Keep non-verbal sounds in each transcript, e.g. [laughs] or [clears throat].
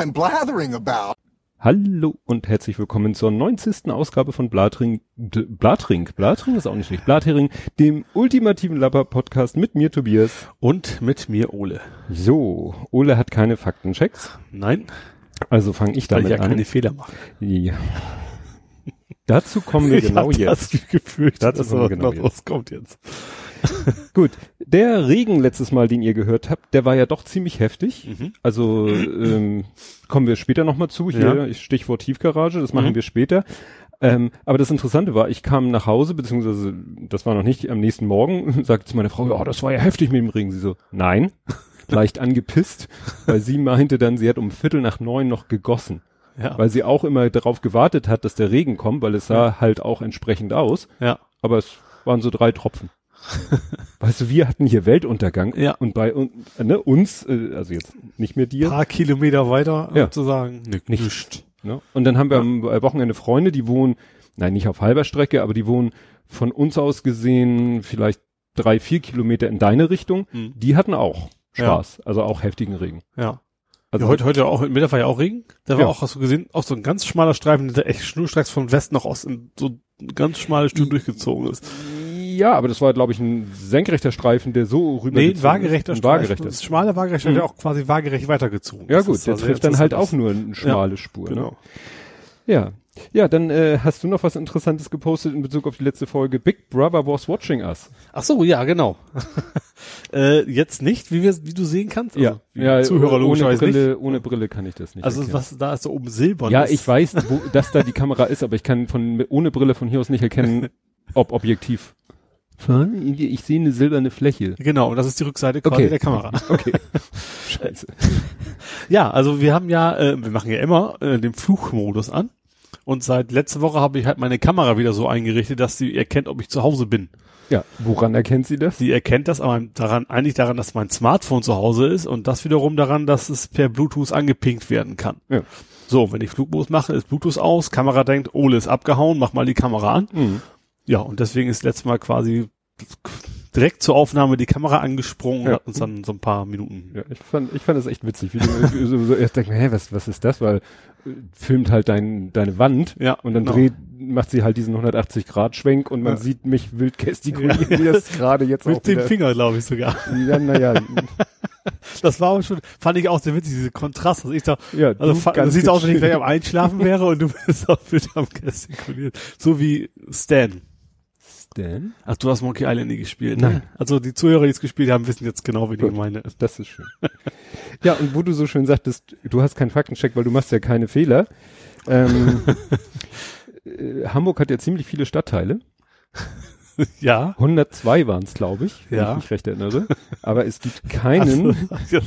I'm blathering about. Hallo und herzlich willkommen zur 90. Ausgabe von Blatring, D Blatring, Blatring ist auch nicht schlecht, Blathering, dem ultimativen Lapper-Podcast mit mir Tobias. Und mit mir Ole. So, Ole hat keine Faktenchecks, Nein, also fange ich weil damit ich ja an. keine Fehler mache. Ja. Dazu kommen wir [laughs] genau ich hab jetzt. Das gefürchtet, Dazu dass kommen wir da genau was jetzt. rauskommt jetzt. [laughs] Gut, der Regen letztes Mal, den ihr gehört habt, der war ja doch ziemlich heftig. Mhm. Also ähm, kommen wir später nochmal zu. Hier, Ja. ich Stichwort Tiefgarage, das machen Mhm. wir später. Ähm, aber das Interessante war, ich kam nach Hause, beziehungsweise das war noch nicht am nächsten Morgen, [laughs] sagte zu meiner Frau, ja, das war ja heftig mit dem Regen. Sie so, nein, [laughs] leicht angepisst, weil sie meinte dann, sie hat um Viertel nach neun noch gegossen, Ja. weil sie auch immer darauf gewartet hat, dass der Regen kommt, weil es sah halt auch entsprechend aus, ja. aber es waren so drei Tropfen. [laughs] weißt du, wir hatten hier Weltuntergang Ja. und bei un, ne, uns, äh, also jetzt nicht mehr dir, paar Kilometer weiter Ja. sozusagen. Nee, Nicht. Ne? Und dann haben wir am äh, Wochenende Freunde, die wohnen, nein, nicht auf halber Strecke, aber die wohnen von uns aus gesehen vielleicht drei, vier Kilometer in deine Richtung. Mhm. Die hatten auch Spaß, also auch heftigen Regen. Ja. Also ja, heute, heute auch, heute Mittag war ja auch Regen. Da war Ja. auch, hast du gesehen, auch so ein ganz schmaler Streifen, der echt schnurstracks von Westen nach Osten so ein ganz schmales Stück durchgezogen ist. Ja, aber das war, glaube ich, ein senkrechter Streifen, der so rüber Nee, ein waagerechter ein Streifen. waagerechter. Das schmale waagerechter Mhm. hat ja auch quasi waagerecht weitergezogen. Ja gut, ist der also trifft dann halt ist auch nur eine schmale Spur. Genau. Ne? Ja. Ja, dann äh, hast du noch was Interessantes gepostet in Bezug auf die letzte Folge. Big Brother was watching us. Ach so, ja, genau. [laughs] äh, jetzt nicht, wie wir, wie du sehen kannst. Also, wie ja, Zuhörer ohne logischerweise Brille, nicht. ohne Brille kann ich das nicht. Also erkennen. was da ist so oben silbern. Ja, ist. ich weiß, wo, dass da die Kamera ist, aber ich kann von ohne Brille von hier aus nicht erkennen, [laughs] ob objektiv. Ich sehe eine silberne Fläche. Genau, und das ist die Rückseite quasi Okay. der Kamera. [laughs] Okay. Scheiße. [laughs] Ja, also wir haben ja, äh, wir machen ja immer äh, den Flugmodus an. Und seit letzter Woche habe ich halt meine Kamera wieder so eingerichtet, dass sie erkennt, ob ich zu Hause bin. Ja, woran erkennt sie das? Sie erkennt das aber daran, eigentlich daran, dass mein Smartphone zu Hause ist und das wiederum daran, dass es per Bluetooth angepinkt werden kann. Ja. So, wenn ich Flugmodus mache, ist Bluetooth aus, Kamera denkt, Ole ist abgehauen, mach mal die Kamera an. Mhm. Ja, und deswegen ist letztes Mal quasi direkt zur Aufnahme die Kamera angesprungen und Ja. hat uns dann so ein paar Minuten. Ja, ich fand, ich fand das echt witzig, wie du so, so erst denkst, hä, was, was ist das? Weil äh, filmt halt dein, deine Wand Ja, und dann genau. dreht, macht sie halt diesen 180 Grad Schwenk und man Ja. sieht mich wild gestikulieren, wie das [laughs] gerade jetzt auch Mit dem wieder, Finger, glaube ich sogar. ja, naja, [laughs] Das war aber schon, fand ich auch sehr witzig, diese Kontrast. Also ich da, ja, also du ganz das sieht aus, wenn ich gleich am Einschlafen wäre und du bist [laughs] auch wieder am gestikulieren. So wie Stan. Stan? Ach, du hast Monkey Island nie gespielt. Nein. Ne? Also die Zuhörer, die es gespielt haben, wissen jetzt genau, wie Gut. ich meine. Das ist schön. ja, und wo du so schön sagtest, du hast keinen Faktencheck, weil du machst ja keine Fehler. Ähm, [laughs] äh, Hamburg hat ja ziemlich viele Stadtteile. Ja. 102 waren es, glaube ich, wenn Ja. ich mich recht erinnere. Aber es gibt keinen so.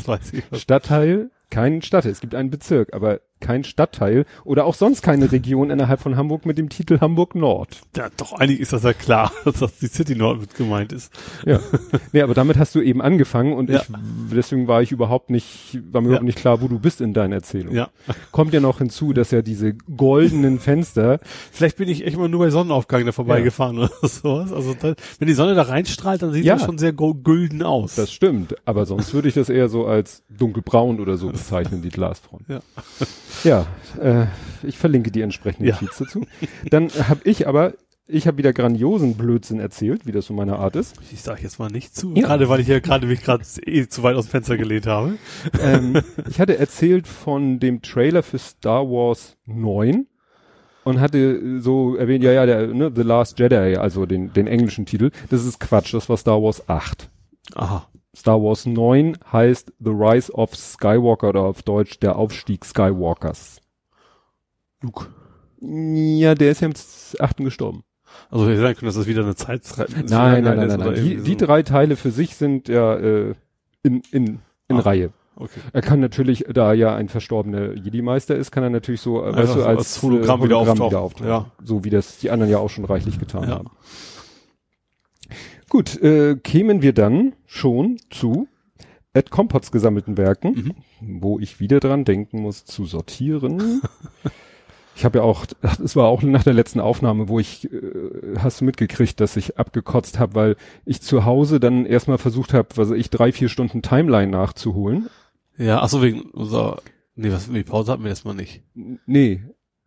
[laughs] Stadtteil, keinen Stadtteil. Es gibt einen Bezirk, aber kein Stadtteil oder auch sonst keine Region innerhalb von Hamburg mit dem Titel Hamburg Nord. Ja, doch, eigentlich ist das ja klar, [laughs] dass das die City Nord mit gemeint ist. Ja. nee, aber damit hast du eben angefangen und Ja. ich, deswegen war ich überhaupt nicht, war mir Ja. überhaupt nicht klar, wo du bist in deiner Erzählung. Ja. Kommt ja noch hinzu, dass ja diese goldenen Fenster, Vielleicht bin ich echt mal nur bei Sonnenaufgang da vorbeigefahren oder [laughs] sowas. Also da, wenn die Sonne da reinstrahlt, dann sieht Ja. das schon sehr gülden aus. das stimmt, aber sonst würde ich das eher so als dunkelbraun oder so [laughs] bezeichnen, die Glasfront. Ja. [laughs] Ja, äh, ich verlinke die entsprechenden Ja. Tweets dazu. Dann habe ich aber, ich habe wieder grandiosen Blödsinn erzählt, wie das so meine Art ist. Ich sage jetzt mal nicht zu, Ja. gerade weil ich ja gerade mich gerade eh zu weit aus dem Fenster gelehnt habe. ähm, [laughs] ich hatte erzählt von dem Trailer für Star Wars 9 und hatte so erwähnt, ja, ja, der, ne, The Last Jedi, also den, den englischen Titel. Das ist Quatsch, das war Star Wars 8. Aha. Star Wars 9 heißt The Rise of Skywalker oder auf Deutsch der Aufstieg Skywalkers. Luke. Ja, der ist ja im 8. gestorben. Also wir sagen können, dass das wieder eine Zeit Nein, nein, nein, nein, nein. Die, die drei Teile für sich sind ja äh, in, in, in Ah. Reihe. Okay. Er kann natürlich, da er ja ein verstorbener Jedi-Meister ist, kann er natürlich so, äh, weißt du, als, als Hologramm äh, wieder Hologramm auftauchen. wieder auftauchen. Ja. So wie das die anderen ja auch schon reichlich getan Ja. haben. Gut, äh, kämen wir dann schon zu Ed Compots gesammelten Werken, wo ich wieder dran denken muss, zu sortieren. [laughs] ich habe ja auch, es war auch nach der letzten Aufnahme, wo ich, äh, hast du mitgekriegt, dass ich abgekotzt habe, weil ich zu Hause dann erstmal versucht habe, was ich, drei, vier Stunden Timeline nachzuholen. Ja, ach so wegen unser Nee, was, wie Pause hatten wir das mal nicht. Nee,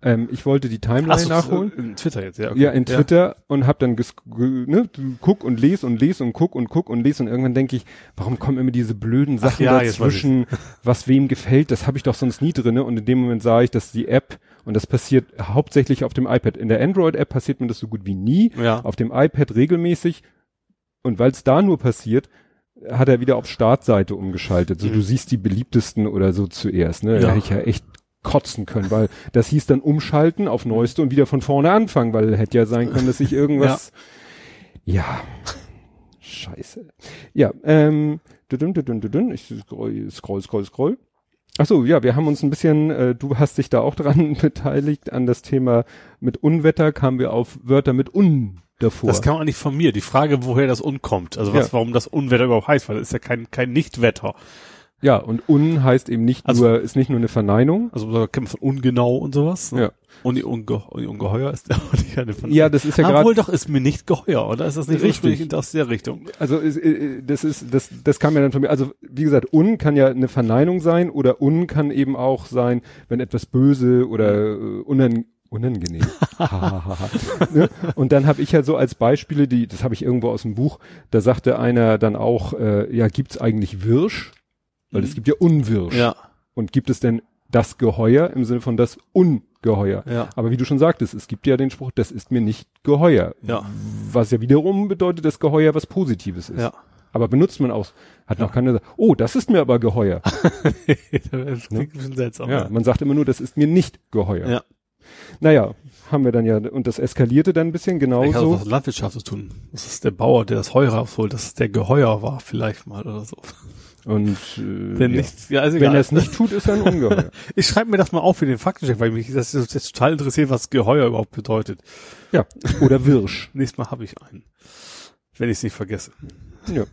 ähm, ich wollte die Timeline so, nachholen. In Twitter jetzt, ja. Ja, in Twitter und hab dann ne, guck und les und les und guck und guck und les und irgendwann denke ich, warum kommen immer diese blöden Sachen ja, dazwischen, [laughs] was wem gefällt, das habe ich doch sonst nie drinne und in dem Moment sah ich, dass die App und das passiert hauptsächlich auf dem iPad. In der Android App passiert mir das so gut wie nie, Ja. auf dem iPad regelmäßig und weil es da nur passiert, hat er wieder auf Startseite umgeschaltet. So, Mhm. du siehst die beliebtesten oder so zuerst, ne? Da Ja. hätte ich ja echt kotzen können, weil das hieß dann umschalten auf neueste und wieder von vorne anfangen, weil hätte ja sein können, dass ich irgendwas, ja, scheiße. Ja, ähm, dudum, dudum, dudum, ich scroll, scroll, scroll, scroll. Ach so, ja, wir haben uns ein bisschen, äh, du hast dich da auch dran [laughs] beteiligt an das Thema mit Unwetter, kamen wir auf Wörter mit Un davor. Das kam eigentlich von mir. Die Frage, woher das Un kommt. Also was, Ja. warum das Unwetter überhaupt heißt, weil es ist ja kein, kein Nichtwetter. Ja, und Un heißt eben nicht Also- nur, ist nicht nur eine Verneinung. Also da kennt man von ungenau und sowas. Ne? Ja. Und die, Unge Ungeheuer ist [laughs] ja auch nicht eine von Ja, das ist ja gerade wohl doch, ist mir nicht geheuer, oder? Ist das nicht Richtig. ursprünglich aus der Richtung? Also ist, äh, das ist das das kam ja dann von mir. Also wie gesagt, un kann ja eine Verneinung sein oder un kann eben auch sein, wenn etwas böse oder äh, unan, unangenehm. [laughs] Ne? Und dann habe ich ja so als Beispiele, die das habe ich irgendwo aus dem Buch, da sagte einer dann auch, äh, ja gibt's eigentlich Wirsch, weil es gibt ja Unwirsch. Ja, Und gibt es denn das Geheuer im Sinne von das Ungeheuer? ja. Aber wie du schon sagtest, es gibt ja den Spruch, das ist mir nicht geheuer. Ja. Was ja wiederum bedeutet, dass Geheuer was Positives ist. Ja. Aber benutzt man auch, hat noch keiner gesagt, oh, das ist mir aber geheuer. [laughs] das klingt ein bisschen seltsam. ja, man sagt immer nur, das ist mir nicht geheuer. Ja. Naja, haben wir dann ja, und das eskalierte dann ein bisschen hat das genauso. was mit Landwirtschaft zu tun. Das ist der Bauer, der das Heu rausholt, dass es der Geheuer war, vielleicht mal oder so. Und äh, ja. nichts, ja, also wenn er es nicht tut, ist er ein Ungeheuer. [laughs] Ich schreibe mir das mal auf für den Faktencheck, weil mich das ist jetzt total interessiert, was Geheuer überhaupt bedeutet. ja. Oder Wirsch. Nächstes Mal habe ich einen. Wenn ich es nicht vergesse. Ja.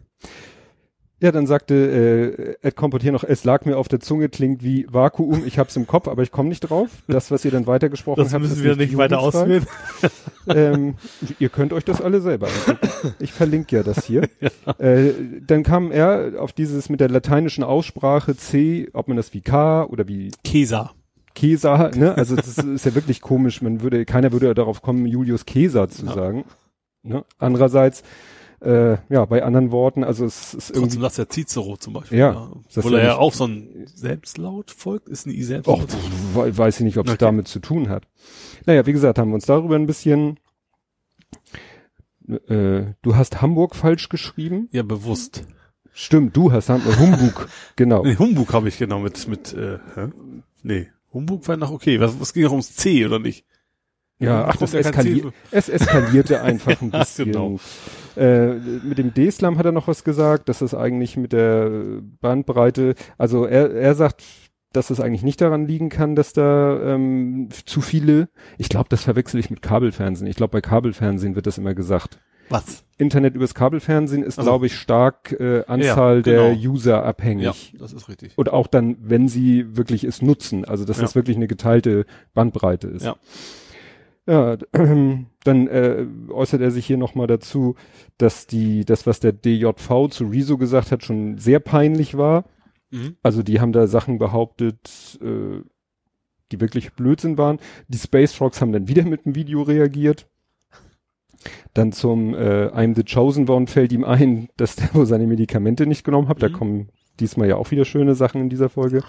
Ja, dann sagte äh, Ed Kompott hier noch, es lag mir auf der Zunge, klingt wie Vakuum, ich hab's im Kopf, aber ich komme nicht drauf. Das, was ihr dann weitergesprochen Das habt, müssen wir nicht weiter ausführen. [laughs] ähm, ihr könnt euch das alle selber angucken. Ich verlinke ja das hier. [laughs] Äh, dann kam er auf dieses mit der lateinischen Aussprache C, ob man das wie K oder wie Kesa. Caesar, ne? Also das ist ja wirklich komisch. Man würde, keiner würde darauf kommen, Julius Caesar zu Ja. sagen. Ne? Andererseits, äh, ja, bei anderen Worten, also es ist irgendwie Trotzdem das der Cicero zum Beispiel. Ja, das Obwohl ist er ja ja auch so ein Selbstlaut folgt, ist ein I Och, Selbstlaut. we- weiß ich nicht, ob es Okay. damit zu tun hat. Naja, wie gesagt, haben wir uns darüber ein bisschen. Äh, du hast Hamburg falsch geschrieben. ja, bewusst. Stimmt, du hast Hamburg. Humbug, [laughs] genau. Nee, Humbug habe ich genau mit, mit, äh, hä? Nee. Humbug war noch okay. Was, was ging noch ums C, oder nicht? Ja, ach, das ja kein eskali C- es eskalierte [laughs] einfach ein Ja, bisschen. genau. Äh, mit dem D-Slam hat er noch was gesagt, dass es eigentlich mit der Bandbreite, also er, er sagt, dass es eigentlich nicht daran liegen kann, dass da ähm, zu viele, ich glaube, das verwechsel ich mit Kabelfernsehen. Ich glaube, bei Kabelfernsehen wird das immer gesagt. Was? Internet übers Kabelfernsehen ist, Also- glaube ich, stark äh, Anzahl Ja, der genau. User abhängig. Ja, das ist richtig. Und auch dann, wenn sie wirklich es nutzen, also dass Ja. das wirklich eine geteilte Bandbreite ist. Ja. Ja, [clears throat] dann äh, äußert er sich hier nochmal dazu, dass die, das, was der DJV zu Rezo gesagt hat, schon sehr peinlich war. Mhm. Also die haben da Sachen behauptet, äh, die wirklich Blödsinn waren. Die Space Frogs haben dann wieder mit dem Video reagiert. Dann zum äh, I'm the Chosen One fällt ihm ein, dass der wohl seine Medikamente nicht genommen hat. Da Mhm. kommen diesmal ja auch wieder schöne Sachen in dieser Folge.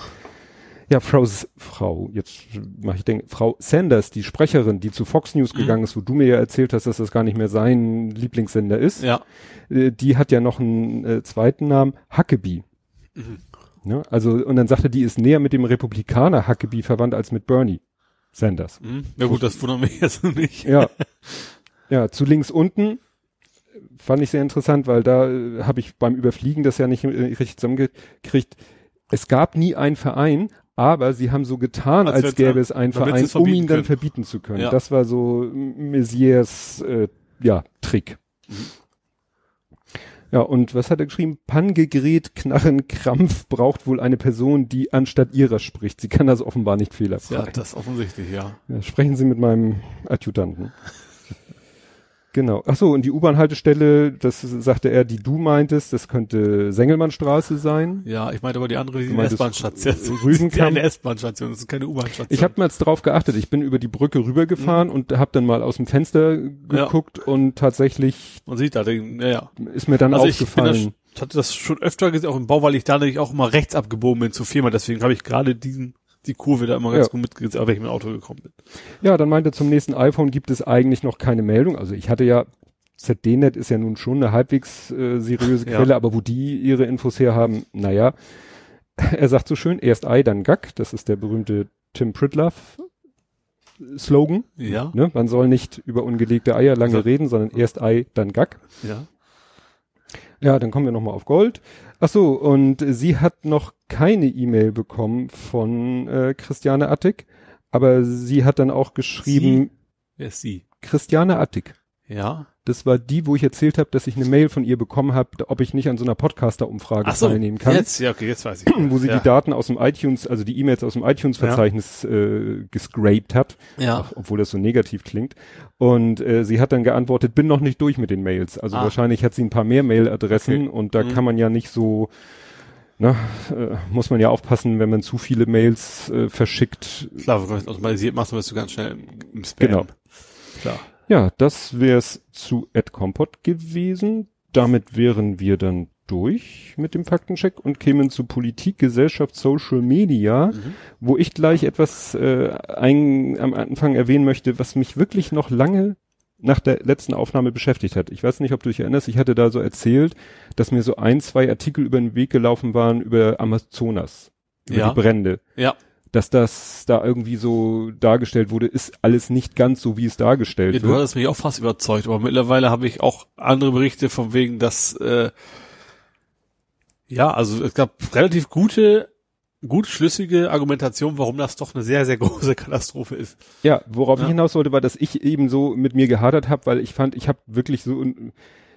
Ja, Frau, Frau, jetzt mache ich denke, Frau Sanders, die Sprecherin, die zu Fox News Mhm. gegangen ist, wo du mir ja erzählt hast, dass das gar nicht mehr sein Lieblingssender ist, Ja. äh, die hat ja noch einen äh, zweiten Namen, Huckabee. Mhm. Ne? Also, und dann sagte, die ist näher mit dem Republikaner Huckabee verwandt als mit Bernie Sanders. Mhm. Ja gut, das wundert mich jetzt nicht. Ja. [laughs] ja, zu links unten fand ich sehr interessant, weil da äh, habe ich beim Überfliegen das ja nicht äh, richtig zusammengekriegt. Es gab nie einen Verein, aber sie haben so getan, Als als, gäbe es einen Verein, es um ihn dann können. verbieten zu können. Ja. Das war so Messiers äh, ja, Trick. Mhm. Ja, und was hat er geschrieben? Pangegret, Knarren, Krampf braucht wohl eine Person, die anstatt ihrer spricht. Sie kann das offenbar nicht fehlerfrei. Ja, das offensichtlich, ja. Ja, sprechen Sie mit meinem Adjutanten. Genau. Ach so, und die U-Bahn-Haltestelle, das sagte er, die du meintest, das könnte Sengelmannstraße sein. Ja, ich meinte aber die andere, die S-Bahn-Station. äh, Rüdenkamp? Die eine S-Bahn-Station, das ist keine U-Bahn-Station. Ich habe mal jetzt drauf geachtet. Ich bin über die Brücke rübergefahren und habe dann mal aus dem Fenster geguckt und tatsächlich Man sieht da den, ja, ja. ist mir dann Also ich bin aufgefallen. ich hatte das schon öfter gesehen, auch im Bau, weil ich da nämlich auch immer rechts abgebogen bin zur Firma. Deswegen habe ich gerade diesen, die Kurve da immer ganz Ja. gut mitgesehen, wenn ich mit dem Auto gekommen bin. Ja, dann meinte er, zum nächsten iPhone gibt es eigentlich noch keine Meldung. Also ich hatte ja, ZDNet ist ja nun schon eine halbwegs äh, seriöse [laughs] Ja. Quelle, aber wo die ihre Infos her haben, naja. [laughs] Er sagt so schön, erst Ei, dann Gack. Das ist der berühmte Tim Pritloff Slogan. Ja, Ne? Man soll nicht über ungelegte Eier lange So. reden, sondern erst Ei, dann Gack. ja. Ja, dann kommen wir nochmal auf Gold. Ach so, und sie hat noch keine E-Mail bekommen von äh, Christiane Attig, aber sie hat dann auch geschrieben, Wer ist sie? Christiane Attig. Ja. Das war die, wo ich erzählt habe, dass ich eine Mail von ihr bekommen habe, ob ich nicht an so einer Podcaster-Umfrage so, teilnehmen kann. jetzt, ja, okay, jetzt weiß ich. [clears throat] Wo sie ja. die Daten aus dem iTunes, also die E-Mails aus dem iTunes-Verzeichnis äh, gescrapt hat, Ja. Ach, obwohl das so negativ klingt. Und äh, sie hat dann geantwortet, bin noch nicht durch mit den Mails. Also Ah. wahrscheinlich hat sie ein paar mehr Mailadressen Okay. und da Mhm. kann man ja nicht so, na, äh, muss man ja aufpassen, wenn man zu viele Mails äh, verschickt. Klar, wenn du das automatisiert machst, bist du ganz schnell im, im Spam. Genau. Klar. Ja, das wär's zu Ed Compot gewesen. Damit wären wir dann durch mit dem Faktencheck und kämen zu Politik, Gesellschaft, Social Media, Mhm. wo ich gleich etwas äh, ein, am Anfang erwähnen möchte, was mich wirklich noch lange nach der letzten Aufnahme beschäftigt hat. Ich weiß nicht, ob du dich erinnerst, ich hatte da so erzählt, dass mir so ein, zwei Artikel über den Weg gelaufen waren über Amazonas, über Ja. die Brände Ja. Dass das da irgendwie so dargestellt wurde, ist alles nicht ganz so, wie es dargestellt Ja, du wird. hattest mich auch fast überzeugt, aber mittlerweile habe ich auch andere Berichte von wegen, dass äh, ja, also es gab relativ gute, gut schlüssige Argumentation, warum das doch eine sehr, sehr [laughs] große Katastrophe ist. Ja, worauf Ja. ich hinaus wollte, war, dass ich eben so mit mir gehadert habe, weil ich fand, ich habe wirklich so,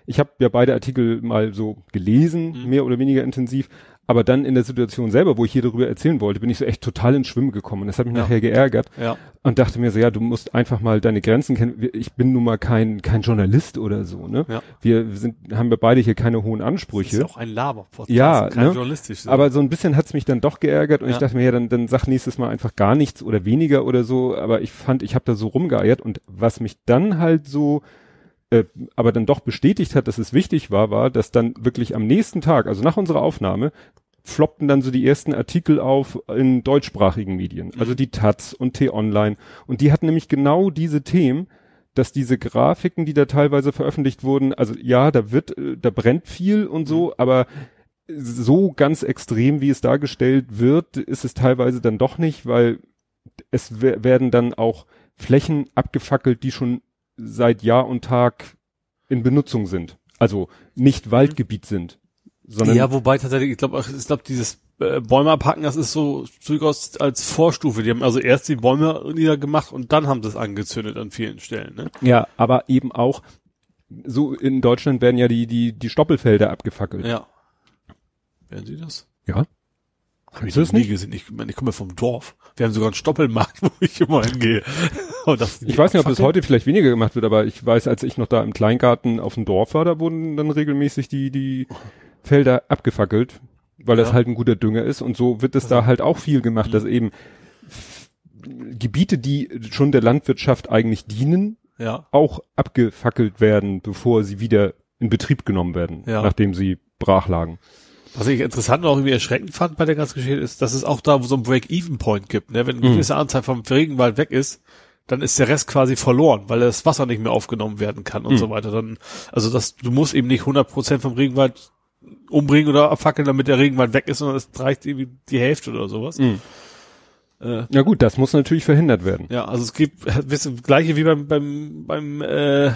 ich habe ja beide Artikel mal so gelesen, Mhm. mehr oder weniger intensiv, aber dann in der Situation selber, wo ich hier darüber erzählen wollte, bin ich so echt total ins Schwimmen gekommen. Und das hat mich Ja. nachher geärgert Ja. und dachte mir so, ja, du musst einfach mal deine Grenzen kennen. Ich bin nun mal kein kein Journalist oder so, ne? Ja. Wir sind haben wir beide hier keine hohen Das Ansprüche. ist auch ein Laber-Podcast, Ja, kein ne? journalistisch. Aber so ein bisschen hat's mich dann doch geärgert und Ja. ich dachte mir, ja, dann, dann sag nächstes Mal einfach gar nichts oder weniger oder so. Aber ich fand, ich habe da so rumgeeiert und was mich dann halt so, äh, aber dann doch bestätigt hat, dass es wichtig war, war, dass dann wirklich am nächsten Tag, also nach unserer Aufnahme, floppten dann so die ersten Artikel auf in deutschsprachigen Medien, also die Taz und T-Online. Und die hatten nämlich genau diese Themen, dass diese Grafiken, die da teilweise veröffentlicht wurden, also ja, da wird, äh, da brennt viel und so, aber so ganz extrem, wie es dargestellt wird, ist es teilweise dann doch nicht, weil es we- werden dann auch Flächen abgefackelt, die schon seit Jahr und Tag in Benutzung sind. Also nicht Waldgebiet sind, sondern ja, wobei tatsächlich, ich glaube, ich glaube, dieses äh, Bäume abhacken, das ist so durchaus als Vorstufe. Die haben also erst die Bäume niedergemacht und dann haben sie es angezündet an vielen Stellen. Ne? ja, aber eben auch so in Deutschland werden ja die die die Stoppelfelder abgefackelt. Ja. Werden Sie das? Ja. Hab ich das nie nicht? gesehen. Ich, meine, ich komme vom Dorf. Wir haben sogar einen Stoppelmarkt, [laughs] wo ich immer hingehe. Und das, Ich weiß nicht, ob das heute vielleicht weniger gemacht wird, aber ich weiß, als ich noch da im Kleingarten auf dem Dorf war, da wurden dann regelmäßig die, die Felder abgefackelt, weil das Ja. halt ein guter Dünger ist. Und so wird es da halt auch viel gemacht, Mhm. dass eben f- Gebiete, die schon der Landwirtschaft eigentlich dienen, Ja. auch abgefackelt werden, bevor sie wieder in Betrieb genommen werden, Ja. nachdem sie brach lagen. Was ich interessant und auch irgendwie erschreckend fand bei der ganzen Geschichte ist, dass es auch da so einen Break-Even-Point gibt. Ne? Wenn eine Mhm. gewisse Anzahl vom Regenwald weg ist, dann ist der Rest quasi verloren, weil das Wasser nicht mehr aufgenommen werden kann und Mhm. so weiter. Dann, also das, du musst eben nicht 100% vom Regenwald umbringen oder abfackeln, damit der Regenwald weg ist, sondern es reicht irgendwie die Hälfte oder sowas. Mhm. Äh, Ja gut, das muss natürlich verhindert werden. ja, also es gibt, wisst ihr, gleiche wie beim, beim, beim äh,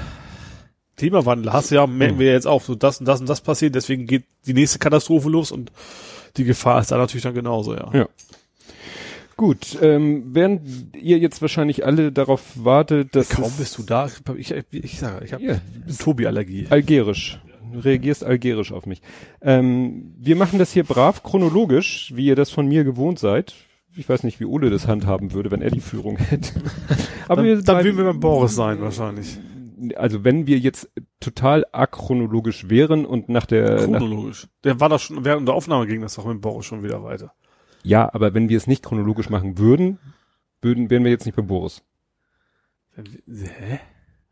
Klimawandel. Hast du ja, merken Mhm. wir jetzt auch, so das und das und das passiert, deswegen geht die nächste Katastrophe los und die Gefahr ist da natürlich dann genauso, ja. Ja. Gut, ähm, während ihr jetzt wahrscheinlich alle darauf wartet, dass Kaum bist du da. Ich, ich, ich sage, ich habe Ja. Tobi-Allergie. algerisch. Du reagierst algerisch auf mich. Ähm, wir machen das hier brav chronologisch, wie ihr das von mir gewohnt seid. Ich weiß nicht, wie Ole das handhaben würde, wenn er die Führung hätte. [laughs] Aber wir Dann, dann bleiben- würden wir beim Boris sein wahrscheinlich. also wenn wir jetzt total achronologisch wären und nach der, nach, Chronologisch. Der war doch schon, während der Aufnahme ging das doch mit Boris schon wieder weiter. Ja, aber wenn wir es nicht chronologisch machen würden, würden, wären wir jetzt nicht bei Boris. Hä?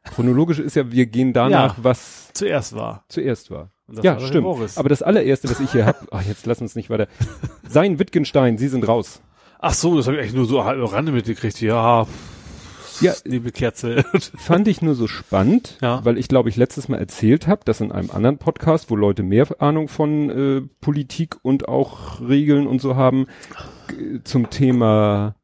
Chronologisch ist ja, wir gehen danach, Ja. was Zuerst war. zuerst war. Und das Ja, war stimmt. Aber das allererste, was ich hier hab, [laughs] ach, jetzt lass uns nicht weiter. Sein Wittgenstein, Sie sind raus. Ach so, das habe ich eigentlich nur so halb Rande mitgekriegt. Ja, Ja, liebe Kerze. [laughs] fand ich nur so spannend, Ja. weil ich glaube, ich letztes Mal erzählt habe, dass in einem anderen Podcast, wo Leute mehr Ahnung von äh, Politik und auch Regeln und so haben, zum Thema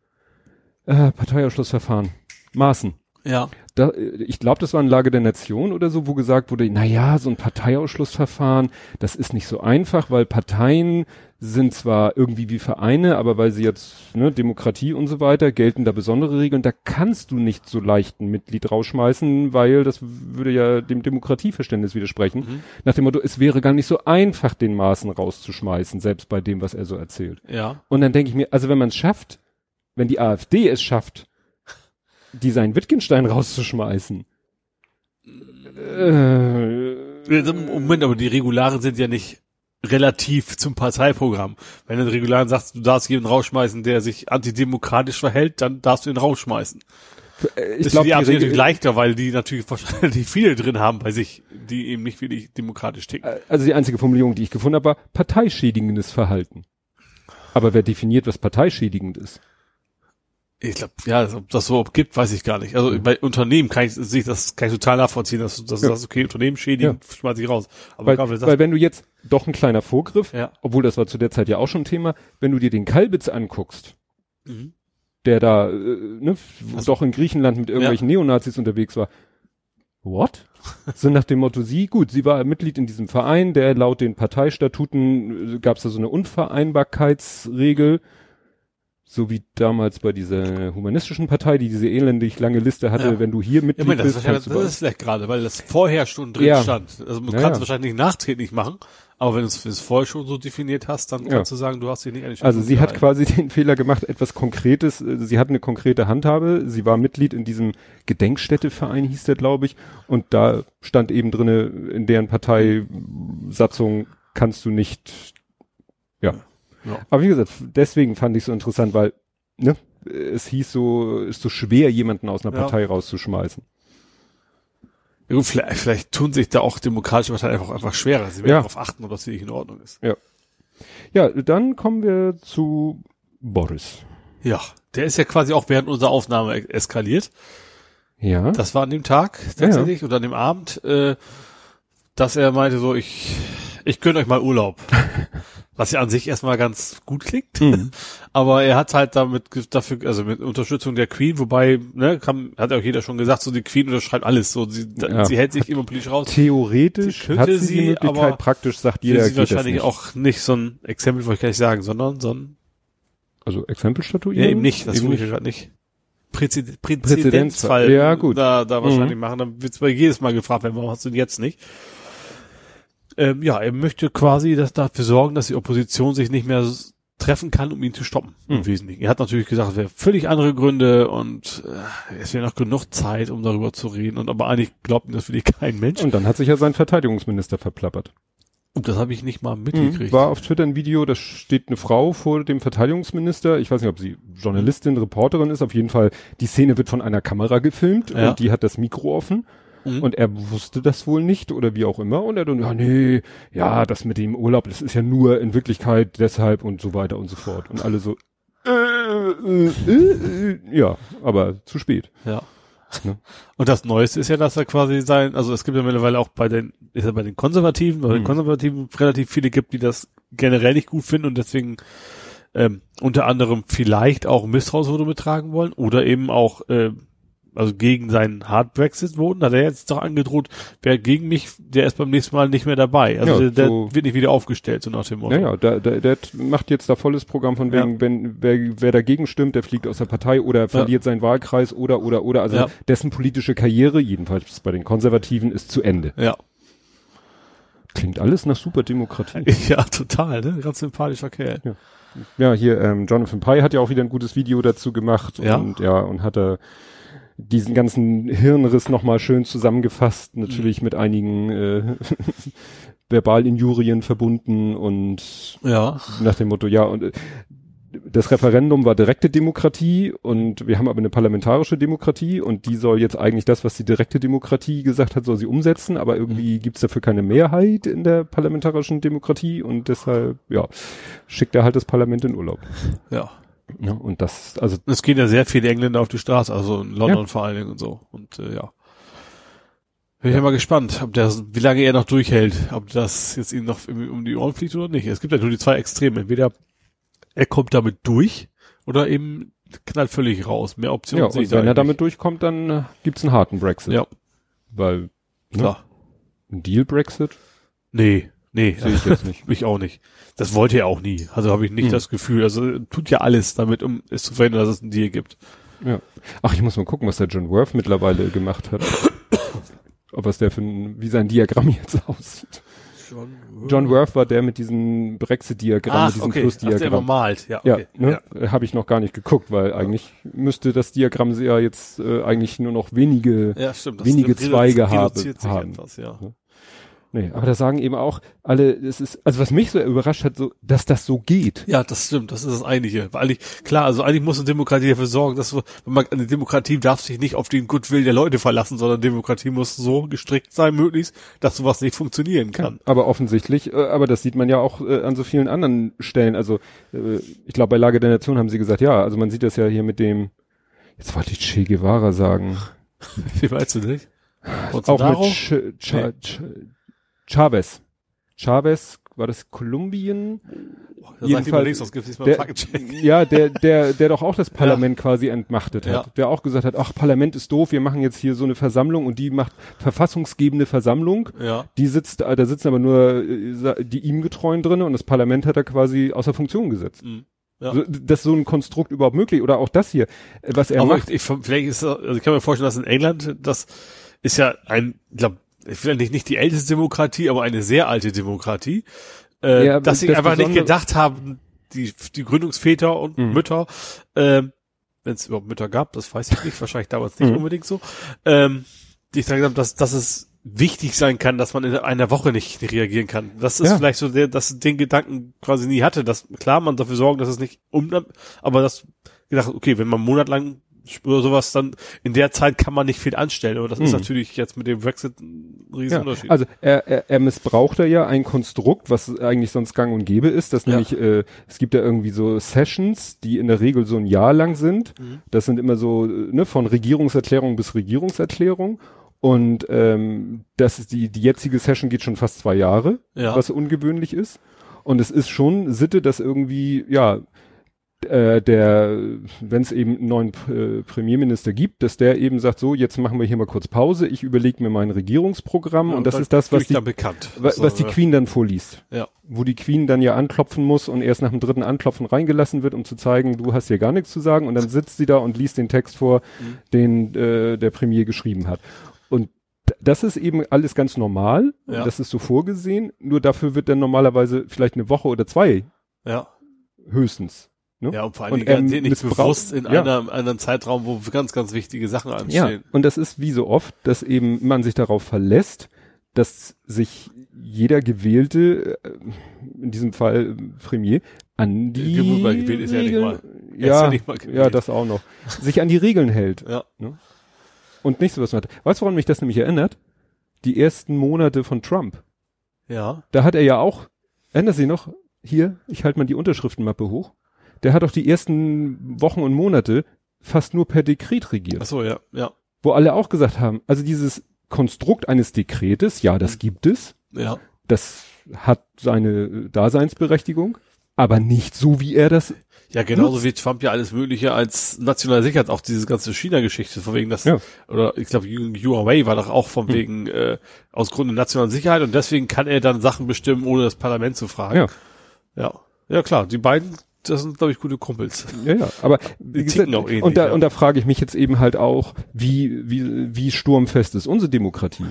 äh, Parteiausschlussverfahren, Maßen. ja. Da, äh, ich glaube, das war in Lage der Nation oder so, wo gesagt wurde, na ja, so ein Parteiausschlussverfahren, das ist nicht so einfach, weil Parteien sind zwar irgendwie wie Vereine, aber weil sie jetzt ne, Demokratie und so weiter gelten da besondere Regeln. Da kannst du nicht so leicht ein Mitglied rausschmeißen, weil das würde ja dem Demokratieverständnis widersprechen. Mhm. Nach dem Motto, es wäre gar nicht so einfach, den Maßen rauszuschmeißen, selbst bei dem, was er so erzählt. Ja. Und dann denke ich mir, also wenn man es schafft, wenn die AfD es schafft, die seinen Wittgenstein rauszuschmeißen, äh, Moment, aber die Regularen sind ja nicht relativ zum Parteiprogramm. Wenn du den Regularen sagst, du darfst jemanden rausschmeißen, der sich antidemokratisch verhält, dann darfst du ihn rausschmeißen. äh, Ich glaube, die natürlich Regel, leichter, weil die natürlich wahrscheinlich viele drin haben bei sich, die eben nicht wirklich demokratisch ticken. also die einzige Formulierung, die ich gefunden habe, war parteischädigendes Verhalten. Aber wer definiert, was parteischädigend ist? Ich glaube, ja, ob das so gibt, weiß ich gar nicht. Also bei Unternehmen kann ich sich das kann ich total nachvollziehen, dass, du- dass du Ja. sagst, okay, Unternehmen schädigen, schmeiß ich raus. Aber Weil, du weil wenn du jetzt doch ein kleiner Vorgriff, ja. obwohl das war zu der Zeit ja auch schon Thema, wenn du dir den Kalbitz anguckst, Mhm. der da äh, ne, Also- doch in Griechenland mit irgendwelchen Neonazis unterwegs war. What? [laughs] so nach dem Motto, sie, gut, sie war Mitglied in diesem Verein, der laut den Parteistatuten gab es da so eine Unvereinbarkeitsregel, so wie damals bei dieser humanistischen Partei, die diese elendig lange Liste hatte, Ja. wenn du hier Ja, Mitglied Moment, das, ist bist, wahrscheinlich, kannst du das ist vielleicht gerade, weil das vorher schon drin Ja. stand. Also du Ja, kannst ja. wahrscheinlich nachträglich machen, aber wenn du es es vorher schon so definiert hast, dann Ja. kannst du sagen, du hast dich nicht die Also sie hat quasi [laughs] den Fehler gemacht, etwas Konkretes, äh, sie hat eine konkrete Handhabe, sie war Mitglied in diesem Gedenkstätteverein, hieß der, glaube ich, und da stand eben drinne, in deren Parteisatzung kannst du nicht, ja. Ja. Aber wie gesagt, deswegen fand ich so interessant, weil, ne, es hieß so, ist so schwer, jemanden aus einer Ja. Partei rauszuschmeißen. Ja, gut, vielleicht, vielleicht tun sich da auch demokratische Parteien einfach, einfach schwerer. Sie werden Ja. darauf achten, ob das wirklich in Ordnung ist. Ja, dann kommen wir zu Boris. Ja, der ist ja quasi auch während unserer Aufnahme eskaliert. Ja. Das war an dem Tag tatsächlich oder an dem Abend, äh, dass er meinte so, ich, ich gönne euch mal Urlaub. Was ja an sich erstmal ganz gut klingt. Mhm. [laughs] Aber er hat halt damit dafür, also mit Unterstützung der Queen, wobei, ne, kann, hat ja auch jeder schon gesagt, so die Queen unterschreibt alles. So, sie, Ja. sie hält sich immer politisch raus. Theoretisch Sie könnte hat sie, sie, die Möglichkeit, aber praktisch sagt jeder, sie wahrscheinlich nicht. auch nicht so ein Exempel, wollte ich gar nicht sagen, sondern so ein, Also Exempelstatuieren? ja, eben nicht, das Eben ich gerade nicht. Präzid Präzedenzfall. Ja, gut. Da, da wahrscheinlich Mhm. machen. Dann wird's bei jedes Mal gefragt werden, warum hast du ihn jetzt nicht? Ähm, ja, er möchte quasi das dafür sorgen, dass die Opposition sich nicht mehr treffen kann, um ihn zu stoppen. Im Mhm. Wesentlichen. Er hat natürlich gesagt, es wäre völlig andere Gründe und äh, es wäre noch genug Zeit, um darüber zu reden. Und aber eigentlich glaubt ihm das wirklich kein Mensch. Und dann hat sich ja sein Verteidigungsminister verplappert. Und das habe ich nicht mal mitgekriegt. War auf Twitter ein Video, da steht eine Frau vor dem Verteidigungsminister. Ich weiß nicht, ob sie Journalistin, Reporterin ist. Auf jeden Fall, die Szene wird von einer Kamera gefilmt Ja. und die hat das Mikro offen. Mhm. Und er wusste das wohl nicht oder wie auch immer. Und er dann, ja, nee, ja, das mit dem Urlaub, das ist ja nur in Wirklichkeit deshalb und so weiter und so fort. Und alle so, äh, äh, äh, äh, ja, aber zu spät. Ja. Ne? [laughs] Und das Neueste ist ja, dass er quasi sein, also es gibt ja mittlerweile auch bei den, ist ja bei den Konservativen, bei den Mhm. Konservativen relativ viele gibt, die das generell nicht gut finden und deswegen ähm, unter anderem vielleicht auch Misstrauensvotum betragen wollen oder eben auch äh, also gegen seinen Hard Brexit voten, hat er jetzt doch angedroht, wer gegen mich, der ist beim nächsten Mal nicht mehr dabei. Also Ja, der, so- wird nicht wieder aufgestellt, so nach dem Motto. Ja, ja, der, der, der macht jetzt da volles Programm von wegen, Ja. wenn wer, wer dagegen stimmt, der fliegt aus der Partei oder verliert seinen Wahlkreis oder oder oder. Also Ja. dessen politische Karriere, jedenfalls bei den Konservativen, ist zu Ende. Ja. Klingt alles nach Superdemokratie. [laughs] ja, total, ne? Ganz sympathischer Kerl. ja, hier ähm, Jonathan Pye hat ja auch wieder ein gutes Video dazu gemacht Ja. und ja und hat er diesen ganzen Hirnriss nochmal schön zusammengefasst, natürlich mit einigen äh, [laughs] Verbalinjurien verbunden und Ja. nach dem Motto, ja, und äh, das Referendum war direkte Demokratie und wir haben aber eine parlamentarische Demokratie und die soll jetzt eigentlich das, was die direkte Demokratie gesagt hat, soll sie umsetzen, aber irgendwie gibt's dafür keine Mehrheit in der parlamentarischen Demokratie und deshalb, ja, schickt er halt das Parlament in Urlaub. Ja. Ja, und das, also Es gehen ja sehr viele Engländer auf die Straße, also in London Ja. vor allen Dingen und so. Und äh, ja. Bin ich ja mal gespannt, ob der, wie lange er noch durchhält, ob das jetzt ihm noch um die Ohren fliegt oder nicht. Es gibt ja nur die zwei Extreme. Entweder er kommt damit durch oder eben knallt völlig raus. Mehr Optionen ja, sehe ich und da wenn er eigentlich damit durchkommt, dann äh, gibt's einen harten Brexit. Ja, Weil ne, klar. ein Deal-Brexit Nee, nee, sehe ich jetzt nicht. ich auch nicht. Das wollte er auch nie. Also habe ich nicht Hm. das Gefühl. Also tut ja alles damit, um es zu verhindern, dass es einen Deal gibt. Ja. Ach, ich muss mal gucken, was der John Worth mittlerweile gemacht hat. Ob was der für ein, wie sein Diagramm jetzt aussieht. John Worth war der mit diesem Brexit-Diagramm, diesem okay. Ach, der Plus-Diagramm. malt. Ja, Ja, okay. ne? habe ich noch gar nicht geguckt, weil eigentlich müsste das Diagramm ja jetzt äh, eigentlich nur noch wenige Ja, stimmt. wenige Zweige reduziert habe- sich haben. Etwas, ja. Nee, aber da sagen eben auch alle, es ist, also was mich so überrascht hat, so, dass das so geht. Ja, das stimmt, das ist das Eigentliche. Weil eigentlich, klar, also eigentlich muss eine Demokratie dafür sorgen, dass, wenn man, eine Demokratie darf sich nicht auf den Goodwill der Leute verlassen, sondern Demokratie muss so gestrickt sein, möglichst, dass sowas nicht funktionieren kann. Aber offensichtlich, äh, aber das sieht man ja auch äh, an so vielen anderen Stellen. Also äh, ich glaube, bei Lage der Nation haben sie gesagt, ja, also man sieht das ja hier mit dem, jetzt wollte ich Che Guevara sagen, [laughs] Wie weißt du nicht? auch Bolsonaro? mit Ch Ch Ch Chavez. Chavez, war das Kolumbien? Da sagt jedenfalls- links, sonst gibt es diesmal Der, [laughs] ja, der, der, der doch auch das [laughs] Parlament quasi entmachtet hat. Ja. Der auch gesagt hat, ach, Parlament ist doof, wir machen jetzt hier so eine Versammlung und die macht verfassungsgebende Versammlung. Ja. Die sitzt, da sitzen aber nur äh, die ihm getreuen drinne und das Parlament hat er quasi außer Funktion gesetzt. Mhm. Ja. So, dass so ein Konstrukt überhaupt möglich oder auch das hier, äh, was er Aber macht. ich, ich, vielleicht ist, also ich kann mir vorstellen, dass in England, das ist ja ein, ich glaube, ich will nicht, nicht die älteste Demokratie, aber eine sehr alte Demokratie, äh, Ja, dass sie das einfach nicht gedacht haben, die, die Gründungsväter und Mhm. Mütter, ähm, wenn es überhaupt Mütter gab, das weiß ich nicht, wahrscheinlich damals nicht Mhm. unbedingt so, ähm, die gesagt haben, dass, dass es wichtig sein kann, dass man in einer Woche nicht reagieren kann. Das ist Ja. vielleicht so der, dass den Gedanken quasi nie hatte, dass klar man dafür sorgen, dass es nicht um, aber das gedacht, okay, wenn man einen Monat lang oder sowas, dann in der Zeit kann man nicht viel anstellen. Aber das ist Mhm. natürlich jetzt mit dem Brexit ein Ja, Riesenunterschied. also er, er, er missbraucht da ja ein Konstrukt, was eigentlich sonst gang und gäbe ist, dass Ja. nämlich, äh, es gibt ja irgendwie so Sessions, die in der Regel so ein Jahr lang sind. Mhm. Das sind immer so, ne, von Regierungserklärung bis Regierungserklärung. Und ähm, das ist die, die jetzige Session geht schon fast zwei Jahre, Ja. was ungewöhnlich ist. Und es ist schon Sitte, dass irgendwie, ja, äh, der, wenn es eben einen neuen äh, Premierminister gibt, dass der eben sagt, so, jetzt machen wir hier mal kurz Pause, ich überlege mir mein Regierungsprogramm Ja, und das ist das, was die, wa- So, was die äh, Queen dann vorliest. Ja. Wo die Queen dann ja anklopfen muss und erst nach dem dritten Anklopfen reingelassen wird, um zu zeigen, du hast hier gar nichts zu sagen und dann sitzt sie da und liest den Text vor, Mhm. den äh, der Premier geschrieben hat. Und das ist eben alles ganz normal, Ja. das ist so vorgesehen, nur dafür wird dann normalerweise vielleicht eine Woche oder zwei Ja. höchstens. Ne? Ja, und vor allem Und garantiert nicht missbraucht- bewusst in ja. einem Zeitraum, wo ganz, ganz wichtige Sachen Ja, anstehen. und das ist wie so oft, dass eben man sich darauf verlässt, dass sich jeder gewählte, äh, in diesem Fall Premier, an die Gewählt- ist er ja nicht Regeln, mal. Ja, ja nicht mal ja, das auch noch, sich an die Regeln hält Ja. und nicht sowas macht. Weißt du, woran mich das nämlich erinnert? Die ersten Monate von Trump. Ja. Da hat er ja auch, erinnert sich noch, hier, ich halte mal die Unterschriftenmappe hoch, der hat doch die ersten Wochen und Monate fast nur per Dekret regiert. Ach so, ja, ja, wo alle auch gesagt haben, also dieses Konstrukt eines Dekretes, ja, das Mhm. gibt es, ja. das hat seine äh, Daseinsberechtigung, aber nicht so, wie er das, Ja, genauso Nutzt. wie Trump ja alles Mögliche als nationale Sicherheit, auch diese ganze China-Geschichte, von wegen das, Ja. oder ich glaube, Huawei war doch auch von Hm. wegen, äh, aus Gründen der nationalen Sicherheit und deswegen kann er dann Sachen bestimmen, ohne das Parlament zu fragen. ja, Ja, ja klar, die beiden, das sind, glaube ich, gute Kumpels. ja, ja, aber Die gesagt, auch ähnlich, und da, ja. und da frage ich mich jetzt eben halt auch, wie, wie, wie sturmfest ist unsere Demokratie?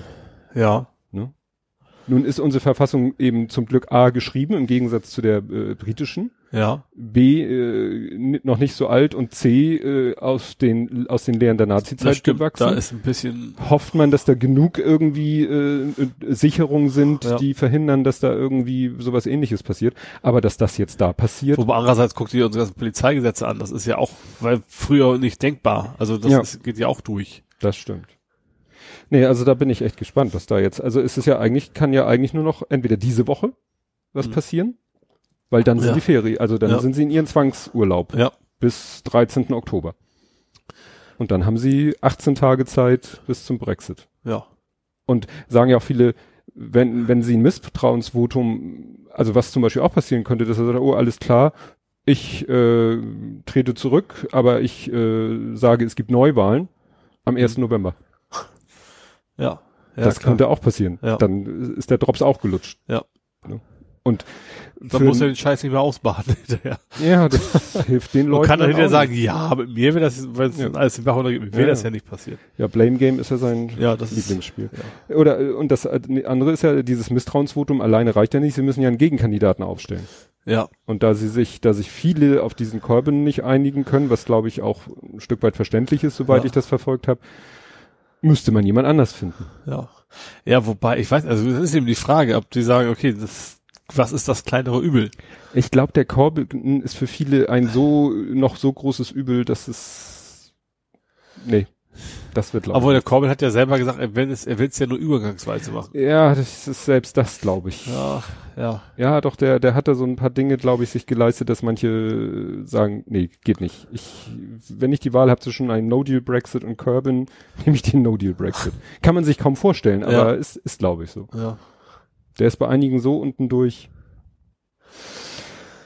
Ja. Nun ist unsere Verfassung eben zum Glück A geschrieben, im Gegensatz zu der äh, britischen. Ja. B äh, noch nicht so alt und C äh, aus den aus den Lehren der Nazizeit gewachsen. Da ist ein bisschen, Hofft man, dass da genug irgendwie äh, äh, Sicherungen sind, Ja. die verhindern, dass da irgendwie sowas ähnliches passiert. Aber dass das jetzt da passiert, wobei andererseits guckt ihr unsere ganzen Polizeigesetze an. Das ist ja auch, weil früher nicht denkbar. Also das Ja. ist, geht ja auch durch. das stimmt. Nee, also da bin ich echt gespannt, was da jetzt. Also ist es ja eigentlich, kann ja eigentlich nur noch entweder diese Woche was Mhm. passieren, weil dann sind Ja. die Ferien, also dann Ja. sind sie in ihren Zwangsurlaub Ja. bis 13. Oktober. Und dann haben sie 18 Tage Zeit bis zum Brexit. Ja. Und sagen ja auch viele, wenn, wenn sie ein Misstrauensvotum, also was zum Beispiel auch passieren könnte, dass er sagt, oh, alles klar, ich äh, trete zurück, aber ich äh, sage, es gibt Neuwahlen am 1. November. Ja. ja das klar. könnte auch passieren. Ja. Dann ist der Drops auch gelutscht. Ja. Ne? Und Dann muss er den Scheiß nicht mehr ausbaden [laughs] hinterher. ja, das [laughs] hilft den Man Leuten. kann dann hinterher auch sagen, ja, mit mir wäre das, wenn es Ja. alles im Bach runtergeht, mir wäre Ja, das ja. ja nicht passiert. nicht. Ja, Blame Game ist ja sein Ja, das ist- Lieblingsspiel. Oder äh, und das äh, andere ist ja dieses Misstrauensvotum alleine reicht ja nicht. Sie müssen ja einen Gegenkandidaten aufstellen. Ja. Und da sie sich, da sich viele auf diesen Corbyn nicht einigen können, was glaube ich auch ein Stück weit verständlich ist, soweit Ja. ich das verfolgt habe, müsste man jemand anders finden. Ja. Ja, wobei, ich weiß, also das ist eben die Frage, ob die sagen, okay, das, was ist das kleinere Übel? Ich glaube, der Corbyn ist für viele ein so noch so großes Übel, dass es nee, das wird glaube Obwohl der Corbyn hat ja selber gesagt, er will es, er will es ja nur übergangsweise machen. Ja, das ist selbst das, glaube ich. Ja, ja. Ja, doch, der, der hat da so ein paar Dinge, glaube ich, sich geleistet, dass manche sagen, nee, geht nicht. Ich, wenn ich die Wahl habe zwischen einem No-Deal-Brexit und Corbyn, [laughs] nehme ich den No-Deal-Brexit. [laughs] Kann man sich kaum vorstellen, aber Ja. ist, ist glaube ich, so. Ja. Der ist bei einigen so unten durch.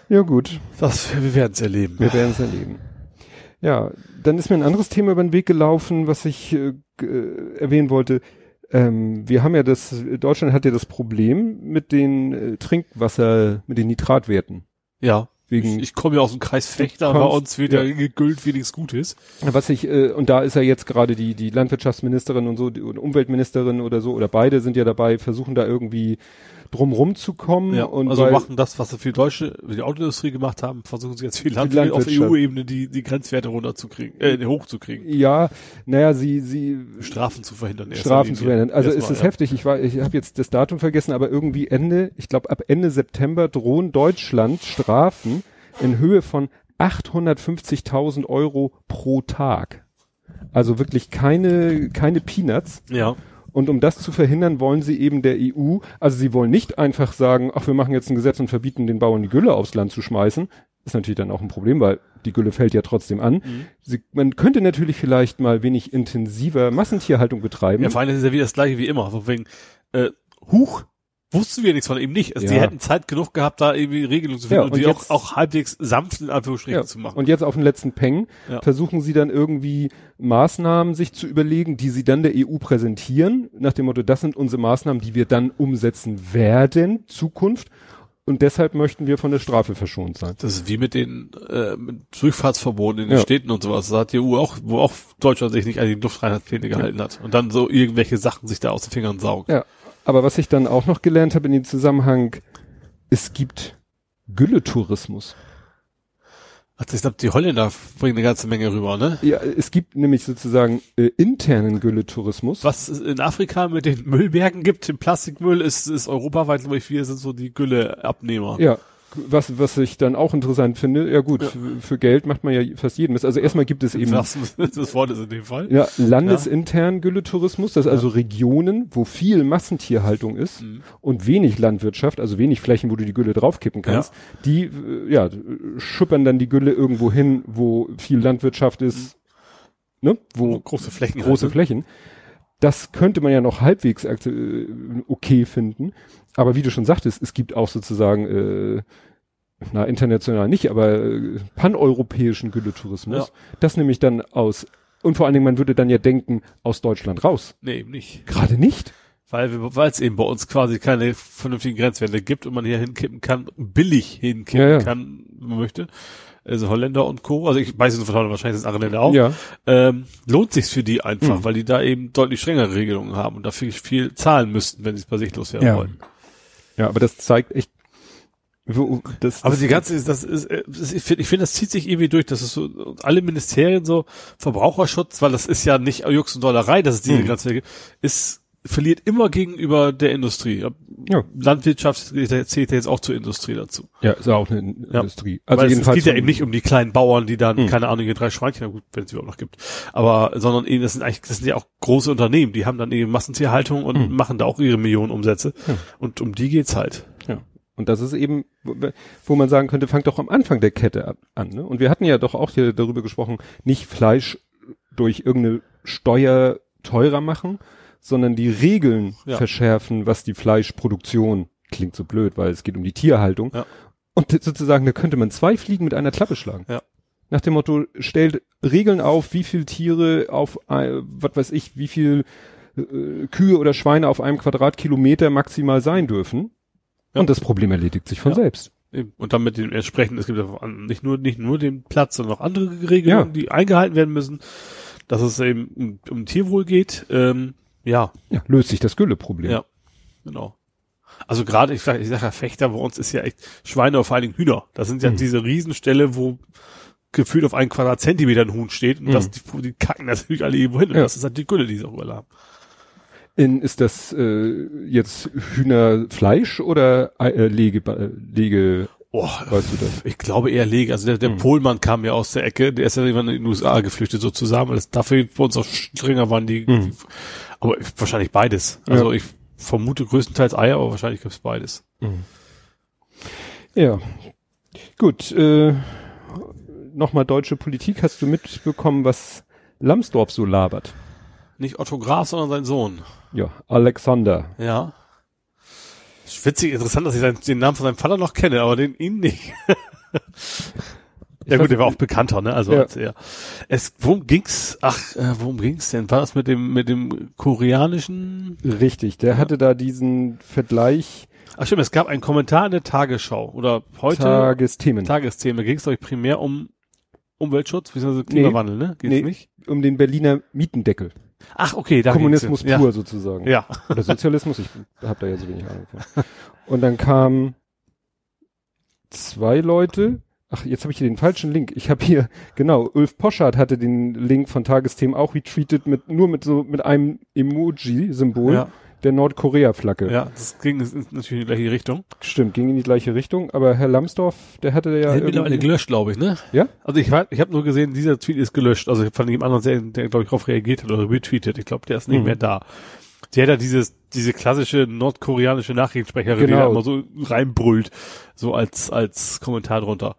Ja, gut, Das, wir werden es erleben. wir werden es erleben. Ja, dann ist mir ein anderes Thema über den Weg gelaufen, was ich äh, äh, erwähnen wollte. Ähm, wir haben ja das, Deutschland hat ja das Problem mit den äh, Trinkwasser, mit den Nitratwerten. Ja. Wegen Ich, ich komme ja aus dem Kreis Fechter, bei uns wieder ja. gegüllt wie nichts Gutes. Was ich, äh, und da ist ja jetzt gerade die, die Landwirtschaftsministerin und so, die und Umweltministerin oder so, oder beide sind ja dabei, versuchen da irgendwie drumrum zu kommen. Ja, und also machen das, was sie für die deutsche, für die Autoindustrie gemacht haben, versuchen sie jetzt für die auf. EU-Ebene die, die Grenzwerte runterzukriegen, äh, hochzukriegen. Ja, naja, sie, sie Strafen zu verhindern. Strafen zu werden. Also Erstmal, es ist ja. heftig. Ich war, ich habe jetzt das Datum vergessen, aber irgendwie Ende, ich glaube ab Ende September drohen Deutschland Strafen in Höhe von 850.000 Euro pro Tag. Also wirklich keine, keine Peanuts. Ja. Und um das zu verhindern, wollen sie eben der EU, also sie wollen nicht einfach sagen, ach, wir machen jetzt ein Gesetz und verbieten den Bauern die Gülle aufs Land zu schmeißen. Ist natürlich dann auch ein Problem, weil die Gülle fällt ja trotzdem an. Mhm. Sie, man könnte natürlich vielleicht mal wenig intensiver Massentierhaltung betreiben. Ja, vor allem ist es ja wieder das gleiche wie immer. So wegen, äh, Huch, wussten wir nichts von ihm nicht. Also die Ja. hätten Zeit genug gehabt, da irgendwie Regelungen zu finden Ja, und, und die jetzt- auch, auch halbwegs sanft in Anführungsstrichen Ja, zu machen. Und jetzt auf den letzten Peng versuchen sie dann irgendwie Maßnahmen sich zu überlegen, die sie dann der EU präsentieren, nach dem Motto, das sind unsere Maßnahmen, die wir dann umsetzen werden, Zukunft. Und deshalb möchten wir von der Strafe verschont sein. Das ist wie mit den äh, mit Durchfahrtsverboten in den. Städten und sowas. Da hat die EU auch, wo auch Deutschland sich nicht an die Luftreinheitspläne gehalten hat und dann so irgendwelche Sachen sich da aus den Fingern saugt. Ja, aber was ich dann auch noch gelernt habe in dem Zusammenhang, es gibt Gülletourismus. Also ich glaube, die Holländer bringen eine ganze Menge rüber, ne? Ja, es gibt nämlich sozusagen äh, internen Gülletourismus. Was es in Afrika mit den Müllbergen gibt, den Plastikmüll, ist, ist europaweit, glaube ich, wir sind so die Gülleabnehmer. Ja, was, was ich dann auch interessant finde, ja gut, Ja. Für, für Geld macht man ja fast jeden Mist. Also erstmal gibt es eben Was [laughs] das Wort ist in dem Fall. ja, landesintern Gülletourismus, das ist also Regionen, wo viel Massentierhaltung ist Mhm. und wenig Landwirtschaft, also wenig Flächen, wo du die Gülle draufkippen kannst, die äh, ja, schuppern dann die Gülle irgendwo hin, wo viel Landwirtschaft ist, ne? wo große Flächen. große ne? Flächen. Das könnte man ja noch halbwegs äh, okay finden. Aber wie du schon sagtest, es gibt auch sozusagen, äh, na, international nicht, aber äh, paneuropäischen Gülletourismus. Ja. Das nämlich dann aus, und vor allen Dingen, man würde dann ja denken, aus Deutschland raus. Nee, eben nicht. Gerade nicht. Weil weil es eben bei uns quasi keine vernünftigen Grenzwerte gibt und man hier hinkippen kann, billig hinkippen Ja, ja. kann, wenn man möchte. Also Holländer und Co. Also ich weiß nicht von Holland, wahrscheinlich sind andere Länder auch. Ja. Ähm, lohnt sich's für die einfach, Mhm. weil die da eben deutlich strengere Regelungen haben und dafür viel zahlen müssten, wenn sie es bei sich loswerden wollen. Ja, aber das zeigt echt, Wo, das, Aber das, die ganze, das ist, äh, ich finde, ich finde, das zieht sich irgendwie durch, das ist so, alle Ministerien so, Verbraucherschutz, weil das ist ja nicht Jux und Dollerei, dass es diese Mhm. Gibt, ist, verliert immer gegenüber der Industrie. Ja. Landwirtschaft zählt ja jetzt auch zur Industrie dazu. ja, ist ja auch eine Ja. Industrie. Also Weil es, es jedenfalls geht ja eben nicht um die kleinen Bauern, die dann, Mhm. keine Ahnung, hier drei Schweinchen, gut, wenn es überhaupt noch gibt, aber, sondern eben, das sind eigentlich, das sind ja auch große Unternehmen, die haben dann eben Massentierhaltung und Mhm. machen da auch ihre Millionen Umsätze. Ja. Und um die geht's halt. Ja. Und das ist eben, wo, man sagen könnte, fangt doch am Anfang der Kette an. Ne? Und wir hatten ja doch auch hier darüber gesprochen, nicht Fleisch durch irgendeine Steuer teurer machen, sondern die Regeln Ja. verschärfen, was die Fleischproduktion klingt so blöd, weil es geht um die Tierhaltung. Ja. Und sozusagen, da könnte man zwei Fliegen mit einer Klappe schlagen. Ja. Nach dem Motto, stellt Regeln auf, wie viel Tiere auf, ein- was weiß ich, wie viel äh, Kühe oder Schweine auf einem Quadratkilometer maximal sein dürfen. Ja. Und das Problem erledigt sich von selbst. Eben. Und dann mit dem entsprechenden, es gibt ja nicht nur, nicht nur den Platz, sondern auch andere Regelungen, die eingehalten werden müssen, dass es eben um, um Tierwohl geht. Ähm, ja, Ja, löst sich das Gülleproblem. Ja. genau. Also gerade, ich sage ich sag ja Fechter, bei uns ist ja echt Schweine, vor allen Dingen Hühner. Das sind ja Mhm. diese Riesenstelle, wo gefühlt auf einen Quadratzentimeter ein Huhn steht und Mhm. das, die, die kacken natürlich alle irgendwo hin. Und Ja. das ist halt die Gülle, die sie auch haben. In, ist das äh, jetzt Hühnerfleisch oder äh, Lege, äh, Lege, Oh, weißt du das? ich glaube eher Lege. Also der, der Mhm. Pohlmann kam ja aus der Ecke, der ist ja irgendwann in den USA geflüchtet sozusagen, weil das dafür bei uns auch strenger waren die, Mhm. die aber wahrscheinlich beides. Also ich vermute größtenteils Eier, aber wahrscheinlich gibt's beides. Ja. Gut, äh, nochmal deutsche Politik. Hast du mitbekommen, was Lambsdorff so labert? Nicht Otto Graf, sondern sein Sohn. Ja, Alexander. Ja. Witzig, interessant, dass ich seinen, den Namen von seinem Vater noch kenne, aber den ihn nicht. ja gut, der war auch bekannter, ne? Also Ja. als er. Es, worum ging's? Ach, äh, worum ging's denn? War das mit dem mit dem koreanischen? Richtig, der hatte da diesen Vergleich Ach stimmt, es gab einen Kommentar in der Tagesschau oder heute Tagesthemen. Tagesthema. Ging es ich primär um Umweltschutz bzw. Klimawandel, ne? Geht's Nee. nicht? um den Berliner Mietendeckel. Ach okay, da Kommunismus pur sozusagen. Ja. Oder Sozialismus, ich habe da ja so wenig Ahnung von. Und dann kamen zwei Leute. Ach, jetzt habe ich hier den falschen Link. Ich habe hier, genau, Ulf Poschardt hatte den Link von Tagesthemen auch retweetet mit nur mit so mit einem Emoji-Symbol Ja, der Nordkorea-Flagge. ja, das ging in- natürlich in die gleiche Richtung. Stimmt, ging in die gleiche Richtung, aber Herr Lambsdorff, der hatte ja Der hat mittlerweile gelöscht, glaube ich, ne? Ja? Also ich, war- ich habe nur gesehen, dieser Tweet ist gelöscht. Also von dem anderen, der, der glaube ich, darauf reagiert hat oder retweetet. Ich glaube, der ist nicht Mhm. mehr da. Die hat ja dieses, diese klassische nordkoreanische Nachrichtensprecherin, die Genau. da immer so reinbrüllt, so als, als Kommentar drunter.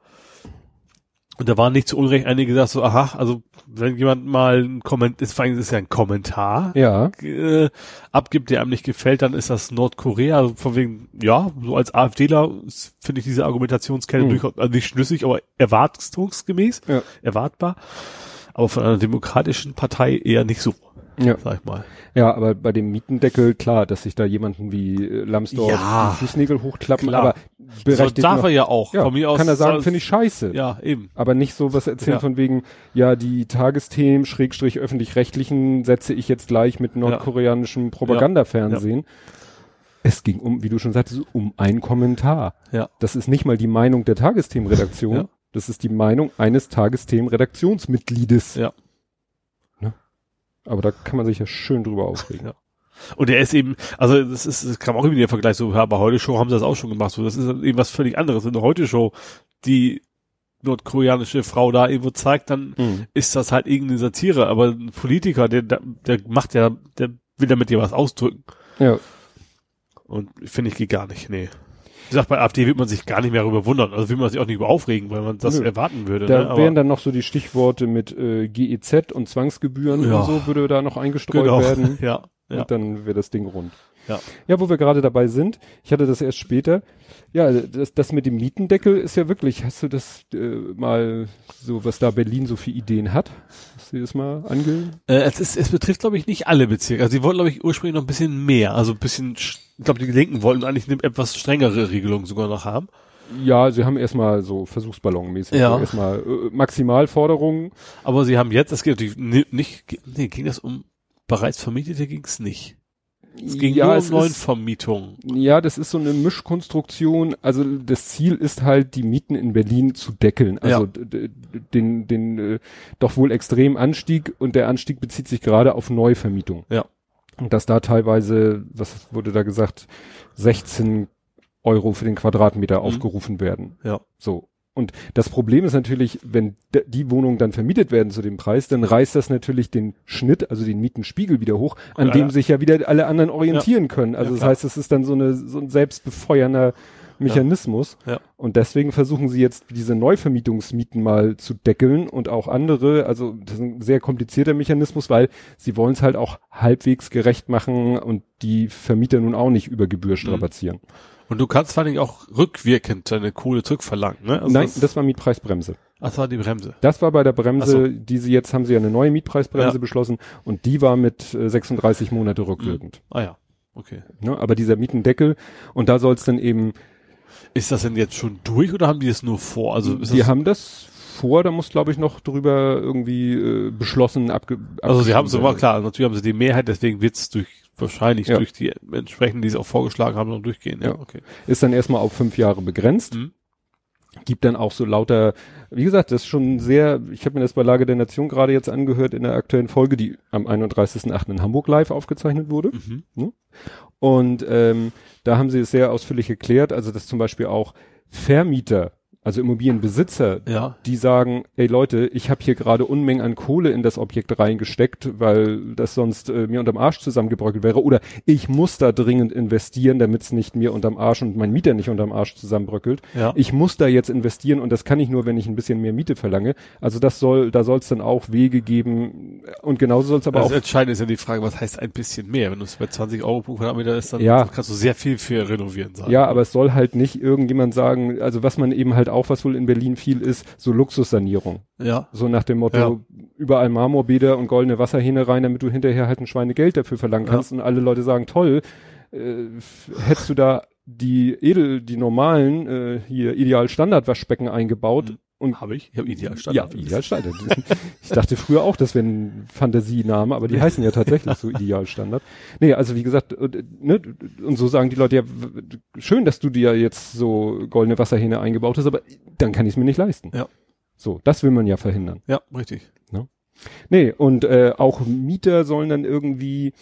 Und da waren nicht zu Unrecht einige gesagt so, aha, also wenn jemand mal ein Kommentar, ist, vor allem ist es ja ein Kommentar, Ja, äh, abgibt, der einem nicht gefällt, dann ist das Nordkorea. Also von wegen, ja, so als AfDler finde ich diese Argumentationskette Mhm. durchaus also nicht schlüssig, aber erwartungsgemäß, Ja. erwartbar. Aber von einer demokratischen Partei eher nicht so, ja. sag ich mal. Ja, aber bei dem Mietendeckel, klar, dass sich da jemanden wie äh, Lambsdorff Ja. die Fußnägel hochklappen, Klar. aber So berechtigt darf noch, er ja auch. ja, von mir aus kann er sagen, finde ich scheiße. Ja, eben. Aber nicht so was erzählen Ja. von wegen, ja, die Tagesthemen, Schrägstrich öffentlich-rechtlichen setze ich jetzt gleich mit nordkoreanischem Propagandafernsehen. Es ging um, wie du schon sagtest, um einen Kommentar. Ja. Das ist nicht mal die Meinung der Tagesthemenredaktion. Ja. Das ist die Meinung eines Tagesthemenredaktionsmitgliedes. Ja. Aber da kann man sich ja schön drüber aufregen. [laughs] Ja. Und er ist eben, also das ist, das kam auch irgendwie der Vergleich so, ja, bei Heute Show haben sie das auch schon gemacht, so, das ist eben was völlig anderes. In der Heute Show, die nordkoreanische Frau da irgendwo zeigt, dann Mhm. ist das halt irgendeine Satire, aber ein Politiker, der, der, der macht ja, der will damit dir was ausdrücken. Ja. Und finde ich geht gar nicht, nee. Wie gesagt, bei AfD wird man sich gar nicht mehr darüber wundern, also will man sich auch nicht über aufregen, weil man das Nö. erwarten würde. Da ne? wären dann noch so die Stichworte mit äh, GEZ und Zwangsgebühren Ja. und so würde da noch eingestreut genau. werden. [laughs] Ja, ja. Und dann wäre das Ding rund. Ja. Ja, wo wir gerade dabei sind, ich hatte das erst später. Ja, das, das mit dem Mietendeckel ist ja wirklich, hast du das äh, mal so, was da Berlin so für Ideen hat? Hast du das mal ange... Äh, es, ist, es betrifft, glaube ich, nicht alle Bezirke. Also sie wollten, glaube ich, ursprünglich noch ein bisschen mehr. Also ein bisschen, sch- ich glaube, die Linken wollten eigentlich eine etwas strengere Regelung sogar noch haben. Ja, sie haben erstmal so Versuchsballonmäßig, Ja. so erstmal äh, Maximalforderungen. Aber sie haben jetzt, das geht natürlich ni- nicht, nee, ging das um bereits Vermietete, ging es nicht. Es ging ja, nur um neuen Vermietungen. Ja, das ist so eine Mischkonstruktion. Also das Ziel ist halt, die Mieten in Berlin zu deckeln. Also Ja. den, den äh, doch wohl extremen Anstieg und der Anstieg bezieht sich gerade auf Neuvermietung. Ja. Dass da teilweise, was wurde da gesagt, 16 Euro für den Quadratmeter aufgerufen werden. Ja. So. Und das Problem ist natürlich, wenn die Wohnungen dann vermietet werden zu dem Preis, dann reißt das natürlich den Schnitt, also den Mietenspiegel wieder hoch, an Ja, dem ja. sich ja wieder alle anderen orientieren können. Also Ja, das heißt, es ist dann so eine, so ein selbstbefeuernder Mechanismus. Ja. Und deswegen versuchen sie jetzt diese Neuvermietungsmieten mal zu deckeln und auch andere, also das ist ein sehr komplizierter Mechanismus, weil sie wollen es halt auch halbwegs gerecht machen und die Vermieter nun auch nicht über Gebühr strapazieren. Und du kannst vor allem auch rückwirkend deine Kohle zurückverlangen, ne? Also Nein, das, das war Mietpreisbremse. das war die Bremse. Das war bei der Bremse, Ach die sie jetzt haben sie ja eine neue Mietpreisbremse Ja. beschlossen und die war mit äh, 36 Monate rückwirkend. Ah ja, okay. Ne? Aber dieser Mietendeckel und da soll es dann eben, Ist das denn jetzt schon durch oder haben die es nur vor? Also ist die das, haben das vor, da muss glaube ich noch drüber irgendwie äh, beschlossen abge also sie haben es immer klar, natürlich haben sie die Mehrheit, deswegen wird es durch wahrscheinlich Ja. durch die entsprechenden, die sie auch vorgeschlagen haben, noch durchgehen. Ja, Ja. okay. Ist dann erstmal auf fünf Jahre begrenzt. Mhm. Gibt dann auch so lauter, wie gesagt, das ist schon sehr, ich habe mir das bei Lage der Nation gerade jetzt angehört in der aktuellen Folge, die am 31.8. in Hamburg live aufgezeichnet wurde. Mhm. Und ähm, da haben sie es sehr ausführlich erklärt, also dass zum Beispiel auch Vermieter, also Immobilienbesitzer, Ja. die sagen, ey Leute, ich habe hier gerade Unmengen an Kohle in das Objekt reingesteckt, weil das sonst äh, mir unterm Arsch zusammengebröckelt wäre. Oder ich muss da dringend investieren, damit es nicht mir unterm Arsch und mein Mieter nicht unterm Arsch zusammenbröckelt. Ja. Ich muss da jetzt investieren und das kann ich nur, wenn ich ein bisschen mehr Miete verlange. Also das soll, da soll es dann auch Wege geben und genauso soll es aber Also auch entscheidend ist ja die Frage, was heißt ein bisschen mehr? Wenn du es bei 20 Euro pro Quadratmeter ist, dann Ja. kannst du sehr viel für renovieren sagen. Ja, aber es soll halt nicht irgendjemand sagen, also was man eben halt auch, was wohl in Berlin viel ist, so Luxussanierung. Ja. So nach dem Motto, Ja. überall Marmorbäder und goldene Wasserhähne rein, damit du hinterher halt ein Schweinegeld dafür verlangen Ja. kannst und alle Leute sagen, toll, äh, hättest du da die edel, die normalen, äh, hier Ideal-Standard-Waschbecken eingebaut Mhm. Und Habe ich? Ich habe ideal ja, Standard. Idealstandard. [laughs] ich dachte früher auch, das wäre ein Fantasiename, aber die heißen ja tatsächlich so [laughs] Idealstandard. Nee, also wie gesagt, und, ne, und so sagen die Leute, ja, schön, dass du dir jetzt so goldene Wasserhähne eingebaut hast, aber dann kann ich es mir nicht leisten. Ja. So, das will man ja verhindern. Ja, richtig. Nee, und äh, auch Mieter sollen dann irgendwie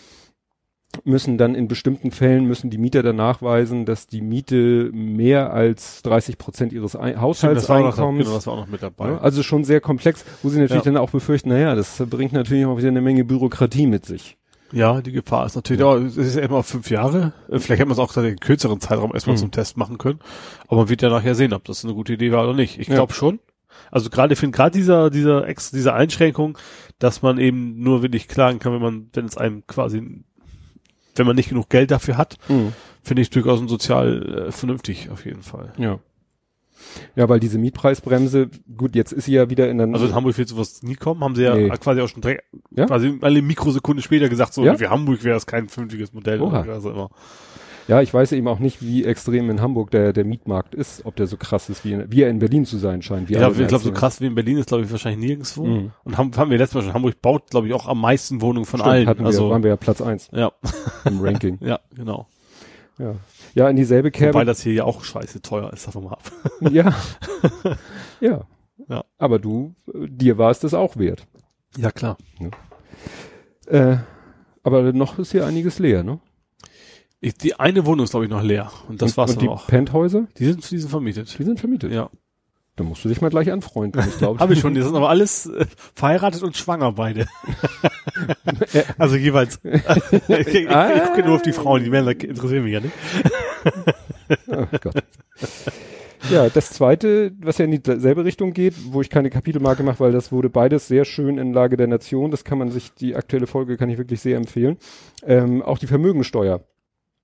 müssen dann in bestimmten Fällen müssen die Mieter dann nachweisen, dass die Miete mehr als 30 Prozent ihres Ein Haushaltseinkommens genau, das war auch noch mit dabei. ja, also schon sehr komplex, wo sie natürlich Ja. dann auch befürchten, naja, das bringt natürlich auch wieder eine Menge Bürokratie mit sich. Ja, die Gefahr ist natürlich, ja. es ist ja immer fünf Jahre. Vielleicht hätte man es auch einen kürzeren Zeitraum erstmal Mhm. zum Test machen können. Aber man wird ja nachher sehen, ob das eine gute Idee war oder nicht. Ich glaube schon. Also gerade, ich finde gerade dieser, dieser Ex, diese Einschränkung, dass man eben nur wirklich klagen kann, wenn man, wenn es einem quasi, wenn man nicht genug Geld dafür hat, finde ich durchaus ein sozial äh, vernünftig auf jeden Fall. Ja. Ja, weil diese Mietpreisbremse, gut, jetzt ist sie ja wieder in der Also in Hamburg wird sowas nie kommen, haben sie ja Nee. quasi auch schon direkt, Ja? quasi alle Mikrosekunden später gesagt, so Ja? für Hamburg wäre es kein vernünftiges Modell Oha. oder so immer. Ja, ich weiß eben auch nicht, wie extrem in Hamburg der, der Mietmarkt ist, ob der so krass ist, wie, in, wie er in Berlin zu sein scheint. Ja, ich glaube, so krass wie in Berlin ist, glaube ich, wahrscheinlich nirgendwo. Mhm. Und haben, haben wir letztes Mal schon, Hamburg baut, glaube ich, auch am meisten Wohnungen von Stimmt, allen. hatten wir, also, waren wir ja Platz eins ja, im Ranking. [laughs] ja, genau. Ja. Ja, in dieselbe Wobei Kerbe. das hier ja auch scheiße teuer ist, davon mal ab. [laughs] Ja. [laughs] ja. Ja. Aber du, dir war es das auch wert. Ja, klar. Äh, aber noch ist hier einiges leer, ne? Ich, die eine Wohnung ist, glaube ich, noch leer. Und das und, war's und dann die auch. Penthäuser, Die sind, die sind vermietet. die sind vermietet. Ja. Da musst du dich mal gleich anfreunden. Ich glaube, Habe ich schon, die sind aber alles äh, verheiratet und schwanger beide. [laughs] also jeweils. ich [laughs] ich, ich gucke nur auf die Frauen, die Männer interessieren mich ja nicht. Oh Gott. Ja, das zweite, was ja in dieselbe Richtung geht, wo ich keine Kapitelmarke mache, weil das wurde beides sehr schön in Lage der Nation. Das kann man sich, die aktuelle Folge kann ich wirklich sehr empfehlen. Ähm, auch die Vermögensteuer.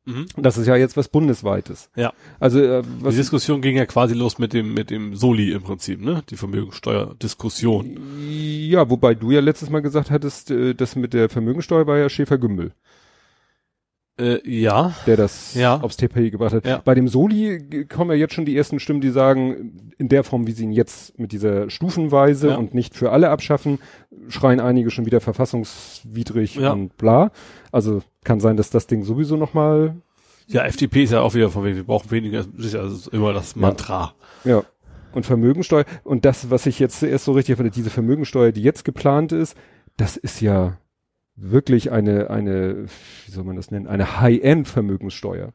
Mhm. Das ist ja jetzt was Bundesweites. Ja. Also, äh, Die Diskussion ging ja quasi los mit dem, mit dem Soli im Prinzip, ne? Die Vermögensteuerdiskussion. ja, wobei du ja letztes Mal gesagt hattest, äh, das mit der Vermögensteuer war ja Schäfer-Gümbel. Äh, ja. der das Ja. aufs TP gebracht hat. Ja. Bei dem Soli kommen ja jetzt schon die ersten Stimmen, die sagen, in der Form, wie sie ihn jetzt mit dieser Stufenweise Ja. und nicht für alle abschaffen, schreien einige schon wieder verfassungswidrig Ja. und bla. Also kann sein, dass das Ding sowieso nochmal, Ja, FDP ist ja auch wieder von wegen, wir brauchen weniger, das ist ja ist immer das Mantra. ja. Und Vermögensteuer. Und das, was ich jetzt erst so richtig finde, diese Vermögensteuer, die jetzt geplant ist, das ist ja wirklich eine, eine, wie soll man das nennen, eine High-End-Vermögenssteuer.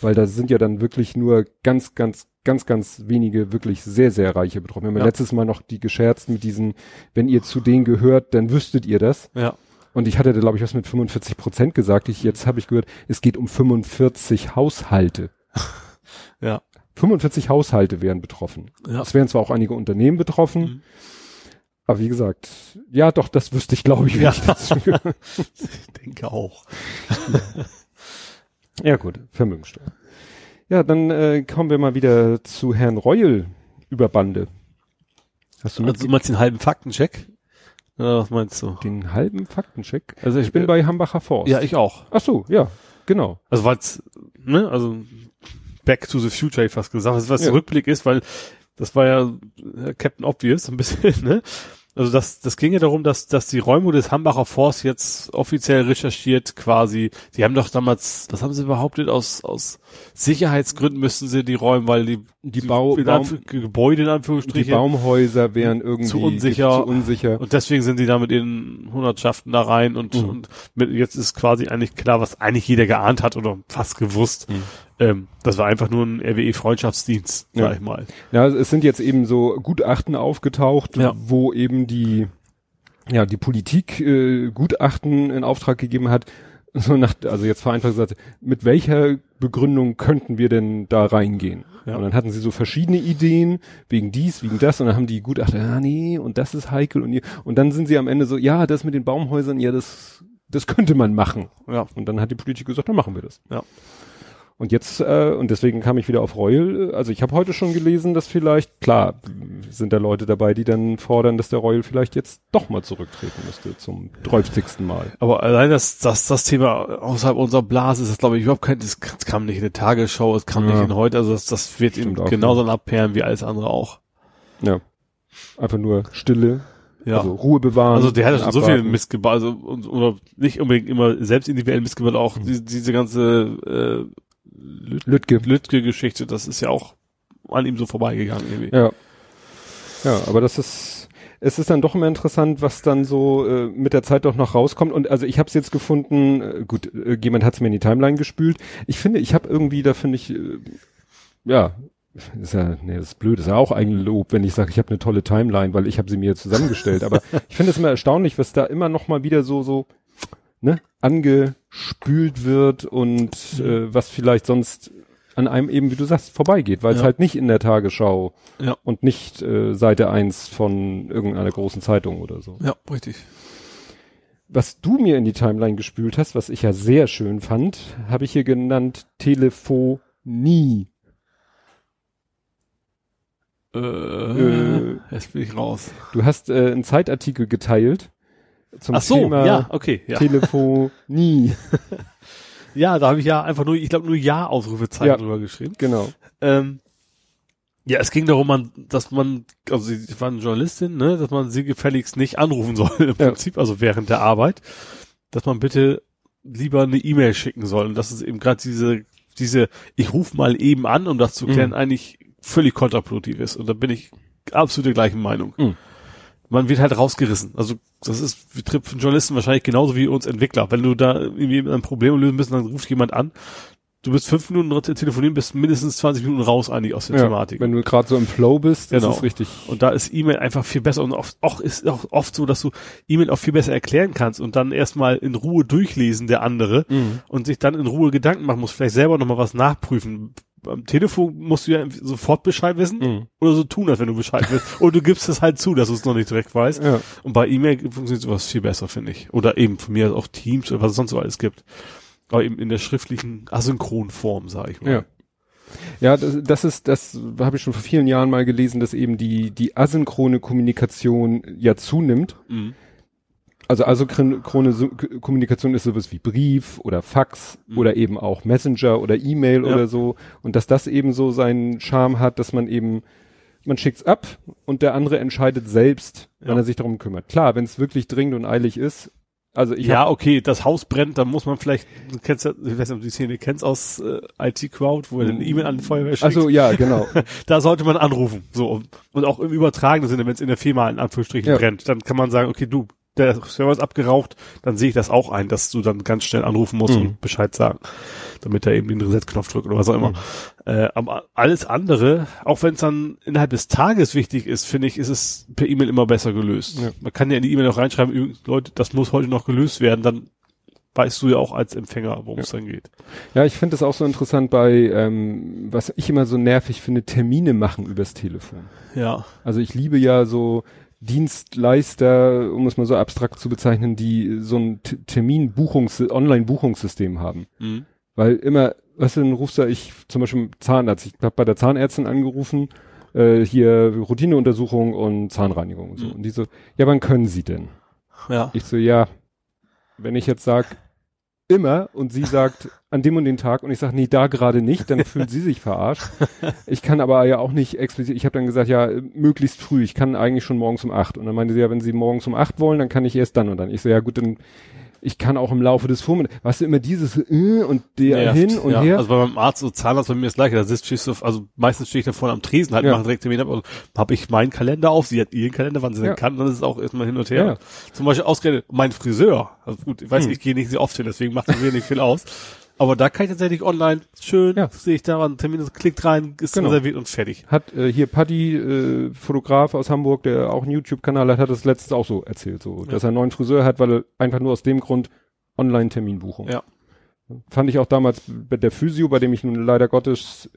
Weil da sind ja dann wirklich nur ganz, ganz, ganz, ganz wenige wirklich sehr, sehr reiche betroffen. Wir haben ja. Letztes Mal noch die gescherzt mit diesen, wenn ihr zu denen gehört, dann wüsstet ihr das. Ja. Und ich hatte da, glaube ich, was mit 45 Prozent gesagt. Ich, jetzt habe ich gehört, es geht um 45 Haushalte. Ja. 45 Haushalte wären betroffen. Ja. Es wären zwar auch einige Unternehmen betroffen, Mhm. Aber wie gesagt, ja doch, das wüsste ich, glaube ich, wenn Ja. ich dazu. [laughs] Ich denke auch. Ja gut, Vermögensteuer. Ja, dann äh, kommen wir mal wieder zu Herrn Reul über Bande. Hast du Also meinst den halben Faktencheck? Oder was meinst du? den halben Faktencheck? Also Ich bin bei Hambacher Forst. Ja, ich auch. Ach so, ja, genau. Also weil's, ne, also Back to the Future ich fast gesagt, was Ja. der Rückblick ist, weil das war ja äh, Captain Obvious ein bisschen, [laughs] ne? Also das, das ging ja darum, dass, dass die Räume des Hambacher Forst jetzt offiziell recherchiert quasi. Die haben doch damals, was haben sie behauptet, aus, aus Sicherheitsgründen müssten sie die räumen, weil die, Die Bau- Baum- Gebäude in Die Anführungsstrichen Baumhäuser wären irgendwie Zu unsicher. Zu unsicher. Und deswegen sind die da mit ihren Hundertschaften da rein und, Mhm. und mit, jetzt ist quasi eigentlich klar, was eigentlich jeder geahnt hat oder fast gewusst. Ähm, das war einfach nur ein RWE-Freundschaftsdienst, sag Ja. ich mal. Ja, es sind jetzt eben so Gutachten aufgetaucht, Ja. wo eben die, ja, die Politik äh, Gutachten in Auftrag gegeben hat. [laughs] So nach, also jetzt vereinfacht gesagt, mit welcher Begründung könnten wir denn da reingehen? Ja. Und dann hatten sie so verschiedene Ideen, wegen dies, wegen das, und dann haben die Gutachter, ah nee, und das ist heikel und, und dann sind sie am Ende so, ja, das mit den Baumhäusern, ja, das, das könnte man machen. Ja. Und dann hat die Politik gesagt, dann machen wir das. Ja. Und jetzt, äh, und deswegen kam ich wieder auf Reul, also ich habe heute schon gelesen, dass vielleicht, klar, sind da Leute dabei, die dann fordern, dass der Reul vielleicht jetzt doch mal zurücktreten müsste zum 30. Mal. Aber allein das, das, das Thema außerhalb unserer Blase ist das, glaube ich, überhaupt kein, das, das kam nicht in der Tagesschau, es kam Ja. nicht in heute, also das, das wird ihm Stimmt genauso abperren wie alles andere auch. Ja. Einfach nur Stille, Ja. also Ruhe bewahren. Also der hat ja schon so viel abwarten. Mist gebaut, also und, oder nicht unbedingt immer selbst individuell Mist gebaut, auch Mhm. die, diese ganze äh, Lüt Lütke. Lütke-Geschichte, das ist ja auch an ihm so vorbeigegangen irgendwie. Ja. Ja, aber das ist, es ist dann doch immer interessant, was dann so äh, mit der Zeit doch noch rauskommt. Und also ich habe es jetzt gefunden, äh, gut, äh, jemand hat es mir in die Timeline gespült. Ich finde, ich habe irgendwie, da finde ich, äh, ja, ist ja, nee, das ist blöd, ist ja auch Eigenlob, wenn ich sage, ich habe eine tolle Timeline, weil ich habe sie mir zusammengestellt. Aber [laughs] ich finde es immer erstaunlich, was da immer noch mal wieder so, so, ne, angespült wird und äh, was vielleicht sonst an einem eben, wie du sagst, vorbeigeht, weil es Ja. halt nicht in der Tagesschau Ja. und nicht äh, Seite eins von irgendeiner großen Zeitung oder so. Ja, richtig. Was du mir in die Timeline gespült hast, was ich ja sehr schön fand, habe ich hier genannt Telefonie. Äh, Äh. jetzt bin ich raus. Du hast äh, einen Zeitartikel geteilt zum Ach so, Thema ja, okay, ja. Telefonie. [laughs] Ja, da habe ich ja einfach nur, ich glaube nur Ja-Ausrufezeichen Ja. drüber geschrieben. genau. Ähm, ja, es ging darum, man, dass man, also sie war eine Journalistin, ne, dass man sie gefälligst nicht anrufen [laughs] soll im Ja. Prinzip, also während der Arbeit, dass man bitte lieber eine E-Mail schicken soll. Und das ist eben gerade diese, diese, ich rufe mal eben an, um das zu klären, Mhm. eigentlich völlig kontraproduktiv ist. Und da bin ich absolut der gleichen Meinung. Mhm. Man wird halt rausgerissen. Also das ist für Journalisten wahrscheinlich genauso wie uns Entwickler. Wenn du da irgendwie ein Problem lösen müssen, dann ruft jemand an. Du bist fünf Minuten telefonieren, bist mindestens 20 Minuten raus eigentlich aus der Ja, Thematik. wenn du gerade so im Flow bist, Genau. ist richtig. Und da ist E-Mail einfach viel besser und oft, auch ist auch oft so, dass du E-Mail auch viel besser erklären kannst und dann erstmal in Ruhe durchlesen der andere Mhm. und sich dann in Ruhe Gedanken machen muss, vielleicht selber nochmal was nachprüfen. Am Telefon musst du ja sofort Bescheid wissen Mhm. oder so tun, als wenn du Bescheid willst. und du gibst es halt zu, dass du es noch nicht direkt weißt. Ja. Und bei E-Mail funktioniert sowas viel besser, finde ich. Oder eben von mir auch Teams oder was es sonst so alles gibt. Aber eben in der schriftlichen Asynchronform, sage ich mal. Ja. Ja, das, das ist, das habe ich schon vor vielen Jahren mal gelesen, dass eben die, die asynchrone Kommunikation ja zunimmt. Mhm. Also asynchrone K- Kommunikation ist sowas wie Brief oder Fax Mhm. oder eben auch Messenger oder E-Mail Ja. oder so. Und dass das eben so seinen Charme hat, dass man eben, man schickt's ab und der andere entscheidet selbst, Ja. wann er sich darum kümmert. Klar, wenn es wirklich dringend und eilig ist. Also ich ja, okay, das Haus brennt, dann muss man vielleicht, du kennst ja, ich weiß nicht, ob du die Szene kennst aus äh, IT Crowd, wo er eine E-Mail an die Feuerwehr schickt. also ja, genau. [laughs] da sollte man anrufen. So und, und auch im übertragenen Sinne, wenn es in der Firma in Anführungsstrichen Ja. brennt, dann kann man sagen, okay, du, der Server ist abgeraucht, dann sehe ich das auch ein, dass du dann ganz schnell anrufen musst Mhm. und Bescheid sagen, damit er eben den Reset-Knopf drückt oder was auch immer. Mhm. Äh, aber alles andere, auch wenn es dann innerhalb des Tages wichtig ist, finde ich, ist es per E-Mail immer besser gelöst. Ja. Man kann ja in die E-Mail auch reinschreiben, Leute, das muss heute noch gelöst werden, dann weißt du ja auch als Empfänger, worum es dann geht. Ja, ich finde es auch so interessant bei, ähm, was ich immer so nervig finde, Termine machen übers Telefon. Ja. Also ich liebe ja so Dienstleister, um es mal so abstrakt zu bezeichnen, die so ein Terminbuchungs Online-Buchungssystem haben. Mhm. Weil immer, weißt du, dann rufst du, ich zum Beispiel Zahnarzt, ich habe bei der Zahnärztin angerufen, äh, hier Routineuntersuchung und Zahnreinigung und so. Mhm. Und die so, ja, wann können Sie denn? Ja. Ich so, ja, wenn ich jetzt sag immer und sie sagt an dem und den Tag und ich sag nee, da gerade nicht, dann fühlt sie sich verarscht. Ich kann aber ja auch nicht explizit, ich habe dann gesagt, ja, möglichst früh, ich kann eigentlich schon morgens um acht. Und dann meinte sie, ja, wenn sie morgens um acht wollen, dann kann ich erst dann und dann. Ich so, ja gut, dann ich kann auch im Laufe des Vormittags, weißt du, immer dieses äh, und der Nervt. hin und ja. her. Also bei meinem Arzt und Zahnarzt bei mir ist gleich, da sitzt, stehst du, also meistens stehe ich da vorne am Tresen halt, Ja. mache direkt Termin ab, also habe ich meinen Kalender auf, sie hat ihren Kalender, wann sie Ja. denn kann, dann ist es auch erstmal hin und her. Ja. Zum Beispiel ausgerechnet mein Friseur, also gut, ich weiß, Hm. ich gehe nicht sehr oft hin, deswegen macht das mir nicht viel aus. Aber da kann ich tatsächlich online, schön, Ja. sehe ich daran, Termin, klickt rein, ist Genau. reserviert und fertig. Hat äh, hier Paddy, äh, Fotograf aus Hamburg, der auch einen YouTube-Kanal hat, hat das letztens auch so erzählt, so, dass er einen neuen Friseur hat, weil er einfach nur aus dem Grund Online-Terminbuchung. Ja. Fand ich auch damals bei der Physio, bei dem ich nun leider Gottes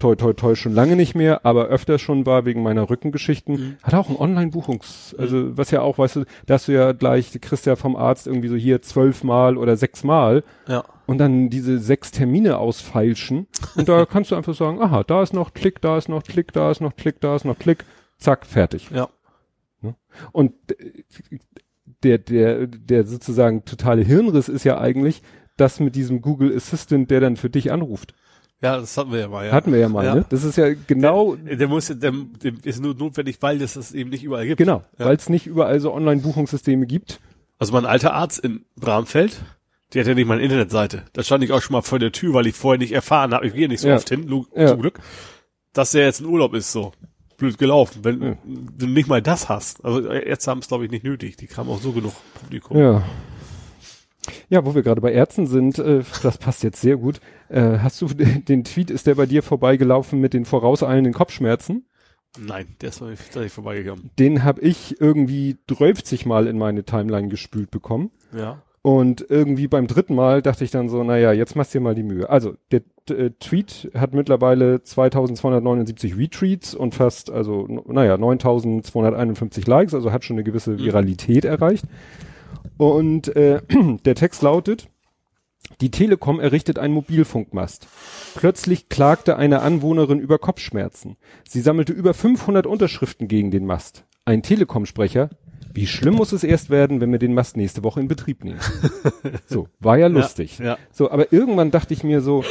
toi toi toi schon lange nicht mehr, aber öfter schon war wegen meiner Rückengeschichten, Mhm. hat auch ein Online-Buchungs, also was ja auch, weißt du, da hast du ja gleich, du kriegst ja vom Arzt irgendwie so hier zwölfmal oder sechsmal Ja. und dann diese sechs Termine ausfeilschen und da kannst du einfach sagen, aha, da ist noch Klick, da ist noch Klick, da ist noch Klick, da ist noch Klick, zack, fertig. Ja. Und äh, der, der, der sozusagen totale Hirnriss ist ja eigentlich, das mit diesem Google Assistant, der dann für dich anruft. Ja, das hatten wir ja mal, ja. Hatten wir ja mal, Ja. ne? Das ist ja genau, Der, der muss, der, der ist nur notwendig, weil das es eben nicht überall gibt. genau, Ja. weil es nicht überall so Online-Buchungssysteme gibt. Also mein alter Arzt in Bramfeld, der hat ja nicht mal eine Internetseite. Da stand ich auch schon mal vor der Tür, weil ich vorher nicht erfahren habe, ich gehe nicht so Ja. oft hin, zum Glück, dass der jetzt in Urlaub ist, so. Blöd gelaufen, wenn du nicht mal das hast. Also Ärzte haben es, glaube ich, nicht nötig. Die kamen auch so genug Publikum. Ja. Ja, wo wir gerade bei Ärzten sind, äh, das passt jetzt sehr gut. Äh, hast du den, Tweet, ist der bei dir vorbeigelaufen mit den vorauseilenden Kopfschmerzen? Nein, der ist da nicht vorbeigegangen. Den habe ich irgendwie 30 Mal in meine Timeline gespült bekommen. Ja. Und irgendwie beim dritten Mal dachte ich dann so, naja, jetzt machst du dir mal die Mühe. Also, der äh, Tweet hat mittlerweile 2279 Retweets und fast, also, naja, 9251 Likes, also hat schon eine gewisse Viralität erreicht. Und äh, [clears throat] der Text lautet, die Telekom errichtet einen Mobilfunkmast. Plötzlich klagte eine Anwohnerin über Kopfschmerzen. Sie sammelte über 500 Unterschriften gegen den Mast. Ein Telekom-Sprecher, wie schlimm muss es erst werden, wenn wir den Mast nächste Woche in Betrieb nehmen? [laughs] so, war ja lustig. Ja. So, aber irgendwann dachte ich mir so,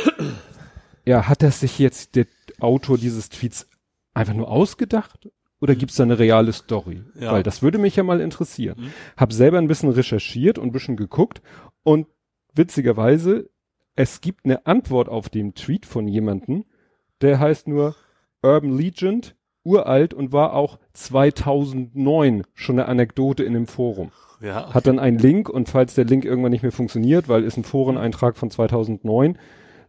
[clears throat] ja, hat das sich jetzt der Autor dieses Tweets einfach nur ausgedacht? Oder gibt's da eine reale Story? Ja. Weil das würde mich ja mal interessieren. Mhm. Hab selber ein bisschen recherchiert und ein bisschen geguckt und witzigerweise, es gibt eine Antwort auf den Tweet von jemanden, der heißt nur Urban Legend, uralt und war auch 2009 schon eine Anekdote in dem Forum. Ja. Hat dann einen Link und falls der Link irgendwann nicht mehr funktioniert, weil ist ein Foreneintrag von 2009,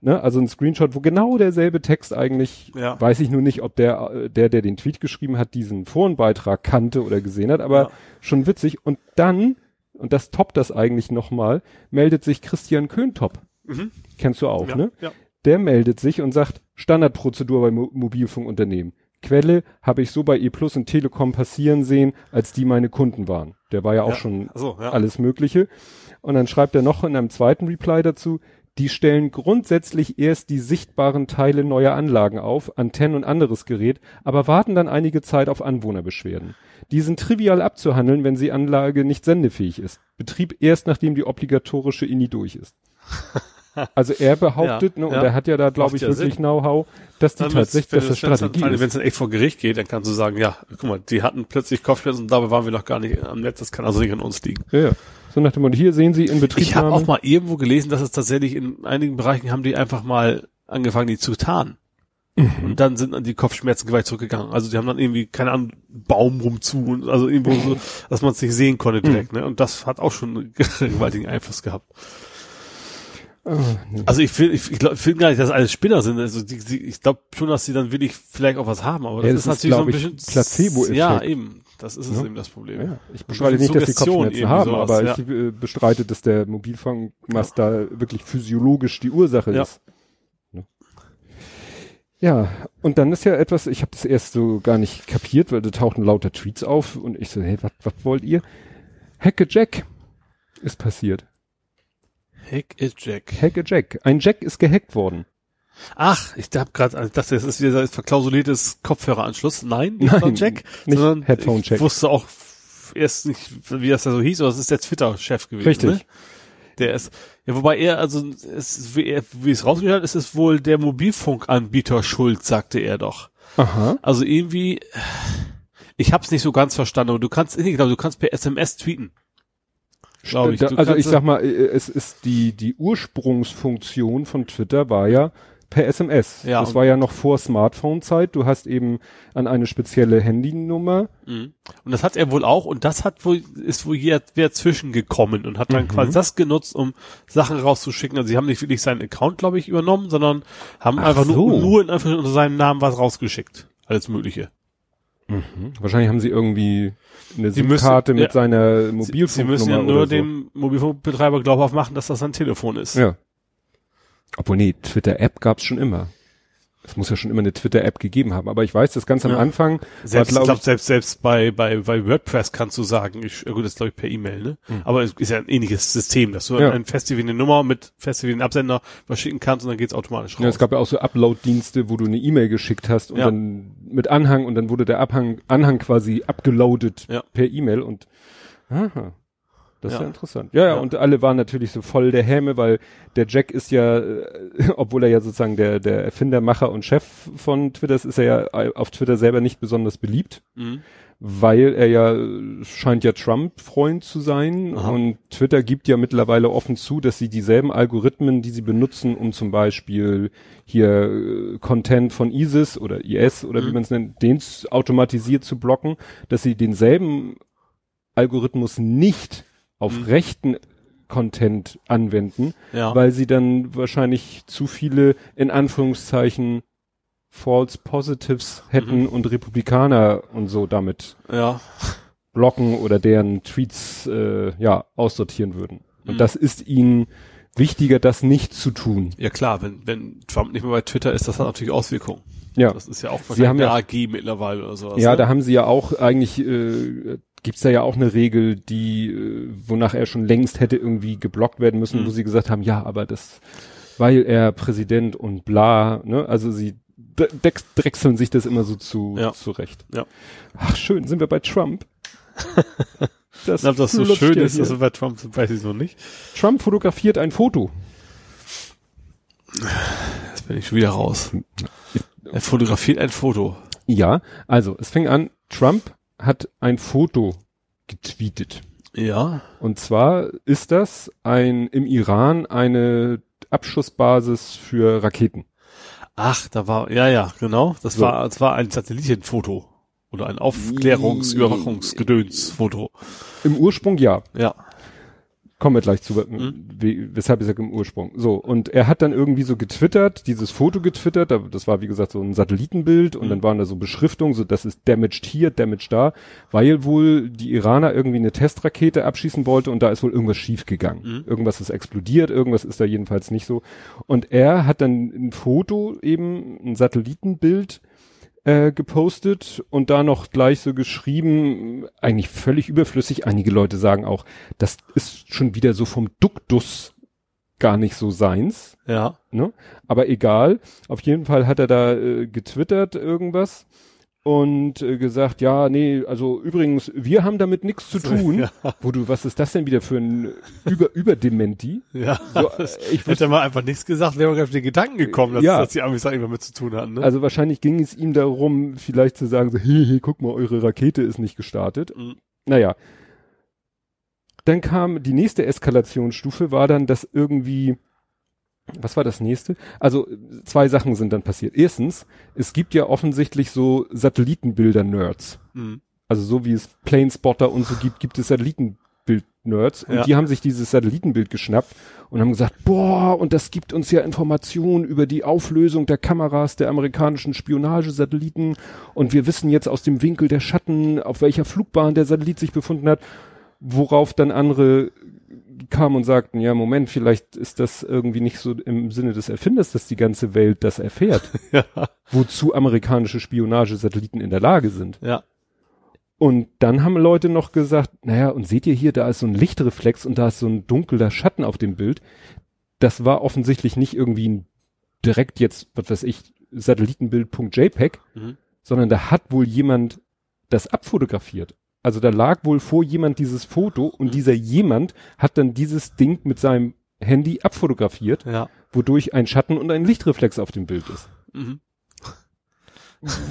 ne, also ein Screenshot, wo genau derselbe Text eigentlich, Ja. weiß ich nur nicht, ob der, äh, der, der den Tweet geschrieben hat, diesen Forenbeitrag kannte oder gesehen hat, aber Ja. schon witzig. Und dann, und das toppt das eigentlich nochmal, meldet sich Christian Köntop. Mhm. Kennst du auch, ja. ne? Ja. Der meldet sich und sagt, Standardprozedur bei Mo Mobilfunkunternehmen. Quelle habe ich so bei E Plus und Telekom passieren sehen, als die meine Kunden waren. Der war ja auch Ja. schon So, ja. alles Mögliche. Und dann schreibt er noch in einem zweiten Reply dazu, die stellen grundsätzlich erst die sichtbaren Teile neuer Anlagen auf, Antennen und anderes Gerät, aber warten dann einige Zeit auf Anwohnerbeschwerden. Die sind trivial abzuhandeln, wenn die Anlage nicht sendefähig ist. Betrieb erst nachdem die obligatorische INI durch ist. [laughs] Also er behauptet, Ja, ne, und ja. er hat ja da, glaube ich, ja wirklich. Know-how, dass die Dann tatsächlich, dass das Strategie. Wenn es dann echt vor Gericht geht, dann kannst du sagen, ja, guck mal, die hatten plötzlich Kopfschmerzen und dabei waren wir noch gar nicht am Netz, das kann also nicht an uns liegen. Ja. So nach dem Motto, hier sehen Sie in Ich habe auch mal irgendwo gelesen, dass es tatsächlich in einigen Bereichen haben die einfach mal angefangen, die zu tarnen. Mhm. Und dann sind die Kopfschmerzen gewalt zurückgegangen. Also die haben dann irgendwie, keine Ahnung, Baum rumzu und also irgendwo so, [laughs] dass man es nicht sehen konnte Mhm. direkt, ne? Und das hat auch schon einen [laughs] gewaltigen Einfluss gehabt. Ah, nee. Also ich will, ich, ich glaub, finde gar nicht, dass alles Spinner sind. Also die, die, ich glaube schon, dass sie dann wirklich vielleicht auch was haben, aber Ja, das, das ist ist, natürlich so ein bisschen Placebo-Effekt. Ja, eben. Das ist es Ja. eben das Problem. Ja, ich bestreite nicht, dass die Kopfschmerzen haben, sowas, aber ja. ich äh, bestreite, dass der Mobilfunkmast da wirklich physiologisch die Ursache ist. Ne? Ja, und dann ist ja etwas, ich habe das erst so gar nicht kapiert, weil da tauchten lauter Tweets auf und ich so, hey, was was wollt ihr? Hacke Jack ist passiert. Hack is Jack. Hacke Jack. Ein Jack ist gehackt worden. Ach, ich hab gerade, also das ist wieder verklausuliertes Kopfhöreranschluss. Nein, nicht Nein, Jack, nicht sondern Headphone ich Jack. wusste auch erst nicht, wie das da so hieß, aber es ist der Twitter-Chef gewesen. Richtig. Ne? Der ist, ja, wobei er, also, es, wie, er, wie es rausgehört hat, ist es wohl der Mobilfunkanbieter schuld, sagte er doch. Aha. Also irgendwie, ich hab's nicht so ganz verstanden, aber du kannst, ich glaube, du kannst per SMS tweeten. Glaube ich. Du also ich sag mal, äh, es ist die, die Ursprungsfunktion von Twitter war ja per SMS. Ja, das war ja noch vor Smartphone-Zeit. Du hast eben an eine spezielle Handynummer. Mhm. Und das hat er wohl auch und das hat wohl, ist wohl hier wer zwischengekommen und hat dann Mhm. quasi das genutzt, um Sachen rauszuschicken. Also sie haben nicht wirklich seinen Account, glaube ich, übernommen, sondern haben Ach einfach so. nur, nur in unter seinem Namen was rausgeschickt. Alles Mögliche. Wahrscheinlich haben sie irgendwie eine Sie SIM-Karte mit ja. seiner Sie, sie Mobilfunknummer müssen ja nur so. dem Mobilfunkbetreiber glaubhaft machen, dass das ein Telefon ist. Ja. Obwohl, nee, Twitter-App gab's schon immer. Es muss ja schon immer eine Twitter-App gegeben haben. Aber ich weiß, das ganz am Ja. Anfang Selbst, war, ich glaub glaube, selbst, selbst bei, bei, bei WordPress kannst du sagen, ich, gut, das glaube ich per E-Mail, ne? Aber es ist ja ein ähnliches System, dass du Mhm. Ja. ein festgewiesene eine Nummer mit festgewiesenen Absender verschicken kannst und dann geht's automatisch raus. Ja, es gab ja auch so Upload-Dienste, wo du eine E-Mail geschickt hast und Ja. dann mit Anhang und dann wurde der Abhang, Anhang quasi abgeloadet per E-Mail und aha, das ist Ja. ja interessant. Ja, ja, Ja. und alle waren natürlich so voll der Häme, weil der Jack ist ja, äh, [laughs] obwohl er ja sozusagen der, der Erfinder, Macher und Chef von Twitter ist, ist er ja auf Twitter selber nicht besonders beliebt, mhm. weil er ja scheint ja Trump-Freund zu sein Aha. und Twitter gibt ja mittlerweile offen zu, dass sie dieselben Algorithmen, die sie benutzen, um zum Beispiel hier äh, Content von ISIS oder IS oder wie Mhm. man es nennt, den automatisiert zu blocken, dass sie denselben Algorithmus nicht auf Mhm. rechten Content anwenden, Ja. weil sie dann wahrscheinlich zu viele in Anführungszeichen False Positives hätten Mhm. und Republikaner und so damit ja. blocken oder deren Tweets äh, ja aussortieren würden. Und Mhm. das ist ihnen wichtiger, das nicht zu tun. Ja klar, wenn, wenn Trump nicht mehr bei Twitter ist, das hat natürlich Auswirkungen. Ja, Das ist ja auch Sie haben wahrscheinlich ja- eine AG mittlerweile oder sowas. ja, ne? da haben sie ja auch eigentlich äh, gibt's da ja auch eine Regel, die äh, wonach er schon längst hätte irgendwie geblockt werden müssen, Mhm. wo sie gesagt haben, ja, aber das weil er Präsident und bla, ne? Also sie drechseln sich das immer so zu Ja. zurecht. Ja. Ach schön, sind wir bei Trump. [laughs] Das, Ob das so schön ist, dass er bei Trump sind, weiß ich so nicht. Trump fotografiert ein Foto. Jetzt bin ich schon wieder raus. Er fotografiert ein Foto. Ja, also es fing an, Trump hat ein Foto getweetet. Ja. Und zwar ist das ein im Iran eine Abschussbasis für Raketen. Ach, da war, ja, ja, genau. Das So. war, das war ein Satellitenfoto. Oder ein Aufklärungs-, Überwachungsgedönsfoto. Im Ursprung ja. Ja. Kommen wir gleich zu, Mhm. wie, weshalb ich sage im Ursprung. So, und er hat dann irgendwie so getwittert, dieses Foto getwittert, da- das war wie gesagt so ein Satellitenbild und Mhm. dann waren da so Beschriftungen, so das ist damaged hier, damaged da, weil wohl die Iraner irgendwie eine Testrakete abschießen wollte und da ist wohl irgendwas schiefgegangen. Mhm. Irgendwas ist explodiert, irgendwas ist da jedenfalls nicht so. Und er hat dann ein Foto eben, ein Satellitenbild äh, gepostet und da noch gleich so geschrieben, eigentlich völlig überflüssig. Einige Leute sagen auch, das ist schon wieder so vom Duktus gar nicht so seins. Ja. Ne? Aber egal. Auf jeden Fall hat er da äh, getwittert irgendwas und äh, gesagt, ja, nee, also übrigens, wir haben damit nichts zu [laughs] tun. Ja. Wo du, was ist das denn wieder für ein Über Überdementi? [laughs] Ja, So, [laughs] äh, ich hätte man einfach nichts gesagt, wäre man auf den Gedanken gekommen, dass, Ja. dass die Amis da irgendwas mit zu tun hatten. Ne? Also wahrscheinlich ging es ihm darum, vielleicht zu sagen, so, hey, hey, guck mal, eure Rakete ist nicht gestartet. Mhm. Naja. Dann kam die nächste Eskalationsstufe, war dann, dass irgendwie, was war das nächste? Also zwei Sachen sind dann passiert. Erstens, es gibt ja offensichtlich so Satellitenbilder-Nerds. Mhm. Also so wie es Planespotter und so gibt, gibt es Satellitenbild-Nerds. Und Ja. die haben sich dieses Satellitenbild geschnappt und haben gesagt, boah, und das gibt uns ja Informationen über die Auflösung der Kameras der amerikanischen Spionagesatelliten. Und wir wissen jetzt aus dem Winkel der Schatten, auf welcher Flugbahn der Satellit sich befunden hat. Worauf dann andere kamen und sagten, ja, Moment, vielleicht ist das irgendwie nicht so im Sinne des Erfinders, dass die ganze Welt das erfährt, [laughs] Ja, wozu amerikanische Spionagesatelliten in der Lage sind. ja, Und dann haben Leute noch gesagt, naja, und seht ihr hier, da ist so ein Lichtreflex und da ist so ein dunkler Schatten auf dem Bild. Das war offensichtlich nicht irgendwie ein direkt jetzt, was weiß ich, Satellitenbild.jpg, Mhm. sondern da hat wohl jemand das abfotografiert. Also da lag wohl vor jemand dieses Foto und dieser jemand hat dann dieses Ding mit seinem Handy abfotografiert, ja. wodurch ein Schatten und ein Lichtreflex auf dem Bild ist Mhm.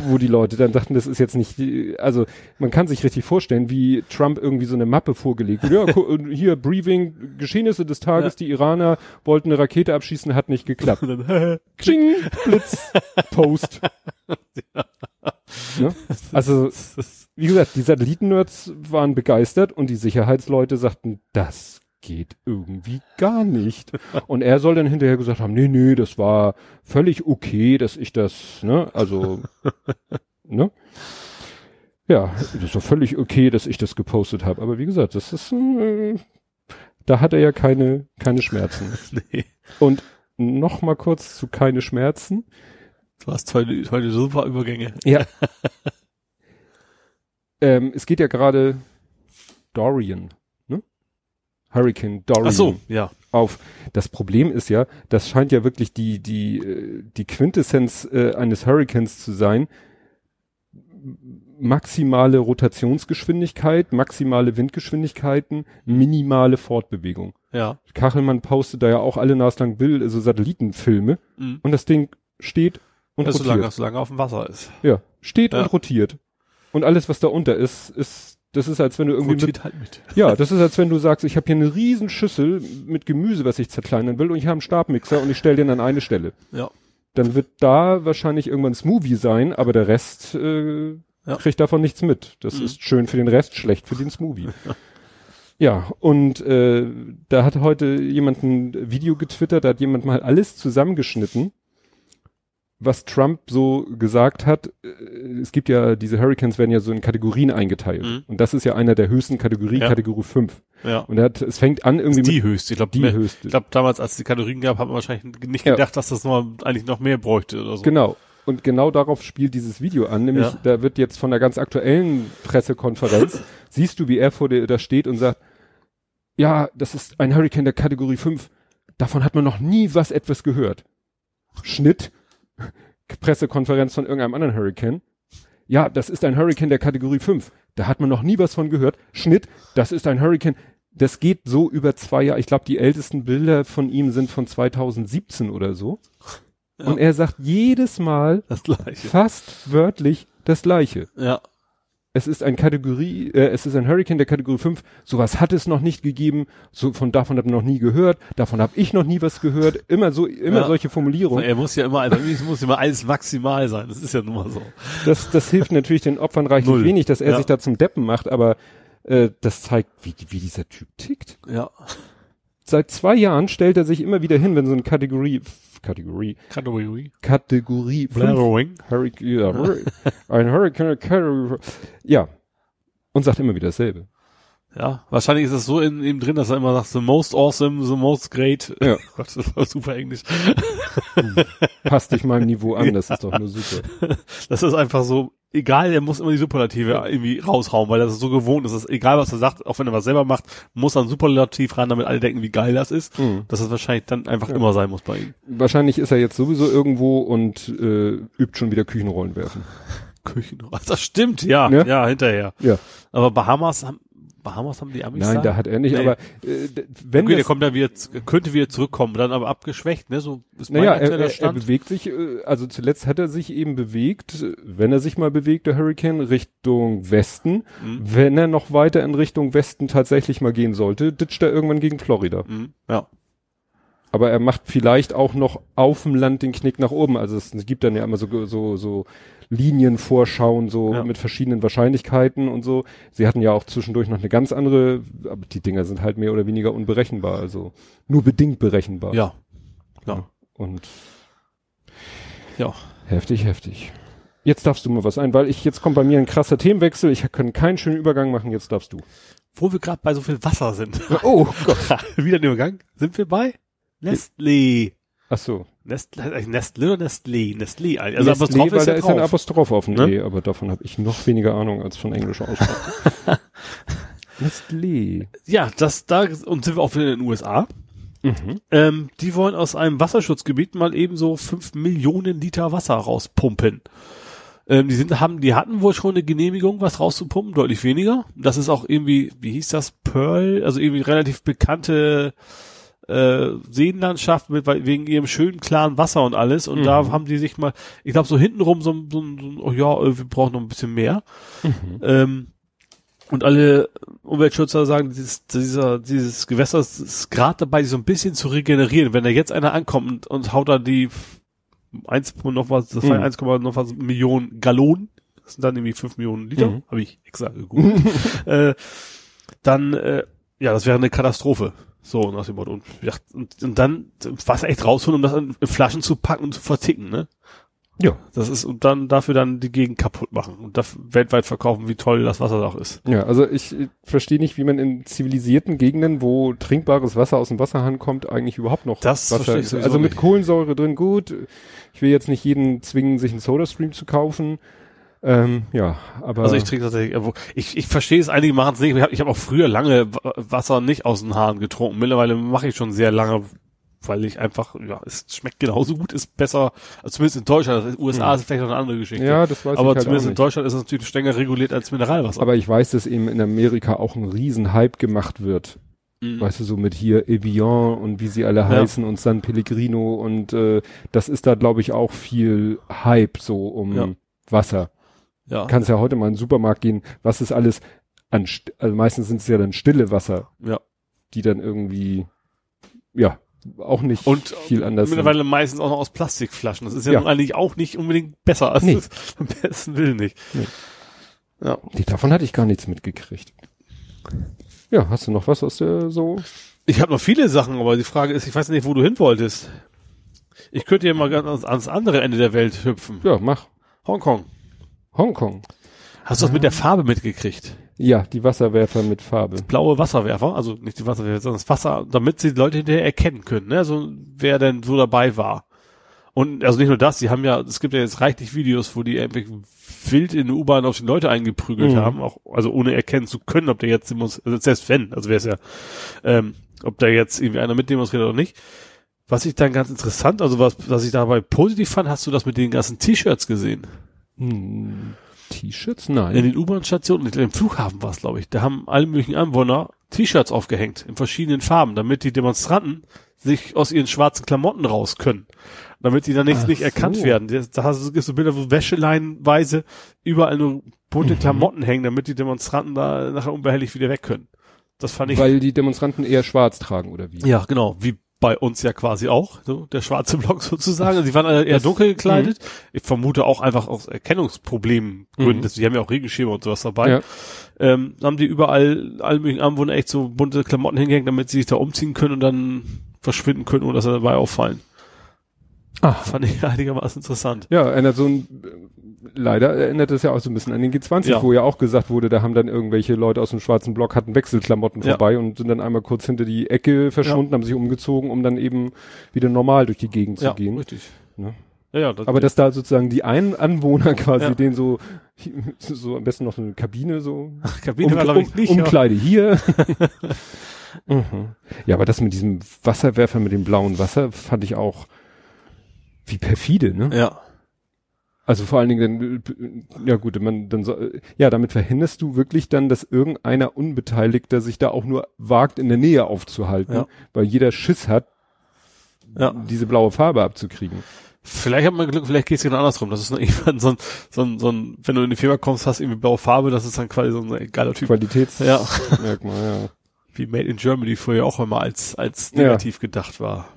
wo die Leute dann dachten, das ist jetzt nicht, also man kann sich richtig vorstellen, wie Trump irgendwie so eine Mappe vorgelegt hat. Ja, hier Briefing, Geschehnisse des Tages, die Iraner wollten eine Rakete abschießen, hat nicht geklappt. [laughs] Ching, Blitz, Post. [laughs] ne? Also, wie gesagt, die Satellitennerds waren begeistert und die Sicherheitsleute sagten, das geht irgendwie gar nicht. Und er soll dann hinterher gesagt haben, nee, nee, das war völlig okay, dass ich das, ne, also, ne? Ja, das doch völlig okay, dass ich das gepostet habe. Aber wie gesagt, das ist, äh, da hat er ja keine, keine Schmerzen. [laughs] nee. Und noch mal kurz zu keine Schmerzen. Du hast heute, heute super Übergänge. Ja. [laughs] ähm, es geht ja gerade Dorian, ne? Hurricane Dorian Ach so, ja. auf. Das Problem ist ja, das scheint ja wirklich die die äh, die Quintessenz äh, eines Hurricanes zu sein. Maximale Rotationsgeschwindigkeit, maximale Windgeschwindigkeiten, minimale Fortbewegung. Ja. Kachelmann postet da ja auch alle naslang Bild, also Satellitenfilme Mhm. und das Ding steht und Ja, rotiert. solange, solange auf dem Wasser ist. Ja, steht Ja. und rotiert. Und alles, was da unter ist, ist, das ist, als wenn du irgendwie mit, halt mit. ja, das ist, als wenn du sagst, ich habe hier eine riesen Schüssel mit Gemüse, was ich zerkleinern will, und ich habe einen Stabmixer und ich stelle den an eine Stelle. Ja. Dann wird da wahrscheinlich irgendwann Smoothie sein, aber der Rest äh, Ja. kriegt davon nichts mit. Das Mhm. ist schön für den Rest, schlecht für den Smoothie. [laughs] ja, und äh, da hat heute jemand ein Video getwittert, da hat jemand mal alles zusammengeschnitten, was Trump so gesagt hat. Äh, Es gibt ja, diese Hurricanes werden ja so in Kategorien eingeteilt. Mhm. Und das ist ja einer der höchsten Kategorien, Ja. Kategorie 5. Ja. Und er hat, es fängt an irgendwie die höchste. Ich glaube, die höchste. ich glaube, damals, als es die Kategorien gab, hat man wahrscheinlich nicht Ja. gedacht, dass das noch, eigentlich noch mehr bräuchte oder so. Genau. Und genau darauf spielt dieses Video an, nämlich Ja. da wird jetzt von der ganz aktuellen Pressekonferenz, [laughs] siehst du, wie er vor dir da steht und sagt, ja, das ist ein Hurricane der Kategorie 5. Davon hat man noch nie was etwas gehört. Schnitt, [laughs] Pressekonferenz von irgendeinem anderen Hurricane. Ja, das ist ein Hurricane der Kategorie 5. Da hat man noch nie was von gehört. Schnitt, das ist ein Hurricane. Das geht so über zwei Jahre. Ich glaube, die ältesten Bilder von ihm sind von 2017 oder so. Ja. Und er sagt jedes Mal fast wörtlich das Gleiche. Ja. Es ist ein Kategorie, äh, es ist ein Hurricane der Kategorie 5. Sowas hat es noch nicht gegeben. So von davon hat man noch nie gehört. Davon habe ich noch nie was gehört. Immer so, immer Ja. solche Formulierungen. Er muss ja immer, also es muss immer alles maximal sein. Das ist ja nun mal so. Das, das hilft natürlich den Opfern reichlich Null. wenig, dass er Ja. sich da zum Deppen macht. Aber äh, das zeigt, wie, wie dieser Typ tickt. Ja. Seit zwei Jahren stellt er sich immer wieder hin, wenn so eine Kategorie, Kategorie, Kategorie. Kategorie 5 Blathering. Hurricane, ein Hurricane, ja, und sagt immer wieder dasselbe. Ja, wahrscheinlich ist es so in ihm drin, dass er immer sagt, the most awesome, the most great. Ja. [laughs] Gott, das war super Englisch. Passt dich meinem Niveau an, das ist doch nur super. [laughs] Das ist einfach so, egal, er muss immer die Superlative irgendwie raushauen, weil das so gewohnt ist. Ist egal, was er sagt, auch wenn er was selber macht, muss er ein Superlativ ran, damit alle denken, wie geil das ist. Mhm. Dass es wahrscheinlich dann einfach immer sein muss bei ihm. Wahrscheinlich ist er jetzt sowieso irgendwo und äh, übt schon wieder Küchenrollen werfen. [laughs] Küchen. Das stimmt, ja, Ja? ja, hinterher. Ja. Aber Bahamas haben, Bahamas haben die Amis Nein, da hat er nicht, Nee. aber äh, wenn okay, der das, kommt dann wieder, könnte wieder zurückkommen, dann aber abgeschwächt, ne? So ist mein naja, er, er, er bewegt sich, äh, also zuletzt hat er sich eben bewegt, wenn er sich mal bewegt, der Hurricane, Richtung Westen. Mhm. Wenn er noch weiter in Richtung Westen tatsächlich mal gehen sollte, ditcht er irgendwann gegen Florida. Mhm, ja. Aber er macht vielleicht auch noch auf dem Land den Knick nach oben. Also es gibt dann ja immer so, so, so Linienvorschauen, so Ja. mit verschiedenen Wahrscheinlichkeiten und so. Sie hatten ja auch zwischendurch noch eine ganz andere, aber die Dinger sind halt mehr oder weniger unberechenbar, also nur bedingt berechenbar. Ja. Ja. Und Ja. heftig, heftig. Jetzt darfst du mal was ein, weil ich, jetzt kommt bei mir ein krasser Themenwechsel. Ich kann keinen schönen Übergang machen, jetzt darfst du. Wo wir gerade bei so viel Wasser sind. Oh Gott. [laughs] wieder ein Übergang. Sind wir bei Nestlé. Ach so. Nest, heißt eigentlich Nestlé oder Nestlé? Nestlé. Also Nestlé, Apostroph weil ist da ja ist ein drauf. Apostroph auf dem Ne? E, aber davon habe ich noch weniger Ahnung als von englischer Aussprache. [laughs] Nestlé. Ja, das, da, und sind wir auch wieder in den USA. Mhm. Ähm, die wollen aus einem Wasserschutzgebiet mal eben so fünf Millionen Liter Wasser rauspumpen. Ähm, die sind, haben, die hatten wohl schon eine Genehmigung, was rauszupumpen, deutlich weniger. Das ist auch irgendwie, wie hieß das, Pearl, also irgendwie relativ bekannte äh, Seenlandschaft mit wegen ihrem schönen klaren Wasser und alles. Und Mhm. da haben die sich mal, ich glaube so hintenrum so, so, so oh ja, äh, wir brauchen noch ein bisschen mehr. Mhm. Ähm, und alle Umweltschützer sagen, dieses, dieser, dieses Gewässer ist gerade dabei, sich so ein bisschen zu regenerieren. Wenn da jetzt einer ankommt und, und haut da die 1, noch was, das war Mhm. 1, noch was Millionen Gallonen, das sind dann irgendwie 5 Millionen Liter, Mhm. habe ich extra gegoogelt, [laughs] äh, dann, äh, ja, das wäre eine Katastrophe. So, nach dem Motto. Und, und, und dann Wasser echt rausholen, um das in, in Flaschen zu packen und zu verticken, ne? Ja. Das ist, und dann dafür dann die Gegend kaputt machen und das weltweit verkaufen, wie toll das Wasser auch ist. Ja, also ich äh, verstehe nicht, wie man in zivilisierten Gegenden, wo trinkbares Wasser aus dem Wasserhahn kommt, eigentlich überhaupt noch Das Wasser. ich also mit nicht. Kohlensäure drin, gut. Ich will jetzt nicht jeden zwingen, sich einen Sodastream zu kaufen. Ähm, ja, aber Also ich trinke tatsächlich, ich, ich verstehe es, einige machen es nicht. Ich habe ich hab auch früher lange Wa- Wasser nicht aus den Haaren getrunken. Mittlerweile mache ich schon sehr lange, weil ich einfach, ja, es schmeckt genauso gut, ist besser, also zumindest in Deutschland. In den USA ist es vielleicht noch eine andere Geschichte. ja, das weiß aber ich halt zumindest in. Deutschland ist es natürlich strenger reguliert als Mineralwasser. Aber ich weiß, dass eben in Amerika auch ein riesen Hype gemacht wird. Mhm. Weißt du, so mit hier Evian und wie sie alle heißen und San Pellegrino und äh, das ist da, glaube ich, auch viel Hype so um Ja. Wasser. Ja, kannst ja heute mal in den Supermarkt gehen, was ist alles an, also meistens sind es ja dann stille Wasser, ja. die dann irgendwie, ja, auch nicht Und viel anders sind. mittlerweile meistens auch noch aus Plastikflaschen. Das ist ja, Ja. nun eigentlich auch nicht unbedingt besser. als Nee. das [laughs] am besten will nicht. Nee. Ja. Nee, davon hatte ich gar nichts mitgekriegt. Ja, hast du noch was aus der so? Ich habe noch viele Sachen, aber die Frage ist, ich weiß nicht, wo du hin wolltest. Ich könnte ja mal ganz ans, ans andere Ende der Welt hüpfen. Ja, mach. Hongkong. Hongkong. Hast du das mit der Farbe mitgekriegt? Ja, die Wasserwerfer mit Farbe. Blaue Wasserwerfer, also nicht die Wasserwerfer, sondern das Wasser, damit sie die Leute hinterher erkennen können, ne? Also wer denn so dabei war. Und also nicht nur das, die haben ja, es gibt ja jetzt reichlich Videos, wo die irgendwie wild in der U-Bahn auf die Leute eingeprügelt Mhm. haben, auch also ohne erkennen zu können, ob der jetzt demons- also selbst wenn, also wäre es ja, ähm, ob da jetzt irgendwie einer mit demonstriert oder nicht. Was ich dann ganz interessant, also was, was ich dabei positiv fand, hast du das mit den ganzen T-Shirts gesehen? Hm, T-Shirts? In Nein. den U-Bahn-Stationen, im Flughafen war es, glaube ich, da haben alle möglichen Anwohner T-Shirts aufgehängt in verschiedenen Farben, damit die Demonstranten sich aus ihren schwarzen Klamotten raus können. Damit die dann nicht, nicht erkannt so. werden. Das- Da hast du so Bilder, wo Wäscheleinweise überall nur bunte Mhm. Klamotten hängen, damit die Demonstranten da nachher unbehelligt wieder weg können. Das fand ich. Weil die Demonstranten eher schwarz tragen, oder wie? ja, genau. Wie bei uns ja quasi auch, so der schwarze [laughs] Block sozusagen. Also die waren alle eher Das- dunkel gekleidet. Ich vermute auch einfach aus Erkennungsproblemen Gründen. Mhm. Die haben ja auch Regenschirme und sowas dabei. Ja. Ähm, haben die überall, alle möglichen Anwohner echt so bunte Klamotten hingehängt, damit sie sich da umziehen können und dann verschwinden können, ohne dass sie dabei auffallen. Ah. Fand ich einigermaßen interessant. Ja, erinnert so ein, leider erinnert es ja auch so ein bisschen an den G20, Ja. wo ja auch gesagt wurde, da haben dann irgendwelche Leute aus dem schwarzen Block hatten Wechselklamotten Ja. vorbei und sind dann einmal kurz hinter die Ecke verschwunden, haben sich umgezogen, um dann eben wieder normal durch die Gegend Ja, zu gehen. richtig. Ne? Ja, ja, das, Aber dass da sozusagen die einen Anwohner quasi Ja. den so, [laughs] so am besten noch eine Kabine so, Kabine war, glaube ich, nicht. um, aber- Umkleide hier. [laughs] mhm. Ja, aber das mit diesem Wasserwerfer mit dem blauen Wasser fand ich auch wie perfide, ne? ja. Also vor allen Dingen, dann, ja gut, man, dann so, ja, damit verhinderst du wirklich dann, dass irgendeiner Unbeteiligter sich da auch nur wagt, in der Nähe aufzuhalten, Ja. weil jeder Schiss hat, Ja. diese blaue Farbe abzukriegen. Vielleicht hat man Glück, vielleicht geht es genau andersrum. Das ist noch [laughs] irgendwann so ein, so ein, so ein, wenn du in die Firma kommst, hast irgendwie blaue Farbe, das ist dann quasi so ein geiler Typ. Qualitätsmerkmal, ja. Wie Made in Germany früher auch immer als, als Ja. negativ gedacht war.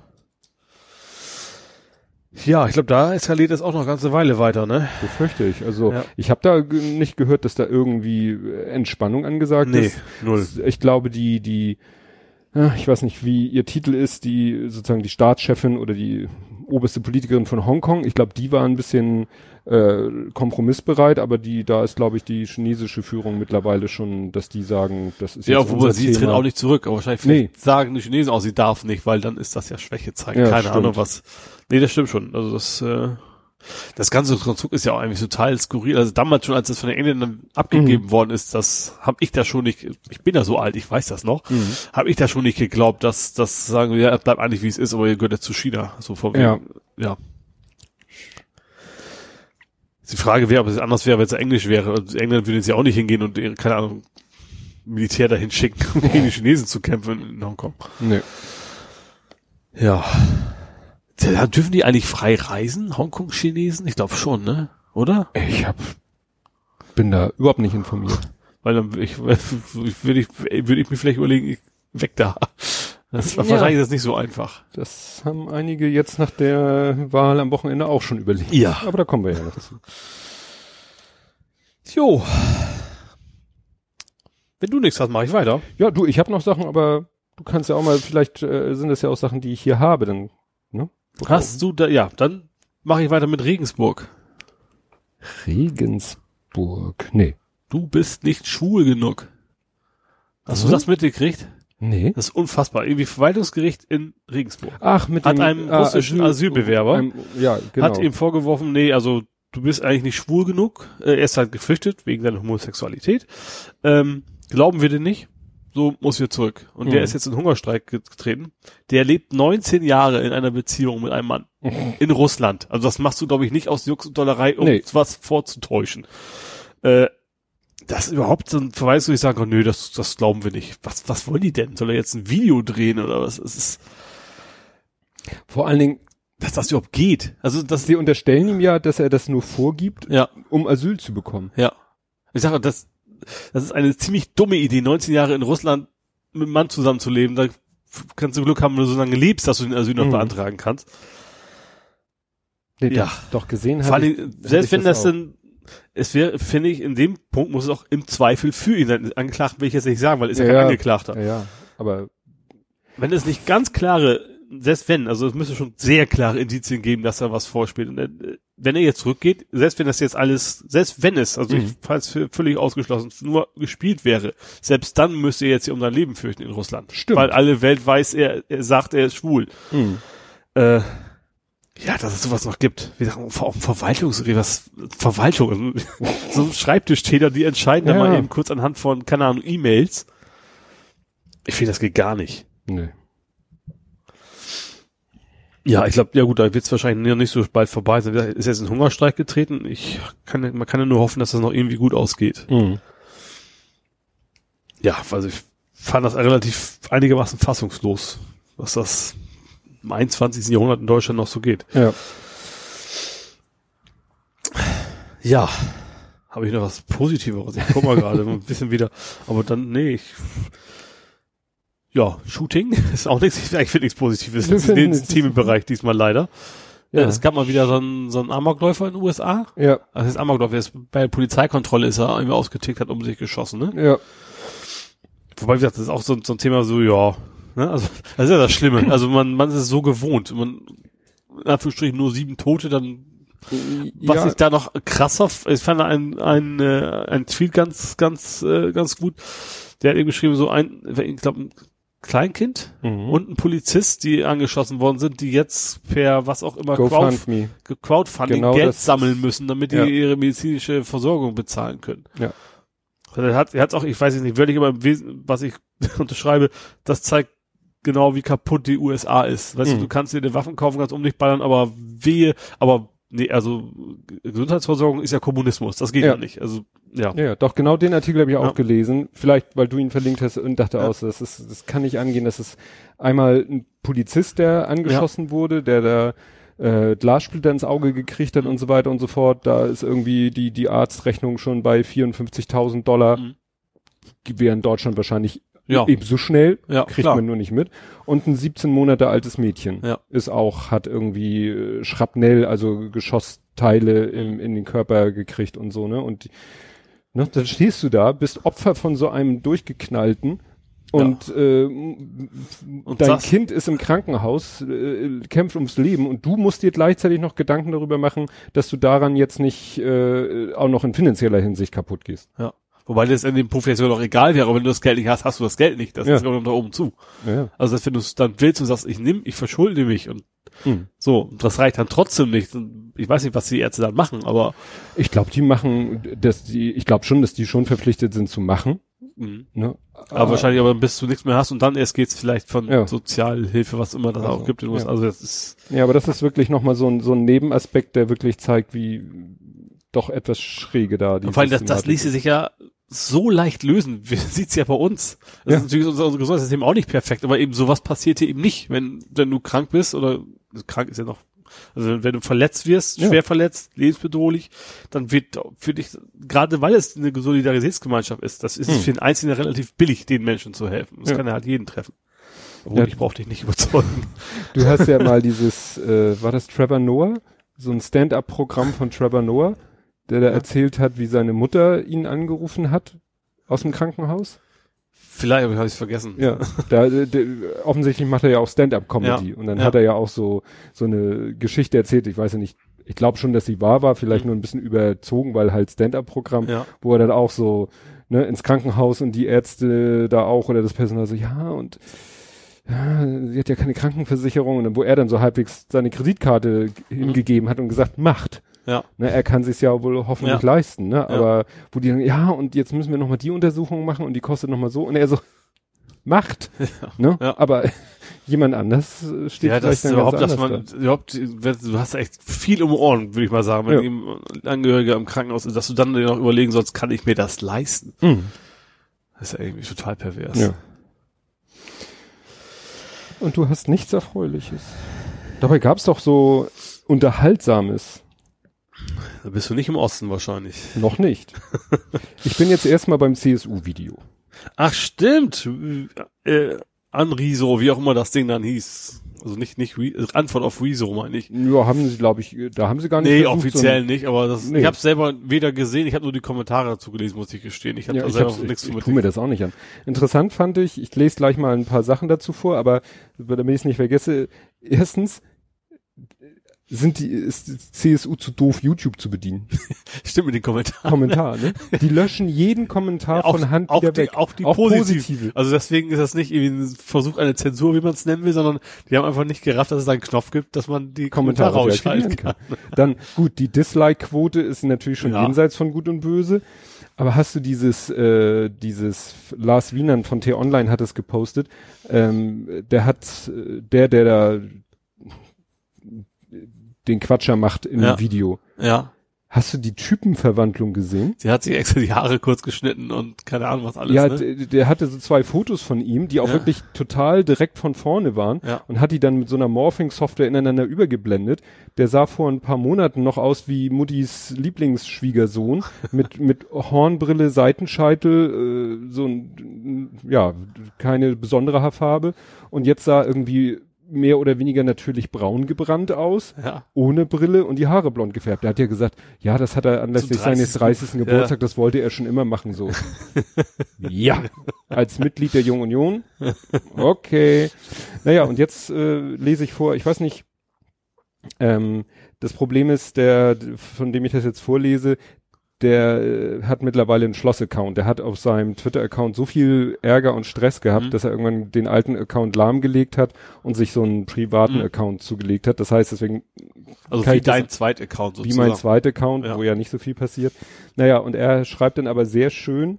Ja, ich glaube, da eskaliert es auch noch eine ganze Weile weiter, ne? Befürchte ich. Also Ja. ich habe da nicht gehört, dass da irgendwie äh, Entspannung angesagt Nee, ist. null. Ich glaube, die, die, ja, ich weiß nicht, wie ihr Titel ist, die sozusagen die Staatschefin oder die oberste Politikerin von Hongkong, ich glaube, die war ein bisschen äh, kompromissbereit, aber die, da ist, glaube ich, die chinesische Führung mittlerweile schon, dass die sagen, das ist Ja, jetzt wobei sie tritt auch nicht zurück, aber wahrscheinlich vielleicht sagen die Chinesen auch, sie darf nicht, weil dann ist das ja Schwäche zeigen. Ja, Keine stimmt. Ahnung was. Nee, das stimmt schon. Also das, äh, das ganze Konstrukt ist ja auch eigentlich total skurril. Also damals schon, als das von den Engländern abgegeben worden ist, das habe ich da schon nicht, ich bin ja so alt, ich weiß das noch, Mhm. habe ich da schon nicht geglaubt, dass das sagen, ja, bleibt eigentlich wie es ist, aber ihr gehört jetzt zu China. So von Ja. ja. Die Frage wäre, ob es anders wäre, wenn es Englisch wäre. Und England würde jetzt ja auch nicht hingehen und, ihre, keine Ahnung, Militär dahin schicken, um gegen die Chinesen zu kämpfen in Hongkong. Nee. Ja. Da dürfen die eigentlich frei reisen, Hongkong-Chinesen? Ich glaube schon, ne? Oder? Ich hab, bin da überhaupt nicht informiert. Weil dann ich, würde ich, würde ich mir vielleicht überlegen, ich, weg da. Das war Ja. wahrscheinlich ist das nicht so einfach. Das haben einige jetzt nach der Wahl am Wochenende auch schon überlegt. Ja. Aber da kommen wir ja noch zu. Jo. Wenn du nichts hast, mache ich weiter. Ja, du, ich habe noch Sachen, aber du kannst ja auch mal, vielleicht äh, sind das ja auch Sachen, die ich hier habe, dann? Hast du da, ja, dann mache ich weiter mit Regensburg. Regensburg. Nee. Du bist nicht schwul genug. Hast du Mhm. das mitgekriegt? Nee. Das ist unfassbar. Irgendwie Verwaltungsgericht in Regensburg. Ach, mit Hat dem einem russischen Asylbewerber- einem- ja, genau. Hat ihm vorgeworfen, nee, also du bist eigentlich nicht schwul genug. Äh, er ist halt geflüchtet wegen seiner Homosexualität. Ähm, glauben wir den nicht. So muss wir zurück. Und der Mhm. ist jetzt in Hungerstreik getreten. Der lebt 19 Jahre in einer Beziehung mit einem Mann. In Russland. Also das machst du, glaube ich, nicht aus Jux und Dollerei, um Nee. was vorzutäuschen. Äh, das ist überhaupt so ein Verweis, wo ich sage, oh, nö, das, das glauben wir nicht. Was, was wollen die denn? Soll er jetzt ein Video drehen oder was? Es ist, Vor allen Dingen, dass das überhaupt geht. Also das, sie unterstellen ihm ja, dass er das nur vorgibt, ja. um Asyl zu bekommen. Ja. Ich sage, das, das ist eine ziemlich dumme Idee, 19 Jahre in Russland mit einem Mann zusammenzuleben. Da kannst du Glück haben, wenn du so lange lebst, dass du den Asyl noch Mhm. beantragen kannst. Nee, Ja. doch, gesehen habe ich, selbst wenn das auch. dann, es wäre, finde ich, in dem Punkt muss es auch im Zweifel für ihn sein. Angeklagt will ich jetzt nicht sagen, weil ist ja, Ja, kein. Angeklagter. Ja, ja, aber Wenn es nicht ganz klare, selbst wenn, also es müsste schon sehr klare Indizien geben, dass er was vorspielt. Und äh, wenn er jetzt zurückgeht, selbst wenn das jetzt alles, selbst wenn es, also Mhm. falls für völlig ausgeschlossen, nur gespielt wäre, selbst dann müsste er jetzt hier um sein Leben fürchten in Russland. Stimmt. Weil alle Welt weiß, er, er sagt, er ist schwul. hm. Äh, ja, dass es sowas noch gibt. Wie gesagt, auch Verwaltungs, was, Verwaltung, also, [laughs] so Schreibtischtäter, die entscheiden dann Ja. mal eben kurz anhand von, keine Ahnung, E-Mails. Ich finde, das geht gar nicht. nee. Ja, ich glaube, ja gut, da wird es wahrscheinlich noch nicht so bald vorbei sein. Er Ist jetzt in Hungerstreik getreten. Ich kann, man kann ja nur hoffen, dass das noch irgendwie gut ausgeht. Hm. Ja, also ich fand das relativ einigermaßen fassungslos, was das im 21. Jahrhundert in Deutschland noch so geht. Ja. Ja, habe ich noch was Positiveres? Ich guck mal gerade [laughs] ein bisschen wieder, aber dann, nee, ich, ja, Shooting [laughs] ist auch nichts, ich finde nichts Positives. Finden [laughs] es- Themenbereich diesmal leider. Ja. Es gab mal wieder so einen, so einen Amokläufer in den USA. Ja. Also das Amokläufer ist bei der Polizeikontrolle ist er irgendwie ausgetickt, hat um sich geschossen, ne? Ja. Wobei, wie gesagt, das ist auch so, so ein Thema so, ja, ne? Also, das ist ja das Schlimme. [clears throat] Also man, man ist es so gewohnt. Man, in Anführungsstrichen nur sieben Tote, dann was ja. ich da noch krasser, ich fand ein, ein, äh, ein Tweet ganz, ganz, äh, ganz gut. Der hat eben geschrieben, so ein, ich glaube, ein Kleinkind Mhm. und ein Polizist, die angeschossen worden sind, die jetzt per was auch immer Crowd. Crowdfunding Genau Geld sammeln müssen, damit die Ja. ihre medizinische Versorgung bezahlen können. Ja. Er hat, er hat auch, ich weiß nicht, wirklich, aber im Wesen, was ich [laughs] unterschreibe, das zeigt genau, wie kaputt die USA ist. Weißt du, Mhm. du kannst dir die Waffen kaufen, kannst um dich ballern, aber wehe, aber Nee, also Gesundheitsversorgung ist ja Kommunismus, das geht ja, Ja. nicht. Also ja. Ja, ja, doch, genau den Artikel habe ich auch Ja. gelesen. Vielleicht, weil du ihn verlinkt hast und dachte Ja. aus, das ist, das kann nicht angehen. Das ist einmal ein Polizist, der angeschossen wurde, der da äh, Glassplitter ins Auge gekriegt hat und so weiter und so fort. Da ist irgendwie die, die Arztrechnung schon bei 54.000 Dollar. Mhm. Die wären in Deutschland wahrscheinlich Ja. ebenso schnell. Ja, kriegt klar. man nur nicht mit. Und ein 17 Monate altes Mädchen Ja. ist auch, hat irgendwie äh, Schrapnell, also Geschossteile im, in den Körper gekriegt und so, ne? Und die, ne, dann stehst du da, bist Opfer von so einem durchgeknallten und, äh, Und dein das- Kind ist im Krankenhaus, äh, kämpft ums Leben und du musst dir gleichzeitig noch Gedanken darüber machen, dass du daran jetzt nicht äh, auch noch in finanzieller Hinsicht kaputt gehst. Ja. Wobei das in dem Profession auch egal wäre, aber wenn du das Geld nicht hast, hast du das Geld nicht. Das Ja. ist kommt da oben zu. Ja. Also wenn du es dann willst und sagst, ich nimm, ich verschulde mich und Hm. so, und das reicht dann trotzdem nicht. Und Ich weiß nicht, was die Ärzte dann machen, aber Ich glaube, die machen, dass die, ich glaube schon, dass die schon verpflichtet sind zu machen. Mhm. Ne? Aber wahrscheinlich aber bis du nichts mehr hast und dann erst geht's vielleicht von Ja. Sozialhilfe, was immer das Also, auch gibt. in den USA. ja. Also das ist Ja, aber das ist wirklich nochmal so ein, so ein Nebenaspekt, der wirklich zeigt, wie doch etwas schräge da die vor allem das, das ließe sich ja so leicht lösen. [laughs] Wir sieht's ja bei uns. Das Ja. ist natürlich unser, unser Gesundheitssystem auch nicht perfekt, aber eben sowas passiert hier eben nicht, wenn, wenn du krank bist oder krank ist ja noch. Also wenn du verletzt wirst, Ja. schwer verletzt, lebensbedrohlich, dann wird für dich, gerade weil es eine Solidaritätsgemeinschaft ist, das ist es Hm. für den Einzelnen relativ billig, den Menschen zu helfen. Das Ja. kann ja halt jeden treffen. Obwohl, Ja. ich brauche dich nicht überzeugen. Du hast ja mal dieses, äh, war das Trevor Noah? So ein Stand-up-Programm von Trevor Noah, der da Ja. erzählt hat, wie seine Mutter ihn angerufen hat aus dem Krankenhaus. Vielleicht habe ich es vergessen. Ja, da, äh, der, offensichtlich macht er ja auch Stand-up-Comedy Ja, und dann ja. hat er ja auch so so eine Geschichte erzählt. Ich weiß ja nicht, ich glaube schon, dass sie wahr war, vielleicht Mhm. nur ein bisschen überzogen, weil halt Stand-up-Programm, Ja. wo er dann auch so ne, ins Krankenhaus und die Ärzte da auch oder das Personal so, ja und ja, sie hat ja keine Krankenversicherung und wo er dann so halbwegs seine Kreditkarte hingegeben hat und gesagt, macht. Ja. Ne, er kann sich ja wohl hoffentlich Ja. leisten, ne? Aber wo die dann, ja, und jetzt müssen wir nochmal die Untersuchung machen und die kostet nochmal so und er so, [laughs] macht. [laughs] Ne? Ja. Aber [laughs] jemand anders steht ja, das dann überhaupt, dass man überhaupt, du hast echt viel um Ohren, würde ich mal sagen, wenn Ja. ein Angehöriger im Krankenhaus ist, dass du dann dir noch überlegen sollst, kann ich mir das leisten? da. Mhm. Das ist ja irgendwie total pervers. Ja. Und du hast nichts Erfreuliches. Dabei gab's doch so Unterhaltsames. Da bist du nicht im Osten wahrscheinlich. Noch nicht. [laughs] Ich bin jetzt erstmal beim CSU-Video. Ach stimmt, äh, Anriso, wie auch immer das Ding dann hieß. Also nicht, nicht, Re Antwort auf Rezo meine ich. Ja, haben sie, glaube ich, da haben sie gar nicht Nee, versucht, offiziell nicht, aber das, Nee. ich habe selber weder gesehen, ich habe nur die Kommentare dazu gelesen, muss ich gestehen. Ich habe Ja, da ich, selber nichts ich, ich mit. tu mir das auch nicht an. Interessant fand ich, ich lese gleich mal ein paar Sachen dazu vor, aber damit ich es nicht vergesse, erstens sind die, ist die CSU zu doof, YouTube zu bedienen. [laughs] Stimmt mit den Kommentaren. Kommentar, ne? [laughs] Die löschen jeden Kommentar auch, von Hand auch wieder die, weg. Auch die Auch positive. positive. Also deswegen ist das nicht irgendwie ein Versuch einer Zensur, wie man es nennen will, sondern die haben einfach nicht gerafft, dass es da einen Knopf gibt, dass man die Kommentare, Kommentare ausschalten deaktivieren kann. Dann, gut, die Dislike-Quote ist natürlich schon Ja. jenseits von Gut und Böse. Aber hast du dieses, äh, dieses Lars Wienern von T-Online hat es gepostet, ähm, der hat, äh, der, der da den Quatscher macht in Ja. Video. Ja. Hast du die Typenverwandlung gesehen? Sie hat sich extra die Haare kurz geschnitten und keine Ahnung was alles. ja, ne? der hatte so zwei Fotos von ihm, die auch Ja. wirklich total direkt von vorne waren Ja. und hat die dann mit so einer Morphing-Software ineinander übergeblendet. Der sah vor ein paar Monaten noch aus wie Muttis Lieblingsschwiegersohn [laughs] mit, mit Hornbrille, Seitenscheitel, äh, so ein, ja, keine besondere Haarfarbe und jetzt sah irgendwie mehr oder weniger natürlich braun gebrannt aus Ja. ohne Brille und die Haare blond gefärbt. Er hat ja gesagt, ja, das hat er anlässlich Zum 30. seines 30. Ja. Geburtstag, das wollte er schon immer machen, so. [laughs] ja, als Mitglied der Jungen Union. Okay. Naja, und jetzt äh, lese ich vor, ich weiß nicht, ähm, das Problem ist, der, von dem ich das jetzt vorlese, der äh, hat mittlerweile einen Schloss-Account. Der hat auf seinem Twitter-Account so viel Ärger und Stress gehabt, Mhm. dass er irgendwann den alten Account lahmgelegt hat und sich so einen privaten Mhm. Account zugelegt hat. Das heißt, deswegen Also wie dein Zweitaccount wie sozusagen. mein zweiter Account, Ja. wo ja nicht so viel passiert. Naja, und er schreibt dann aber sehr schön,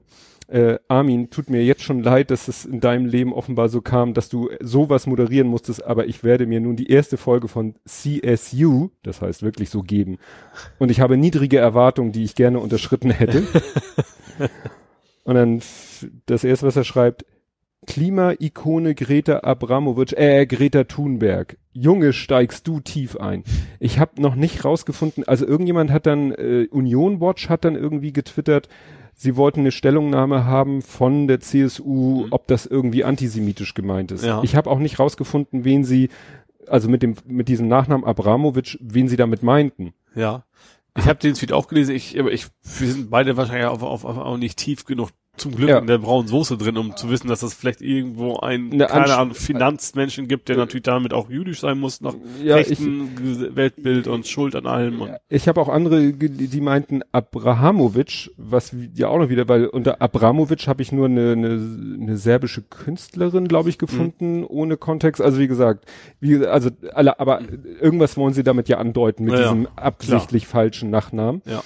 äh, Armin, tut mir jetzt schon leid, dass es in deinem Leben offenbar so kam, dass du sowas moderieren musstest, aber ich werde mir nun die erste Folge von CSU, das heißt wirklich so geben. Und ich habe niedrige Erwartungen, die ich gerne unterschritten hätte. [laughs] Und dann das erste, was er schreibt, Klima-Ikone Greta Abramowitsch, äh, Greta Thunberg. Junge, steigst du tief ein. Ich habe noch nicht rausgefunden, also irgendjemand hat dann, äh, Union Watch hat dann irgendwie getwittert, sie wollten eine Stellungnahme haben von der CSU, mhm. ob das irgendwie antisemitisch gemeint ist. Ja. Ich habe auch nicht rausgefunden, wen sie, also mit dem, mit diesem Nachnamen Abramowitsch, wen sie damit meinten. Ja. Ich habe den Tweet auch gelesen, ich, aber ich, wir sind beide wahrscheinlich auf, auf auch nicht tief genug zum Glück ja. in der braunen Soße drin, um zu wissen, dass es vielleicht irgendwo ein, Eine keine Ahnung, Finanzmenschen gibt, der äh, natürlich damit auch jüdisch sein muss, nach ja, rechten ich, Weltbild und Schuld an allem. Und ich habe auch andere, die meinten Abrahamowitsch, was ja auch noch wieder, weil unter Abramowitsch habe ich nur eine, eine, eine serbische Künstlerin, glaube ich, gefunden, mhm. ohne Kontext. Also wie gesagt, wie, also alle, aber irgendwas wollen sie damit ja andeuten mit ja, diesem absichtlich klar. falschen Nachnamen. Ja.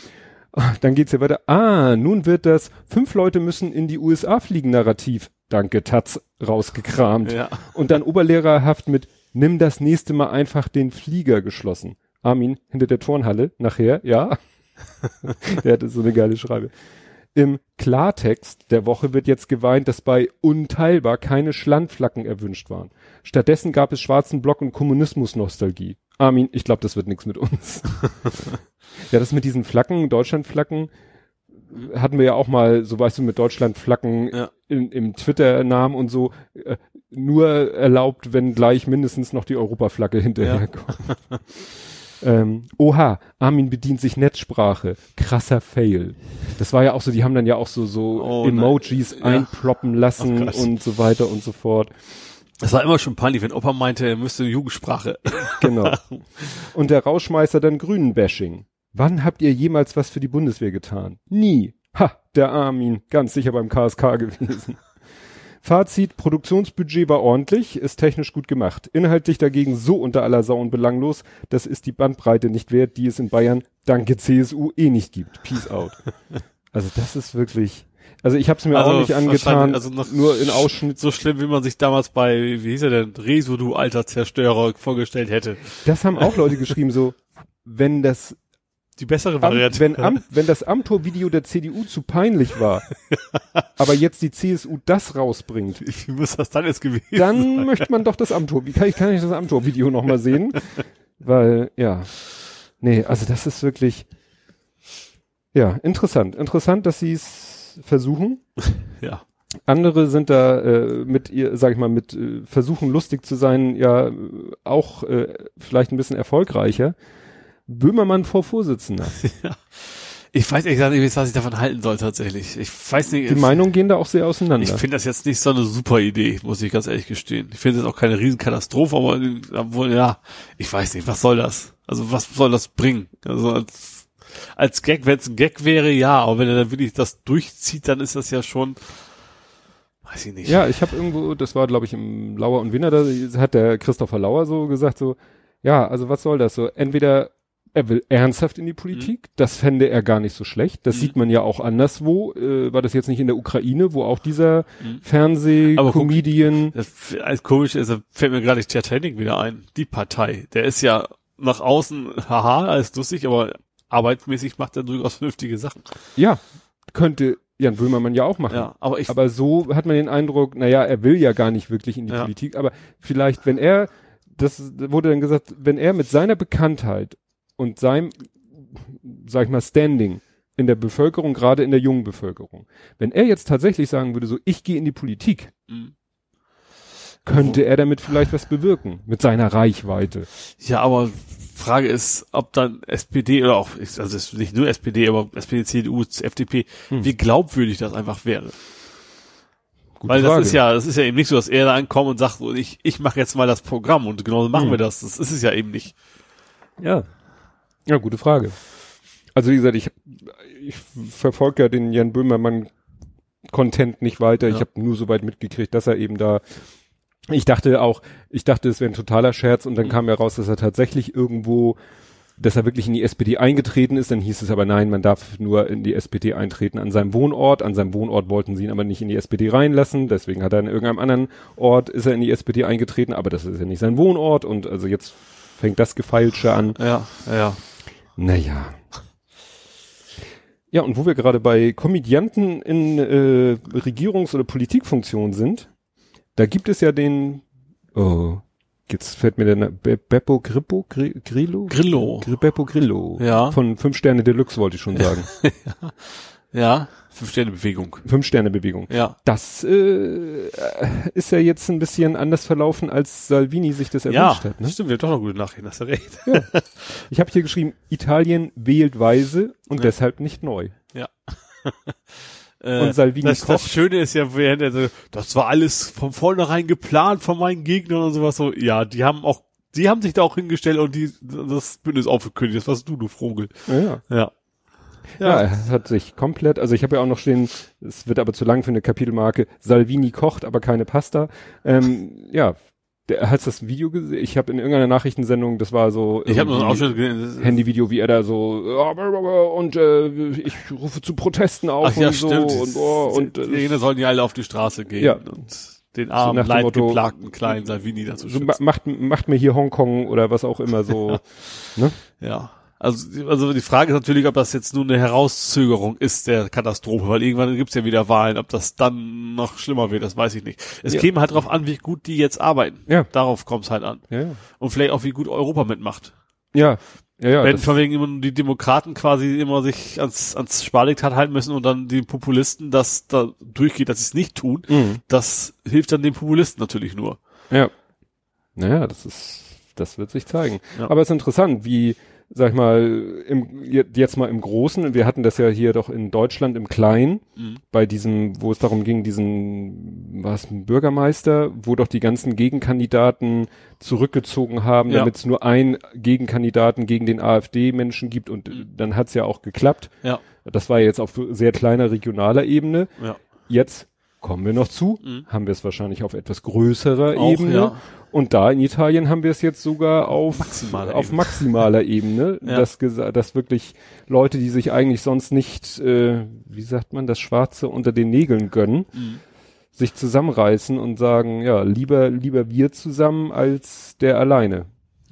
[laughs] Dann geht's ja weiter. Ah, nun wird das fünf Leute müssen in die USA fliegen Narrativ. Danke, Taz, rausgekramt. Ja. Und dann oberlehrerhaft mit nimm das nächste Mal einfach den Flieger geschlossen. Armin hinter der Turnhalle nachher, ja. [laughs] der hatte so eine geile Schreibe. Im Klartext der Woche wird jetzt geweint, dass bei Unteilbar keine Schlandflacken erwünscht waren. Stattdessen gab es schwarzen Block und Kommunismus-Nostalgie. Armin, ich glaube, das wird nichts mit uns. [laughs] ja, das mit diesen Flaggen, Deutschlandflaggen, hatten wir ja auch mal, so weißt du, mit Deutschlandflaggen ja. in, im Twitter-Namen und so, äh, nur erlaubt, wenn gleich mindestens noch die Europaflagge hinterherkommt. Ja. ähm, oha, Armin bedient sich Netzsprache. Krasser Fail. Das war ja auch so, die haben dann ja auch so, so oh, Emojis nein. einploppen lassen und so weiter und so fort. Das war immer schon peinlich, wenn Opa meinte, er müsste Jugendsprache. [laughs] Genau. Und der Rauschmeister dann Grünen-Bashing. Wann habt ihr jemals was für die Bundeswehr getan? Nie. Ha, der Armin, ganz sicher beim KSK gewesen. [laughs] Fazit, Produktionsbudget war ordentlich, ist technisch gut gemacht. Inhaltlich dagegen so unter aller Sau und belanglos, das ist die Bandbreite nicht wert, die es in Bayern danke CSU eh nicht gibt. Peace out. [laughs] Also das ist wirklich, also ich habe es mir also auch nicht angetan, also nur in Ausschnitt. So schlimm, wie man sich damals bei, wie hieß er denn, Reso, du alter Zerstörer vorgestellt hätte. Das haben auch Leute geschrieben, so, wenn das die bessere Variante. wenn, Am, wenn das Amtor-Video der CDU zu peinlich war, [laughs] aber jetzt die CSU das rausbringt. Wie muss das dann jetzt gewesen Dann sein? möchte man doch das Amtor, wie kann ich, kann ich das Amtor-Video nochmal sehen? Weil, ja. Nee, also das ist wirklich, ja, interessant. Interessant, dass sie es versuchen. [laughs] Ja. Andere sind da äh, mit ihr, sag ich mal, mit äh, versuchen lustig zu sein, ja auch äh, vielleicht ein bisschen erfolgreicher. Böhmermann vor Vorsitzender. [laughs] Ja. Ich weiß ehrlich nicht, was ich davon halten soll tatsächlich. Ich weiß nicht. Die Meinungen gehen da auch sehr auseinander. Ich finde das jetzt nicht so eine super Idee, muss ich ganz ehrlich gestehen. Ich finde es auch keine Riesenkatastrophe, aber obwohl, ja, ich weiß nicht, was soll das? Also was soll das bringen? Also als als Gag, wenn es ein Gag wäre, ja, aber wenn er dann wirklich das durchzieht, dann ist das ja schon, weiß ich nicht. Ja, ich habe irgendwo, das war glaube ich im Lauer und Winner, da hat der Christopher Lauer so gesagt, so, ja, also was soll das so? Entweder er will ernsthaft in die Politik, mhm. das fände er gar nicht so schlecht. Das mhm. sieht man ja auch anderswo. Äh, war das jetzt nicht in der Ukraine, wo auch dieser mhm. Fernseh-Comedian. Als komisch ist, fällt mir gerade Titanic wieder ein. Die Partei. Der ist ja nach außen, haha, alles lustig, aber arbeitsmäßig macht er durchaus vernünftige Sachen. Ja, könnte Jan Böhmermann ja auch machen. Ja, aber, ich, aber so hat man den Eindruck, naja, er will ja gar nicht wirklich in die ja. Politik, aber vielleicht, wenn er, das wurde dann gesagt, wenn er mit seiner Bekanntheit und seinem, sag ich mal, Standing in der Bevölkerung, gerade in der jungen Bevölkerung, wenn er jetzt tatsächlich sagen würde, so, ich gehe in die Politik, mhm. Könnte er damit vielleicht was bewirken, mit seiner Reichweite. Ja, aber Frage ist, ob dann SPD oder auch, also nicht nur SPD, aber SPD, CDU, FDP, hm. wie glaubwürdig das einfach wäre. Gute Weil das Frage. ist ja, das ist ja eben nicht so, dass er da ankommt und sagt, ich, ich mache jetzt mal das Programm und genauso machen hm. wir das. Das ist es ja eben nicht. Ja. Ja, gute Frage. Also wie gesagt, ich, ich verfolge ja den Jan Böhmermann Content nicht weiter. Ja. Ich habe nur so weit mitgekriegt, dass er eben da ich dachte auch, ich dachte, es wäre ein totaler Scherz und dann mhm. kam ja raus, dass er tatsächlich irgendwo dass er wirklich in die SPD eingetreten ist, dann hieß es aber nein, man darf nur in die SPD eintreten an seinem Wohnort. An seinem Wohnort wollten sie ihn aber nicht in die SPD reinlassen, deswegen hat er an irgendeinem anderen Ort ist er in die SPD eingetreten, aber das ist ja nicht sein Wohnort und also jetzt fängt das Gefeilsche an. Ja, ja. Naja. Ja, und wo wir gerade bei Komödianten in äh, Regierungs- oder Politikfunktion sind, da gibt es ja den, oh, jetzt fällt mir der Na- Be Beppo Grippo, Gri Grillo? Grillo. Gri Beppo Grillo. Ja. Von Fünf Sterne Deluxe wollte ich schon [laughs] sagen. Ja. Fünf-Sterne-Bewegung. Fünf Sterne Bewegung. Ja. Das äh, ist ja jetzt ein bisschen anders verlaufen, als Salvini sich das Ja, erwünscht hat. Ne? stimmt, wir haben doch noch gute Nachrichten, hast du recht. Ich habe hier geschrieben, Italien wählt weise und Ja. deshalb nicht neu. Ja. [laughs] Und Salvini das, das kocht. Schöne ist ja, während er so, das war alles von vornherein geplant von meinen Gegnern und sowas so. Ja, die haben auch, die haben sich da auch hingestellt und die, das Bündnis aufgekündigt. Das warst du, du Vogel. Ja, ja. Ja. Ja, er hat sich komplett, also ich habe ja auch noch stehen, es wird aber zu lang für eine Kapitelmarke, Salvini kocht, aber keine Pasta. Ähm, ja, der, hast das Video gesehen? Ich habe in irgendeiner Nachrichtensendung, das war so Ich habe einen irgendwie Ausschnitt gesehen. Handyvideo, wie er da so und äh, ich rufe zu Protesten auf Ach ja, und so stimmt. und, oh, und die äh, sollen ja alle auf die Straße gehen Ja. und den So armen, Motto- leidgeplagten kleinen Salvini dazu so schützen. ma- macht macht mir hier Hongkong oder was auch immer so. [laughs] ne? Ja. Also, also die Frage ist natürlich, ob das jetzt nur eine Herauszögerung ist der Katastrophe, weil irgendwann gibt's ja wieder Wahlen, ob das dann noch schlimmer wird, das weiß ich nicht. Es Ja. käme halt drauf an, wie gut die jetzt arbeiten. Ja. Darauf kommt's halt an. Ja, ja. Und vielleicht auch, wie gut Europa mitmacht. Ja, ja, ja. Wenn von wegen immer die Demokraten quasi immer sich ans, ans Sparlektat halten müssen und dann die Populisten das da durchgeht, dass sie es nicht tun, Mhm. das hilft dann den Populisten natürlich nur. Ja. Naja, das ist, das wird sich zeigen. Ja. Aber es ist interessant, wie, sag ich mal, im, je- jetzt mal im Großen, wir hatten das ja hier doch in Deutschland im Kleinen, Mhm. bei diesem, wo es darum ging, diesen, was, ein Bürgermeister, wo doch die ganzen Gegenkandidaten zurückgezogen haben, Ja. damit es nur einen Gegenkandidaten gegen den AfD-Menschen gibt und Mhm. dann hat's ja auch geklappt. Ja, Das war jetzt auf sehr kleiner regionaler Ebene. ja. Jetzt kommen wir noch zu, Mhm. haben wir es wahrscheinlich auf etwas größerer Auch, Ebene. ja. Und da in Italien haben wir es jetzt sogar auf, Maximaler auf Ebene. maximaler [laughs] Ebene, Ja. dass, dass wirklich Leute, die sich eigentlich sonst nicht, äh, wie sagt man, das Schwarze unter den Nägeln gönnen, Mhm. sich zusammenreißen und sagen, ja, lieber, lieber wir zusammen als der alleine.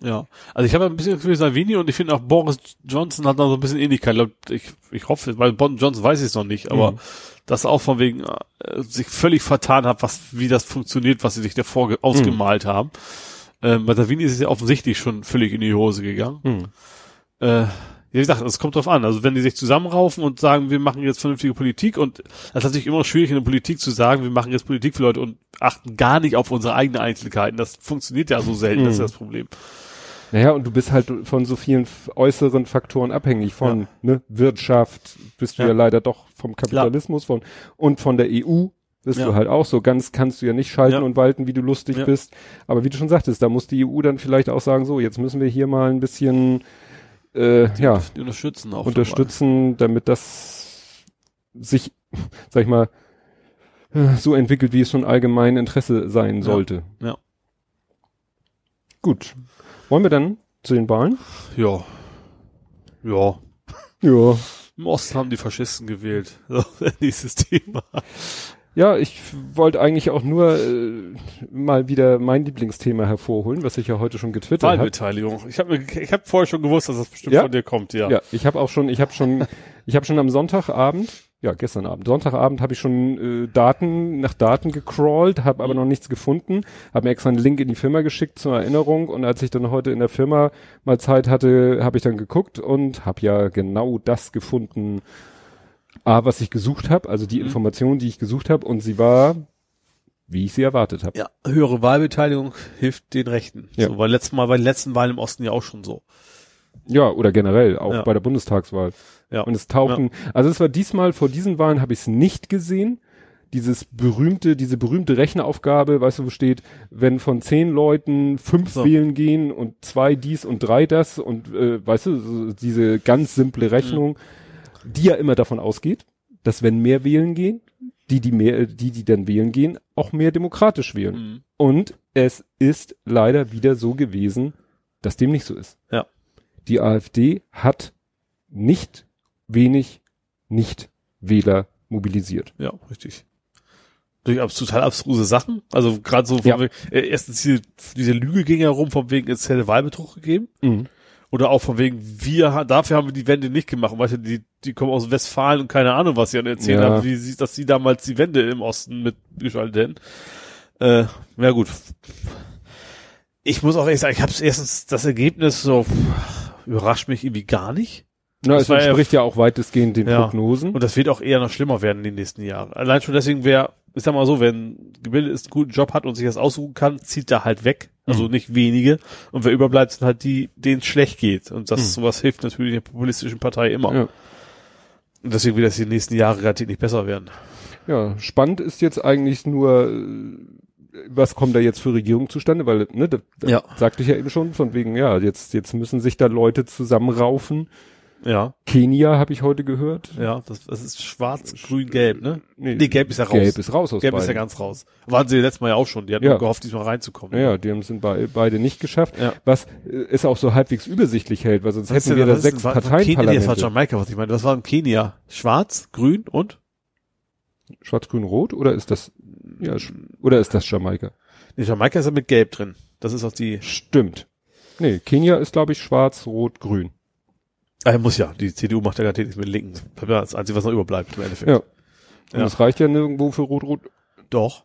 Ja, also ich habe ein bisschen das Gefühl, Salvini und ich finde auch Boris Johnson hat da so ein bisschen Ähnlichkeit. Ich, glaub, ich, ich hoffe, weil Bon Johnson weiß ich es noch nicht, aber Mhm. das auch von wegen äh, sich völlig vertan hat, was wie das funktioniert, was sie sich davor ge- ausgemalt haben. Ähm, bei Salvini ist es ja offensichtlich schon völlig in die Hose gegangen. Hm. Äh, wie gesagt, es kommt drauf an. Also wenn die sich zusammenraufen und sagen, wir machen jetzt vernünftige Politik und das ist natürlich immer schwierig in der Politik zu sagen, wir machen jetzt Politik für Leute und achten gar nicht auf unsere eigenen Einzelheiten. Das funktioniert ja so selten, das ist Mhm. das Problem. Naja, und du bist halt von so vielen äußeren Faktoren abhängig von ne, Wirtschaft, bist du ja. Ja. leider doch vom Kapitalismus von und von der EU bist Ja. du halt auch so. Ganz kannst du ja nicht schalten Ja. und walten, wie du lustig Ja. bist. Aber wie du schon sagtest, da muss die EU dann vielleicht auch sagen, so, jetzt müssen wir hier mal ein bisschen äh, ja, Die unterstützen auch. unterstützen, damit das sich, sag ich mal, so entwickelt, wie es schon allgemein Interesse sein sollte. ja. Gut. Wollen wir dann zu den Wahlen? Ja. Ja. Ja. Im Osten haben die Faschisten gewählt. So, [laughs] dieses Thema. Ja, ich wollte eigentlich auch nur äh, mal wieder mein Lieblingsthema hervorholen, was ich ja heute schon getwittert habe. Wahlbeteiligung. Ich habe ich hab vorher schon gewusst, dass das bestimmt Ja? von dir kommt, ja. Ja, ich habe auch schon, ich habe schon, ich habe schon am Sonntagabend, ja gestern Abend, Sonntagabend habe ich schon äh, Daten nach Daten gecrawlt, habe aber noch nichts gefunden, habe mir extra einen Link in die Firma geschickt zur Erinnerung und als ich dann heute in der Firma mal Zeit hatte, habe ich dann geguckt und habe ja genau das gefunden, A, was ich gesucht habe, also die Mhm. Information, die ich gesucht habe und sie war, wie ich sie erwartet habe. Ja, höhere Wahlbeteiligung hilft den Rechten. Ja. So, weil letztes Mal bei den letzten Wahlen im Osten ja auch schon so. Ja, oder generell, auch Ja. bei der Bundestagswahl. Ja. Und es tauchten, also es war diesmal, vor diesen Wahlen habe ich es nicht gesehen. Dieses berühmte, diese berühmte Rechnaufgabe, weißt du, wo steht, wenn von zehn Leuten fünf So. wählen gehen und zwei dies und drei das und äh, weißt du, so diese ganz simple Rechnung, die ja immer davon ausgeht, dass wenn mehr wählen gehen, die, die mehr, die, die dann wählen gehen, auch mehr demokratisch wählen. Mhm. Und es ist leider wieder so gewesen, dass dem nicht so ist. Ja. die AfD hat nicht wenig Nicht-Wähler mobilisiert. Ja, richtig. Durch total abstruse Sachen. Also gerade so, von Ja. wegen, äh, erstens diese, diese Lüge ging ja rum, von wegen, es hätte Wahlbetrug gegeben. Mhm. Oder auch von wegen, wir, dafür haben wir die Wende nicht gemacht. Und Weißt du, die, die kommen aus Westfalen und keine Ahnung, was sie dann erzählen Ja. haben, wie sie, dass sie damals die Wende im Osten mitgeschaltet hätten. Äh, ja gut. Ich muss auch ehrlich sagen, ich habe erstens das Ergebnis so pff, überrascht mich irgendwie gar nicht. Na, Das es war ja- entspricht ja auch weitestgehend den Ja. Prognosen. Und das wird auch eher noch schlimmer werden in den nächsten Jahren. Allein schon deswegen, wer, ich sag mal so, wenn gebildet ist, einen guten Job hat und sich das aussuchen kann, zieht er halt weg. Also Mhm. nicht wenige. Und wer überbleibt, sind halt die, denen es schlecht geht. Und das, Mhm. sowas hilft natürlich der populistischen Partei immer. Ja. Und deswegen wird das die nächsten Jahre relativ nicht besser werden. Ja, spannend ist jetzt eigentlich nur, was kommt da jetzt für Regierung zustande, weil, ne, da, da Ja. sagte ich ja eben schon, von wegen, ja, jetzt, jetzt müssen sich da Leute zusammenraufen. Ja, Kenia habe ich heute gehört. ja, das, das ist schwarz, grün, gelb, ne? Nee, Nee, gelb ist ja raus. Gelb ist raus aus Gelb ist ja beiden. ganz raus. Waren sie letztes Mal ja auch schon. Die hatten Ja. nur gehofft, diesmal reinzukommen. Ja, die haben es bei, beide nicht geschafft, Ja. was äh, es auch so halbwegs übersichtlich hält, weil sonst ist hätten denn- wir da sechs war- war Kenia, das war. Jamaika, was ich meine. Was war in Kenia? Schwarz, grün und? Schwarz, Grün, Rot oder ist das, ja, oder ist das Jamaika? Nee, Jamaika ist ja mit gelb drin. Das ist auch die, Stimmt. Nee, Kenia ist, glaube ich, Schwarz, Rot, Grün. Ah, muss ja. Die CDU macht ja gerade nichts mit den Linken. Das ist das Einzige, was noch überbleibt im Endeffekt. Ja. Und Ja. es reicht ja nirgendwo für Rot, Rot. Doch.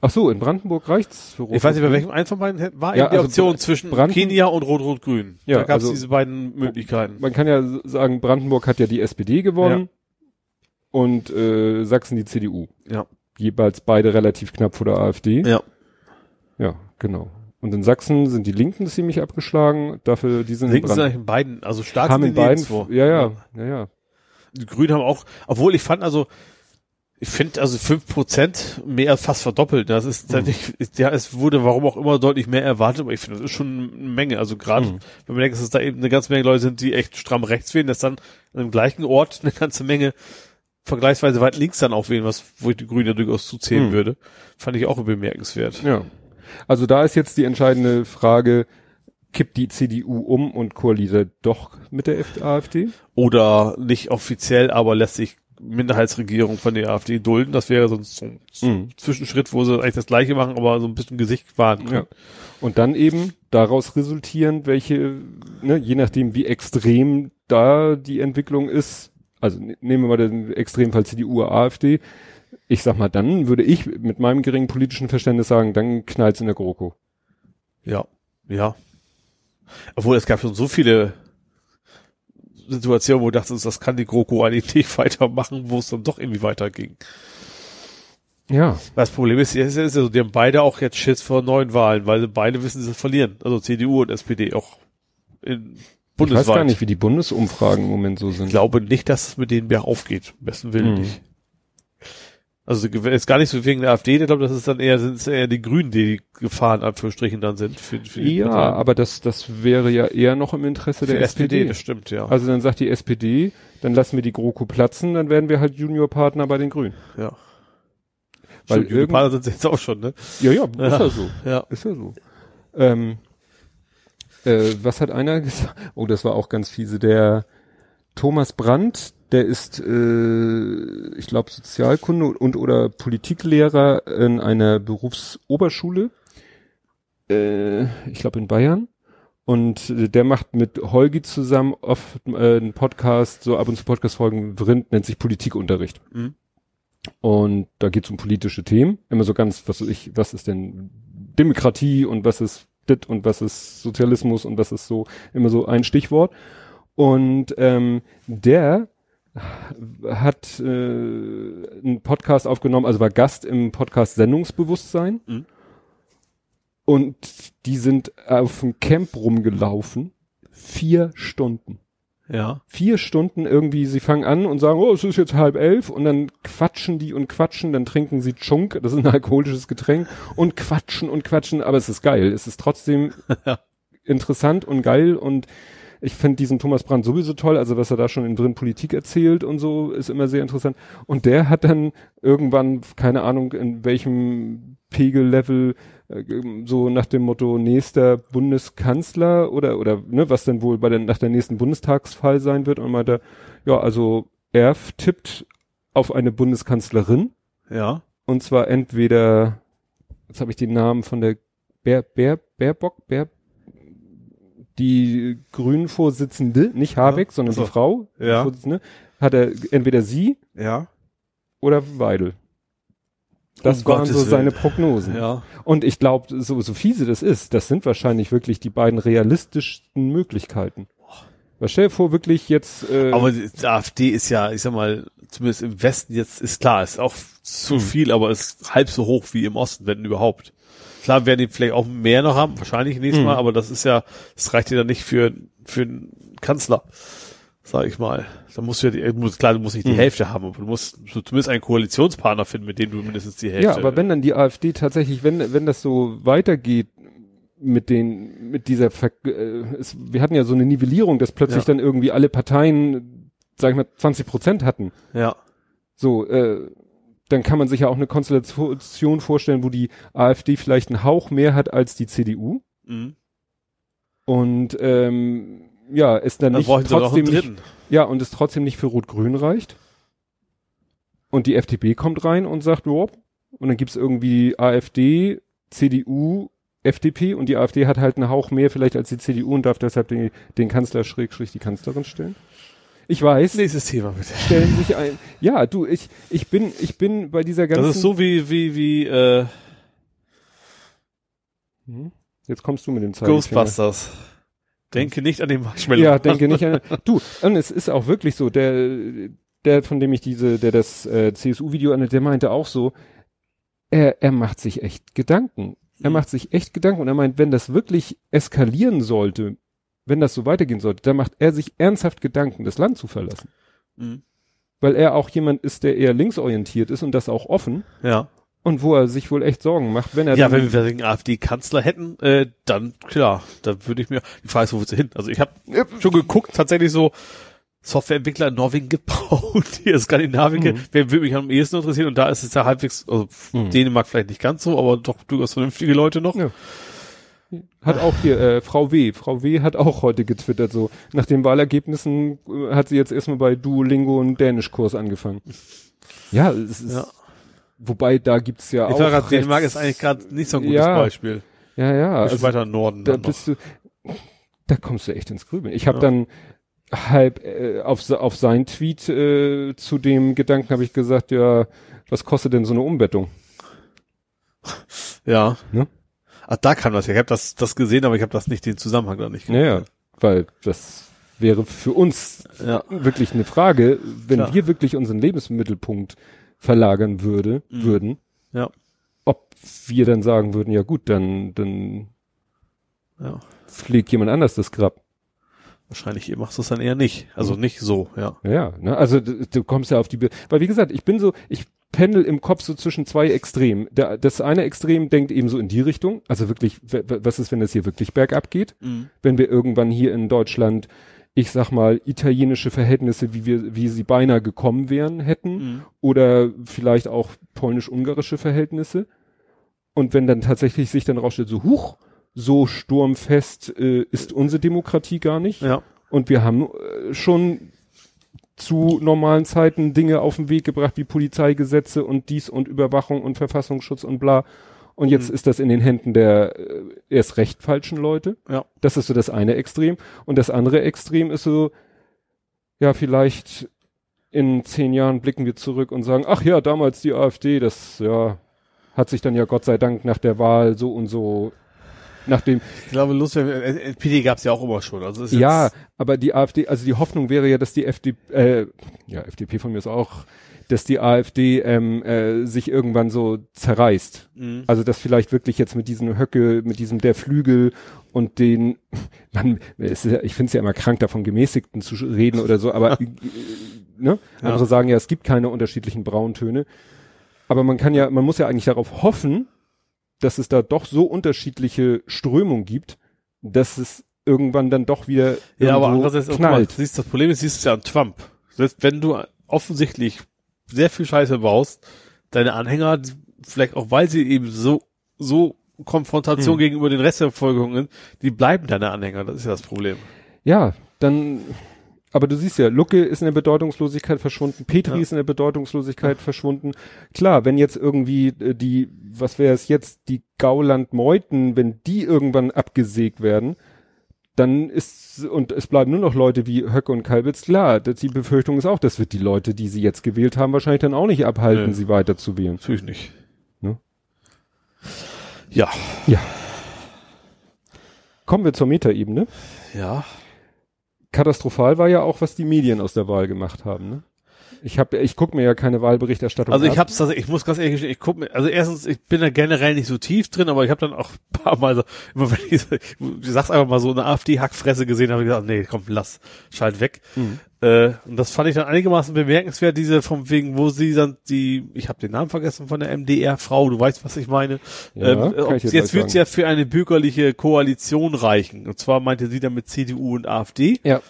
Ach so, in Brandenburg reicht's für Rot. Ich weiß nicht, bei welchem eins von beiden war Ja, eben die also Option zwischen Branden- Kenia und Rot-Rot-Grün. Ja, da gab es also- diese beiden Möglichkeiten. Man kann ja sagen, Brandenburg hat ja die SPD gewonnen und äh, Sachsen die CDU. Ja. Jeweils beide relativ knapp vor der AfD. Ja. Ja, genau. Und in Sachsen sind die Linken ziemlich abgeschlagen. Dafür, die sind in Linken sind eigentlich in beiden, also stark haben in die beiden, ja, ja, ja, ja. Die Grünen haben auch, obwohl ich fand, also, ich finde, also fünf Prozent mehr als fast verdoppelt. Das ist, Mhm. ist, ja, es wurde warum auch immer deutlich mehr erwartet, aber ich finde, das ist schon eine Menge. Also gerade, Mhm. wenn man denkt, dass es da eben eine ganze Menge Leute sind, die echt stramm rechts wählen, dass dann an dem gleichen Ort eine ganze Menge vergleichsweise weit links dann auch wählen, was, wo ich die Grünen ja durchaus zuzählen Mhm. würde, fand ich auch bemerkenswert. Ja. Also da ist jetzt die entscheidende Frage, kippt die CDU um und koaliert doch mit der AfD? Oder nicht offiziell, aber lässt sich Minderheitsregierung von der AfD dulden. Das wäre sonst so ein Mhm. Zwischenschritt, wo sie eigentlich das Gleiche machen, aber so ein bisschen Gesicht wahren Ja. können. Und dann eben daraus resultierend, welche, ne, je nachdem wie extrem da die Entwicklung ist, also ne- nehmen wir mal den Extremfall CDU AfD, ich sag mal, dann würde ich mit meinem geringen politischen Verständnis sagen, dann knallt's in der GroKo. Ja, ja. Obwohl es gab schon so viele Situationen, wo du dachtest, das kann die GroKo eigentlich nicht [laughs] weitermachen, wo es dann doch irgendwie weiterging. Ja. Das Problem ist, ist ja so, die haben beide auch jetzt Schiss vor neuen Wahlen, weil sie beide wissen, sie verlieren. Also CDU und SPD auch in Ich bundesweit. weiß gar nicht, wie die Bundesumfragen im Moment so sind. Ich glaube nicht, dass es mit denen mehr aufgeht. Besten Willen Mhm. nicht. Also jetzt gar nicht so wegen der AfD, ich glaube, das ist dann eher, sind es eher die Grünen, die die Gefahren, Anführungsstrichen, dann sind für, für die ja, Parteien. aber das, das wäre ja eher noch im Interesse für der SPD, SPD. das stimmt, ja. Also dann sagt die SPD, dann lassen wir die GroKo platzen, dann werden wir halt Juniorpartner bei den Grünen. ja. Weil Stimmt, Partner sind sie jetzt auch schon, ne? Ja, ja, [laughs] ist Ja. ja so. Ja. Ist ja so. Ähm, äh, was hat einer gesagt? Oh, das war auch ganz fiese. Der Thomas Brandt, der ist, äh, ich glaube, Sozialkunde und oder Politiklehrer in einer Berufsoberschule. Äh, ich glaube in Bayern. Und äh, der macht mit Holgi zusammen oft äh, einen Podcast, so ab und zu Podcast-Folgen, Vrind nennt sich Politikunterricht. Mhm. Und da geht's um politische Themen. Immer so ganz, was ich, was ist denn Demokratie und was ist dit und was ist Sozialismus und was ist so, immer so ein Stichwort. Und ähm, der hat äh, einen Podcast aufgenommen, also war Gast im Podcast Sendungsbewusstsein. Mhm. Und die sind auf dem Camp rumgelaufen. Vier Stunden Ja. vier Stunden irgendwie, sie fangen an und sagen, oh, es ist jetzt halb elf und dann quatschen die und quatschen, dann trinken sie Chunk, das ist ein alkoholisches Getränk und quatschen und quatschen, aber es ist geil, es ist trotzdem [laughs] Ja. interessant und geil und ich finde diesen Thomas Brand sowieso toll, also was er da schon in drin Politik erzählt und so, ist immer sehr interessant. Und der hat dann irgendwann, keine Ahnung, in welchem Pegellevel, äh, so nach dem Motto nächster Bundeskanzler oder, oder, ne, was denn wohl bei der, nach der nächsten Bundestagsfall sein wird und meinte, ja, also er tippt auf eine Bundeskanzlerin. Ja. Und zwar entweder, jetzt habe ich den Namen von der Bär, Bär, Bärbock, Bär, die Grünen-Vorsitzende, nicht Habeck, ja, sondern so. die Frau, ja. Die hat er entweder sie ja. oder Weidel. Das um waren Gottes so seine Prognosen. Ja. Und ich glaube, so, so fiese das ist, das sind wahrscheinlich wirklich die beiden realistischsten Möglichkeiten. Was stell dir vor, wirklich jetzt. Äh aber die AfD ist ja, ich sag mal, zumindest im Westen jetzt ist klar, ist auch zu hm. viel, aber ist halb so hoch wie im Osten, wenn überhaupt. Klar werden die vielleicht auch mehr noch haben, wahrscheinlich nächstes mhm. Mal, aber das ist ja, das reicht dir dann nicht für, für einen Kanzler, sag ich mal. Da musst du ja, die, klar, du musst nicht die mhm. Hälfte haben, aber du musst zumindest einen Koalitionspartner finden, mit dem du mindestens die Hälfte. Ja, aber wenn dann die AfD tatsächlich, wenn, wenn das so weitergeht, mit den, mit dieser, Ver äh, es, wir hatten ja so eine Nivellierung, dass plötzlich ja. dann irgendwie alle Parteien, sag ich mal, 20 Prozent hatten. Ja. So, äh, dann kann man sich ja auch eine Konstellation vorstellen, wo die AfD vielleicht einen Hauch mehr hat als die CDU. Mhm. Und ähm, ja, es dann, dann nicht trotzdem nicht, ja und es trotzdem nicht für Rot-Grün reicht. Und die FDP kommt rein und sagt, oh, und dann gibt's irgendwie AfD, CDU, FDP und die AfD hat halt einen Hauch mehr vielleicht als die CDU und darf deshalb den, den Kanzler schräg, schräg die Kanzlerin stellen. Ich weiß. Nächstes Thema bitte. Stellen sich ein. Ja, du, ich, ich bin, ich bin bei dieser ganzen. Das ist so wie, wie, wie, äh, hm? Jetzt kommst du mit dem Zeichen. Ghostbusters. Denke nicht an den Marshmallow. Ja, denke nicht an, du, und es ist auch wirklich so, der, der, von dem ich diese, der das äh, CSU-Video an, der meinte auch so, er, er macht sich echt Gedanken. Er mhm. macht sich echt Gedanken und er meint, wenn das wirklich eskalieren sollte wenn das so weitergehen sollte, dann macht er sich ernsthaft Gedanken, das Land zu verlassen. Mhm. Weil er auch jemand ist, der eher linksorientiert ist und das auch offen. Ja. Und wo er sich wohl echt Sorgen macht, wenn er Ja, wenn wir den AfD-Kanzler hätten, äh, dann klar, da würde ich mir, die Frage ist, wo willst du hin? Also ich habe schon geguckt, tatsächlich so, Softwareentwickler in Norwegen gebaut, [laughs] hier ist Skandinavien, mhm. wer würde mich am ehesten interessieren und da ist es ja halbwegs, also mhm. Dänemark vielleicht nicht ganz so, aber doch durchaus vernünftige Leute noch. Ja. Hat auch hier, äh, Frau W. Frau W. hat auch heute getwittert so. Nach den Wahlergebnissen äh, hat sie jetzt erstmal bei Duolingo einen Dänischkurs angefangen. Ja, es ist, ja. wobei da gibt's ja ich auch. Grad, Dänemark ist eigentlich gerade nicht so ein gutes ja, Beispiel. Ja, ja. Also, weiter Norden. Da bist du, da kommst du echt ins Grübeln. Ich habe ja. dann halb äh, auf, auf sein Tweet äh, zu dem Gedanken habe ich gesagt, ja, was kostet denn so eine Umbettung? Ja. Ne? Ach, da kam das ja. Ich habe das, das gesehen, aber ich habe das nicht den Zusammenhang da nicht gesehen. Ja, weil das wäre für uns ja. wirklich eine Frage, wenn Klar. wir wirklich unseren Lebensmittelpunkt verlagern würde, mhm. würden. Ja. Ob wir dann sagen würden, ja gut, dann, dann ja. pflegt jemand anders das Grab. Wahrscheinlich ihr machst es dann eher nicht. Also nicht so, ja. Ja, ne? also du, du kommst ja auf die, Be weil wie gesagt, ich bin so, ich pendel im Kopf so zwischen zwei Extremen. Der, das eine Extrem denkt eben so in die Richtung, also wirklich, was ist, wenn das hier wirklich bergab geht? Mhm. Wenn wir irgendwann hier in Deutschland, ich sag mal, italienische Verhältnisse, wie wir, wie sie beinahe gekommen wären, hätten, mhm. oder vielleicht auch polnisch-ungarische Verhältnisse. Und wenn dann tatsächlich sich dann rausstellt, so huch, so sturmfest äh, ist unsere Demokratie gar nicht. Ja. Und wir haben äh, schon zu normalen Zeiten Dinge auf den Weg gebracht wie Polizeigesetze und dies und Überwachung und Verfassungsschutz und bla. Und jetzt mhm. ist das in den Händen der äh, erst recht falschen Leute. Ja. Das ist so das eine Extrem. Und das andere Extrem ist so, ja, vielleicht in zehn Jahren blicken wir zurück und sagen, ach ja, damals die AfD, das, ja, hat sich dann ja Gott sei Dank nach der Wahl so und so Nachdem, ich glaube, Lust, SPD gab es ja auch immer schon. Also ist ja, aber die AfD, also die Hoffnung wäre ja, dass die FDP, äh, ja, FDP von mir ist auch, dass die AfD ähm, äh, sich irgendwann so zerreißt. Mhm. Also dass vielleicht wirklich jetzt mit diesem Höcke, mit diesem der Flügel und den, [laughs] man, ist ja, ich finde es ja immer krank, davon Gemäßigten zu reden oder so, aber [laughs] äh, ne? Ja. andere sagen ja, es gibt keine unterschiedlichen Brauntöne. Aber man kann ja, man muss ja eigentlich darauf hoffen, dass es da doch so unterschiedliche Strömungen gibt, dass es irgendwann dann doch wieder Ja, aber andererseits, auch, guck mal, knallt. siehst, das Problem ist, siehst du ja an Trump. Selbst wenn du offensichtlich sehr viel Scheiße baust, deine Anhänger, vielleicht auch weil sie eben so, so Konfrontation Hm. gegenüber den Rest der Bevölkerung sind, die bleiben deine Anhänger, das ist ja das Problem. Ja, dann, aber du siehst ja, Lucke ist in der Bedeutungslosigkeit verschwunden, Petri Ja. ist in der Bedeutungslosigkeit verschwunden. Klar, wenn jetzt irgendwie äh, die, was wäre es jetzt, die Gauland-Meuten, wenn die irgendwann abgesägt werden, dann ist, und es bleiben nur noch Leute wie Höcke und Kalbitz, klar, das, die Befürchtung ist auch, das wird die Leute, die sie jetzt gewählt haben, wahrscheinlich dann auch nicht abhalten, Nö. sie weiter zu wählen. Natürlich nicht. Ne? Ja. Ja. Kommen wir zur Metaebene. Ja. Katastrophal war ja auch, was die Medien aus der Wahl gemacht haben. Ne? Ich habe, ich guck mir ja keine Wahlberichterstattung Also ich ab. hab's, also ich muss ganz ehrlich gestehen, ich guck mir, also erstens, ich bin da generell nicht so tief drin, aber ich habe dann auch ein paar Mal so, immer wenn ich, du sagst einfach mal so eine AfD-Hackfresse gesehen habe, ich gesagt, nee, komm, lass, schalt weg. Mhm. Äh, und das fand ich dann einigermaßen bemerkenswert, diese vom wegen, wo sie dann die, ich habe den Namen vergessen von der MDR-Frau, du weißt, was ich meine. Ja, ähm, ob, ich jetzt gleich wird's ja für eine bürgerliche Koalition reichen. Und zwar meinte sie dann mit CDU und AfD. Ja,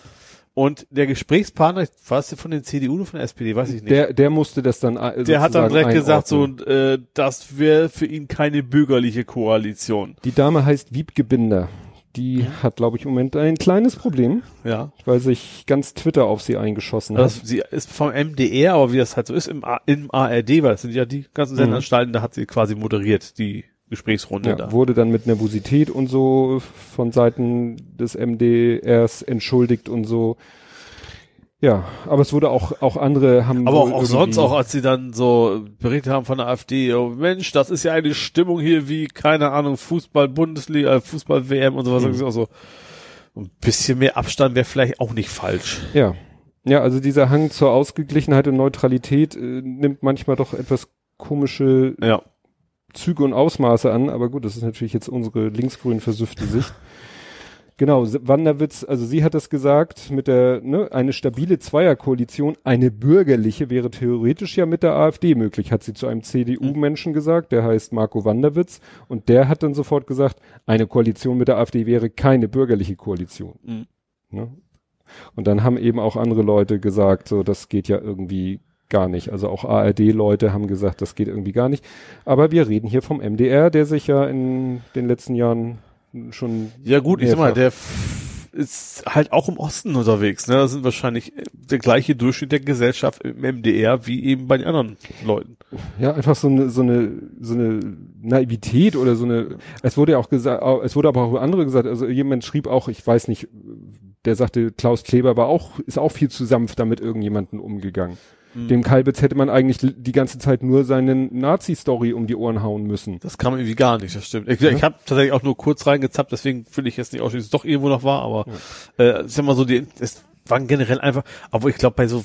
Und der Gesprächspartner, war es von den CDU oder von der SPD, weiß ich nicht. der, der musste das dann äh, Der hat dann direkt gesagt, so, äh, das wäre für ihn keine bürgerliche Koalition. Die Dame heißt Wiebke Binder. Die hat, glaube ich, im Moment ein kleines Problem, Ja. weil sich ganz Twitter auf sie eingeschossen hat. Das, sie ist vom MDR, aber wie das halt so ist, im, A- im ARD, weil das sind ja die ganzen Sendeanstalten, da hat sie quasi moderiert, die Gesprächsrunde ja, da. wurde dann mit Nervosität und so von Seiten des MDRs entschuldigt und so. Ja, aber es wurde auch, auch andere haben Aber auch, auch sonst, auch als sie dann so berichtet haben von der AfD, oh Mensch, das ist ja eine Stimmung hier wie, keine Ahnung, Fußball-Bundesliga, äh, Fußball-WM und sowas, Mhm. auch so, ein bisschen mehr Abstand wäre vielleicht auch nicht falsch. Ja. Ja, also dieser Hang zur Ausgeglichenheit und Neutralität äh, nimmt manchmal doch etwas komische Ja. Züge und Ausmaße an, aber gut, das ist natürlich jetzt unsere linksgrün versüffte Sicht. [laughs] Genau, Wanderwitz, also sie hat es gesagt, mit der, ne, eine stabile Zweierkoalition, eine bürgerliche wäre theoretisch ja mit der AfD möglich, hat sie zu einem CDU-Menschen gesagt, der heißt Marco Wanderwitz, und der hat dann sofort gesagt, eine Koalition mit der AfD wäre keine bürgerliche Koalition. Mhm. Ne? Und dann haben eben auch andere Leute gesagt, so, das geht ja irgendwie gar nicht. Also auch ARD-Leute haben gesagt, das geht irgendwie gar nicht. Aber wir reden hier vom MDR, der sich ja in den letzten Jahren schon. Ja gut, ich sag mal, der ist halt auch im Osten unterwegs. Ne? Das sind wahrscheinlich der gleiche Durchschnitt der Gesellschaft im MDR wie eben bei den anderen Leuten. Ja, einfach so eine, so eine, so eine Naivität oder so eine, es wurde ja auch gesagt, es wurde aber auch andere gesagt, also jemand schrieb auch, ich weiß nicht, der sagte, Klaus Kleber war auch, ist auch viel zu sanft damit irgendjemanden umgegangen. Dem Kalbitz hätte man eigentlich die ganze Zeit nur seine Nazi-Story um die Ohren hauen müssen. Das kam irgendwie gar nicht, das stimmt. Ich, ich habe tatsächlich auch nur kurz reingezappt, deswegen will ich jetzt nicht ausschließen, dass es doch irgendwo noch war, aber äh, ich sag mal so, die, es waren generell einfach, aber ich glaube bei so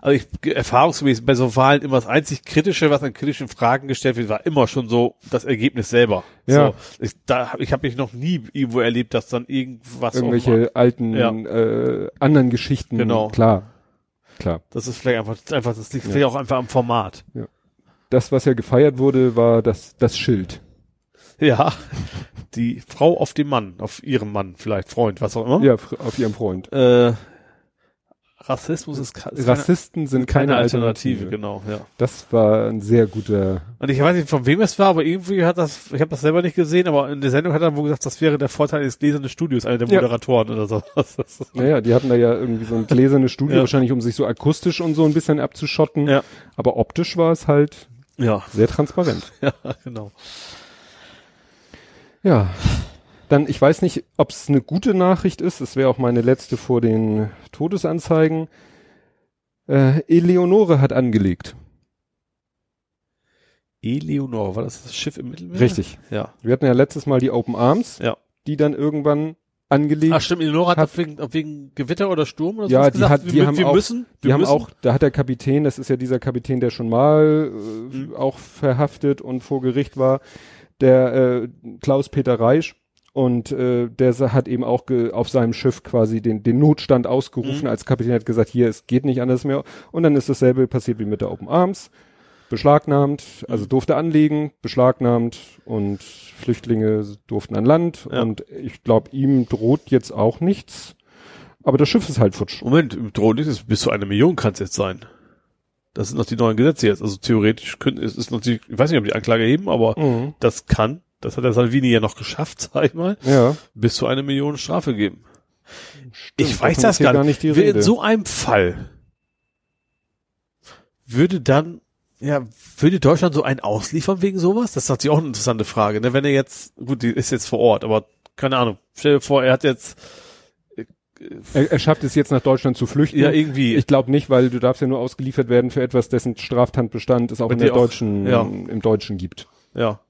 also ich erfahrungsgemäß bei so Wahlen immer das einzig Kritische, was an kritischen Fragen gestellt wird, war immer schon so das Ergebnis selber. Ja. So, ich da ich habe mich noch nie irgendwo erlebt, dass dann irgendwas Irgendwelche alten, Ja. äh, anderen Geschichten. Genau. Klar. Klar. Das ist vielleicht einfach, einfach das liegt vielleicht auch einfach am Format. Das, was ja gefeiert wurde, war das, das Schild. Ja, [laughs] die Frau auf dem Mann, auf ihrem Mann vielleicht, Freund, was auch immer. Ja, auf ihrem Freund. Äh, Rassismus ist, ke- ist Rassisten sind keine, keine, keine Alternative, Alternative. genau, ja. Das war ein sehr guter. Und ich weiß nicht, von wem es war, aber irgendwie hat das, ich habe das selber nicht gesehen, aber in der Sendung hat er wohl gesagt, das wäre der Vorteil des gläsernen Studios, einer der Ja. Moderatoren oder so. [laughs] Naja, die hatten da ja irgendwie so ein gläsernes Studio, Ja. wahrscheinlich um sich so akustisch und so ein bisschen abzuschotten. Ja. Aber optisch war es halt ja, sehr transparent. [laughs] ja, genau. Ja. Dann, ich weiß nicht, ob es eine gute Nachricht ist. Es wäre auch meine letzte vor den Todesanzeigen. Äh, Eleonore hat angelegt. Eleonore, war das das Schiff im Mittelmeer? Richtig. Ja. Wir hatten ja letztes Mal die Open Arms, Ja. die dann irgendwann angelegt. Ach stimmt, Eleonore hat, Hat- wegen, wegen Gewitter oder Sturm oder Ja, sowas die gesagt, hat- die wir, haben wir auch- müssen, Die wir haben müssen. auch, da hat der Kapitän, das ist ja dieser Kapitän, der schon mal äh, Mhm. auch verhaftet und vor Gericht war, der äh, Klaus-Peter Reisch. Und äh, der hat eben auch auf seinem Schiff quasi den, den Notstand ausgerufen Mhm. als Kapitän, hat gesagt, hier, es geht nicht anders mehr. Und dann ist dasselbe passiert wie mit der Open Arms. beschlagnahmt, also Mhm. durfte anlegen, beschlagnahmt und Flüchtlinge durften an Land Ja. und ich glaube, ihm droht jetzt auch nichts. Aber das Schiff ist halt futsch. Moment, ist es bis zu einer Million kann es jetzt sein. Das sind noch die neuen Gesetze jetzt. Also theoretisch können, es ist natürlich, ich weiß nicht, ob die Anklage heben, aber Mhm. das kann, das hat der Salvini ja noch geschafft, [laughs] sag ich mal, Ja. bis zu eine Million Strafe geben. Stimmt, ich weiß das hier gar nicht. Wer Rede. In so einem Fall würde dann, ja, würde Deutschland so einen ausliefern wegen sowas? Das ist natürlich auch eine interessante Frage. Ne? Wenn er jetzt, gut, die ist jetzt vor Ort, aber keine Ahnung. Stell dir vor, er hat jetzt, er, er schafft es jetzt nach Deutschland zu flüchten. ja, irgendwie, Ich glaube nicht, weil du darfst ja nur ausgeliefert werden für etwas, dessen Straftatbestand es auch in der auch- deutschen, ja. im Deutschen gibt. ja.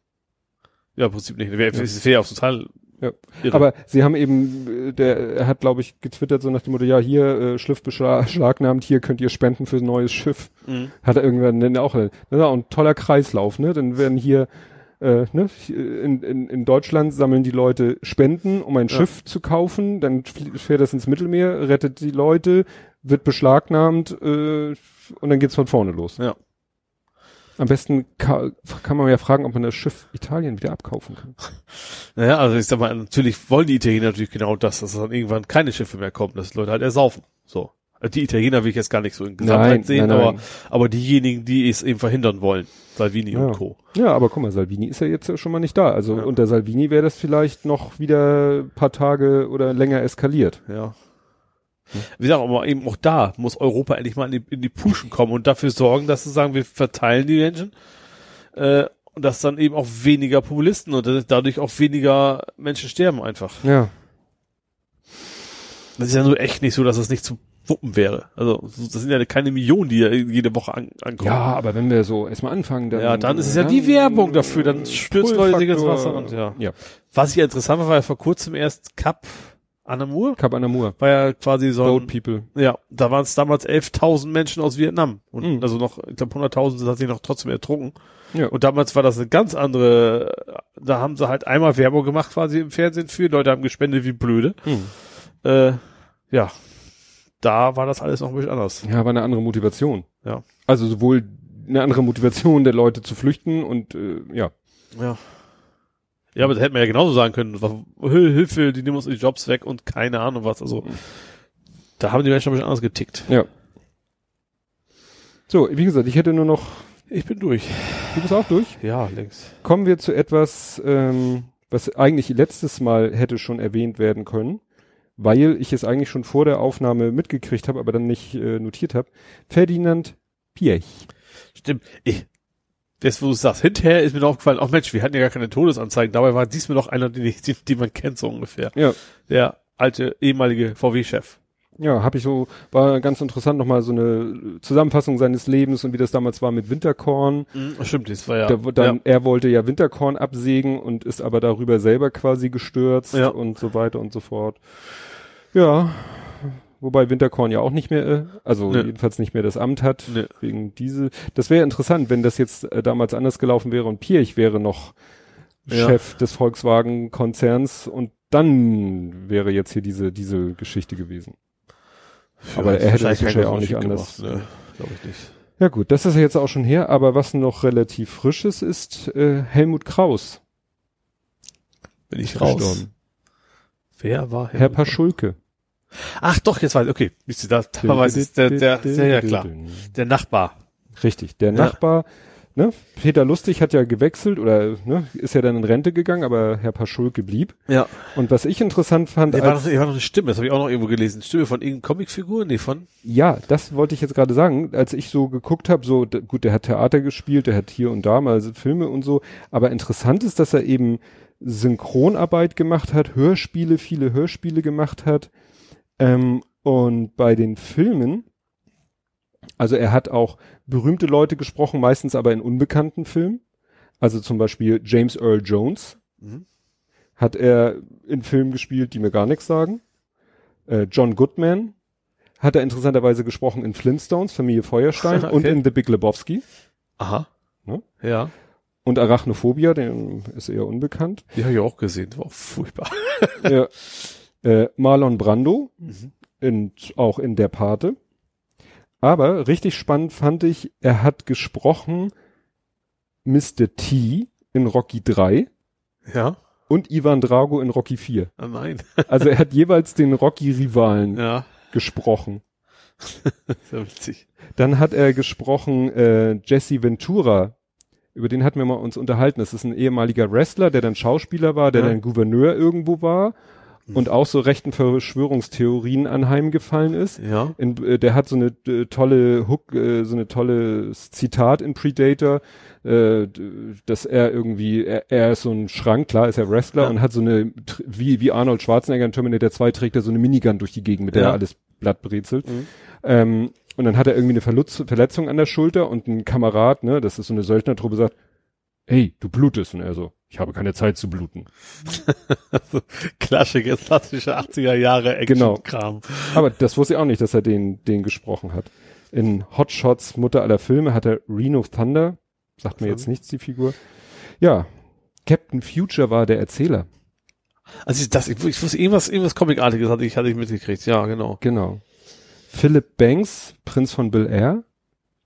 Ja, im Prinzip nicht. Wäre ja. wär auch total Ja. irre. Aber sie haben eben, äh, der, er hat, glaube ich, getwittert so nach dem Motto, ja, hier, äh, Schliff beschlagnahmt, hier könnt ihr spenden für ein neues Schiff. Mhm. Hat er irgendwann dann auch, das ist auch ein toller Kreislauf, ne? Dann werden hier, äh, ne, in, in, in Deutschland sammeln die Leute Spenden, um ein Ja. Schiff zu kaufen, dann fährt das ins Mittelmeer, rettet die Leute, wird beschlagnahmt, äh, und dann geht's von vorne los. Ja. Am besten ka kann man ja fragen, ob man das Schiff Italien wieder abkaufen kann. [laughs] Naja, also ich sag mal, natürlich wollen die Italiener natürlich genau das, dass dann irgendwann keine Schiffe mehr kommen, dass die Leute halt ersaufen. So. Also die Italiener will ich jetzt gar nicht so in Gesamtheit Nein, sehen, nein, aber, nein. aber diejenigen, die es eben verhindern wollen, Salvini Ja. und Co. Ja, aber guck mal, Salvini ist ja jetzt schon mal nicht da. Also Ja. unter Salvini wäre das vielleicht noch wieder ein paar Tage oder länger eskaliert. Ja. Wie gesagt, aber eben auch da muss Europa endlich mal in die, in die Puschen kommen und dafür sorgen, dass sie sagen, wir verteilen die Menschen äh, und dass dann eben auch weniger Populisten und dadurch auch weniger Menschen sterben einfach. Ja. Das ist ja nur echt nicht so, dass es nicht zu wuppen wäre. Also das sind ja keine Millionen, die ja jede Woche an, ankommen. Ja, aber wenn wir so erstmal anfangen, dann. Ja, dann ist es ja die Werbung dafür, dann stürzen Leute ins Wasser und ja. Ja. Was ja interessant war, war ja vor kurzem erst Cap Anamur, Kap Anamur. war ja quasi so Boat People. ja, da waren es damals 11.000 Menschen aus Vietnam und Mhm. also noch, ich glaube 100.000 sind tatsächlich noch trotzdem ertrunken. Ja. Und damals war das eine ganz andere, da haben sie halt einmal Werbung gemacht quasi im Fernsehen für, Leute haben gespendet wie blöde. Hm. Äh, ja, da war das alles noch ein bisschen anders. Ja, war eine andere Motivation. Ja. Also sowohl eine andere Motivation der Leute zu flüchten und äh, ja. Ja. Ja, aber das hätte man ja genauso sagen können. Hilfe, die nehmen uns die Jobs weg und keine Ahnung was. Also, da haben die Menschen ein bisschen anders getickt. Ja. So, wie gesagt, ich hätte nur noch. Ich bin durch. Du bist auch durch? Ja, längst. Kommen wir zu etwas, ähm, was eigentlich letztes Mal hätte schon erwähnt werden können, weil ich es eigentlich schon vor der Aufnahme mitgekriegt habe, aber dann nicht äh, notiert habe. Ferdinand Piech. Stimmt. Ich, das, wo du sagst, hinterher ist mir noch aufgefallen, oh Mensch, wir hatten ja gar keine Todesanzeigen. Dabei war dies mir noch einer, den, den, den man kennt, so ungefähr. Ja, Der alte, ehemalige VW-Chef. ja, habe ich so, war ganz interessant nochmal so eine Zusammenfassung seines Lebens und wie das damals war mit Winterkorn. Mhm, stimmt, das war ja. Der, dann, ja. Er wollte ja Winterkorn absägen und ist aber darüber selber quasi gestürzt Ja. und so weiter und so fort. Ja, wobei Winterkorn ja auch nicht mehr, äh, also Nee. jedenfalls nicht mehr das Amt hat, Nee. wegen diese. Das wäre interessant, wenn das jetzt äh, damals anders gelaufen wäre und Pirch wäre noch Ja. Chef des Volkswagen-Konzerns und dann wäre jetzt hier diese, diese Geschichte gewesen. Aber er hätte das wahrscheinlich auch nicht anders. Ne, glaube ich nicht. Ja gut, das ist ja jetzt auch schon her, aber was noch relativ frisches ist, äh, Helmut Kraus. Bin ich raus. gestorben. Wer war Herr Paschulke. Ach doch, jetzt weiß ich, okay. Wisst ihr, da, da weiß ich, der, der, der, ja klar. Der Nachbar. Richtig, der. Nachbar, ne, Peter Lustig hat ja gewechselt oder ne, ist ja dann in Rente gegangen, aber Herr Paschulke blieb. Ja. Und was ich interessant fand, Der war, noch, war noch eine Stimme, das habe ich auch noch irgendwo gelesen. Stimme von irgendeiner Comicfigur? Nee, von? ja, das wollte ich jetzt gerade sagen, als ich so geguckt habe, so gut, der hat Theater gespielt, der hat hier und da mal Filme und so, aber interessant ist, dass er eben Synchronarbeit gemacht hat, Hörspiele, viele Hörspiele gemacht hat. Ähm, und bei den Filmen, also er hat auch berühmte Leute gesprochen, meistens aber in unbekannten Filmen. Also zum Beispiel James Earl Jones Mhm. hat er in Filmen gespielt, die mir gar nichts sagen. Äh, John Goodman hat er interessanterweise gesprochen in Flintstones, Familie Feuerstein [laughs] Okay. und in The Big Lebowski. Aha. Ne? Ja. Und Arachnophobia, den ist eher unbekannt. Die habe ich auch gesehen. War auch furchtbar. ja. [laughs] äh, Marlon Brando, Mhm. in, auch in der Pate. Aber richtig spannend fand ich, er hat gesprochen Mr. T in Rocky 3 Ja. und Ivan Drago in Rocky 4. Ah, nein. Also er hat jeweils den Rocky-Rivalen Ja. gesprochen. [laughs] Sehr witzig. Dann hat er gesprochen äh, Jesse Ventura. Über den hatten wir mal uns unterhalten. Das ist ein ehemaliger Wrestler, der dann Schauspieler war, der Ja. dann Gouverneur irgendwo war und auch so rechten Verschwörungstheorien anheimgefallen ist. Ja. In, äh, der hat so eine äh, tolle Hook, äh, so eine tolle Zitat in Predator, äh, dass er irgendwie, er, er ist so ein Schrank, klar ist er Wrestler Ja. und hat so eine, wie, wie Arnold Schwarzenegger in Terminator 2 trägt er so eine Minigun durch die Gegend, mit der Ja. er alles Blatt brezelt. Mhm. Ähm, und dann hat er irgendwie eine Verlutz Verletzung an der Schulter und ein Kamerad, ne, das ist so eine Söldnertruppe, sagt, hey, du blutest. Und er so, ich habe keine Zeit zu bluten. [laughs] Klassische, klassische 80er Jahre Genau. Action-Kram. Aber das wusste ich auch nicht, dass er den, den gesprochen hat. In Hot Shots, Mutter aller Filme, hat er Reno Thunder. Sagt mir jetzt nichts, die Figur. Ja. Captain Future war der Erzähler. Also ich, das, ich, ich wusste irgendwas, irgendwas Comicartiges hatte ich, hatte ich mitgekriegt. Ja, genau. Genau. Philip Banks, Prinz von Bel Air.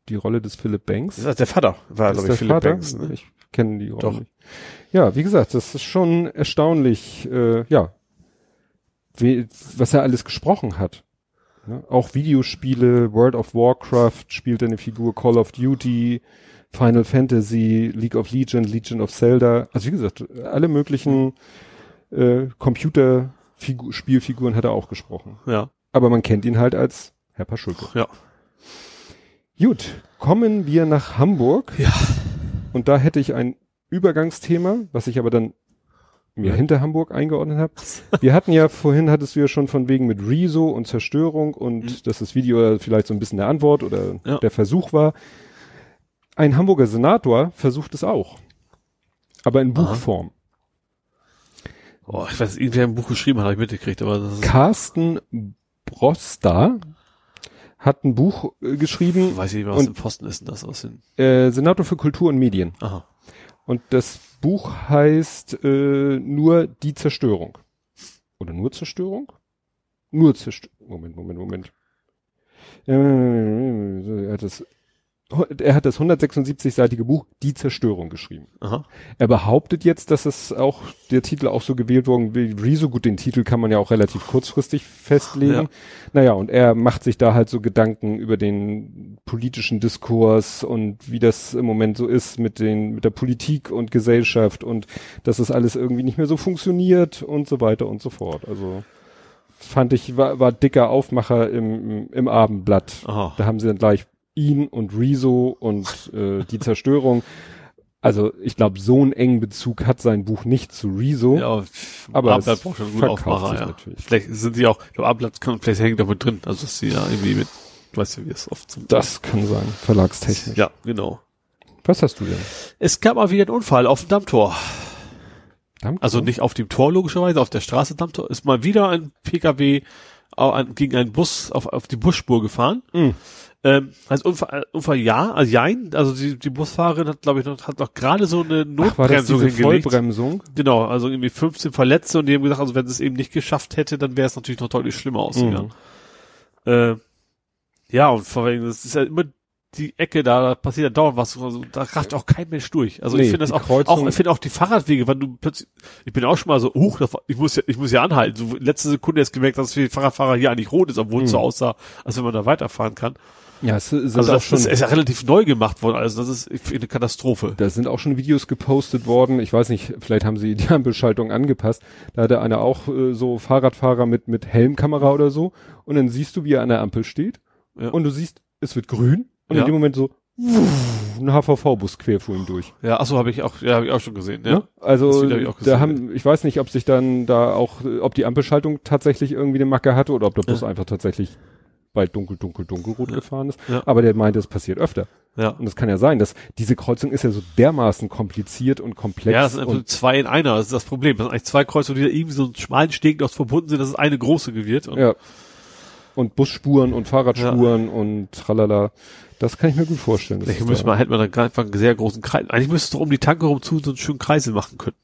Die Rolle des Philip Banks. Das ist der Vater, war, glaube der ich, Philipp Vater? Banks. Ne? Ich kenne die Doch. nicht. Ja, wie gesagt, das ist schon erstaunlich, äh, ja, wie, was er alles gesprochen hat. Ne? Auch Videospiele, World of Warcraft spielt eine Figur, Call of Duty, Final Fantasy, League of Legends, Legion of Zelda. Also wie gesagt, alle möglichen äh, Computerspielfiguren hat er auch gesprochen. Ja. Aber man kennt ihn halt als Herr Paschulke. Ja. Gut, kommen wir nach Hamburg. Ja. Und da hätte ich ein Übergangsthema, was ich aber dann mir Ja. hinter Hamburg eingeordnet habe. Wir hatten ja vorhin, hattest du ja schon von wegen mit Rezo und Zerstörung und Mhm. dass das Video vielleicht so ein bisschen der Antwort oder Ja. der Versuch war. Ein Hamburger Senator versucht es auch. Aber in Aha. Buchform. Oh, ich weiß, irgendwer ein Buch geschrieben hat, habe ich mitgekriegt, aber das ist, Carsten Brosta hat ein Buch äh, geschrieben, weiß ich nicht, was und- im Posten ist denn das aus den, äh, Senator für Kultur und Medien. aha. Und das Buch heißt äh, nur die Zerstörung. Oder nur Zerstörung? Nur Zerstörung. Moment, Moment, Moment. Äh, Er hat das, er hat das 176-seitige Buch Die Zerstörung geschrieben. Aha. Er behauptet jetzt, dass es auch, der Titel auch so gewählt worden wie Rezo. Gut, den Titel kann man ja auch relativ kurzfristig festlegen. Ja. Naja, und er macht sich da halt so Gedanken über den politischen Diskurs und wie das im Moment so ist mit den, mit der Politik und Gesellschaft und dass es alles irgendwie nicht mehr so funktioniert und so weiter und so fort. Also fand ich, war, war dicker Aufmacher im, im, im Abendblatt. Aha. Da haben sie dann gleich ihn und Rezo und äh, die Zerstörung. Also ich glaube, so einen engen Bezug hat sein Buch nicht zu Rezo. Ja, aber, Ablatt es braucht schon verkauft Aufmacher, ja. natürlich. Vielleicht sind die auch, ich glaube, Ablatt kann, vielleicht hängt damit drin, also dass sie da irgendwie mit, du weißt ja, wie es oft zum Das kann sein, verlagstechnisch. Ja, genau. Was hast du denn? Es gab mal wieder einen Unfall auf dem Dammtor. Dammtor? Also nicht auf dem Tor logischerweise, auf der Straße Dammtor ist mal wieder ein PKW an- gegen einen Bus auf, auf die Busspur gefahren. Mhm. Ähm, also Unfall, Unfall ja, also jein, also die, die Busfahrerin hat, glaube ich, noch, hat noch gerade so eine Ach, war das Notbremsung diese hingelegt. Vollbremsung? Genau, also irgendwie 15 Verletzte und die haben gesagt, also wenn sie es eben nicht geschafft hätte, dann wäre es natürlich noch deutlich schlimmer ausgegangen. Mhm. Äh, ja, und vor allem, das ist ja immer die Ecke da, da passiert ja dauernd was, also, da rafft auch kein Mensch durch. Also Nee, ich finde das auch, Kreuzung- auch, ich finde auch die Fahrradwege, wenn du plötzlich, ich bin auch schon mal so, das war, ich muss ja, ich muss ja anhalten. So letzte Sekunde jetzt gemerkt, dass für die Fahrradfahrer hier eigentlich rot ist, obwohl es so Mhm. aussah, als wenn man da weiterfahren kann. Ja, es sind Also das, schon, das ist ja relativ neu gemacht worden, also das ist eine Katastrophe. da sind auch schon Videos gepostet worden. Ich weiß nicht, vielleicht haben sie die Ampelschaltung angepasst. Da hatte einer auch äh, so Fahrradfahrer mit, mit Helmkamera oder so. Und dann siehst du, wie er an der Ampel steht. Ja. Und du siehst, es wird grün. Und Ja. in dem Moment so, ein HVV-Bus quer vor ihm durch. Ja, achso, habe ich auch, ja, habe ich auch schon gesehen, ja. Ne? Also Das Video hab gesehen, da haben, ich weiß nicht, ob sich dann da auch, äh, ob die Ampelschaltung tatsächlich irgendwie eine Macke hatte oder ob der Bus Ja. einfach tatsächlich bei dunkel, dunkel, dunkelrot Ja. gefahren ist. Ja. Aber der meinte, es passiert öfter. Ja. Und es kann ja sein, dass diese Kreuzung ist ja so dermaßen kompliziert und komplex. Ja, das sind einfach und, zwei in einer, das ist das Problem. Das sind eigentlich zwei Kreuzungen, die da irgendwie so einen schmalen Steg noch verbunden sind, dass es eine große wird. Und ja. Und Busspuren und Fahrradspuren und tralala. Das kann ich mir gut vorstellen. es müsste man, hätte man da einfach einen sehr großen Kreis. Eigentlich müsste es doch um die Tanke rumzu so einen schönen Kreisel machen können.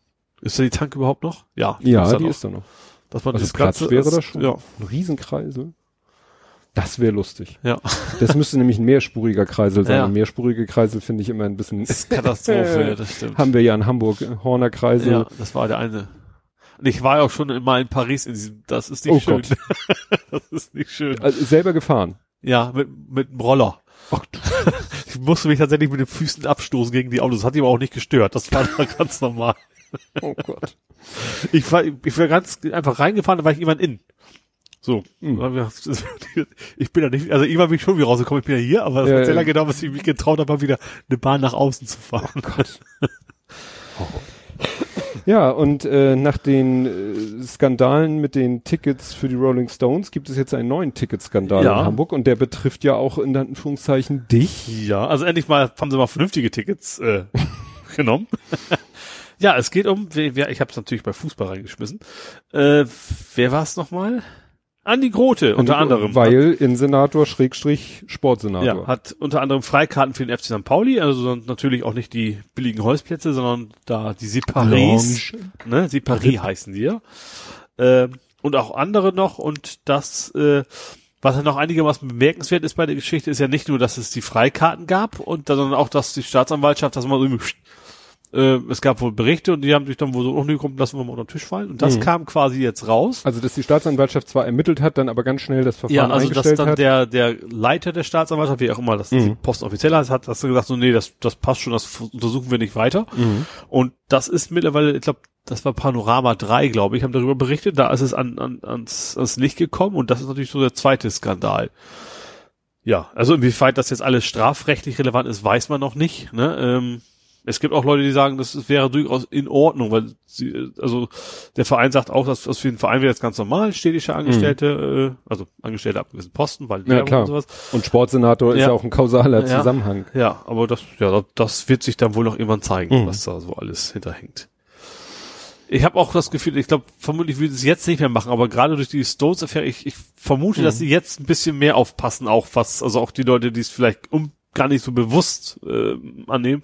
Ist da die Tanke überhaupt noch? Ja. ja, gibt's da die noch. ist da noch. Dass man Also das Platz Ganze, wäre das- da schon. Ja. Ein Riesenkreisel. Das wäre lustig. Ja. Das müsste nämlich ein mehrspuriger Kreisel sein. Ja. Mehrspurige Kreisel finde ich immer ein bisschen. Das ist Katastrophe, ja, das stimmt. Haben wir ja in Hamburg äh, Horner Kreisel. Ja, das war der eine. Und ich war ja auch schon mal in Paris in diesem, das ist nicht Oh schön. Gott. [laughs] das ist nicht schön. Also selber gefahren. Ja, mit, mit dem Roller. Ach. [laughs] Ich musste mich tatsächlich mit den Füßen abstoßen gegen die Autos. Das hat ihm aber auch nicht gestört. Das war [laughs] ganz normal. Oh Gott. Ich war, ich war ganz einfach reingefahren, da war ich irgendwann in. So. Hm. [laughs] Ich bin da nicht, also irgendwann bin ich schon wieder rausgekommen, ich bin ja hier, aber es Ja, hat sehr ja. lange gedauert, bis ich mich getraut habe, mal wieder eine Bahn nach außen zu fahren. Oh Gott. [laughs] Ja, und äh, nach den äh, Skandalen mit den Tickets für die Rolling Stones gibt es jetzt einen neuen Ticketskandal Ja. in Hamburg und der betrifft ja auch in Anführungszeichen dich. Ja, also endlich mal haben sie mal vernünftige Tickets äh, [laughs] genommen. ja, es geht um, wer, wer, ich habe es natürlich bei Fußball reingeschmissen. Äh, wer war es nochmal? Andi Grote unter anderem. Weil Innensenator Schrägstrich Sportsenator. Ja, hat unter anderem Freikarten für den FC St. Pauli, also natürlich auch nicht die billigen Holzplätze, sondern da die Separis, ne, Separis heißen die ja. Ähm, und auch andere noch und das, äh, was ja noch einigermaßen bemerkenswert ist bei der Geschichte, ist ja nicht nur, dass es die Freikarten gab und sondern auch, dass die Staatsanwaltschaft, dass man so äh, es gab wohl Berichte und die haben sich dann wohl so, komm, lassen wir mal unter den Tisch fallen. Und das Mhm. kam quasi jetzt raus. Also, dass die Staatsanwaltschaft zwar ermittelt hat, dann aber ganz schnell das Verfahren Ja, also dass dann hat. der, der Leiter der Staatsanwaltschaft, wie auch immer das die Mhm. Post offiziell heißt, hat das gesagt, so nee, das, das passt schon, das untersuchen wir nicht weiter. Mhm. Und das ist mittlerweile, ich glaube, das war Panorama 3, glaube ich, haben darüber berichtet, da ist es an, an, ans, ans Licht gekommen und das ist natürlich so der zweite Skandal. Ja, also inwieweit das jetzt alles strafrechtlich relevant ist, weiß man noch nicht. Ne? Ähm, es gibt auch Leute, die sagen, das wäre durchaus in Ordnung, weil sie, also der Verein sagt auch, dass das für den Verein wäre jetzt ganz normal, städtische Angestellte, äh, also Angestellte ab gewissen Posten, weil Mhm. Ja, klar. und sowas. Und Sportsenator ist Ja. ja auch ein kausaler Ja. Zusammenhang. Ja, aber das, ja, das wird sich dann wohl noch irgendwann zeigen, Mhm. was da so alles hinterhängt. Ich habe auch das Gefühl, ich glaube, vermutlich würde es jetzt nicht mehr machen, aber gerade durch die Stones-Affäre, ich, ich vermute, dass sie jetzt ein bisschen mehr aufpassen, auch was, also auch die Leute, die es vielleicht um, gar nicht so bewusst äh, annehmen.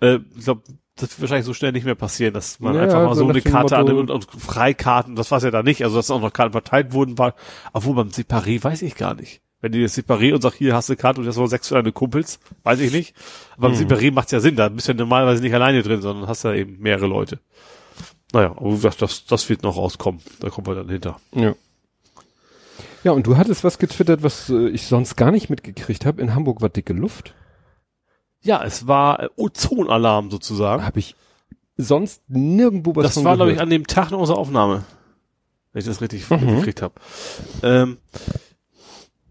Äh, ich glaube, das wird wahrscheinlich so schnell nicht mehr passieren, dass man Ja, einfach mal so eine Karte annimmt und, Freikarten, das war es ja da nicht, also dass auch noch Karten verteilt wurden, war, obwohl beim Separé weiß ich gar nicht. Wenn die jetzt Separé und sagt, hier hast du eine Karte und das war sechs für deine Kumpels, weiß ich nicht. Aber beim Hm. Separé macht's ja Sinn, da bist du ja normalerweise nicht alleine drin, sondern hast ja eben mehrere Leute. Naja, aber gesagt, das, das wird noch rauskommen. Da kommen wir dann hinter. Ja. Ja, und du hattest was getwittert, was äh, ich sonst gar nicht mitgekriegt habe. In Hamburg war dicke Luft. Ja, es war äh, Ozonalarm sozusagen. Habe ich sonst nirgendwo was das von war, glaube ich, an dem Tag nach unserer Aufnahme. Wenn ich das richtig Mhm. mitgekriegt habe. Ähm,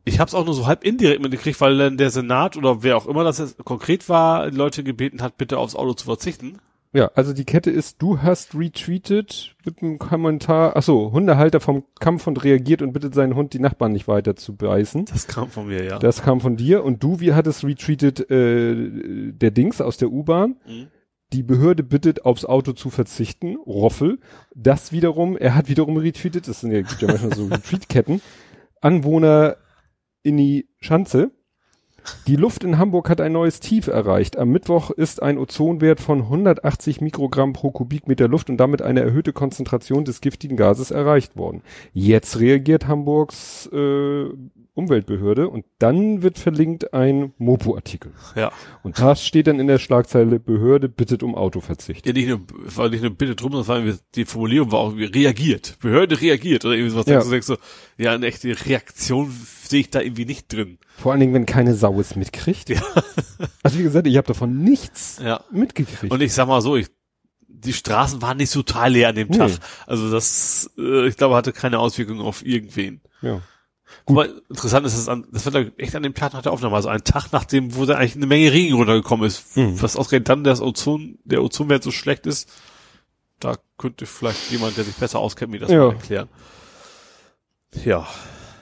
ich habe es auch nur so halb indirekt mitgekriegt, weil dann der Senat oder wer auch immer das jetzt konkret war, Leute gebeten hat, bitte aufs Auto zu verzichten. Ja, also die Kette ist, du hast retweetet mit einem Kommentar, ach so, Hundehalter vom Kampf und reagiert und bittet seinen Hund, die Nachbarn nicht weiter zu beißen. Das kam von mir, ja. Das kam von dir und du, wie hattest retweetet, äh, der Dings aus der U-Bahn. Mhm. Die Behörde bittet, aufs Auto zu verzichten. Roffel. Das wiederum, er hat wiederum retweetet, das sind ja, gibt ja manchmal so [laughs] Retweetketten. Anwohner in die Schanze. Die Luft in Hamburg hat ein neues Tief erreicht. Am Mittwoch ist ein Ozonwert von 180 Mikrogramm pro Kubikmeter Luft und damit eine erhöhte Konzentration des giftigen Gases erreicht worden. Jetzt reagiert Hamburgs äh, Umweltbehörde und dann wird verlinkt ein Mopo-Artikel. Ja. Und da steht dann in der Schlagzeile, Behörde bittet um Autoverzicht. Ja, nicht nur, war nicht nur bitte drum, sondern die Formulierung war auch irgendwie reagiert. Behörde reagiert oder irgendwie sowas. Ja. Ja. Du denkst so, ja, eine echte Reaktion sehe ich da irgendwie nicht drin. Vor allen Dingen, wenn keine Sau es mitkriegt. Ja. [laughs] Also wie gesagt, ich habe davon nichts Ja. mitgekriegt. Und ich sag mal so, ich, die Straßen waren nicht so total leer an dem Nee. Tag. Also das, äh, ich glaube, hatte keine Auswirkungen auf irgendwen. ja. Aber interessant ist, an, das wird echt an dem Tag nach der Aufnahme, also ein Tag nachdem, wo da eigentlich eine Menge Regen runtergekommen ist. Mhm. Was ausgerechnet dann das Ozon, der Ozonwert so schlecht ist, da könnte vielleicht jemand, der sich besser auskennt, mir das Ja. mal erklären. Ja.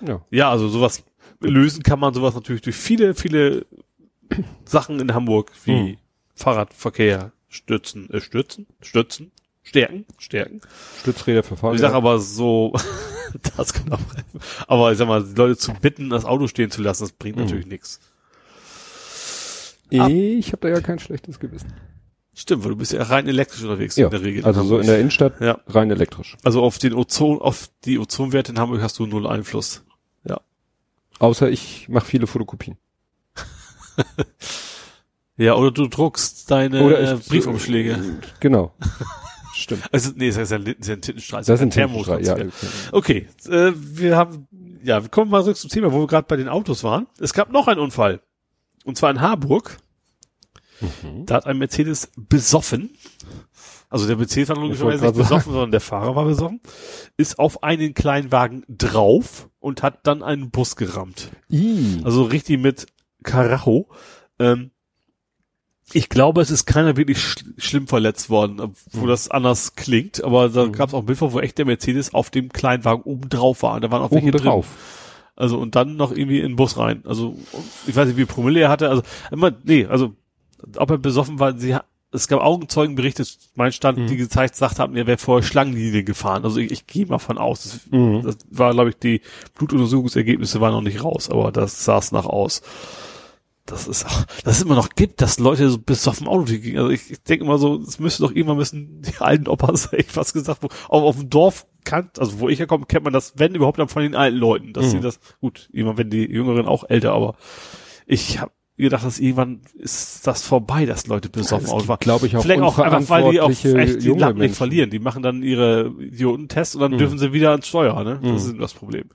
ja. Ja, also sowas lösen kann man sowas natürlich durch viele, viele [clears throat] Sachen in Hamburg, wie Mhm. Fahrradverkehr stützen, äh, stützen, stützen, stärken, stärken. Stützräder für Fahrräder. Ich sag aber so, [laughs] [laughs] das kann auch helfen. Aber ich sag mal, die Leute zu bitten, das Auto stehen zu lassen, das bringt Mhm. natürlich nichts. ich habe da ja kein schlechtes Gewissen. Stimmt, weil du bist ja rein elektrisch unterwegs Ja, in der Regel. also so in der Innenstadt ja. rein elektrisch. Also auf den Ozon, auf die Ozonwerte in Hamburg hast du null Einfluss. Ja. Außer ich mache viele Fotokopien. [laughs] Ja, oder du druckst deine Oder ich- Briefumschläge. Genau. [laughs] Stimmt. Also, nee, das ist ja, das ist ein Tintenstrahl. Das ist ein Thermos. Thermos, ja. Okay, äh, wir haben, ja, wir kommen mal zurück zum Thema, wo wir gerade bei den Autos waren. Es gab noch einen Unfall. Und zwar in Harburg. Mhm. Da hat ein Mercedes besoffen. Also der Mercedes war logischerweise nicht besoffen, sondern der Fahrer war besoffen. Ist auf einen Kleinwagen drauf und hat dann einen Bus gerammt. I. Also richtig mit Karacho. Ähm, ich glaube, es ist keiner wirklich sch schlimm verletzt worden, obwohl das anders klingt. Aber da gab es auch ein Bild, von, wo echt der Mercedes auf dem Kleinwagen oben drauf war. Da waren auch welche Oben drin. drauf. Also und dann noch irgendwie in den Bus rein. Also ich weiß nicht, wie Promille er hatte. Also immer, nee, also ob er besoffen war, sie es gab Augenzeugenberichte, mein Stand, Mhm. die gezeigt, gesagt haben, er wäre vorher Schlangenlinie gefahren. Also ich, ich gehe mal von aus. Das, Mhm. das war, glaube ich, die Blutuntersuchungsergebnisse waren noch nicht raus, aber das sah es nach aus. Das ist, auch- dass es immer noch gibt, dass Leute so besoffen Auto gehen. Also ich, ich denke immer so, es müsste doch irgendwann müssen die [laughs] alten Opas, [laughs] ich fast gesagt, wo, auf, auf dem Dorf kannt, also wo ich herkomme, kennt man das, wenn überhaupt dann von den alten Leuten, dass Mhm. sie das, gut, irgendwann werden die Jüngeren auch älter, aber ich habe gedacht, dass irgendwann ist das vorbei, dass Leute besoffen Es Auto gibt, fahren. glaub ich, auch Vielleicht auch einfach, weil die auch echt die Lappen nicht verlieren. Die machen dann ihre Idiotentests und dann Mhm. dürfen sie wieder ans Steuer, ne? Das Mhm. ist das Problem.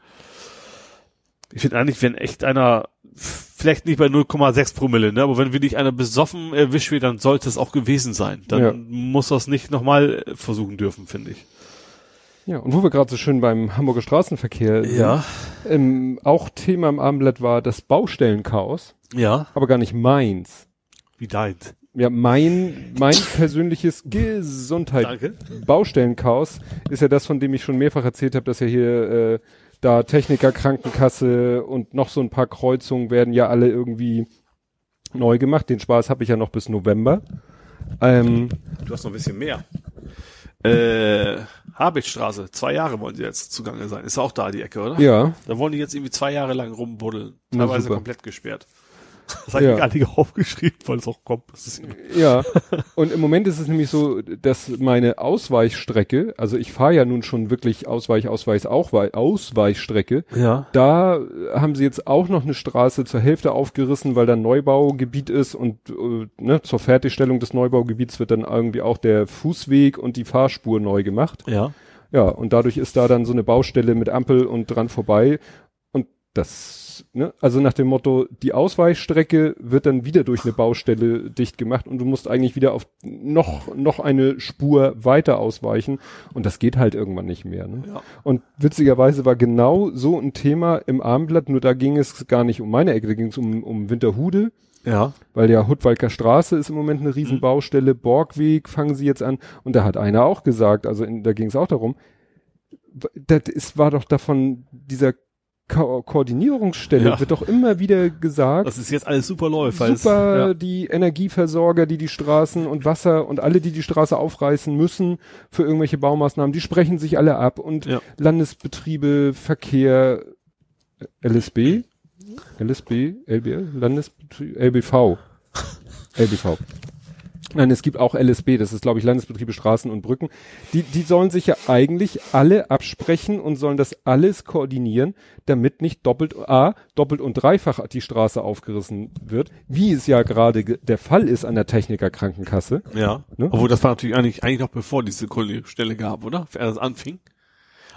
Ich finde eigentlich, wenn echt einer, vielleicht nicht bei 0,6 Promille, ne, aber wenn wirklich einer besoffen erwischt wird, dann sollte es auch gewesen sein. Dann Ja. muss das nicht nochmal versuchen dürfen, finde ich. Ja, und wo wir gerade so schön beim Hamburger Straßenverkehr sind, ähm, auch Thema im Abendblatt war das Baustellenchaos, Ja. aber gar nicht meins. Wie deint. Ja, mein, mein persönliches Gesundheit Danke. Baustellenchaos ist ja das, von dem ich schon mehrfach erzählt habe, dass ja hier äh, da Techniker, Krankenkasse und noch so ein paar Kreuzungen werden ja alle irgendwie neu gemacht. Den Spaß habe ich ja noch bis November. Ähm, Du hast noch ein bisschen mehr. Äh, Habichtstraße, zwei Jahre wollen sie jetzt zugange sein. Ist auch da die Ecke, oder? ja, Da wollen die jetzt irgendwie zwei Jahre lang rumbuddeln. Teilweise komplett gesperrt. Das habe Ja. ich gar nicht aufgeschrieben, weil es auch kommt. Das ist, ja. [laughs] Und im Moment ist es nämlich so, dass meine Ausweichstrecke, also ich fahre ja nun schon wirklich Ausweich, Ausweich, auch Ausweichstrecke, ja. Da haben sie jetzt auch noch eine Straße zur Hälfte aufgerissen, weil da ein Neubaugebiet ist und äh, ne, zur Fertigstellung des Neubaugebiets wird dann irgendwie auch der Fußweg und die Fahrspur neu gemacht. Ja. Ja, und dadurch ist da dann so eine Baustelle mit Ampel und dran vorbei. Und das, ne, also nach dem Motto, die Ausweichstrecke wird dann wieder durch eine Baustelle dicht gemacht und du musst eigentlich wieder auf noch, noch eine Spur weiter ausweichen. Und das geht halt irgendwann nicht mehr. Ne? Ja. Und witzigerweise war genau so ein Thema im Abendblatt, nur da ging es gar nicht um meine Ecke, da ging es um, um Winterhude, Ja. weil ja Huttwalker Straße ist im Moment eine Riesenbaustelle, Borgweg fangen sie jetzt an. Und da hat einer auch gesagt, also in, da ging es auch darum, das ist, war doch davon, dieser Ko Koordinierungsstelle Ja. wird doch immer wieder gesagt, Das ist jetzt alles super läuft. super, ja. die Energieversorger, die die Straßen und Wasser und alle, die die Straße aufreißen müssen für irgendwelche Baumaßnahmen, die sprechen sich alle ab und Ja. Landesbetriebe, Verkehr, LSB, LSB, LBL, Landesbetrieb, LBV, LBV. Nein, es gibt auch LSB, das ist glaube ich Landesbetriebe Straßen und Brücken. Die, die sollen sich ja eigentlich alle absprechen und sollen das alles koordinieren, damit nicht doppelt A, doppelt und dreifach die Straße aufgerissen wird, wie es ja gerade ge- der Fall ist an der Techniker Krankenkasse. Ja. Ne? Obwohl das war natürlich eigentlich, eigentlich noch bevor diese Stelle gab, oder? Wer das anfing.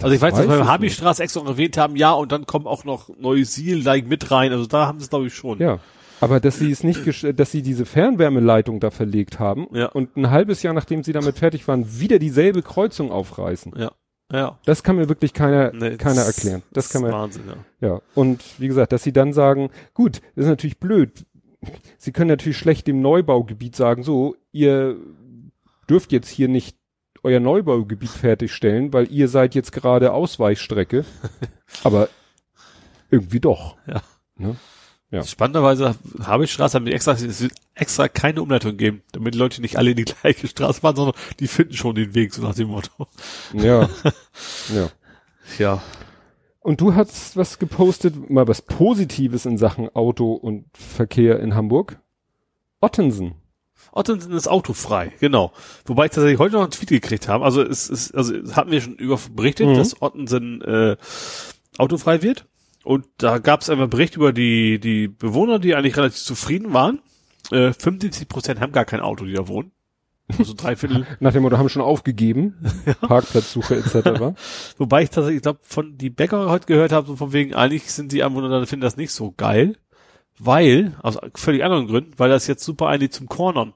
Also ich weiß, weiß dass wir beim Habistraße extra noch erwähnt haben, ja, und dann kommen auch noch Neusiel like mit rein. Also da haben sie es glaube ich schon. Ja. Aber dass sie es nicht, [clears throat] dass sie diese Fernwärmeleitung da verlegt haben Ja. und ein halbes Jahr nachdem sie damit fertig waren, wieder dieselbe Kreuzung aufreißen. Ja. Ja. Das kann mir wirklich keiner, Nee, keiner das- erklären. Das kann man, Wahnsinn, ja. Ja, und wie gesagt, dass sie dann sagen, gut, das ist natürlich blöd. Sie können natürlich schlecht dem Neubaugebiet sagen, so, ihr dürft jetzt hier nicht euer Neubaugebiet fertigstellen, weil ihr seid jetzt gerade Ausweichstrecke. [laughs] Aber irgendwie doch. Ja. Ne? Ja. Spannenderweise Habichtstraße haben die extra, es wird extra keine Umleitung geben, damit die Leute nicht alle in die gleiche Straße fahren, sondern die finden schon den Weg, so nach dem Motto. Ja. [laughs] ja. Ja. Und du hast was gepostet, mal was Positives in Sachen Auto und Verkehr in Hamburg. Ottensen. Ottensen ist autofrei, genau. Wobei ich tatsächlich heute noch einen Tweet gekriegt habe. Also es ist, also es hatten wir schon über berichtet, Mhm. dass Ottensen äh, autofrei wird. Und da gab es einmal Bericht über die, die Bewohner, die eigentlich relativ zufrieden waren. Äh, 75 Prozent haben gar kein Auto, die da wohnen. Also drei Viertel. [laughs] Nach dem Motto, haben schon aufgegeben. [laughs] Parkplatzsuche etc. [laughs] Wobei ich tatsächlich, ich glaube, von die Bäcker heute gehört habe, so von wegen, eigentlich sind die Anwohner dann finden das nicht so geil. Weil, aus völlig anderen Gründen, weil das jetzt super einlädt zum Cornern.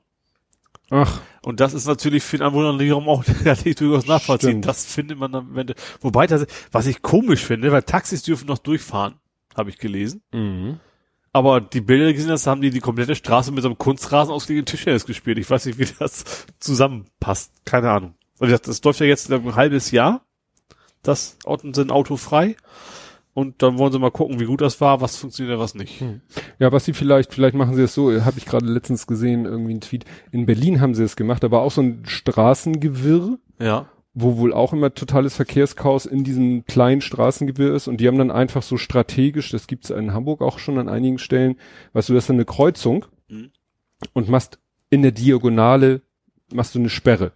Ach, Und das ist natürlich für den Anwohner wiederum auch [laughs] relativ durchaus nachvollziehen. Stimmt. Das findet man dann, wenn, wobei das, was ich komisch finde, weil Taxis dürfen noch durchfahren, habe ich gelesen. mhm. Aber die Bilder gesehen hast, haben die die komplette Straße mit so einem Kunstrasen ausgelegten Tischtennis gespielt. Ich weiß nicht, wie das zusammenpasst. Keine Ahnung. Und wie gesagt, das läuft ja jetzt ein halbes Jahr. Das Orten sind autofrei. Und dann wollen sie mal gucken, wie gut das war, was funktioniert, was nicht. Ja, was sie vielleicht, vielleicht machen sie es so, habe ich gerade letztens gesehen, irgendwie ein Tweet. In Berlin haben sie es gemacht, aber auch so ein Straßengewirr, Ja. wo wohl auch immer totales Verkehrschaos in diesem kleinen Straßengewirr ist und die haben dann einfach so strategisch, das gibt's in Hamburg auch schon an einigen Stellen, weißt du, das ist dann eine Kreuzung Mhm. und machst in der Diagonale, machst du eine Sperre.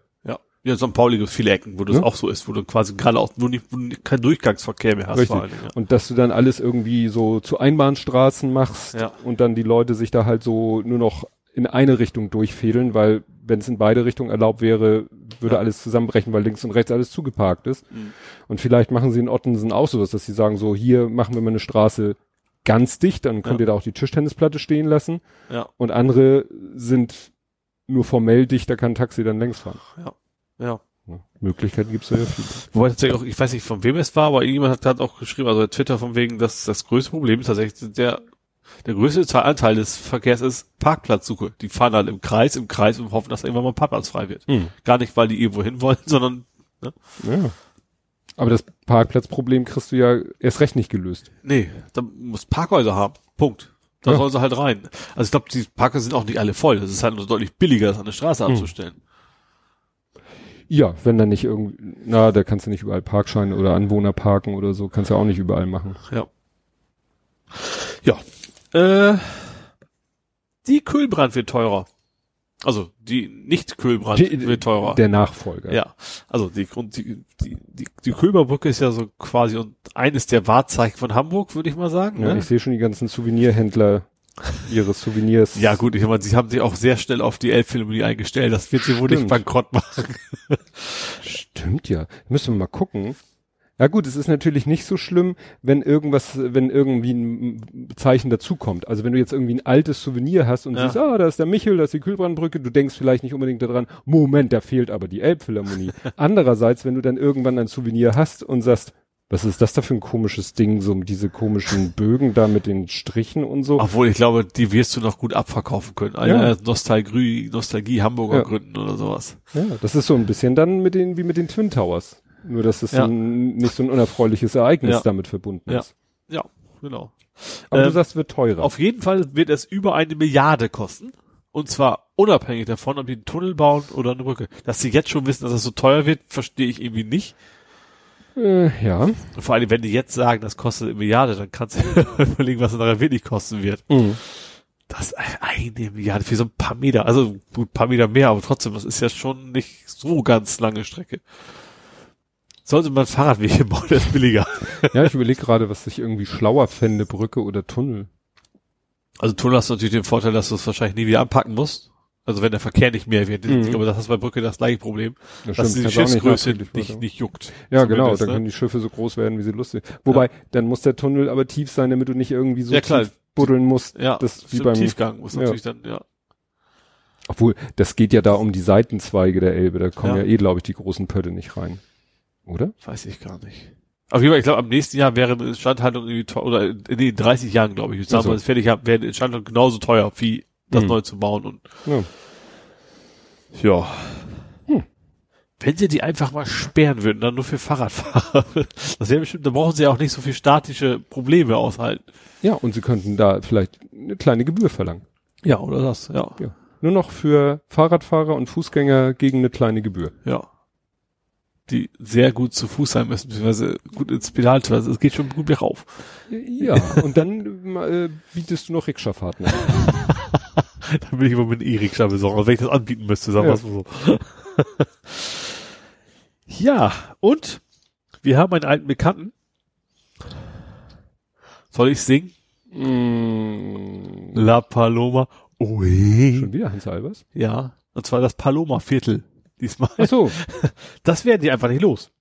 Ja. Ja, St. Pauli gibt viele Ecken, wo das Ja. auch so ist, wo du quasi gerade auch, wo, nicht, wo du kein Durchgangsverkehr mehr hast. Richtig. vor allen Dingen, Und dass du dann alles irgendwie so zu Einbahnstraßen machst Ja. und dann die Leute sich da halt so nur noch in eine Richtung durchfädeln, weil wenn es in beide Richtungen erlaubt wäre, würde Ja. alles zusammenbrechen, weil links und rechts alles zugeparkt ist. Mhm. Und vielleicht machen sie in Ottensen auch sowas, dass sie sagen, so hier machen wir mal eine Straße ganz dicht, dann könnt Ja. ihr da auch die Tischtennisplatte stehen lassen. Ja. ja. Und andere sind nur formell dicht, da kann ein Taxi dann längs fahren. Ja. Ja. Möglichkeiten gibt's da ja viele. Wobei tatsächlich auch, ich weiß nicht von wem es war, aber irgendjemand hat, hat auch geschrieben, also Twitter von wegen, dass das größte Problem ist tatsächlich der, der größte Teil- Anteil des Verkehrs ist Parkplatzsuche. Die fahren halt im Kreis, im Kreis und hoffen, dass irgendwann mal ein Parkplatz frei wird. Mhm. Gar nicht, weil die irgendwo hin wollen, [laughs] sondern, Ja. Aber das Parkplatzproblem kriegst du ja erst recht nicht gelöst. nee, da muss Parkhäuser haben. Punkt. Da Ja. sollen sie halt rein. Also ich glaube, die Parker sind auch nicht alle voll. Das ist halt nur deutlich billiger, das an der Straße Mhm. abzustellen. Ja, wenn dann nicht irgendwie, na, da kannst du nicht überall Parkscheine oder Anwohner parken oder so, kannst du auch nicht überall machen. Ja. Ja. Äh, die Kühlbrand wird teurer. Also die Nicht-Kühlbrand Die- wird teurer. Der Nachfolger. Ja, also die Grund, die, die, die, die Köberbrücke ist ja so quasi und eines der Wahrzeichen von Hamburg, würde ich mal sagen. Ja, ne? ich sehe schon die ganzen Souvenirhändler ihre Souvenirs. ja gut, ich meine, sie haben sich auch sehr schnell auf die Elbphilharmonie eingestellt. Das wird sie wohl nicht Stimmt. bankrott machen. Stimmt ja. Müssen wir mal gucken. Ja gut, es ist natürlich nicht so schlimm, wenn irgendwas, wenn irgendwie ein Zeichen dazukommt. Also wenn du jetzt irgendwie ein altes Souvenir hast und Ja. siehst, ah, da ist der Michel, da ist die Kühlbrandbrücke, du denkst vielleicht nicht unbedingt daran, Moment, da fehlt aber die Elbphilharmonie. [laughs] Andererseits, wenn du dann irgendwann ein Souvenir hast und sagst, was ist das da für ein komisches Ding, so diese komischen [laughs] Bögen da mit den Strichen und so. Obwohl, ich glaube, die wirst du noch gut abverkaufen können. Eine Ja. Nostalgie, Nostalgie Hamburger Ja. Gründen oder sowas. Ja, das ist so ein bisschen dann mit den, wie mit den Twin Towers. Nur, dass es Ja. ein, nicht so ein unerfreuliches Ereignis Ja. damit verbunden Ja. ist. Ja, genau. Aber du Ähm, sagst, wird teurer. Auf jeden Fall wird es über eine Milliarde kosten. Und zwar unabhängig davon, ob die einen Tunnel bauen oder eine Brücke. Dass sie jetzt schon wissen, dass es so teuer wird, verstehe ich irgendwie nicht. Äh, ja. Vor allem, wenn die jetzt sagen, das kostet eine Milliarde, dann kannst du [laughs] überlegen, was es nachher wirklich kosten wird. Mhm. Das ist eine Milliarde für so ein paar Meter. Also gut, ein paar Meter mehr, aber trotzdem, das ist ja schon nicht so ganz lange Strecke. Sollte man Fahrradwege [laughs] bauen, das ist billiger. Ja, ich überlege gerade, was ich irgendwie schlauer fände, Brücke oder Tunnel. Also Tunnel hast du natürlich den Vorteil, dass du es wahrscheinlich nie wieder anpacken musst. Also wenn der Verkehr nicht mehr wird. Mhm. Ich glaube, das ist bei Brücke das gleiche Problem. Das dass die du auch Schiffsgröße nicht, machen. nicht, juckt. Ja, genau, dann ne? können die Schiffe so groß werden, wie sie lustig Wobei, dann muss der Tunnel aber tief sein, damit du nicht irgendwie so Ja, klar. tief buddeln musst. Ja, das wie stimmt, beim, Tiefgang muss ja. natürlich dann, ja. obwohl, das geht ja da um die Seitenzweige der Elbe, da kommen ja, Ja. eh, glaube ich, die großen Pötte nicht rein. Oder? Weiß ich gar nicht. Auf jeden Fall, ich glaube, am nächsten Jahr wäre eine Instandhaltung irgendwie teuer, oder in in 30 Jahren, glaube ich, ich sag Ach so. mal, es fertig haben, wäre eine Instandhaltung genauso teuer, wie das Mhm. neu zu bauen und, Ja. ja. Hm. Wenn sie die einfach mal sperren würden, dann nur für Fahrradfahrer, [laughs] das wäre bestimmt, da brauchen sie ja auch nicht so viel statische Probleme aushalten. Ja, und sie könnten da vielleicht eine kleine Gebühr verlangen. Ja, oder das, ja. Ja. Nur noch für Fahrradfahrer und Fußgänger gegen eine kleine Gebühr. Ja. Die sehr gut zu Fuß sein müssen, beziehungsweise gut ins Pedal, also es geht schon gut bergauf. Ja, und dann äh, bietest du noch Rikscha-Fahrten an. [laughs] Dann will ich immer mit einem E-Rikscha besorgen, also wenn ich das anbieten müsste, sagen wir Ja. mal so. [laughs] ja, und wir haben einen alten Bekannten. Soll ich singen? Mm, La Paloma. Ui. schon wieder Hans Albers? Ja. Und zwar das Paloma-Viertel. Diesmal. Ach so. [laughs] Das werden die einfach nicht los.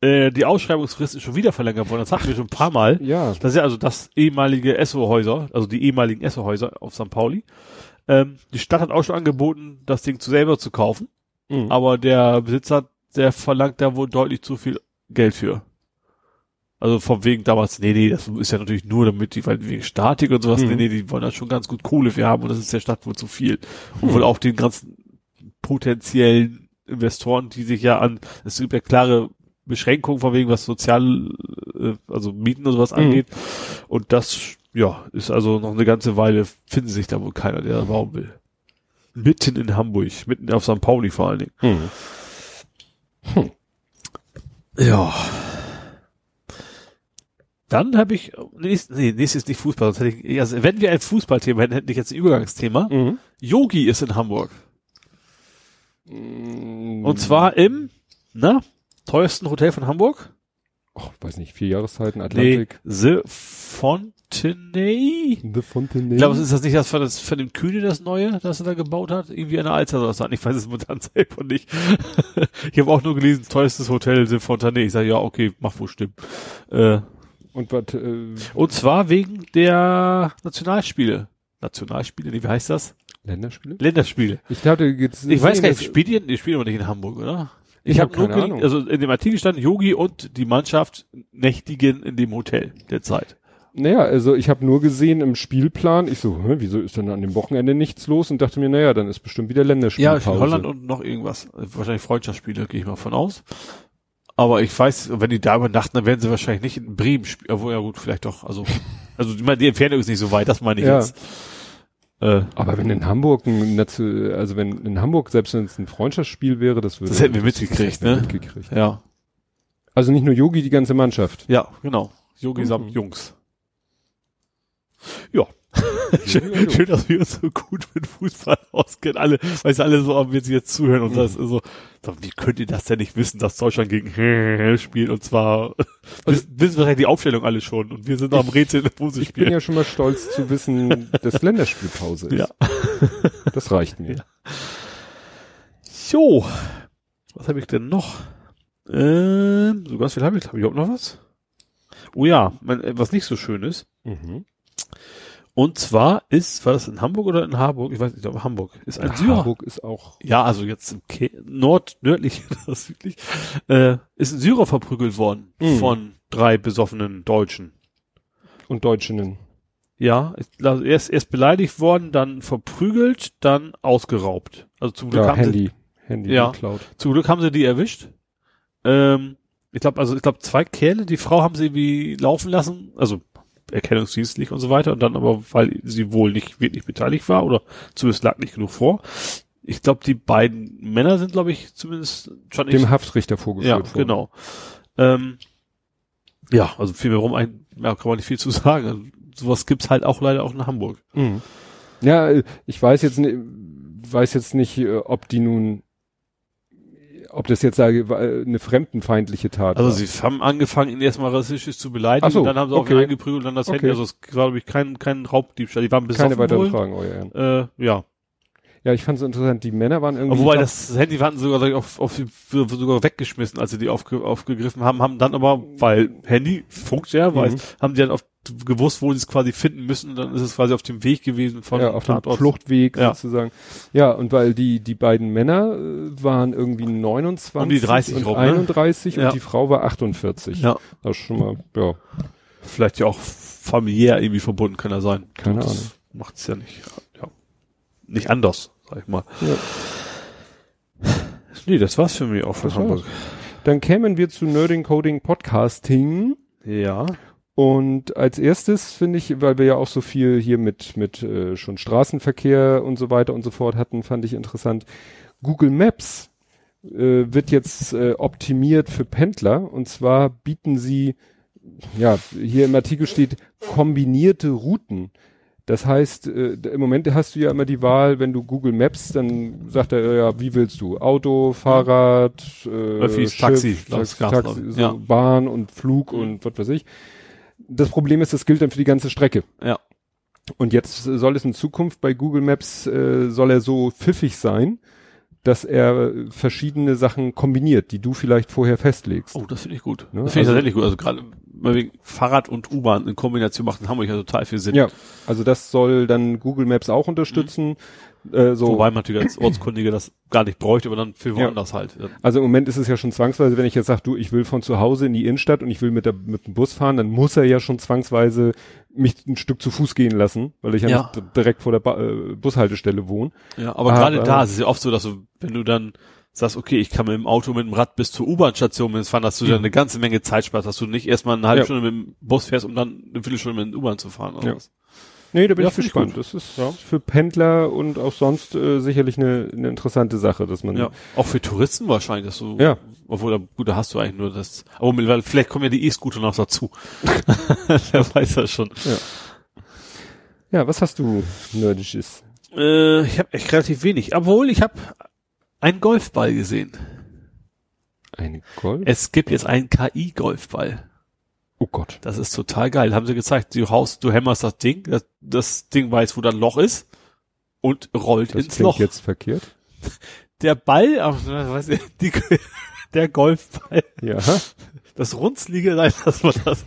Äh, die Ausschreibungsfrist ist schon wieder verlängert worden. Das hatten wir schon ein paar Mal. ja. Das ist ja also das ehemalige Esso-Häuser, also die ehemaligen Esso-Häuser auf St. Pauli. Ähm, die Stadt hat auch schon angeboten, das Ding zu selber zu kaufen. Mhm. Aber der Besitzer, der verlangt da wohl deutlich zu viel Geld für. Also vom wegen damals, nee, nee, das ist ja natürlich nur damit die, weil wegen Statik und sowas, Mhm. nee, nee, die wollen da schon ganz gut Kohle für haben und das ist der Stadt wohl zu viel. Und wohl auch den ganzen potenziellen Investoren, die sich ja an, es gibt ja klare Beschränkungen von wegen, was sozial, äh, also Mieten und sowas Mhm. angeht. Und das, ja, ist also noch eine ganze Weile, finden sich da wohl keiner, der da bauen will. Mitten in Hamburg, mitten auf St. Pauli vor allen Dingen. Mhm. Ja. Dann habe ich, nächstes, nee, nächstes ist nicht Fußball, sonst hätte ich, also wenn wir ein Fußballthema hätten, hätte ich jetzt ein Übergangsthema. Mhm. Yogi ist in Hamburg. Mhm. Und zwar im, na, teuersten Hotel von Hamburg? oh, weiß nicht, vier Jahreszeiten, Nee, Atlantik. The Fontenay? The Fontenay. Ich glaube, ist das nicht das von, das von dem Kühne das Neue, das er da gebaut hat? Irgendwie eine Alster soll das sein. Ich weiß es momentan [laughs] selber nicht. ich habe auch nur gelesen, teuerstes Hotel The Fontenay. Ich sage, ja, okay, mach wohl stimmen. Äh, Und was, äh, Und zwar wegen der Nationalspiele. Nationalspiele, nee, wie heißt das? Länderspiele? Länderspiele. Ich glaube, jetzt Ich weiß gar nicht, das- spielen die, spielen aber nicht in Hamburg, oder? Ich hab hab nur Ahnung. Also in dem Artikel stand, Yogi und die Mannschaft nächtigen in dem Hotel derzeit. Naja, also ich habe nur gesehen im Spielplan, ich so, hä, wieso ist denn an dem Wochenende nichts los? Und dachte mir, naja, dann ist bestimmt wieder Ja, Länderspielpause. Holland und noch irgendwas. Wahrscheinlich Freundschaftsspiele, gehe ich mal von aus. Aber ich weiß, wenn die da übernachten, dann werden sie wahrscheinlich nicht in Bremen spielen. Obwohl, ja gut, vielleicht doch. Also, [laughs] also ich meine, die Entfernung ist nicht so weit, das meine ich Ja. jetzt. Äh, Aber wenn in Hamburg ein, also wenn in Hamburg, selbst wenn es ein Freundschaftsspiel wäre, das würde Das hätten wir mitgekriegt, ne? Mitgekriegt. ja. Also nicht nur Yogi, die ganze Mannschaft. Ja, genau. Yogi Mhm. samt Jungs. Ja. [laughs] schön, schön, dass wir uns so gut mit Fußball auskennen. Alle, weil sie alle so, ob wir sie jetzt zuhören und Mhm. das ist so, so, wie könnt ihr das denn nicht wissen, dass Deutschland gegen spielt und zwar [laughs] wissen, wissen wahrscheinlich die Aufstellung alle schon und wir sind noch am Rätseln, wo sie Ich bin spielen. ja schon mal stolz zu wissen, [laughs] dass Länderspielpause ist. Ja. Das reicht mir. Ja. Jo. Was habe ich denn noch? Ähm, so ganz viel habe ich. Habe ich überhaupt noch was? Oh ja, mein, äh, was nicht so schön ist. Mhm. Und zwar ist, war das in Hamburg oder in Harburg? Ich weiß nicht, ich glaube Hamburg. Ist ein Syrer. Hamburg ist auch. Ja, also jetzt im Ke Nord, nördlich, [laughs] südlich, äh, ist ein Syrer verprügelt worden Mhm. von drei besoffenen Deutschen. Und Deutschinnen. Ja, ich glaube, erst, erst beleidigt worden, dann verprügelt, dann ausgeraubt. Also zum Glück Ja, haben sie Handy. Handy Ja. geklaut. Zum Glück haben sie die erwischt. Ähm, ich glaube, also ich glaube, zwei Kerle, die Frau haben sie irgendwie laufen lassen, also erkennungsdienstlich und so weiter, und dann aber, weil sie wohl nicht wirklich beteiligt war, oder zumindest lag nicht genug vor. Ich glaube, die beiden Männer sind, glaube ich, zumindest schon Dem Haftrichter vorgeführt Ja, worden. genau. Ähm, ja, also viel mehr rum ein, ja, kann man nicht viel zu sagen. Also, sowas gibt's halt auch leider auch in Hamburg. Mhm. Ja, äh, ich weiß jetzt, weiß jetzt nicht, äh, ob die nun, ob das jetzt sage, eine fremdenfeindliche Tat Also war. sie haben angefangen, ihn erstmal rassistisch zu beleidigen, so, und dann haben sie auch okay. ihn eingeprügelt und dann das Okay. Handy. Also es war, glaube ich, kein, kein Raubdiebstahl. Die waren besoffen Keine weiteren wohl. Fragen, euer Ehren. Äh, ja. Ja, ich fand es interessant, die Männer waren irgendwie. Wobei das Handy hatten sogar ich, auf, auf, sogar weggeschmissen, als sie die aufge, aufgegriffen haben, haben dann aber, weil Handy funkt ja, weiß, Mhm. haben die dann auf, gewusst, wo sie es quasi finden müssen und dann ist es quasi auf dem Weg gewesen von ja, auf dem. Fluchtweg Ja. sozusagen. Ja, und weil die, die beiden Männer äh, waren irgendwie 29 Um die 30 und rum, ne? 31 Ja. und die Frau war 48. Ja. Das ist schon mal, ja, Vielleicht ja auch familiär irgendwie verbunden kann er sein. Keine das Ahnung. Macht's ja nicht, ja, nicht anders, sag ich mal. Ja. Nee, das war's für mich auch von Das Hamburg. war's. Dann kämen wir zu Nerding Coding Podcasting. Ja. Und als erstes finde ich, weil wir ja auch so viel hier mit, mit äh, schon Straßenverkehr und so weiter und so fort hatten, fand ich interessant. Google Maps äh, wird jetzt äh, optimiert für Pendler und zwar bieten sie, ja, hier im Artikel steht kombinierte Routen. Das heißt, äh, im Moment hast du ja immer die Wahl, wenn du Google Maps, dann sagt er, ja, wie willst du? Auto, Fahrrad, äh, Öffis, Schiff, Taxi, Taxi, Taxi so Ja. Bahn und Flug und was weiß ich. Das Problem ist, das gilt dann für die ganze Strecke. Ja. Und jetzt soll es in Zukunft bei Google Maps, äh, soll er so pfiffig sein, dass er verschiedene Sachen kombiniert, die du vielleicht vorher festlegst. Oh, das finde ich gut. Ne? Das finde ich Also- tatsächlich gut. Also gerade wegen Fahrrad und U-Bahn in Kombination macht in Hamburg ja total viel Sinn. Ja, also das soll dann Google Maps auch unterstützen. Äh, so. Wobei man natürlich als Ortskundige das gar nicht bräuchte, aber dann für Ja. woanders halt. Also im Moment ist es ja schon zwangsweise, wenn ich jetzt sage, du, ich will von zu Hause in die Innenstadt und ich will mit, der, mit dem Bus fahren, dann muss er ja schon zwangsweise mich ein Stück zu Fuß gehen lassen, weil ich ja, Ja. nicht direkt vor der ba äh, Bushaltestelle wohne. Ja, aber, Aber- gerade da ist es ja oft so, dass du, wenn du dann sagst, okay, ich kann mit dem Auto mit dem Rad bis zur U-Bahn-Station fahren, dass du dann eine ganze Menge Zeit sparst, dass du nicht erstmal eine halbe Ja. Stunde mit dem Bus fährst, um dann eine Viertelstunde mit der U-Bahn zu fahren. Oder Ja. was. Nee, da bin Ja, ich gespannt. das ist Ja. für Pendler und auch sonst äh, sicherlich eine, eine interessante Sache, dass man Ja, auch für Touristen wahrscheinlich, dass du, Ja. obwohl, da, gut, da hast du eigentlich nur das, aber mittlerweile- vielleicht kommen ja die E-Scooter noch dazu. [laughs] Wer weiß das schon. Ja, was hast du nerdisches? Äh, ich habe echt relativ wenig, obwohl ich habe einen Golfball gesehen. Eine Golf? Es gibt jetzt einen KI-Golfball. Oh Gott. Das ist total geil. Haben sie gezeigt, du haust, du hämmerst das Ding, das, das Ding weiß, wo da ein Loch ist und rollt Das ins Loch. jetzt verkehrt. [laughs] Der Ball, ach, weiß die, der Golfball, Ja. das Runzlige, nein, [laughs] das war das.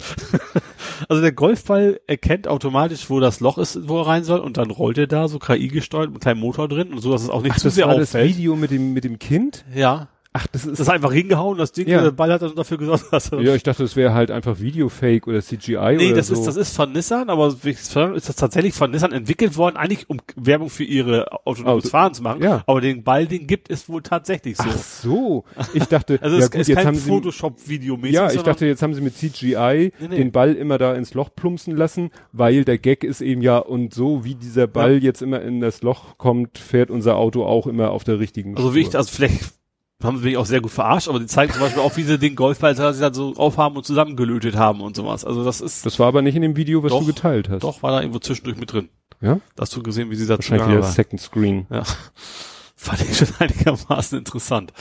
Also der Golfball erkennt automatisch, wo das Loch ist, wo er rein soll, und dann rollt er da so KI gesteuert mit einem kleinen Motor drin und so, dass es auch nicht Ach, zu das sehr war das auffällt. Video mit dem, mit dem Kind? Ja. Ach, das ist, Das ist einfach hingehauen, das Ding, Ja. der Ball hat dann dafür gesorgt, dass ja, ich dachte, das wäre halt einfach Videofake oder CGI Nee, oder das so. ist, das ist von Nissan, aber es ist das tatsächlich von Nissan entwickelt worden, eigentlich um Werbung für ihre autonomes Auto- Fahren zu machen. ja. Aber den Ball, den gibt es wohl tatsächlich so. Ach so. Ich dachte, [laughs] also ja es gut, ist jetzt kein haben sie, Photoshop-Video mäßig. ja, ich sondern- dachte, jetzt haben sie mit CGI Nee, nee. den Ball immer da ins Loch plumpsen lassen, weil der Gag ist eben ja, und so wie dieser Ball jetzt immer in das Loch kommt, fährt unser Auto auch immer auf der richtigen also wie ich, Spur. also vielleicht haben sie mich auch sehr gut verarscht, aber die zeigen zum Beispiel auch, wie sie den Golfball sie dann so aufhaben und zusammengelötet haben und sowas. Also das ist, Das war aber nicht in dem Video, was Doch, du geteilt hast. doch, war da irgendwo zwischendurch mit drin. Ja? Hast du gesehen, wie sie da Wahrscheinlich wieder war. Second Screen. Ja. [laughs] Fand ich schon einigermaßen interessant.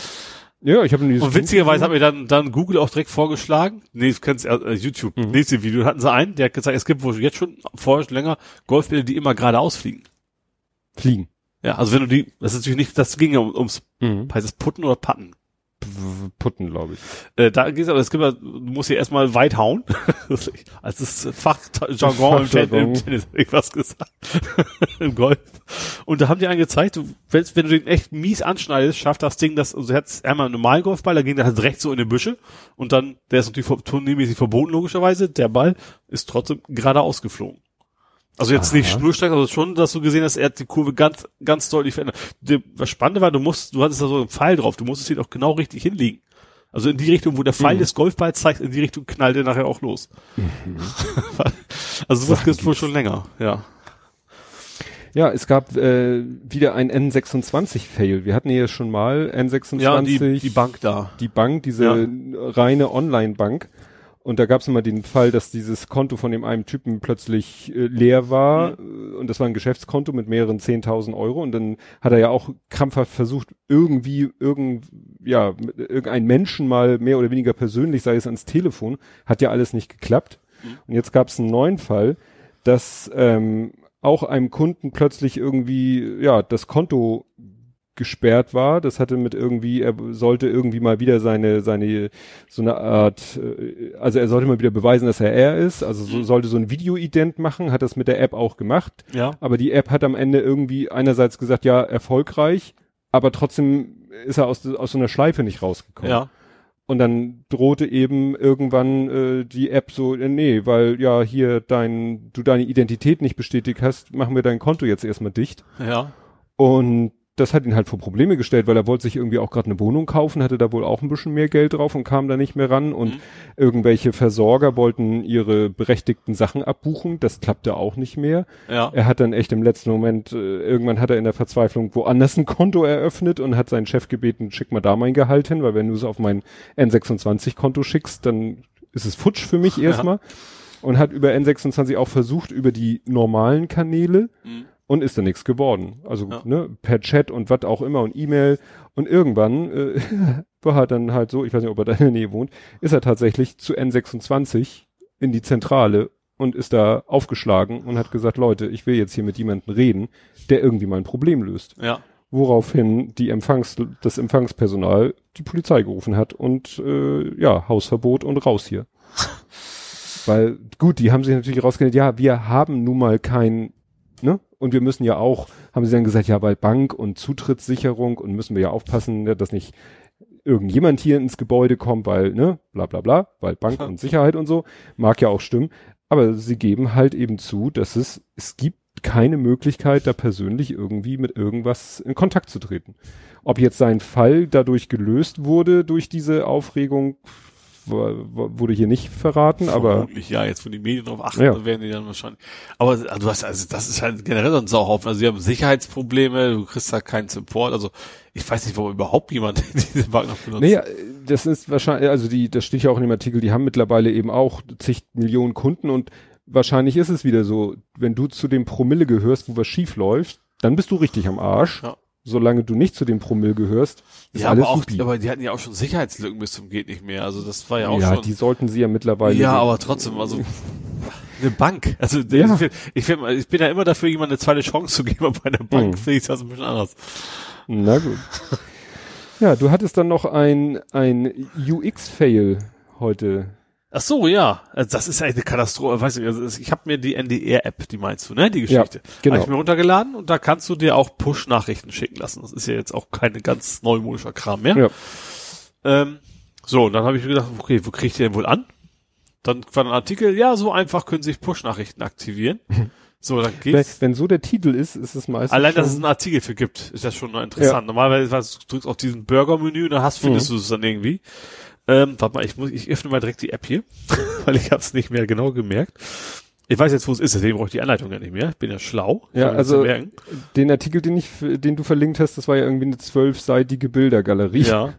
Ja, ich habe Und witzigerweise hat mir dann, dann Google auch direkt vorgeschlagen, nee, du kennst äh, YouTube, Mhm. nächste Video, hatten sie einen, der hat gesagt, es gibt wohl jetzt schon vorher schon länger Golfbälle, die immer geradeaus fliegen. Fliegen. Ja, also wenn du die, das ist natürlich nicht, das ging ja um, ums, Mhm. heißt es Putten oder Patten? Putten, glaube ich. Äh, da geht's aber, es gibt ja, du musst hier erstmal weit hauen. [laughs] also das ist Fachjargon im, Ten, im. Tennis, hab ich was gesagt. [laughs] Im Golf. Und da haben die einen gezeigt, du, wenn, wenn du den echt mies anschneidest, schafft das Ding das, also er hat einmal einen normalen Golfball, da ging der halt rechts so in die Büsche und dann, der ist natürlich turniermäßig verboten, logischerweise, der Ball ist trotzdem geradeaus geflogen. Also jetzt nicht Aha. schnurstracks, aber schon, dass du gesehen hast, er hat die Kurve ganz, ganz deutlich verändert. Der, was spannend war, du musst, du hattest da so einen Pfeil drauf, du musstest ihn auch genau richtig hinlegen. Also in die Richtung, wo der Pfeil Mhm. des Golfballs zeigt, in die Richtung knallt er nachher auch los. [laughs] also sowas gibt's wohl schon länger, ja. Ja, es gab äh, wieder ein N26-Fail. Wir hatten hier schon mal N26, Ja, die, die Bank da. die Bank, diese reine Online-Bank. Und da gab es immer den Fall, dass dieses Konto von dem einen Typen plötzlich äh, leer war. Mhm. Äh, Und das war ein Geschäftskonto mit mehreren 10.000 Euro. Und dann hat er ja auch krampfhaft versucht, irgendwie, irgend, ja, mit irgendein Menschen mal mehr oder weniger persönlich, sei es ans Telefon, hat ja alles nicht geklappt. Mhm. Und jetzt gab es einen neuen Fall, dass ähm, auch einem Kunden plötzlich irgendwie, ja, das Konto gesperrt war. Das hatte mit irgendwie, er sollte irgendwie mal wieder seine, seine, so eine Art, äh, also er sollte mal wieder beweisen, dass er er ist. Also so, Mhm. sollte so ein Video-Ident machen, hat das mit der App auch gemacht. Ja. Aber die App hat am Ende irgendwie einerseits gesagt, ja, erfolgreich, aber trotzdem ist er aus, aus so einer Schleife nicht rausgekommen. Ja. Und dann drohte eben irgendwann äh, die App so, äh, nee, weil ja hier dein, du deine Identität nicht bestätigt hast, machen wir dein Konto jetzt erstmal dicht. Ja. Und das hat ihn halt vor Probleme gestellt, weil er wollte sich irgendwie auch gerade eine Wohnung kaufen, hatte da wohl auch ein bisschen mehr Geld drauf und kam da nicht mehr ran. Und Mhm. irgendwelche Versorger wollten ihre berechtigten Sachen abbuchen. Das klappte auch nicht mehr. Ja. Er hat dann echt im letzten Moment, äh, irgendwann hat er in der Verzweiflung woanders ein Konto eröffnet und hat seinen Chef gebeten, schick mal da mein Gehalt hin, weil wenn du es auf mein N26-Konto schickst, dann ist es futsch für mich erstmal. Und hat über N26 auch versucht, über die normalen Kanäle Mhm. Und ist da nichts geworden. Also Ja. ne, per Chat und was auch immer und E-Mail. Und irgendwann äh, [laughs] war er dann halt so, ich weiß nicht, ob er da in der Nähe wohnt, ist er tatsächlich zu N26 in die Zentrale und ist da aufgeschlagen und hat gesagt, Leute, ich will jetzt hier mit jemandem reden, der irgendwie mein Problem löst. Ja. Woraufhin die Empfangs, das Empfangspersonal die Polizei gerufen hat und äh, ja, Hausverbot und raus hier. [laughs] Weil, gut, die haben sich natürlich rausgestellt, ja, wir haben nun mal kein, ne? Und wir müssen ja auch, haben sie dann gesagt, ja, weil Bank und Zutrittssicherung und müssen wir ja aufpassen, ne, dass nicht irgendjemand hier ins Gebäude kommt, weil, ne, bla bla bla, weil Bank und Sicherheit und so, mag ja auch stimmen. Aber sie geben halt eben zu, dass es, es gibt keine Möglichkeit, da persönlich irgendwie mit irgendwas in Kontakt zu treten. Ob jetzt sein Fall dadurch gelöst wurde, durch diese Aufregung, wurde hier nicht verraten, aber. Vermutlich, ja, jetzt wo die Medien darauf achten, Ja. werden die dann wahrscheinlich. Aber also, du hast, also das ist halt generell so ein Sauhaufen. Also sie haben Sicherheitsprobleme, du kriegst da keinen Support. Also ich weiß nicht, warum überhaupt jemand [laughs] diese Bank noch benutzt. Naja, das ist wahrscheinlich, also die, das steht ja auch in dem Artikel, die haben mittlerweile eben auch zig Millionen Kunden und wahrscheinlich ist es wieder so, wenn du zu dem Promille gehörst, wo was schief läuft, dann bist du richtig am Arsch. Ja. Solange du nicht zu dem Promille gehörst, ist ja, alles aber auch, supi. aber die hatten ja auch schon Sicherheitslücken bis zum geht nicht mehr. Also das war ja auch ja, schon. die sollten sie ja mittlerweile. ja, aber trotzdem, also eine Bank. Also Ja. ich, ich, ich bin ja immer dafür, jemand eine zweite Chance zu geben, aber bei einer Bank Mhm. finde ich das ein bisschen anders. Na gut. [laughs] Ja, du hattest dann noch ein, ein UX-Fail heute. Ach so, ja. Also das ist ja eine Katastrophe. Weiß nicht, also ich habe mir die NDR-App, die meinst du, ne? Die Geschichte. genau. Habe ich mir runtergeladen und da kannst du dir auch Push-Nachrichten schicken lassen. Das ist ja jetzt auch keine ganz neumodischer Kram mehr. Ja. Ähm, so, und dann habe ich mir gedacht, okay, wo kriegt ihr denn wohl an? Dann war ein Artikel, ja, so einfach können sich Push-Nachrichten aktivieren. [laughs] So, dann Wenn, geht's. wenn so der Titel ist, ist es meistens. Allein, dass es einen Artikel für gibt, ist das schon noch interessant. Normalerweise was, du drückst auf diesen Burger-Menü und dann hast, findest du es dann irgendwie. Ähm, warte mal, ich muss, ich öffne mal direkt die App hier, [laughs] weil ich habe es nicht mehr genau gemerkt. Ich weiß jetzt, wo es ist, deswegen brauche ich die Anleitung ja nicht mehr. Ich bin ja schlau. Ja, also- den Artikel, den ich, den du verlinkt hast, das war ja irgendwie eine zwölfseitige Bildergalerie. Ja.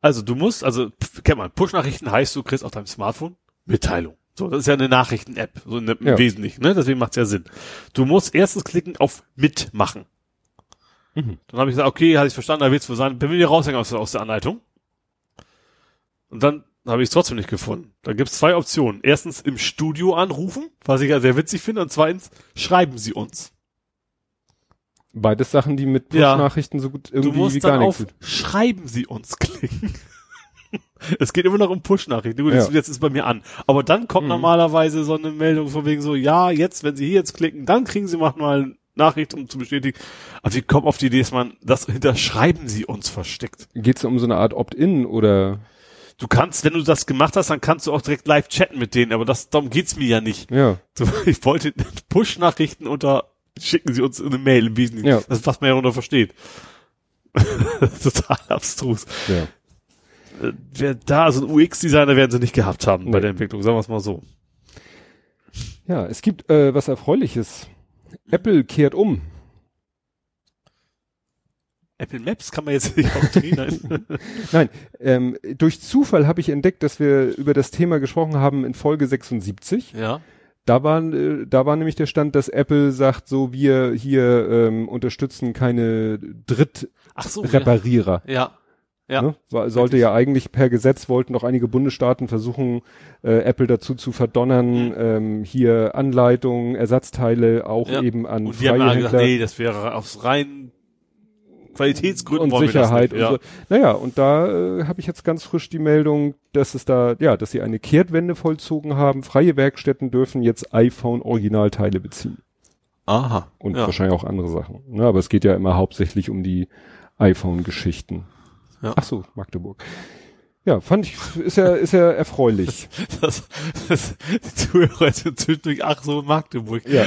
Also du musst, also kennt man, Push-Nachrichten heißt, du kriegst auf deinem Smartphone Mitteilung. So, das ist ja eine Nachrichten-App, so im Ja. Wesentlichen, ne? Deswegen macht's ja Sinn. Du musst erstens klicken auf Mitmachen. Mhm. Dann habe ich gesagt, okay, hatte ich verstanden, da wird's wohl sein. Bin mir raushängen aus, aus der Anleitung. Und dann habe ich es trotzdem nicht gefunden. Da gibt's zwei Optionen. Erstens im Studio anrufen, was ich ja sehr witzig finde, und zweitens schreiben Sie uns. Beides Sachen, die mit Ja. Push-Nachrichten so gut Du irgendwie musst wie gar dann nichts auf tun. Schreiben Sie uns klicken. [laughs] es geht immer noch um Push-Nachrichten. Ja. jetzt, jetzt ist es bei mir an. Aber dann kommt Mhm. normalerweise so eine Meldung von wegen so, ja, jetzt, wenn Sie hier jetzt klicken, dann kriegen Sie manchmal eine Nachricht, um zu bestätigen. Aber wir kommen auf die Idee, dass man das hinter Schreiben Sie uns versteckt. Geht's um so eine Art Opt-in oder? Du kannst, wenn du das gemacht hast, dann kannst du auch direkt live chatten mit denen, aber das, darum geht's mir ja nicht. Ja. So, [laughs] ich wollte Push-Nachrichten unter, schicken Sie uns eine Mail im Wesentlichen. Ja. Das ist, was man ja darunter versteht. [laughs] Total abstrus. Ja. Äh, wer da, so ein UX-Designer werden sie nicht gehabt haben bei Nee. der Entwicklung, sagen wir es mal so. Ja, es gibt äh, was Erfreuliches. Apple kehrt um. Apple Maps kann man jetzt [laughs] nicht auch drehen. [laughs] Nein, ähm, durch Zufall habe ich entdeckt, dass wir über das Thema gesprochen haben in Folge 76. ja. Da war, äh, da war nämlich der Stand, dass Apple sagt, so wir hier ähm, unterstützen keine Ach so. Drittreparierer. Ja. Ja. Ne? Sollte ja eigentlich per Gesetz wollten doch einige Bundesstaaten versuchen, äh, Apple dazu zu verdonnern, Mhm. ähm, hier Anleitungen, Ersatzteile auch Ja. eben an Und die haben ja gesagt, nee, das wäre aus rein Qualitätsgründen und Sicherheit wir das und nicht. so. Naja, und da äh, habe ich jetzt ganz frisch die Meldung, dass es da, ja, dass sie eine Kehrtwende vollzogen haben. Freie Werkstätten dürfen jetzt iPhone-Originalteile beziehen. Ja. Aha. Und ja. wahrscheinlich auch andere Sachen. Ne, aber es geht ja immer hauptsächlich um die iPhone-Geschichten. Ja. Ach so, Magdeburg. Ja, fand ich, ist ja, ist ja erfreulich. [laughs] Das, das, die Zuhörer sind zwischendurch, ach so, Magdeburg. ja.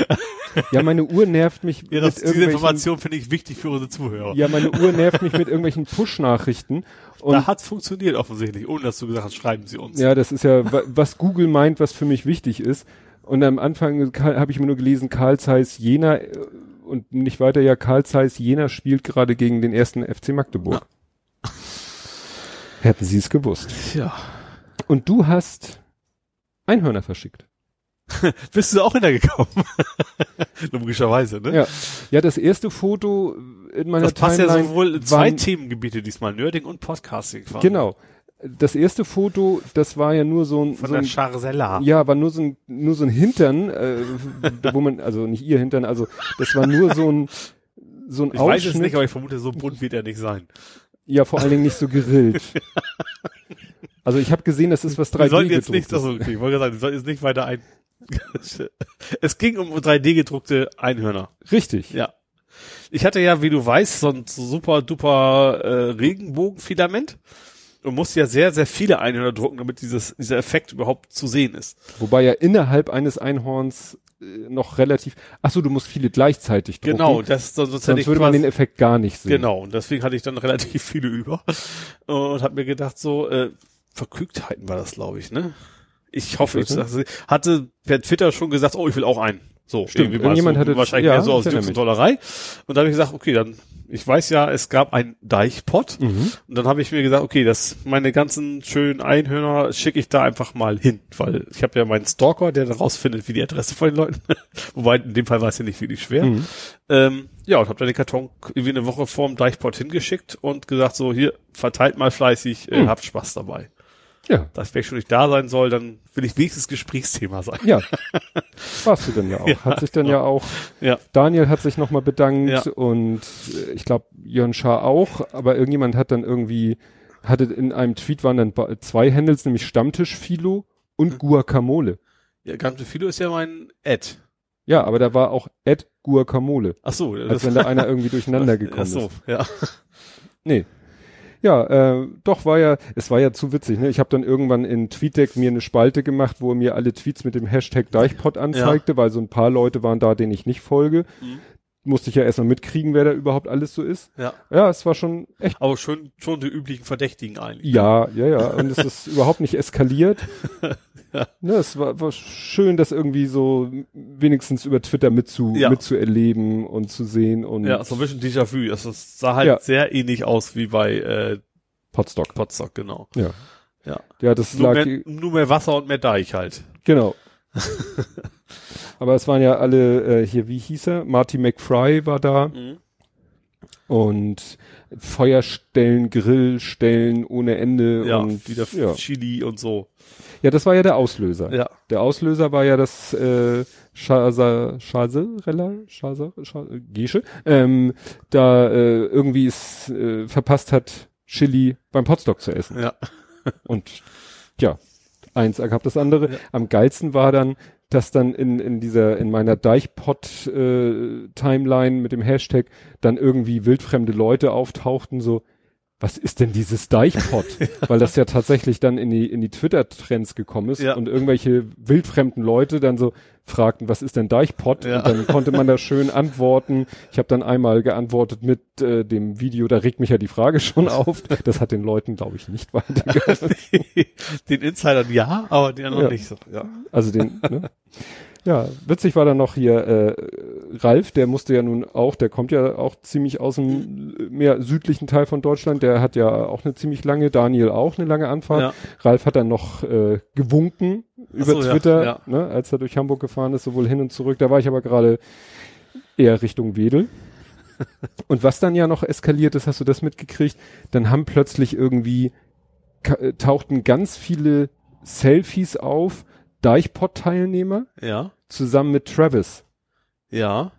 Ja, meine Uhr nervt mich Ja, das, mit diese Information finde ich wichtig für unsere Zuhörer. ja, meine Uhr nervt mich mit irgendwelchen Push-Nachrichten. [laughs] Da hat's funktioniert offensichtlich, ohne dass du gesagt hast, schreiben sie uns. Ja, das ist ja, wa- was Google meint, was für mich wichtig ist. Und am Anfang habe ich mir nur gelesen, Karl Zeiss Jena äh, und nicht weiter, ja, Karl Zeiss Jena spielt gerade gegen den ersten FC Magdeburg. [laughs] Hätten sie es gewusst. ja. Und du hast Einhörner verschickt. [laughs] Bist du auch hintergekommen? [laughs] Logischerweise, ne? Ja. Ja, das erste Foto in meiner Das passt ja Timeline sowohl in zwei waren- Themengebiete diesmal, Nerding und Podcasting. quasi. Genau. das erste Foto, das war ja nur so ein, Von so der ein Charzella. ja, war nur so ein, nur so ein Hintern, äh, [laughs] wo man, also nicht ihr Hintern, also das war nur so ein, so ein Ich weiß Ausschnitt. es nicht, aber ich vermute, so bunt wird er nicht sein. Ja, vor allen Dingen nicht so gerillt. [laughs] Also ich habe gesehen, das ist was 3D Wir sollten jetzt nicht, also, okay, ich wollte sagen, wir sollten jetzt nicht weiter ein. [laughs] es ging um 3D gedruckte Einhörner. Richtig. Ja. Ich hatte ja, wie du weißt, so ein super duper äh, Regenbogenfilament und musste ja sehr, sehr viele Einhörner drucken, damit dieses, dieser Effekt überhaupt zu sehen ist. Wobei ja innerhalb eines Einhorns noch relativ. Ach so, du musst viele gleichzeitig drucken. Genau, das sonst, sonst Sonst würde man den Effekt gar nicht sehen. Genau, und deswegen hatte ich dann [laughs] relativ viele über und habe mir gedacht, so äh, Verkrügtheiten war das, glaube ich, ne? Ich hoffe, ich hatte per Twitter schon gesagt, oh, ich will auch einen. So, Stimmt, irgendjemand so, hatte- wahrscheinlich ja, mehr so aus. Tollerei. Und da habe ich gesagt, okay, dann, ich weiß ja, es gab einen Deichpott. Mhm. Und dann habe ich mir gesagt, okay, das meine ganzen schönen Einhörner schicke ich da einfach mal hin, weil ich habe ja meinen Stalker, der rausfindet, wie die Adresse von den Leuten. [laughs] Wobei in dem Fall war es ja nicht wirklich schwer. Mhm. Ähm, ja, und habe dann den Karton irgendwie eine Woche vorm Deichpott hingeschickt und gesagt, so hier, verteilt mal fleißig, äh, Mhm. habt Spaß dabei. Ja, Dass wenn ich schon nicht da sein soll, dann will ich wenigstens Gesprächsthema sein. ja. [laughs] Warst du dann ja auch. Ja, hat sich dann genau. ja auch. Ja. Daniel hat sich nochmal bedankt Ja. und äh, ich glaube Jörn Schaar auch, aber irgendjemand hat dann irgendwie, hatte in einem Tweet waren dann zwei Handles, nämlich Stammtisch Philo Mhm. und Guacamole. Ja, Ganze Philo ist ja mein Ad. Ja, aber da war auch Ed Guacamole, Ach so, als wenn da [laughs] einer irgendwie durcheinander gekommen Ach so, ist. ja. Nee. Ja, äh, doch war ja, es war ja zu witzig, ne? Ich habe dann irgendwann in TweetDeck mir eine Spalte gemacht, wo er mir alle Tweets mit dem Hashtag Deichpot anzeigte, weil so ein paar Leute waren da, denen ich nicht folge. Mhm. Musste ich ja erstmal mitkriegen, wer da überhaupt alles so ist. Ja. Ja, es war schon echt. Aber schon, schon die üblichen Verdächtigen eigentlich. Ja, ja, ja. Und es ist [laughs] überhaupt nicht eskaliert. [laughs] Ja. Ne, es war, war schön, das irgendwie so wenigstens über Twitter mitzu, Ja. mitzuerleben und zu sehen und Ja, so ein bisschen Déjà-vu. Also es sah halt Ja. sehr ähnlich aus wie bei äh, Potstock. Potsdok, genau. Ja. Ja. Ja, das Nur lag, mehr, nur mehr Wasser und mehr Deich halt. Genau. [laughs] Aber es waren ja alle äh, hier, wie hieß er? Marty McFry war da Mhm. und Feuerstellen, Grillstellen ohne Ende Ja, und wieder ja. Chili und so. ja, das war ja der Auslöser. Ja. Der Auslöser war ja das äh, Schasa, Schasarella, Schasa, Schasa, Gesche, ähm, da äh, irgendwie es äh, verpasst hat, Chili beim Potstock zu essen. Ja. Und ja, eins ergab das andere. Ja. Am geilsten war dann, dass dann in, in dieser, in meiner Deichpot-Timeline mit dem Hashtag dann irgendwie wildfremde Leute auftauchten, so, was ist denn dieses Deichpot? [laughs] Weil das ja tatsächlich dann in die, in die Twitter-Trends gekommen ist Ja. und irgendwelche wildfremden Leute dann so fragten, was ist denn Deichpot? Ja. Und dann konnte man da schön antworten. Ich habe dann einmal geantwortet mit äh, dem Video, da regt mich ja die Frage schon auf. Das hat den Leuten, glaube ich, nicht weitergeholfen. [laughs] Den Insidern ja, aber den anderen Ja. nicht so. Ja. Also den, ne? Ja, witzig war dann noch hier äh, Ralf, der musste ja nun auch, der kommt ja auch ziemlich aus dem mehr südlichen Teil von Deutschland, der hat ja auch eine ziemlich lange, Daniel auch eine lange Anfahrt. Ja. Ralf hat dann noch äh, gewunken über so, ja, Twitter, ja. Ne, als er durch Hamburg gefahren ist, sowohl hin und zurück. Da war ich aber gerade eher Richtung Wedel. [laughs] und was dann ja noch eskaliert ist, hast du das mitgekriegt? Dann haben plötzlich irgendwie tauchten ganz viele Selfies auf, Deichpot-Teilnehmer Ja. zusammen mit Travis. Ja.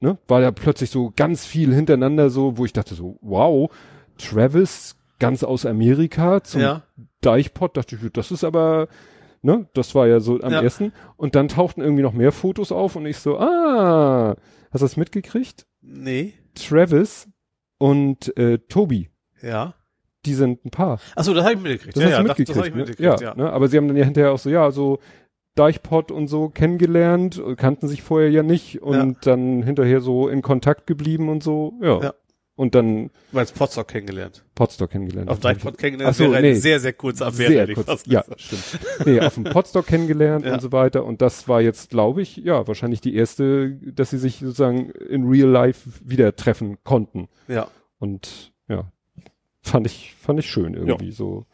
Ne? War ja plötzlich so ganz viel hintereinander so, wo ich dachte so, wow, Travis ganz aus Amerika zum Ja. Deichpot, dachte ich, das ist aber, ne, das war ja so am Ja. ersten. Und dann tauchten irgendwie noch mehr Fotos auf und ich so, ah, hast du das mitgekriegt? Nee. Travis und äh, Tobi, Ja. Die sind ein Paar. Ach so, das habe ich mitgekriegt. Das ja, hast ja, du das, mitgekriegt, das ich ne? mitgekriegt, ja, ja. Ne? Aber sie haben dann ja hinterher auch so, ja, so Deichpot und so kennengelernt, kannten sich vorher ja nicht und dann hinterher so in Kontakt geblieben und so, ja. Ja. Und dann Du meinst Potsdok kennengelernt. Potstock kennengelernt. Auf Deichpot kennengelernt. Ach so, wäre nee. eine sehr, sehr kurze Affäre. Sehr kurz. Ja, stimmt. Nee, auf dem Potstock kennengelernt [laughs] Ja. und so weiter. Und das war jetzt, glaube ich, ja, wahrscheinlich die erste, dass sie sich sozusagen in real life wieder treffen konnten. Ja. Und ja, fand ich, fand ich schön irgendwie so.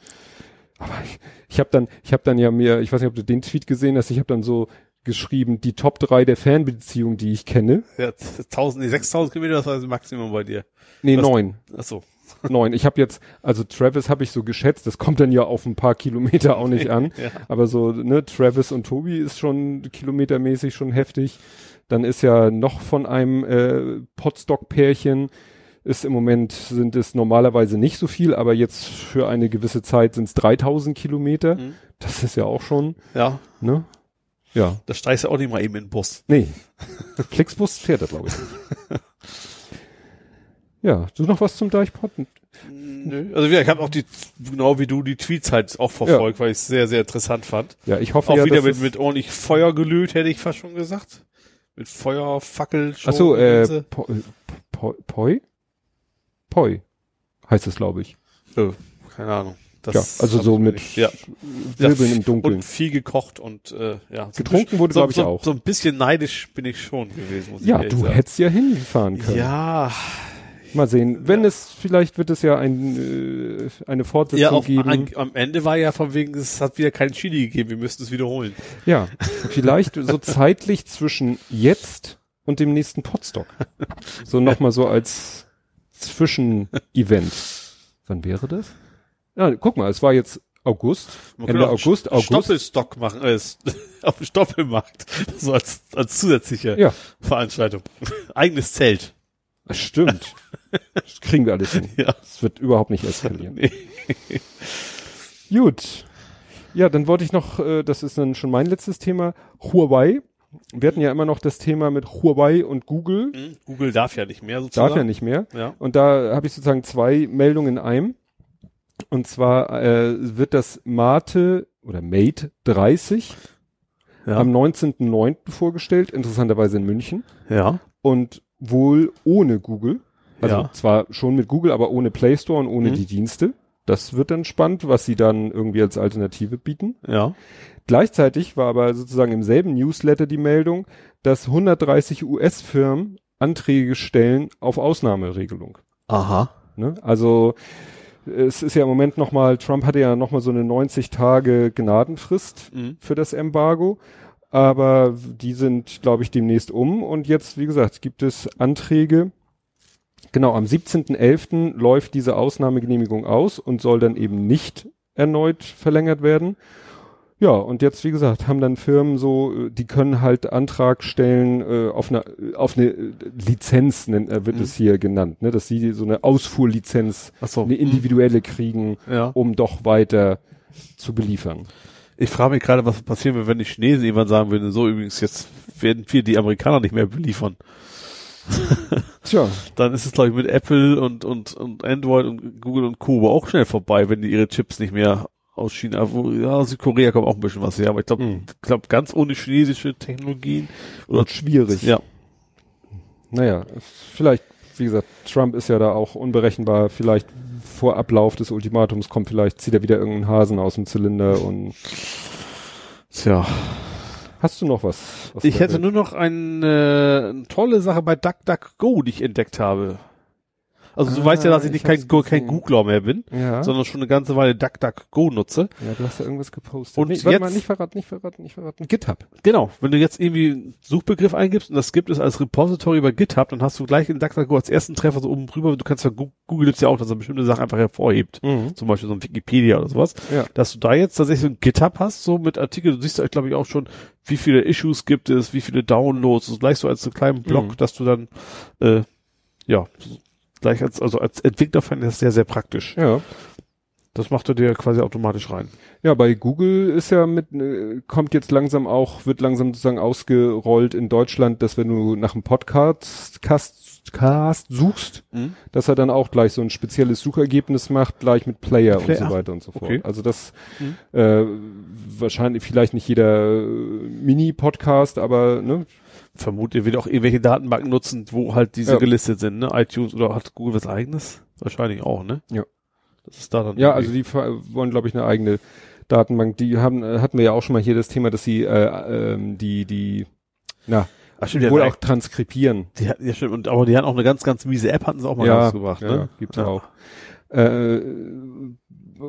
Aber ich, ich habe dann, ich habe dann ja mir, ich weiß nicht, ob du den Tweet gesehen hast, ich habe dann so geschrieben, die Top 3 der Fernbeziehungen, die ich kenne. Ja, 1000, nee, 6000 Kilometer, das war das Maximum bei dir. Nee, Was- neun. Ach so. [laughs] neun. Ich habe jetzt, also Travis habe ich so geschätzt, das kommt dann ja auf ein paar Kilometer auch nicht [laughs] an. Ja. Aber so, ne, Travis und Tobi ist schon kilometermäßig schon heftig. Dann ist ja noch von einem äh, Potstock-Pärchen ist im Moment sind es normalerweise nicht so viel, aber jetzt für eine gewisse Zeit sind es 3000 Kilometer. Mhm. Das ist ja auch schon, Ja, ne? Ja. da steigst du auch nicht mal eben in den Bus. Nee. Flixbus fährt er, glaube ich. [laughs] Ja, du noch was zum Deichpot? Nö. Also ja, ich habe auch die, genau wie du, die Tweets halt auch verfolgt, weil ich es sehr, sehr interessant fand. Ja, ich hoffe Auch ja, wieder mit, mit ordentlich Feuer gelöt, hätte ich fast schon gesagt. Mit Feuer, Fackel, Ach so, äh, Gedönse. Po- äh, Po- Poi? Heißt es, glaube ich. Oh, keine Ahnung. Das Ja, also so mit ja. Wirbeln Ja, im Dunkeln. Und viel gekocht und äh, ja. So Getrunken wurde, so, glaub ich, so, auch. So ein bisschen neidisch bin ich schon gewesen, muss ich Ja, ehrlich du sagen. hättest ja hinfahren können. Ja, Mal sehen. Wenn es, vielleicht wird es ja ein, äh, eine Fortsetzung ja auch geben. an, am Ende war ja von wegen, es hat wieder kein Chili gegeben, wir müssten es wiederholen. Ja, [laughs] vielleicht so zeitlich zwischen jetzt und dem nächsten Potstock. So nochmal so als Zwischenevent. [laughs] Wann wäre das? Ja, guck mal, es war jetzt August, Man Ende August, St- August. Stoppelstock machen, äh, [laughs] auf dem Stoppelmarkt. So als, als zusätzliche Ja, Veranstaltung. [laughs] Eigenes Zelt. stimmt. Das kriegen wir alles hin. Ja. Es wird überhaupt nicht eskalieren. Nee. Gut. Ja, dann wollte ich noch, äh, das ist dann schon mein letztes Thema, Huawei. Wir hatten ja immer noch das Thema mit Huawei und Google. Hm, Google darf ja nicht mehr sozusagen. Darf ja nicht mehr. Ja. Und da habe ich sozusagen zwei Meldungen in einem. Und zwar äh, wird das Mate oder Mate 30 Ja. am 19.09. vorgestellt, interessanterweise in München. ja. Und wohl ohne Google. Also Ja. zwar schon mit Google, aber ohne Play Store und ohne Mhm. die Dienste. Das wird dann spannend, was sie dann irgendwie als Alternative bieten. Ja. Gleichzeitig war aber sozusagen im selben Newsletter die Meldung, dass 130 US-Firmen Anträge stellen auf Ausnahmeregelung. Aha. Ne? Also es ist ja im Moment nochmal, Trump hatte ja nochmal so eine 90 Tage Gnadenfrist Mhm. für das Embargo, aber die sind, glaube ich, demnächst um und jetzt, wie gesagt, gibt es Anträge. Genau, am 17.11. läuft diese Ausnahmegenehmigung aus und soll dann eben nicht erneut verlängert werden. Ja, und jetzt, wie gesagt, haben dann Firmen so, äh, die können halt Antrag stellen äh, auf eine auf eine äh, Lizenz, nennt, äh, wird Mhm. es hier genannt, ne, dass sie so eine Ausfuhrlizenz, so. eine individuelle kriegen, Ja. um doch weiter zu beliefern. Ich frage mich gerade, was passieren würde, wenn die Chinesen irgendwann sagen würden, so übrigens, jetzt werden wir die Amerikaner nicht mehr beliefern. [laughs] Tja, Dann ist es, glaube ich, mit Apple und, und, und Android und Google und Co. auch schnell vorbei, wenn die ihre Chips nicht mehr aus China, wo, ja, Südkorea kommt auch ein bisschen was her, aber ich glaube, Mhm. ich glaub, ganz ohne chinesische Technologien oder wird schwierig. ja, Naja, vielleicht, wie gesagt, Trump ist ja da auch unberechenbar. Vielleicht vor Ablauf des Ultimatums kommt vielleicht, zieht er wieder irgendeinen Hasen aus dem Zylinder und tja. hast du noch was? aus Ich hätte Welt? nur noch eine, eine tolle Sache bei DuckDuckGo, die ich entdeckt habe. Also du Ah, weißt ja, dass ich ich nicht kein, Go- kein gesehen. Googler mehr bin, ja. sondern schon eine ganze Weile DuckDuckGo nutze. ja, du hast ja irgendwas gepostet. Und nee, warte jetzt- mal, nicht verraten, nicht verraten, nicht verraten. GitHub. Genau, wenn du jetzt irgendwie einen Suchbegriff eingibst und das gibt es als Repository bei GitHub, dann hast du gleich in DuckDuckGo als ersten Treffer so oben drüber, du kannst ja Google gibt's ja auch, dass er bestimmte Sachen einfach hervorhebt. Mhm. Zum Beispiel so ein Wikipedia oder sowas. Ja. Dass du da jetzt tatsächlich so ein GitHub hast, so mit Artikeln, du siehst da, glaube ich, auch schon, wie viele Issues gibt es, wie viele Downloads, so gleich so als so einen kleinen Blog, Mhm. dass du dann, äh, ja, gleich als, also als Entwickler fand ich das sehr, sehr praktisch. Ja. Das macht er dir quasi automatisch rein. Ja, bei Google ist ja mit, äh, kommt jetzt langsam auch, wird langsam sozusagen ausgerollt in Deutschland, dass wenn du nach einem Podcast Cast, Cast suchst, dass er dann auch gleich so ein spezielles Suchergebnis macht, gleich mit Player, Player, und so weiter und so fort. okay. Also das Mhm. äh, wahrscheinlich vielleicht nicht jeder äh, Mini-Podcast, aber ne, Vermute, ihr wird auch irgendwelche Datenbanken nutzen, wo halt diese Ja. gelistet sind, ne? iTunes oder hat Google was eigenes? Wahrscheinlich auch, ne? Ja. Das ist da dann. ja, also die wollen, glaube ich, eine eigene Datenbank. Die haben, äh, hatten wir ja auch schon mal hier das Thema, dass sie äh, ähm, die, die, na, Ach, stimmt, wohl auch transkribieren. die, hat- ja, stimmt, und, aber die hatten auch eine ganz, ganz miese App, hatten sie auch mal rausgebracht, ja, ne? gibt's Ja. auch. Äh,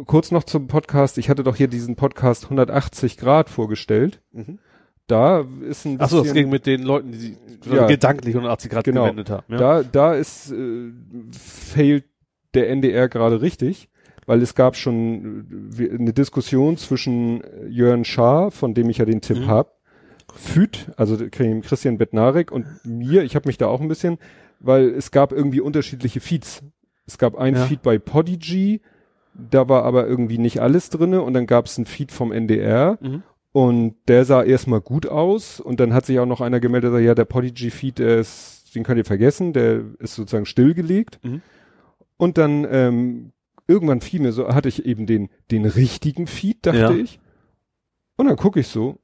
kurz noch zum Podcast. Ich hatte doch hier diesen Podcast 180 Grad vorgestellt. Mhm. Da ist ein Ach so, bisschen, das ging mit den Leuten, die sie Ja. gedanklich 180 Grad Genau. gewendet haben. Ja. da, da ist, äh, failed der NDR gerade richtig, weil es gab schon äh, eine Diskussion zwischen Jörn Schaar, von dem ich ja den Tipp Mhm. hab, Füt, also Christian Bednarek und mir, ich habe mich da auch ein bisschen, weil es gab irgendwie unterschiedliche Feeds. Es gab ein Ja. Feed bei Podigy, da war aber irgendwie nicht alles drinne und dann gab es einen Feed vom NDR Mhm. Und der sah erstmal gut aus und dann hat sich auch noch einer gemeldet, der sagt, ja, der Podigy-Feed, der ist, den könnt ihr vergessen, der ist sozusagen stillgelegt. Mhm. Und dann ähm, irgendwann fiel mir so, hatte ich eben den, den richtigen Feed, dachte Ja. ich. Und dann gucke ich so,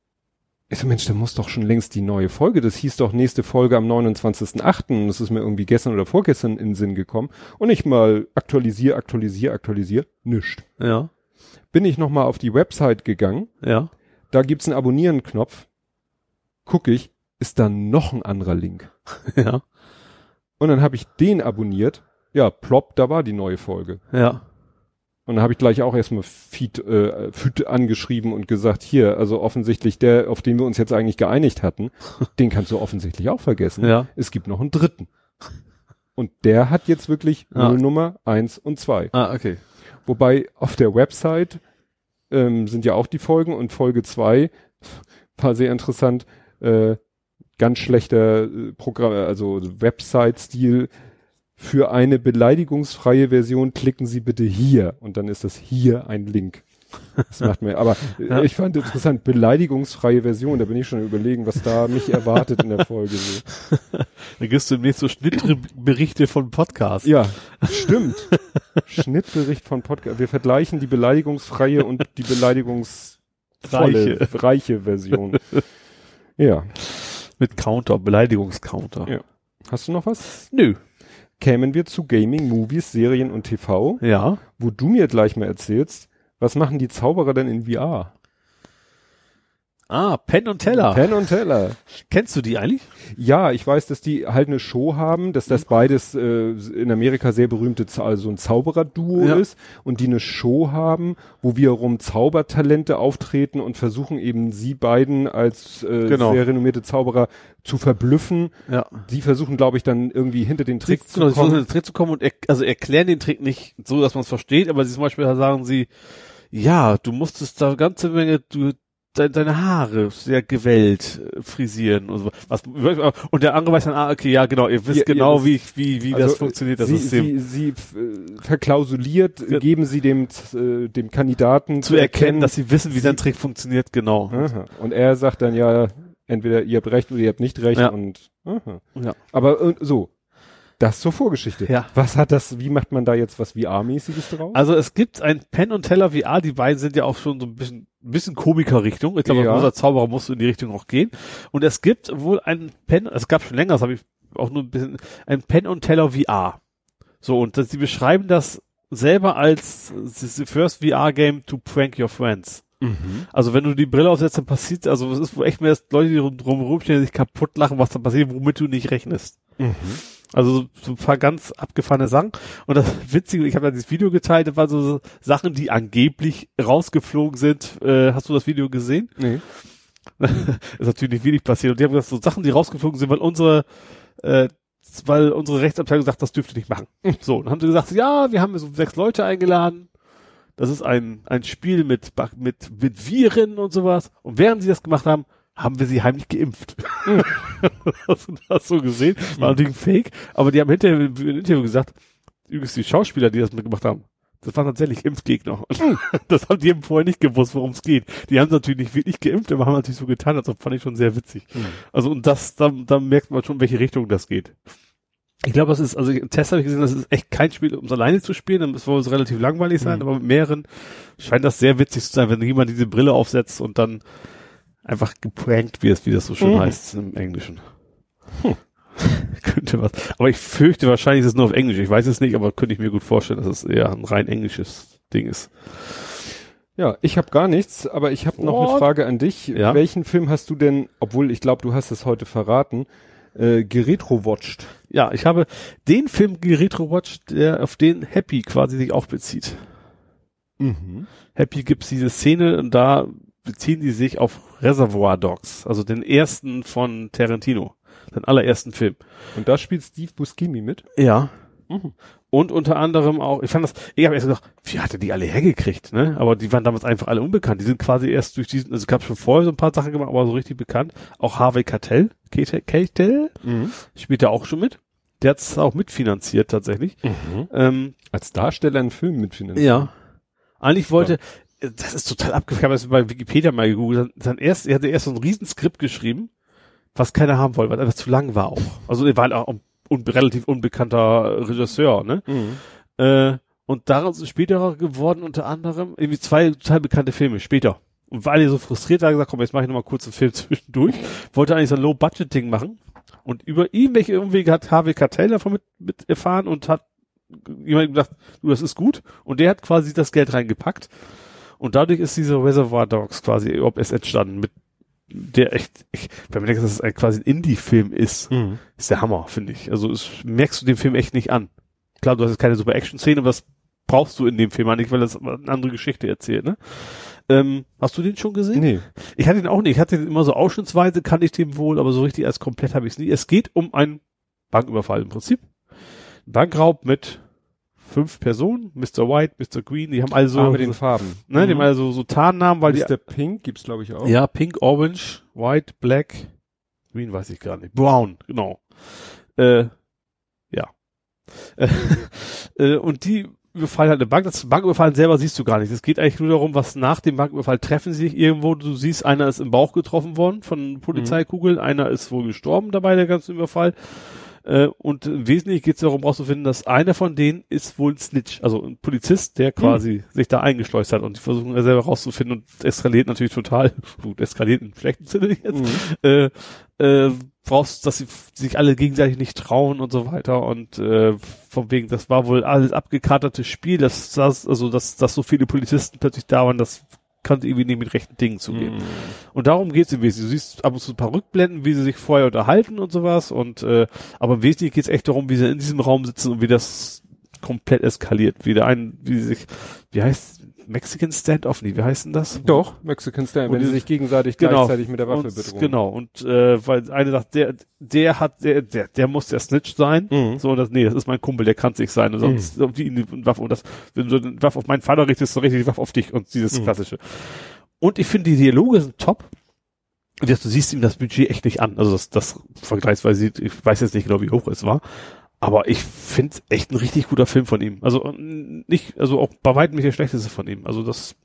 ich so, Mensch, da muss doch schon längst die neue Folge, das hieß doch nächste Folge am 29.8. Das ist mir irgendwie gestern oder vorgestern in den Sinn gekommen. Und ich mal aktualisiere, aktualisiere, aktualisiere, nischt. Ja. Bin ich nochmal auf die Website gegangen, Ja. Da gibt's einen Abonnieren-Knopf. Gucke ich, ist da noch ein anderer Link. [laughs] Ja. Und dann habe ich den abonniert. Ja, plopp, da war die neue Folge. Ja. Und dann habe ich gleich auch erstmal Feed, äh, Feed angeschrieben und gesagt, hier, also offensichtlich der, auf den wir uns jetzt eigentlich geeinigt hatten, [laughs] den kannst du offensichtlich auch vergessen. Ja. Es gibt noch einen dritten. Und der hat jetzt wirklich Ja. Nullnummer eins und zwei. Ah, okay. Wobei auf der Website ähm, sind ja auch die Folgen und Folge zwei war sehr interessant. Äh, ganz schlechter äh, Programm, also Website-Stil. Für eine beleidigungsfreie Version klicken Sie bitte hier und dann ist das hier ein Link. Das macht mir, aber [laughs] Ja. ich fand interessant, beleidigungsfreie Version, da bin ich schon überlegen, was da mich erwartet in der Folge. So. [laughs] Dann gibst du demnächst so Schnittberichte von Podcasts. Ja, stimmt. Schnittbericht von Podcast. Wir vergleichen die beleidigungsfreie und die beleidigungsvolle, Reiche. reiche Version. Ja. Mit Counter, Beleidigungscounter. Ja. Hast du noch was? Nö. Kämen wir zu Gaming, Movies, Serien und TV, Ja. wo du mir gleich mal erzählst, was machen die Zauberer denn in VR? Ah, Penn und Teller. Penn und Teller. Kennst du die eigentlich? Ja, ich weiß, dass die halt eine Show haben, dass das beides äh, in Amerika sehr berühmte, also ein Zaubererduo Ja. ist und die eine Show haben, wo wiederum Zaubertalente auftreten und versuchen eben sie beiden als äh, Genau. sehr renommierte Zauberer zu verblüffen. Ja. Die versuchen, glaube ich, dann irgendwie hinter den Trick Genau, zu sie versuchen kommen. in den Trick zu kommen und er, also erklären den Trick nicht so, dass man es versteht, aber sie zum Beispiel sagen sie, ja, du musstest da ganze Menge, du de, deine Haare sehr gewellt äh, frisieren und so. Was, und der andere weiß dann, ah, okay, ja, genau, ihr wisst Ihr- ihr genau, wisst- wie, ich- wie, wie das Also, funktioniert, das sie, System. Sie, sie äh, verklausuliert, Ja. geben sie dem, äh, dem Kandidaten zu erkennen, dass sie wissen, wie sein Trick funktioniert, genau. Aha. Und er sagt dann ja, entweder ihr habt recht oder ihr habt nicht recht Ja. und aha. Ja. aber äh, so. Das zur Vorgeschichte. Ja. Was hat das, wie macht man da jetzt was VR-mäßiges draus? Also es gibt ein Penn und Teller VR, die beiden sind ja auch schon so ein bisschen, ein bisschen Komiker-Richtung. Ich glaube, Ja. als großer Zauberer musst du in die Richtung auch gehen. Und es gibt wohl ein Penn, es gab schon länger, das habe ich auch nur ein bisschen, ein Penn und Teller VR. So, und sie beschreiben das selber als the first VR-Game to prank your friends. Mhm. Also wenn du die Brille aufsetzt, dann passiert, also es ist wohl echt mehr, Leute, die drumherum stehen, sich kaputt lachen, was dann passiert, womit du nicht rechnest. Mhm. Also so, ein paar ganz abgefahrene Sachen. Und das Witzige, ich habe ja dieses Video geteilt, das waren so, Sachen, die angeblich rausgeflogen sind. Äh, hast du das Video gesehen? Nee. [laughs] ist natürlich nicht wenig passiert. Und die haben gesagt, so Sachen, die rausgeflogen sind, weil unsere, äh, weil unsere Rechtsabteilung sagt, das dürft ihr nicht machen. So, dann haben sie gesagt, ja, wir haben so sechs Leute eingeladen. Das ist ein, ein Spiel mit, mit, mit Viren und sowas. Und während sie das gemacht haben, haben wir sie heimlich geimpft. [laughs] Hast du das so gesehen? War natürlich ein Fake, aber die haben hinterher im Interview gesagt, übrigens die Schauspieler, die das mitgemacht haben, das waren tatsächlich Impfgegner. Und [laughs] das haben die eben vorher nicht gewusst, worum es geht. Die haben natürlich nicht wirklich geimpft, aber haben natürlich so getan, als ob fand ich schon sehr witzig. Also und das, da, da merkt man schon, in welche Richtung das geht. Ich glaube, das ist, also im Test habe ich gesehen, das ist echt kein Spiel, um es alleine zu spielen, dann soll es relativ langweilig sein, Mhm. aber mit mehreren scheint das sehr witzig zu sein, wenn jemand diese Brille aufsetzt und dann einfach geprankt wird, wie das so schön Mhm. heißt im Englischen. [laughs] könnte was. Aber ich fürchte wahrscheinlich ist es nur auf Englisch. Ich weiß es nicht, aber könnte ich mir gut vorstellen, dass es eher ein rein englisches Ding ist. Ja, ich habe gar nichts, aber ich habe noch eine? Frage an dich. Ja? Welchen Film hast du denn, obwohl ich glaube, du hast es heute verraten, äh, geretro-watched? Ja, ich habe den Film geretro-watcht, der auf den Happy quasi sich auch bezieht. Mhm. Happy gibt's diese Szene und da beziehen die sich auf Reservoir Dogs, also den ersten von Tarantino, den allerersten Film. Und da spielt Steve Buscemi mit? Ja. Mhm. Und unter anderem auch, ich fand das, ich habe erst gedacht, wie hat er die alle hergekriegt, ne? Aber die waren damals einfach alle unbekannt. Die sind quasi erst durch diesen, also es gab schon vorher so ein paar Sachen gemacht, aber so richtig bekannt. Auch Harvey Keitel, Keitel, Mhm. spielt ja auch schon mit. Der hat es auch mitfinanziert tatsächlich. Mhm. Ähm, Als Darsteller einen Film mitfinanziert. ja. Eigentlich wollte, das ist total abgefahren, ich habe das bei Wikipedia mal gegoogelt, dann erst, er hatte erst so ein Riesenskript geschrieben, was keiner haben wollte, weil einfach zu lang war auch. Also er war halt auch ein un relativ unbekannter Regisseur, ne? Mhm. Äh, und daraus ist später geworden unter anderem irgendwie zwei total bekannte Filme später. Und weil er so frustriert war, gesagt, komm, jetzt mache ich noch mal kurz einen Film [laughs] zwischendurch. Wollte eigentlich so ein Low-Budget-Ding machen. Und über irgendwelche Umwege hat Harvey Keitel davon mit, mit erfahren und hat jemand gesagt, du, das ist gut. Und der hat quasi das Geld reingepackt. Und dadurch ist dieser Reservoir Dogs quasi ob es entstanden mit der echt, ich, wenn man denkt, dass es ein, quasi ein Indie-Film ist, Mhm. ist der Hammer, finde ich. Also es merkst du dem Film echt nicht an. Klar, du hast jetzt keine super Action-Szene, aber das brauchst du in dem Film nicht, weil das eine andere Geschichte erzählt, ne? Ähm, hast du den schon gesehen? Nee. Ich hatte ihn auch nicht. Ich hatte den immer so ausschnittsweise, kannte ich den wohl, aber so richtig als komplett habe ich es nie. Es geht um einen Banküberfall im Prinzip. Bankraub mit fünf Personen, Mr. White, Mr. Green, die haben also, ah, mit den Farben. ne, die haben also so Tarnnamen, weil die, Mr. Pink gibt's glaube ich auch. ja, Pink, Orange, White, Black, Green weiß ich gar nicht. Brown, genau. Äh, ja. [laughs] äh, und die überfallen halt eine Bank. Das Banküberfallen selber siehst du gar nicht. Es geht eigentlich nur darum, was nach dem Banküberfall treffen sie sich irgendwo. Du siehst, einer ist im Bauch getroffen worden von Polizeikugeln, einer ist wohl gestorben dabei, der ganze Überfall. Äh, und im Wesentlichen geht es darum rauszufinden, dass einer von denen ist wohl ein Snitch, also ein Polizist, der quasi sich da eingeschleust hat. Und die versuchen er selber rauszufinden und eskaliert natürlich total, [laughs] gut, eskaliert im schlechten Sinne jetzt, Mhm. äh, äh, brauchst, dass sie sich alle gegenseitig nicht trauen und so weiter. Und äh, von wegen, das war wohl alles abgekartetes Spiel, das, das also dass, dass so viele Polizisten plötzlich da waren, das konnte irgendwie nicht mit rechten Dingen zugehen. Mhm. Und darum geht's im Wesentlichen. Du siehst ab und zu ein paar Rückblenden, wie sie sich vorher unterhalten und sowas. Und äh, aber im Wesentlichen geht's echt darum, wie sie in diesem Raum sitzen und wie das komplett eskaliert. Wie der ein, wie sie sich, wie heißt Mexican Standoff? Nee, wie heißt denn das? Doch, Mexican Stand, Und wenn sie die- sich gegenseitig Genau. gleichzeitig mit der Waffe und, bedrohen. Genau. Und äh, weil eine sagt, der, der hat, der, der, der muss der Snitch sein. Mhm. So, und das, nee, das ist mein Kumpel, der kann nicht sein. Und sonst, mhm. die, die Waffe, und das, wenn du eine Waffe auf meinen Vater richtest, dann richtig die Waffe auf dich und dieses Mhm. klassische. Und ich finde, die Dialoge sind top. Und jetzt, du siehst ihm das Budget echt nicht an. Also das, das vergleichsweise, ich weiß jetzt nicht genau, wie hoch es war. Aber ich finde echt ein richtig guter Film von ihm. Also nicht, also auch bei weitem nicht der schlechteste von ihm. Also das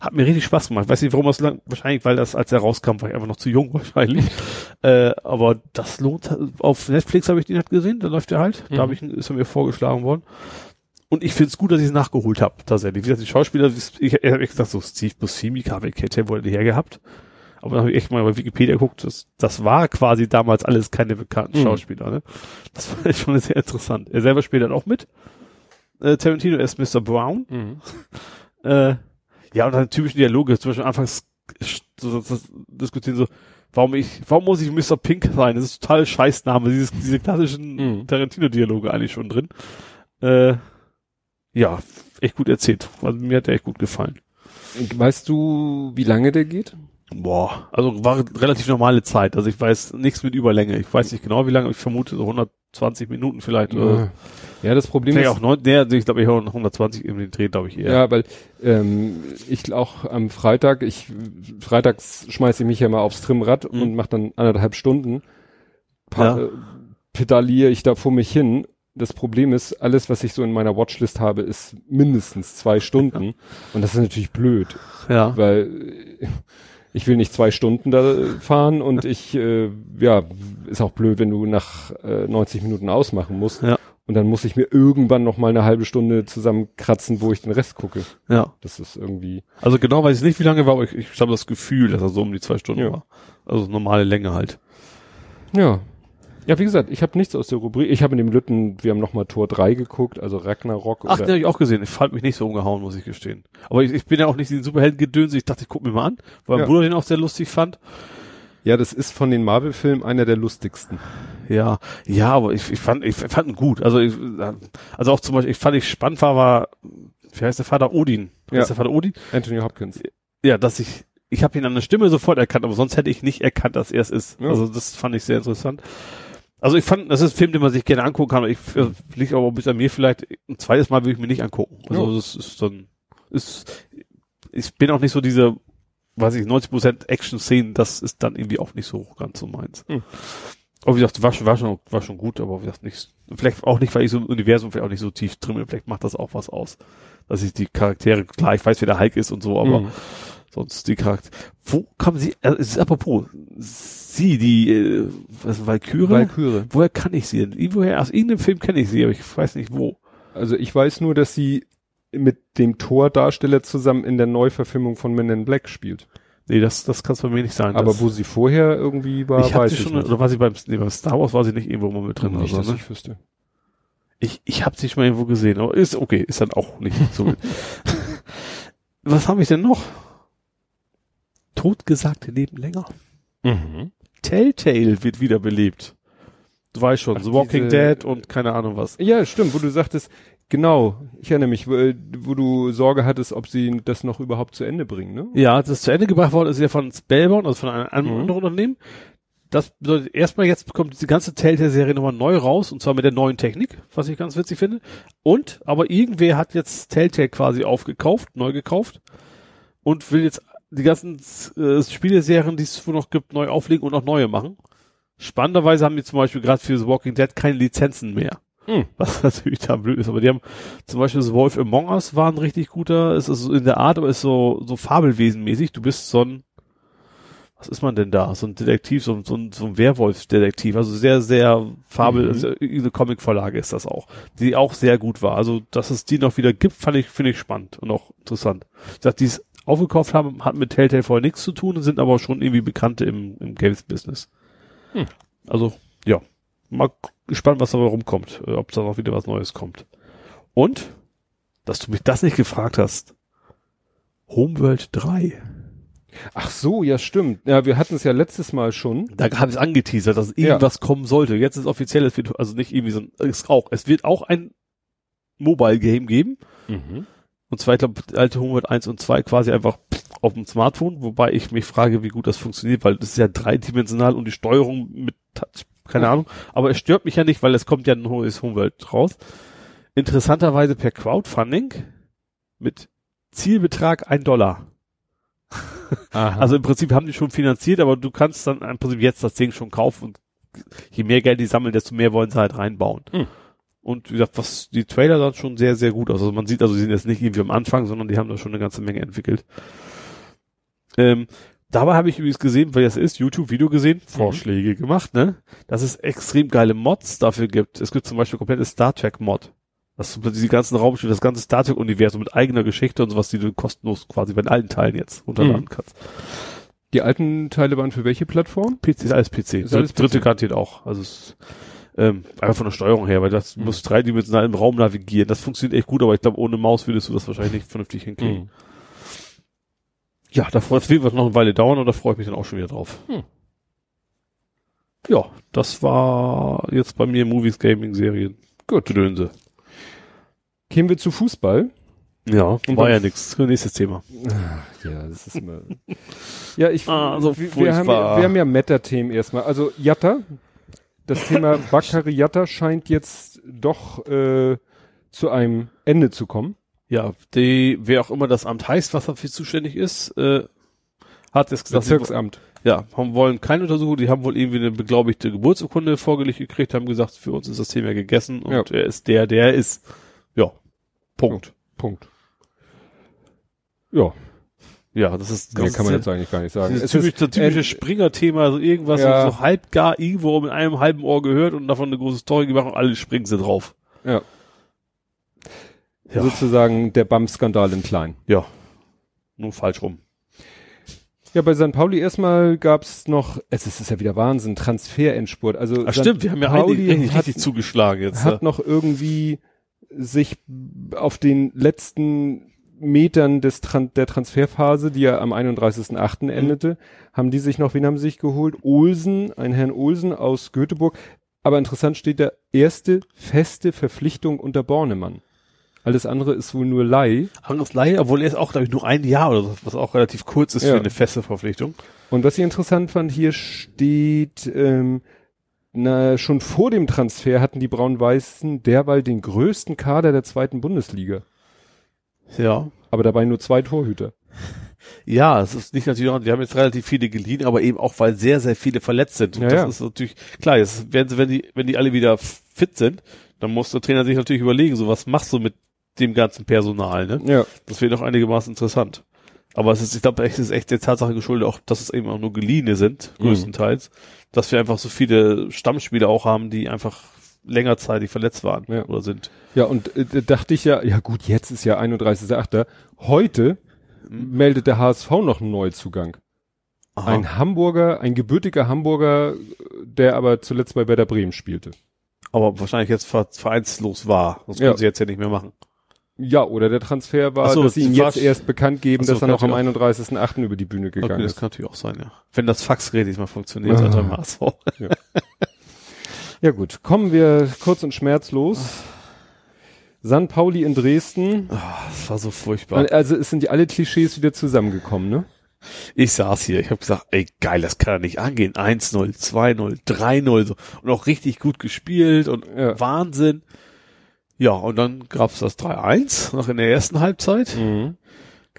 hat mir richtig Spaß gemacht. Weiß nicht, warum das lang, wahrscheinlich, weil das, als er rauskam, war ich einfach noch zu jung [laughs] wahrscheinlich. äh, aber das lohnt, auf Netflix habe ich den halt gesehen, da läuft er halt. Mhm. Da habe ich, ist er mir vorgeschlagen worden. Und ich finde es gut, dass ich es nachgeholt habe, tatsächlich. Wie gesagt, die Schauspieler, ich, ich habe gesagt, so Steve Buscemi, Harvey Keitel wurde hergehabt. Aber dann habe ich echt mal bei Wikipedia geguckt, das, das war quasi damals alles keine bekannten Mhm. Schauspieler. Ne? Das war schon sehr interessant. Er selber spielt dann auch mit. Äh, Tarantino ist Mr. Brown. Mhm. [laughs] Äh, ja, und dann typischen Dialoge, zum Beispiel anfangs so, so, so, diskutieren so, warum ich, warum muss ich Mr. Pink sein? Das ist total Scheißname, dieses, diese klassischen Mhm. Tarantino-Dialoge eigentlich schon drin. Äh, ja, echt gut erzählt. Also mir hat der echt gut gefallen. Weißt du, wie lange der geht? Boah, also war relativ normale Zeit. Also ich weiß nichts mit Überlänge. Ich weiß nicht genau wie lange, ich vermute so 120 Minuten vielleicht. Oder Ja, das Problem ist, auch neun, nee, ich glaube ich höre 120 im Dreh, glaube ich eher. ja, weil ähm, ich auch am Freitag, ich freitags schmeiße ich mich ja mal aufs Trimrad Mhm. und mache dann anderthalb Stunden, pa Ja. äh, pedaliere ich da vor mich hin. Das Problem ist, alles, was ich so in meiner Watchlist habe, ist mindestens zwei Stunden. Und das ist natürlich blöd, ja. weil äh, ich will nicht zwei Stunden da fahren und ich, äh, ja, ist auch blöd, wenn du nach äh, 90 Minuten ausmachen musst. Ja. Und dann muss ich mir irgendwann noch mal eine halbe Stunde zusammenkratzen, wo ich den Rest gucke. ja. Das ist irgendwie. Also genau weiß ich nicht, wie lange war, aber ich, ich habe das Gefühl, dass er so um die zwei Stunden Ja. war. Also normale Länge halt. Ja. Ja, wie gesagt, ich habe nichts aus der Rubrik. Ich habe in dem Lütten, wir haben noch mal Tor 3 geguckt, also Ragnarok. Ach, den habe ich auch gesehen. Ich fand mich nicht so umgehauen, muss ich gestehen. Aber ich, ich bin ja auch nicht den Superhelden-Gedöns. Ich dachte, ich guck mir mal an, weil Ja. mein Bruder den auch sehr lustig fand. ja, das ist von den Marvel-Filmen einer der lustigsten. Ja, ja, aber ich, ich fand, ich fand ihn gut. Also, ich, also auch zum Beispiel, ich fand ich spannend war, war, wie heißt der Vater Odin? Wie Ja. heißt der Vater Odin? Anthony Hopkins. Ja, dass ich, ich habe ihn an der Stimme sofort erkannt, aber sonst hätte ich nicht erkannt, dass er es ist. Ja. Also das fand ich sehr interessant. Also ich fand, das ist ein Film, den man sich gerne angucken kann. Ich äh, liegt aber bis an mir vielleicht ein zweites Mal würde ich mir nicht angucken. Also Ja. das ist dann ist ich bin auch nicht so diese, weiß ich, 90% Action-Szenen, das ist dann irgendwie auch nicht so ganz so meins. Hm. Aber wie gesagt, war schon, war schon, war schon gut, aber wie gesagt, nicht, vielleicht auch nicht, weil ich so im Universum vielleicht auch nicht so tief drin bin, vielleicht macht das auch was aus. Dass ich die Charaktere, klar, ich weiß, wer der Hulk ist und so, aber Mhm. Sonst die Charaktere. Wo kam sie, äh, es ist apropos, sie, die, äh, was, Valkyrie? Valkyrie. Woher kann ich sie denn? Irgendwoher, aus irgendeinem Film kenne ich sie, aber ich weiß nicht wo. Also ich weiß nur, dass sie mit dem Tordarsteller zusammen in der Neuverfilmung von Men in Black spielt. Nee, das, das kann es bei mir nicht sein. Aber wo sie vorher irgendwie war, ich hab weiß ich schon, nicht. oder war sie beim, nee, beim Star Wars war sie nicht irgendwo mal mit drin nicht, oder so, ne? ich wüsste. Ich, ich habe sie schon mal irgendwo gesehen, aber ist okay, ist dann auch nicht so. [laughs] Was habe ich denn noch? Totgesagte leben länger. Mhm. Telltale wird wiederbelebt. Du weißt schon, Ach, The Walking diese- Dead und keine Ahnung was. Ja, stimmt, wo du sagtest, genau, ich erinnere mich, wo, äh, wo du Sorge hattest, ob sie das noch überhaupt zu Ende bringen, ne? Ja, das ist zu Ende gebracht worden ist ja von Spellbound, also von einem, einem Mhm. anderen Unternehmen. Das bedeutet, erstmal jetzt kommt diese ganze Telltale-Serie nochmal neu raus, und zwar mit der neuen Technik, was ich ganz witzig finde. Und, aber irgendwer hat jetzt Telltale quasi aufgekauft, neu gekauft, und will jetzt die ganzen äh, Spieleserien, die es wohl noch gibt, neu auflegen und auch neue machen. Spannenderweise haben die zum Beispiel gerade für The Walking Dead keine Lizenzen mehr. Hm. Was [laughs] natürlich da blöd ist, aber die haben zum Beispiel das Wolf Among Us war ein richtig guter, es ist in der Art, aber ist so, so Fabelwesenmäßig. Du bist so ein, was ist man denn da? So ein Detektiv, so, ein- so ein, so ein Werwolf-Detektiv. Also sehr, sehr Fabel, Mhm. also eine Comicvorlage ist das auch, die auch sehr gut war. Also, dass es die noch wieder gibt, fand ich, finde ich spannend und auch interessant. Ich sag, die es aufgekauft haben, hat mit Telltale vorher nichts zu tun, sind aber schon irgendwie Bekannte im, im Games-Business. Hm. Also, ja. Mal gespannt, was dabei rumkommt, äh, ob da noch wieder was Neues kommt. Und, dass du mich das nicht gefragt hast. Homeworld 3. Ach so, ja, stimmt. Ja, wir hatten es ja letztes Mal schon. Da habe ich angeteasert, dass irgendwas kommen sollte. Jetzt ist offiziell, es wird also nicht irgendwie so ein, es auch, es wird auch ein Mobile Game geben. Mhm. Und zwar, ich glaube, alte Homeworld 1 und 2 quasi einfach auf dem Smartphone, wobei ich mich frage, wie gut das funktioniert, weil das ist ja dreidimensional und die Steuerung mit Touch, keine. Ahnung. Aber es stört mich ja nicht, weil es kommt ja ein neues Homeworld raus. Interessanterweise per Crowdfunding mit Zielbetrag ein Dollar. Aha. Also im Prinzip haben die schon finanziert, aber du kannst dann im Prinzip jetzt das Ding schon kaufen und je mehr Geld die sammeln, desto mehr wollen sie halt reinbauen. Hm. Und wie gesagt, was die Trailer dann schon sehr, sehr gut aus. Also man sieht, also sie sind jetzt nicht irgendwie am Anfang, sondern die haben da schon eine ganze Menge entwickelt. Ähm, dabei habe ich übrigens gesehen, weil das ist, YouTube-Video gesehen, Vorschläge gemacht, ne? Dass es extrem geile Mods dafür gibt. Es gibt zum Beispiel komplette Star Trek-Mod. Das sind diese ganzen Raumschiffe, das ganze Star Trek-Universum mit eigener Geschichte und sowas, die du kostenlos quasi bei den alten Teilen jetzt runterladen Mhm. kannst. die alten Teile waren für welche Plattform? PC ist alles PC. Ist alles Dritte PC. garantiert auch. Also es ist, ähm, einfach von der Steuerung her, weil das Mhm. muss dreidimensional im Raum navigieren. Das funktioniert echt gut, aber ich glaube, ohne Maus würdest du das wahrscheinlich nicht vernünftig hinkriegen. Mhm. Ja, da freut wird noch eine Weile dauern und da freue ich mich dann auch schon wieder drauf. Hm. Ja, das war jetzt bei mir Movies, Gaming, Serien. Gut, Gedönse. Kämen wir zu Fußball. Ja, Und war ja nix. Nächstes Thema. Ja, das ist immer. ja, ich. Ah, so wir, wir, haben, wir haben ja Meta-Themen erstmal. Also Jatta. Das Thema [laughs] Bakary Jatta scheint jetzt doch äh, zu einem Ende zu kommen. Ja, die, wer auch immer das Amt heißt, was dafür zuständig ist, äh, hat jetzt gesagt, Bezirksamt. Ja, haben wollen keine Untersuchung, die haben wohl irgendwie eine beglaubigte Geburtsurkunde vorgelegt gekriegt, haben gesagt, für uns ist das Thema gegessen und Ja. er ist der, der er ist. Ja. Punkt. Punkt. Ja, Ja, das ist mehr das kann man ist jetzt eigentlich gar nicht sagen. dieses Es typisch, ist, das typische Springer-Thema, also irgendwas Ja. so, so halb gar irgendwo mit einem halben Ohr gehört und davon eine große Story gemacht und alle springen sie drauf. ja. Ja. Sozusagen der BAM-Skandal in klein. Ja. Nur falsch rum. Ja, bei St. Pauli erstmal gab's noch, es ist, es ist ja wieder Wahnsinn, Transferendspurt. Also Ach St. stimmt, wir haben ja Pauli eigentlich hat, richtig zugeschlagen jetzt. hat noch irgendwie sich auf den letzten Metern des Tran der Transferphase, die ja am 31.8. endete, haben die sich noch, wen haben sie sich geholt? Olsen, ein Herrn Olsen aus Göteborg. Aber interessant steht da, erste feste Verpflichtung unter Bornemann. Alles andere ist wohl nur Leih. Anderes Laie, obwohl er ist auch, glaube ich, nur ein Jahr oder so, was auch relativ kurz ist Ja. für eine feste Verpflichtung. Und was ich interessant fand, hier steht, ähm, na, schon vor dem Transfer hatten die Braun-Weißen derweil den größten Kader der zweiten Bundesliga. Ja. Aber dabei nur zwei Torhüter. [laughs] Ja, es ist nicht natürlich, wir haben jetzt relativ viele geliehen, aber eben auch, weil sehr, sehr viele verletzt sind. Und Ja, das ja. ist natürlich, klar, jetzt werden sie, wenn die, wenn die alle wieder fit sind, dann muss der Trainer sich natürlich überlegen, so was machst du mit dem ganzen Personal, ne? Ja. Das wäre doch einigermaßen interessant. Aber es ist, ich glaube, es ist echt der Tatsache geschuldet, auch, dass es eben auch nur geliehene sind, Mhm. größtenteils, dass wir einfach so viele Stammspieler auch haben, die einfach längerzeitig verletzt waren Ja. oder sind. Ja, und äh, da dachte ich ja, ja gut, jetzt ist ja 31.8. Heute meldet der HSV noch einen Neuzugang. Aha. Ein Hamburger, ein gebürtiger Hamburger, der aber zuletzt bei Werder Bremen spielte. aber wahrscheinlich jetzt ver- vereinslos war. Das Ja. können sie jetzt ja nicht mehr machen. Ja, oder der Transfer war, so, dass sie ihn das jetzt erst bekannt geben, so, dass er noch am natürlich 31.8. über die Bühne gegangen Okay, das ist. kann natürlich auch sein, ja. Wenn das Faxgerät nicht mal funktioniert, [laughs] Ah. hat beim HSV. Ja [laughs] gut, kommen wir kurz und schmerzlos. San Pauli in Dresden. Ah, Das war so furchtbar. Also es sind ja alle Klischees wieder zusammengekommen, ne? Ich saß hier, ich habe gesagt, ey geil, das kann ja nicht angehen. 1-0, 2-0, 3-0 so. Und auch richtig gut gespielt und Ja. Wahnsinn. Ja, und dann gab's das 3-1, noch in der ersten Halbzeit. Mhm.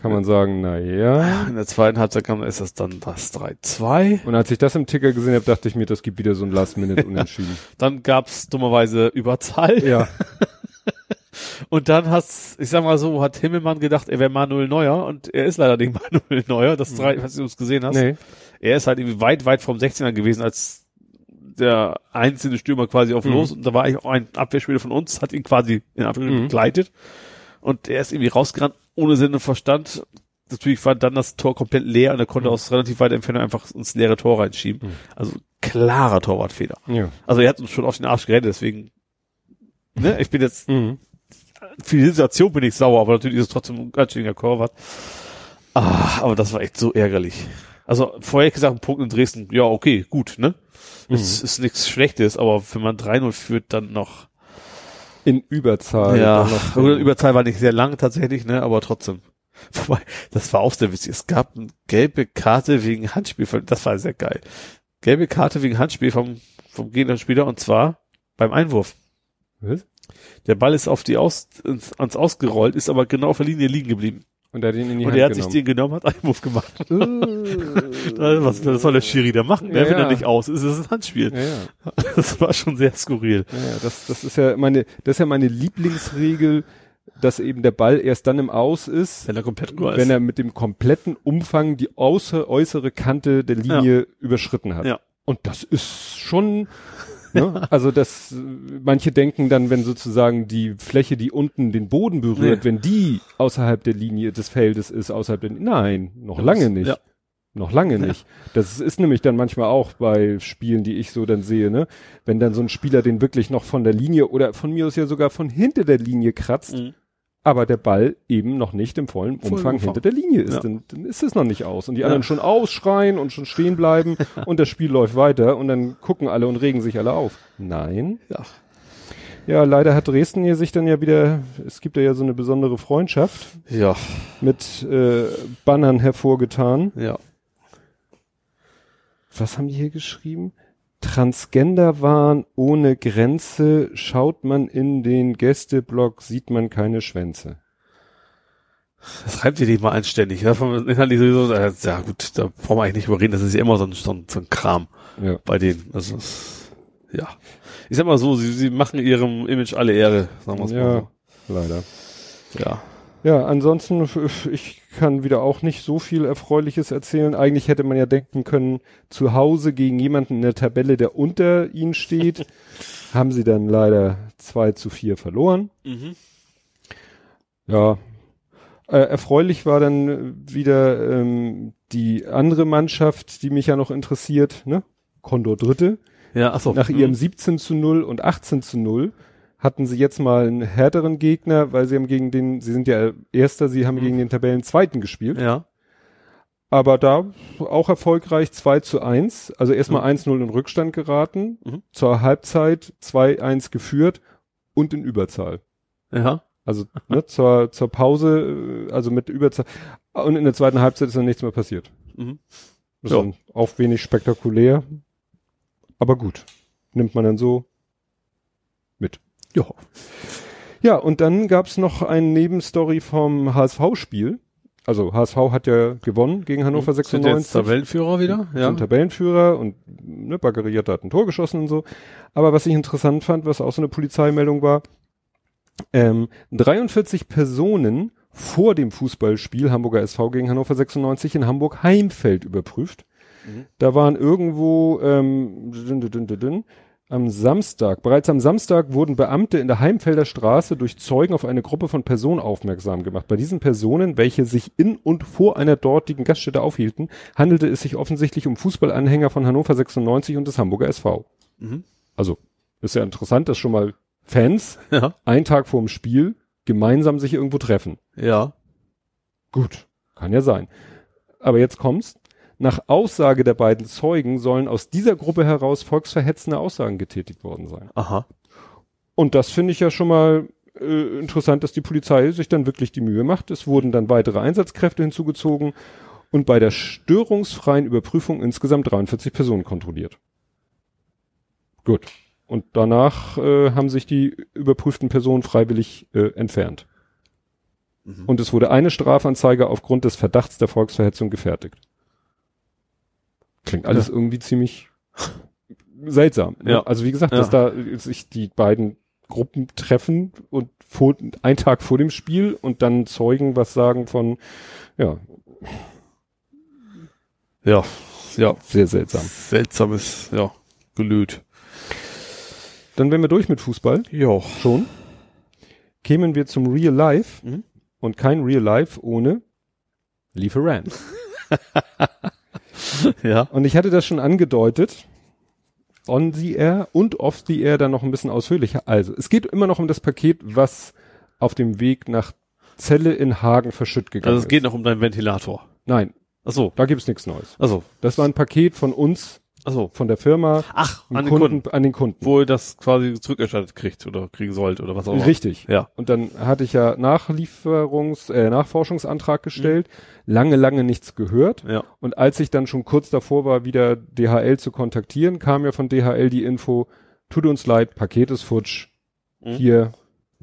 Kann man sagen, na ja. In der zweiten Halbzeit kam ist das dann das 3-2. Und als ich das im Ticker gesehen habe, dachte ich mir, das gibt wieder so ein Last-Minute-Unentschieden. [laughs] Dann gab's dummerweise Überzahl. ja. [laughs] Und dann hat's, ich sag mal so, hat Himmelmann gedacht, er wäre Manuel Neuer und er ist leider nicht [laughs] Manuel Neuer. Das drei, was du es gesehen hast. Nee. Er ist halt irgendwie weit, weit vom 16er gewesen als der einzelne Stürmer quasi auf Mhm. los. Und da war eigentlich auch ein Abwehrspieler von uns, hat ihn quasi in Abwehr Mhm. begleitet. Und er ist irgendwie rausgerannt, ohne Sinn und Verstand. Natürlich war dann das Tor komplett leer und er konnte Mhm. aus relativ weiter Entfernung einfach ins leere Tor reinschieben. Mhm. Also klarer Torwartfehler. Ja. Also er hat uns schon auf den Arsch gerettet, deswegen, ne, ich bin jetzt Mhm. für die Situation bin ich sauer, aber natürlich ist es trotzdem ein ganz schöner Torwart. Ah, aber das war echt so ärgerlich. Also vorher gesagt, ein Punkt in Dresden, ja, okay, gut, ne? Es ist nichts Schlechtes, aber wenn man 3-0 führt, dann noch. In Überzahl. ja, Überzahl war nicht sehr lang tatsächlich, ne? Aber trotzdem. [laughs] Wobei, das war auch sehr witzig. Es gab eine gelbe Karte wegen Handspiel, das war sehr geil. Gelbe Karte wegen Handspiel vom, vom gegnerischen Spieler und zwar beim Einwurf. Was? Der Ball ist auf die Aus, ins, ans Ausgerollt, ist aber genau auf der Linie liegen geblieben. Und er hat ihn in die Und Hand er hat sich genommen. den genommen, hat Einwurf gemacht. Äh, [laughs] was, was soll der Schiri da machen, ne, Ja, wenn ja. er nicht aus ist? Das ist ein Handspiel. ja, ja. [laughs] Das war schon sehr skurril. Ja, ja, das, das ist ja meine, das ist ja meine Lieblingsregel, dass eben der Ball erst dann im Aus ist, Wenn er komplett nur wenn er mit dem kompletten Umfang die außer, äußere Kante der Linie überschritten hat. Ja. Und das ist schon, ne? also das, manche denken dann, wenn sozusagen die Fläche, die unten den Boden berührt, Nee. wenn die außerhalb der Linie des Feldes ist, außerhalb der, nein, noch lange nicht. Ja. Noch lange Ja. nicht. Das ist nämlich dann manchmal auch bei Spielen, die ich so dann sehe, ne? Wenn dann so ein Spieler den wirklich noch von der Linie oder von mir aus ja sogar von hinter der Linie kratzt, Mhm. Aber der Ball eben noch nicht im vollen Umfang. hinter der Linie ist, Ja. dann, dann ist es noch nicht aus. Und die Ja. anderen schon ausschreien und schon stehen bleiben [laughs] und das Spiel läuft weiter und dann gucken alle und regen sich alle auf. Nein. Ja. Ja, leider hat Dresden hier sich dann ja wieder, es gibt ja so eine besondere Freundschaft Ja, mit äh, Bannern hervorgetan. ja. was haben die hier geschrieben? Transgenderwahn ohne Grenze, schaut man in den Gästeblock, sieht man keine Schwänze. Das reimt dir nicht mal einständig. Ne? Vom Inhaltlich sowieso, ja gut, da brauchen wir eigentlich nicht überreden. Das ist ja immer so ein, so ein, so ein Kram Ja. bei denen. Also, ja. Ich sag mal so, sie, sie machen ihrem Image alle Ehre, sagen wir es Ja, mal leider. so. Ja. Ja, ansonsten, ich kann wieder auch nicht so viel Erfreuliches erzählen. Eigentlich hätte man ja denken können, zu Hause gegen jemanden in der Tabelle, der unter ihnen steht, [laughs] haben sie dann leider 2 zu 4 verloren. Mhm. Ja. Äh, erfreulich war dann wieder ähm, die andere Mannschaft, die mich ja noch interessiert, ne? Condor Dritte. Ja, achso. Nach Mhm. ihrem 17 zu 0 und 18 zu 0 hatten sie jetzt mal einen härteren Gegner, weil sie haben gegen den, sie sind ja Erster, sie haben Mhm. gegen den Tabellenzweiten gespielt. Ja. Aber da auch erfolgreich 2 zu 1, also erstmal Mhm. 1-0 in Rückstand geraten, Mhm. zur Halbzeit 2-1 geführt und in Überzahl. Ja. Also ne, [laughs] zur, zur Pause, äh, also mit Überzahl. Und in der zweiten Halbzeit ist dann nichts mehr passiert. Mhm. Das Ja. ist dann auch wenig spektakulär, aber gut. nimmt man dann so. Ja. Ja, und dann gab's noch eine Nebenstory vom HSV-Spiel. Also HSV hat ja gewonnen gegen Hannover Sind 96. jetzt Tabellenführer wieder? Ja. sind Tabellenführer und ne, Baggeriert hat ein Tor geschossen und so. Aber was ich interessant fand, was auch so eine Polizeimeldung war, ähm, 43 Personen vor dem Fußballspiel Hamburger SV gegen Hannover 96 in Hamburg Heimfeld überprüft. Mhm. Da waren irgendwo ähm, dün, dün, dün, dün, dün, am Samstag, bereits am Samstag wurden Beamte in der Heimfelder Straße durch Zeugen auf eine Gruppe von Personen aufmerksam gemacht. Bei diesen Personen, welche sich in und vor einer dortigen Gaststätte aufhielten, handelte es sich offensichtlich um Fußballanhänger von Hannover 96 und des Hamburger SV. Mhm. Also ist ja interessant, dass schon mal Fans Ja. einen Tag vor dem Spiel gemeinsam sich irgendwo treffen. Ja. Gut, kann ja sein. Aber jetzt kommt's. Nach Aussage der beiden Zeugen sollen aus dieser Gruppe heraus volksverhetzende Aussagen getätigt worden sein. Aha. Und das finde ich ja schon mal äh, interessant, dass die Polizei sich dann wirklich die Mühe macht. Es wurden dann weitere Einsatzkräfte hinzugezogen und bei der störungsfreien Überprüfung insgesamt 43 Personen kontrolliert. Gut. Und danach äh, haben sich die überprüften Personen freiwillig äh, entfernt. Mhm. Und es wurde eine Strafanzeige aufgrund des Verdachts der Volksverhetzung gefertigt. Klingt alles irgendwie ziemlich seltsam. Ne? Ja. Also wie gesagt, Ja. dass da sich die beiden Gruppen treffen und vor, einen Tag vor dem Spiel und dann Zeugen was sagen von, ja, Ja. Ja. sehr seltsam. Seltsames, ja, Gelüt. Dann wären wir durch mit Fußball. Ja. Schon. Kämen wir zum Real Life Mhm. und kein Real Life ohne Lieferant. [laughs] [laughs] Ja. Und ich hatte das schon angedeutet. On the air und off the air dann noch ein bisschen ausführlicher. Also, es geht immer noch um das Paket, was auf dem Weg nach Celle in Hagen verschütt gegangen Also es geht ist. noch um deinen Ventilator. Nein, Ach so. da gibt's nichts Neues. Also. Das war ein Paket von uns, Ach so. von der Firma, Ach, an an den Kunden. an den Kunden. Wo ihr das quasi zurückerstattet kriegt oder kriegen sollt oder was auch immer. Richtig. Ja. Und dann hatte ich ja Nachlieferungs-, äh, Nachforschungsantrag gestellt, lange, lange nichts gehört. Ja. Und als ich dann schon kurz davor war, wieder DHL zu kontaktieren, kam ja von DHL die Info, tut uns leid, Paket ist futsch. Mhm. Hier,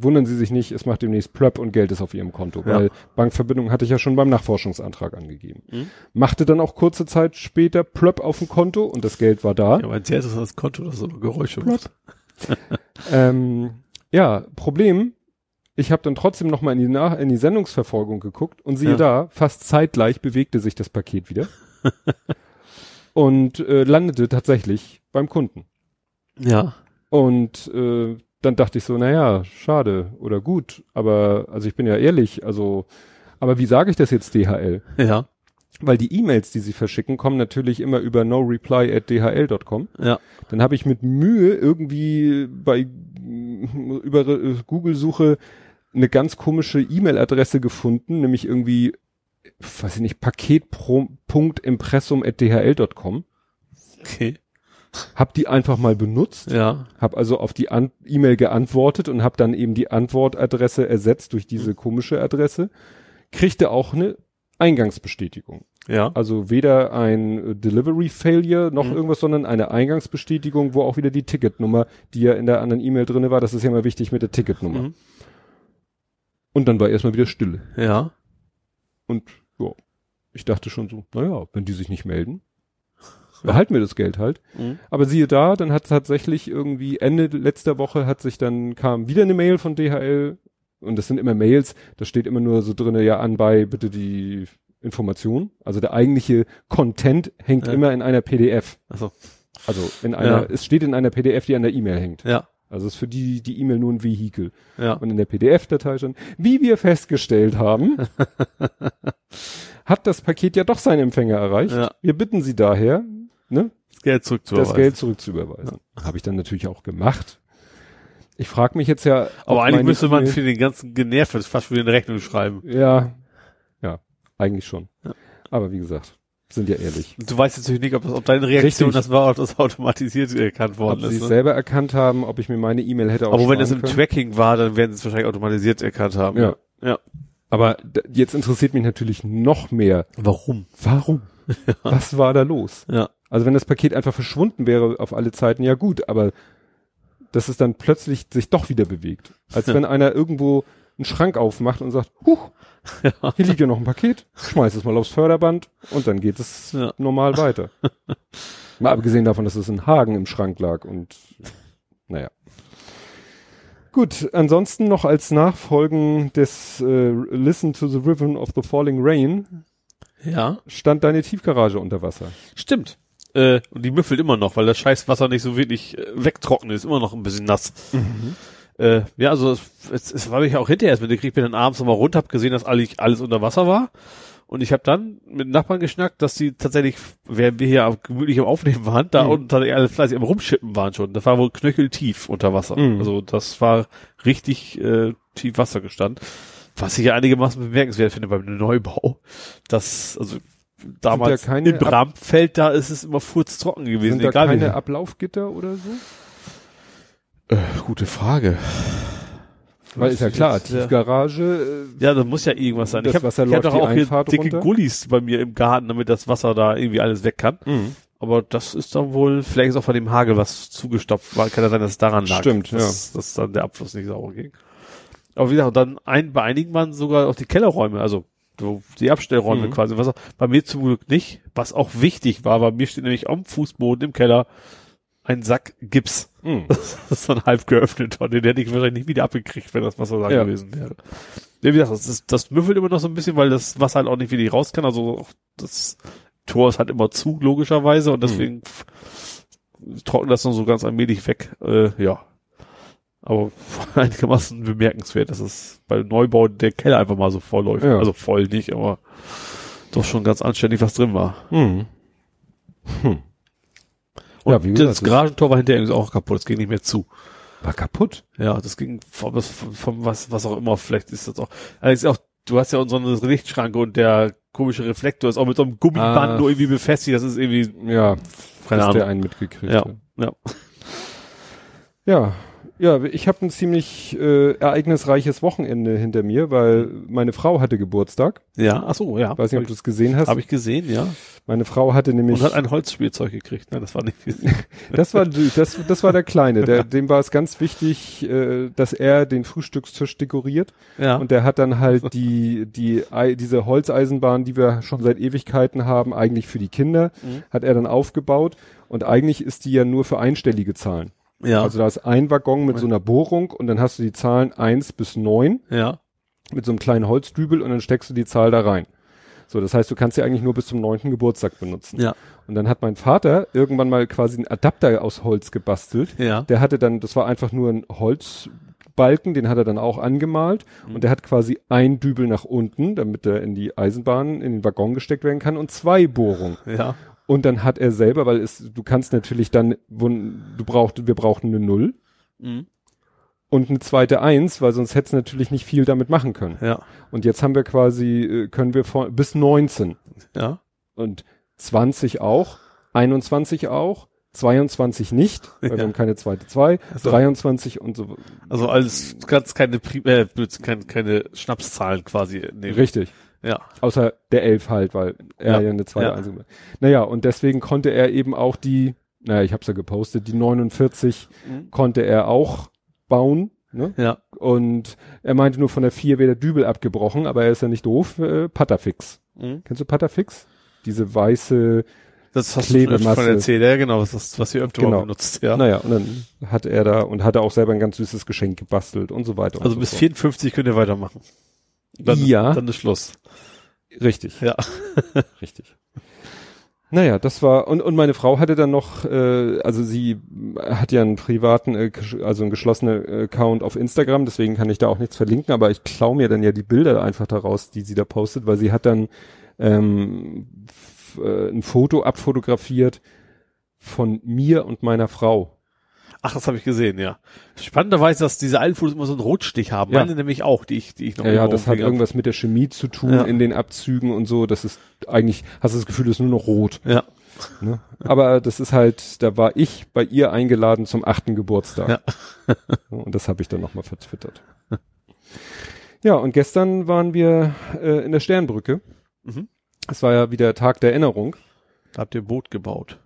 wundern Sie sich nicht, es macht demnächst Plöpp und Geld ist auf Ihrem Konto. Ja. Weil Bankverbindung hatte ich ja schon beim Nachforschungsantrag angegeben. Mhm. Machte dann auch kurze Zeit später Plöpp auf dem Konto und das Geld war da. Ja, mein sehr ist das Konto, das so Geräusche Plop. macht. [laughs] Ähm, ja, Problem, ich habe dann trotzdem noch mal in die, Nach in die Sendungsverfolgung geguckt und siehe Ja. da, fast zeitgleich bewegte sich das Paket wieder [laughs] und äh, landete tatsächlich beim Kunden. Ja. Und äh, dann dachte ich so, naja, schade oder gut, aber also ich bin ja ehrlich, also aber wie sage ich das jetzt DHL? Ja. Weil die E-Mails, die sie verschicken, kommen natürlich immer über no reply at dhl.com. Ja. Dann habe ich mit Mühe irgendwie bei über äh, Google-Suche eine ganz komische E-Mail-Adresse gefunden, nämlich irgendwie, weiß ich nicht, paket.impressum.dhl.com. Okay. Hab die einfach mal benutzt, Ja. hab also auf die E-Mail geantwortet und hab dann eben die Antwortadresse ersetzt durch diese komische Adresse. Kriegte auch eine Eingangsbestätigung. Ja. Also weder ein äh, Delivery Failure noch Mhm. irgendwas, sondern eine Eingangsbestätigung, wo auch wieder die Ticketnummer, die ja in der anderen E-Mail drinne war, das ist ja immer wichtig mit der Ticketnummer. Mhm. Und dann war erstmal wieder Stille. Ja. Und ja, ich dachte schon so, naja, wenn die sich nicht melden, behalten wir das Geld halt. Mhm. Aber siehe da, dann hat tatsächlich irgendwie Ende letzter Woche hat sich dann kam wieder eine Mail von DHL und das sind immer Mails, da steht immer nur so drinne ja anbei bitte die Information. Also der eigentliche Content hängt Ja. immer in einer PDF. Also. Also in einer, Ja. es steht in einer PDF, die an der E-Mail hängt. Ja. Also ist für die die E-Mail nur ein Vehikel. Ja. Und in der PDF-Datei schon, wie wir festgestellt haben, [laughs] hat das Paket ja doch seinen Empfänger erreicht. Ja. Wir bitten Sie daher, ne, Das Geld zurückzuweisen. das Geld zurückzuüberweisen. Habe ich dann natürlich auch gemacht. Ich frage mich jetzt ja, ob Aber eigentlich müsste man für den ganzen genervt fast wieder eine Rechnung schreiben. ja, ja, eigentlich schon. Ja. Aber wie gesagt, sind ja ehrlich. Du weißt natürlich nicht, ob, das, ob deine Reaktion Richtig. das war, ob das automatisiert erkannt Ob worden sie es ist. Ne? selber erkannt haben, ob ich mir meine E-Mail hätte Aber wenn das im können. Tracking war, dann werden sie es wahrscheinlich automatisiert erkannt haben. Ja. Ja. Aber jetzt interessiert mich natürlich noch mehr, Warum? warum? [laughs] Was war da los? Ja. Also wenn das Paket einfach verschwunden wäre auf alle Zeiten, ja gut, aber dass es dann plötzlich sich doch wieder bewegt. Als wenn einer irgendwo einen Schrank aufmacht und sagt, huch, Ja. hier liegt ja noch ein Paket, schmeiß es mal aufs Förderband und dann geht es Ja. normal weiter. [laughs] Mal abgesehen davon, dass es in Hagen im Schrank lag und naja. Gut, ansonsten noch als Nachfolgen des äh, Listen to the Rhythm of the Falling Rain Ja. stand deine Tiefgarage unter Wasser. Stimmt. Äh, und die müffelt immer noch, weil das scheiß Wasser nicht so wirklich äh, wegtrocknet, ist immer noch ein bisschen nass. Äh, ja, also es, es, war mich auch hinterher erst mitgekriegt, bin dann abends nochmal runter, hab gesehen, dass alles, alles unter Wasser war. Und ich habe dann mit Nachbarn geschnackt, dass die tatsächlich, während wir hier gemütlich am Aufnehmen waren, da Mhm. unten tatsächlich alle fleißig am Rumschippen waren schon. Das war wohl knöcheltief unter Wasser. Mhm. Also das war richtig äh, tief Wasser gestanden. Was ich ja einigermaßen bemerkenswert finde beim Neubau. Das, also damals keine in Bramfeld, da ist es immer furztrocken gewesen. Sind da egal keine wie. Ablaufgitter oder so? Äh, gute Frage. Weil ist ja klar, Jetzt, ja. Tiefgarage, äh, Ja, da muss ja irgendwas sein. Ich habe hab doch auch hier dicke runter? Gullis bei mir im Garten, damit das Wasser da irgendwie alles weg kann. äh, mh. Aber das ist dann wohl, vielleicht ist auch von dem Hagel was zugestopft war. Kann ja sein, dass es daran lag. Stimmt, dass, dass dann der Abfluss nicht sauber ging. Aber wie gesagt, dann ein, bei einigen waren sogar auch die Kellerräume, also so die Abstellräume Mhm. quasi. Was auch, bei mir zum Glück nicht. Was auch wichtig war, bei mir steht nämlich am Fußboden im Keller ein Sack Gips. Mh. [laughs] Das ist dann halb geöffnet und den hätte ich wahrscheinlich nicht wieder abgekriegt, wenn das Wasser da Ja. gewesen wäre. Ja, wie gesagt, das, ist, das müffelt immer noch so ein bisschen, weil das Wasser halt auch nicht wieder raus kann. Also auch das Tor ist halt immer zu, logischerweise, und deswegen trocknet das noch so ganz allmählich weg. Äh, ja. Aber [laughs] einigermaßen bemerkenswert, dass es bei Neubau der Keller einfach mal so voll läuft. Ja. Also voll nicht, aber doch schon ganz anständig, was drin war. Hm. Und Ja, wie gesagt, das Garagentor war hinterher übrigens auch kaputt, es ging nicht mehr zu. War kaputt. Ja, das ging vom, vom, vom was, was auch immer, vielleicht ist das auch. Allerdings auch, du hast ja unsere Lichtschranke und der komische Reflektor ist auch mit so einem Gummiband Ah. nur irgendwie befestigt, das ist irgendwie, Ja, keine Ahnung. der einen mitgekriegt Ja, ja. Ja, ja, ich habe ein ziemlich äh, ereignisreiches Wochenende hinter mir, weil meine Frau hatte Geburtstag. Ja, ach so, ja. Weiß nicht, ob du es gesehen hast. Habe ich gesehen, ja. Meine Frau hatte nämlich, Und hat ein Holzspielzeug gekriegt. Nein, das war nicht viel. [laughs] das war das, das war der Kleine. Der, dem war es ganz wichtig, äh, dass er den Frühstückstisch dekoriert. ja. Und der hat dann halt die, die, diese Holzeisenbahn, die wir schon seit Ewigkeiten haben, eigentlich für die Kinder, Mhm. hat er dann aufgebaut. Und eigentlich ist die ja nur für einstellige Zahlen. Ja. Also da ist ein Waggon mit so einer Bohrung und dann hast du die Zahlen eins bis neun ja. mit so einem kleinen Holzdübel und dann steckst du die Zahl da rein. So, das heißt, du kannst sie eigentlich nur bis zum neunten Geburtstag benutzen. Ja. Und dann hat mein Vater irgendwann mal quasi einen Adapter aus Holz gebastelt. Ja. Der hatte dann, das war einfach nur ein Holzbalken, den hat er dann auch angemalt Mhm. und der hat quasi ein Dübel nach unten, damit er in die Eisenbahn, in den Waggon gesteckt werden kann und zwei Bohrungen. Ja. Und dann hat er selber, weil es, du kannst natürlich dann, du braucht, wir brauchten eine Null Mhm. und eine zweite Eins, weil sonst hättest du natürlich nicht viel damit machen können. Ja. Und jetzt haben wir quasi, äh, können wir von, bis 19 Ja. und 20 auch, 21 auch, 22 nicht, weil Ja. wir haben keine zweite zwei, Ach so. 23 und so. Also alles, du kannst keine, äh, keine, keine Schnapszahlen quasi nehmen. Richtig. Ja. Außer der Elf halt, weil er Ja. ja, eine zweite Ja. Eins hat. Naja, und deswegen konnte er eben auch die, naja, ich hab's ja gepostet, die 49 Mhm. konnte er auch bauen. Ne? Ja. Und er meinte nur von der 4 wäre der Dübel abgebrochen, aber er ist ja nicht doof, äh, Patterfix. Mhm. Kennst du Patterfix? Diese weiße, Das hast du Klebemasse. von erzählt. Ja, genau, was, das, was ihr öfter Genau. benutzt. Ja. naja, und dann hat er da und hat er auch selber ein ganz süßes Geschenk gebastelt und so weiter. Also so bis fort. 54 könnt ihr weitermachen. Dann, Ja. Dann ist Schluss. Richtig, Ja. [laughs] [laughs] richtig. Naja, das war, und, und meine Frau hatte dann noch, äh, also sie hat ja einen privaten, äh, also einen geschlossenen Account auf Instagram, deswegen kann ich da auch nichts verlinken, aber ich klaue mir dann ja die Bilder einfach daraus, die sie da postet, weil sie hat dann ähm, äh, ein Foto abfotografiert von mir und meiner Frau. Ach, das habe ich gesehen, ja. Spannenderweise, dass diese alten Fotos immer so einen Rotstich haben. Ja. Meine nämlich auch, die ich, die ich noch Ja, ja, das hat irgendwas mit der Chemie zu tun Ja. in den Abzügen und so. Das ist eigentlich, hast du das Gefühl, das ist nur noch rot. Ja. Ne? Aber das ist halt, da war ich bei ihr eingeladen zum achten Geburtstag. Ja. Und das habe ich dann nochmal vertwittert. Ja, und gestern waren wir äh, in der Sternbrücke. Mhm. Es war ja wieder Tag der Erinnerung. Da habt ihr Boot gebaut.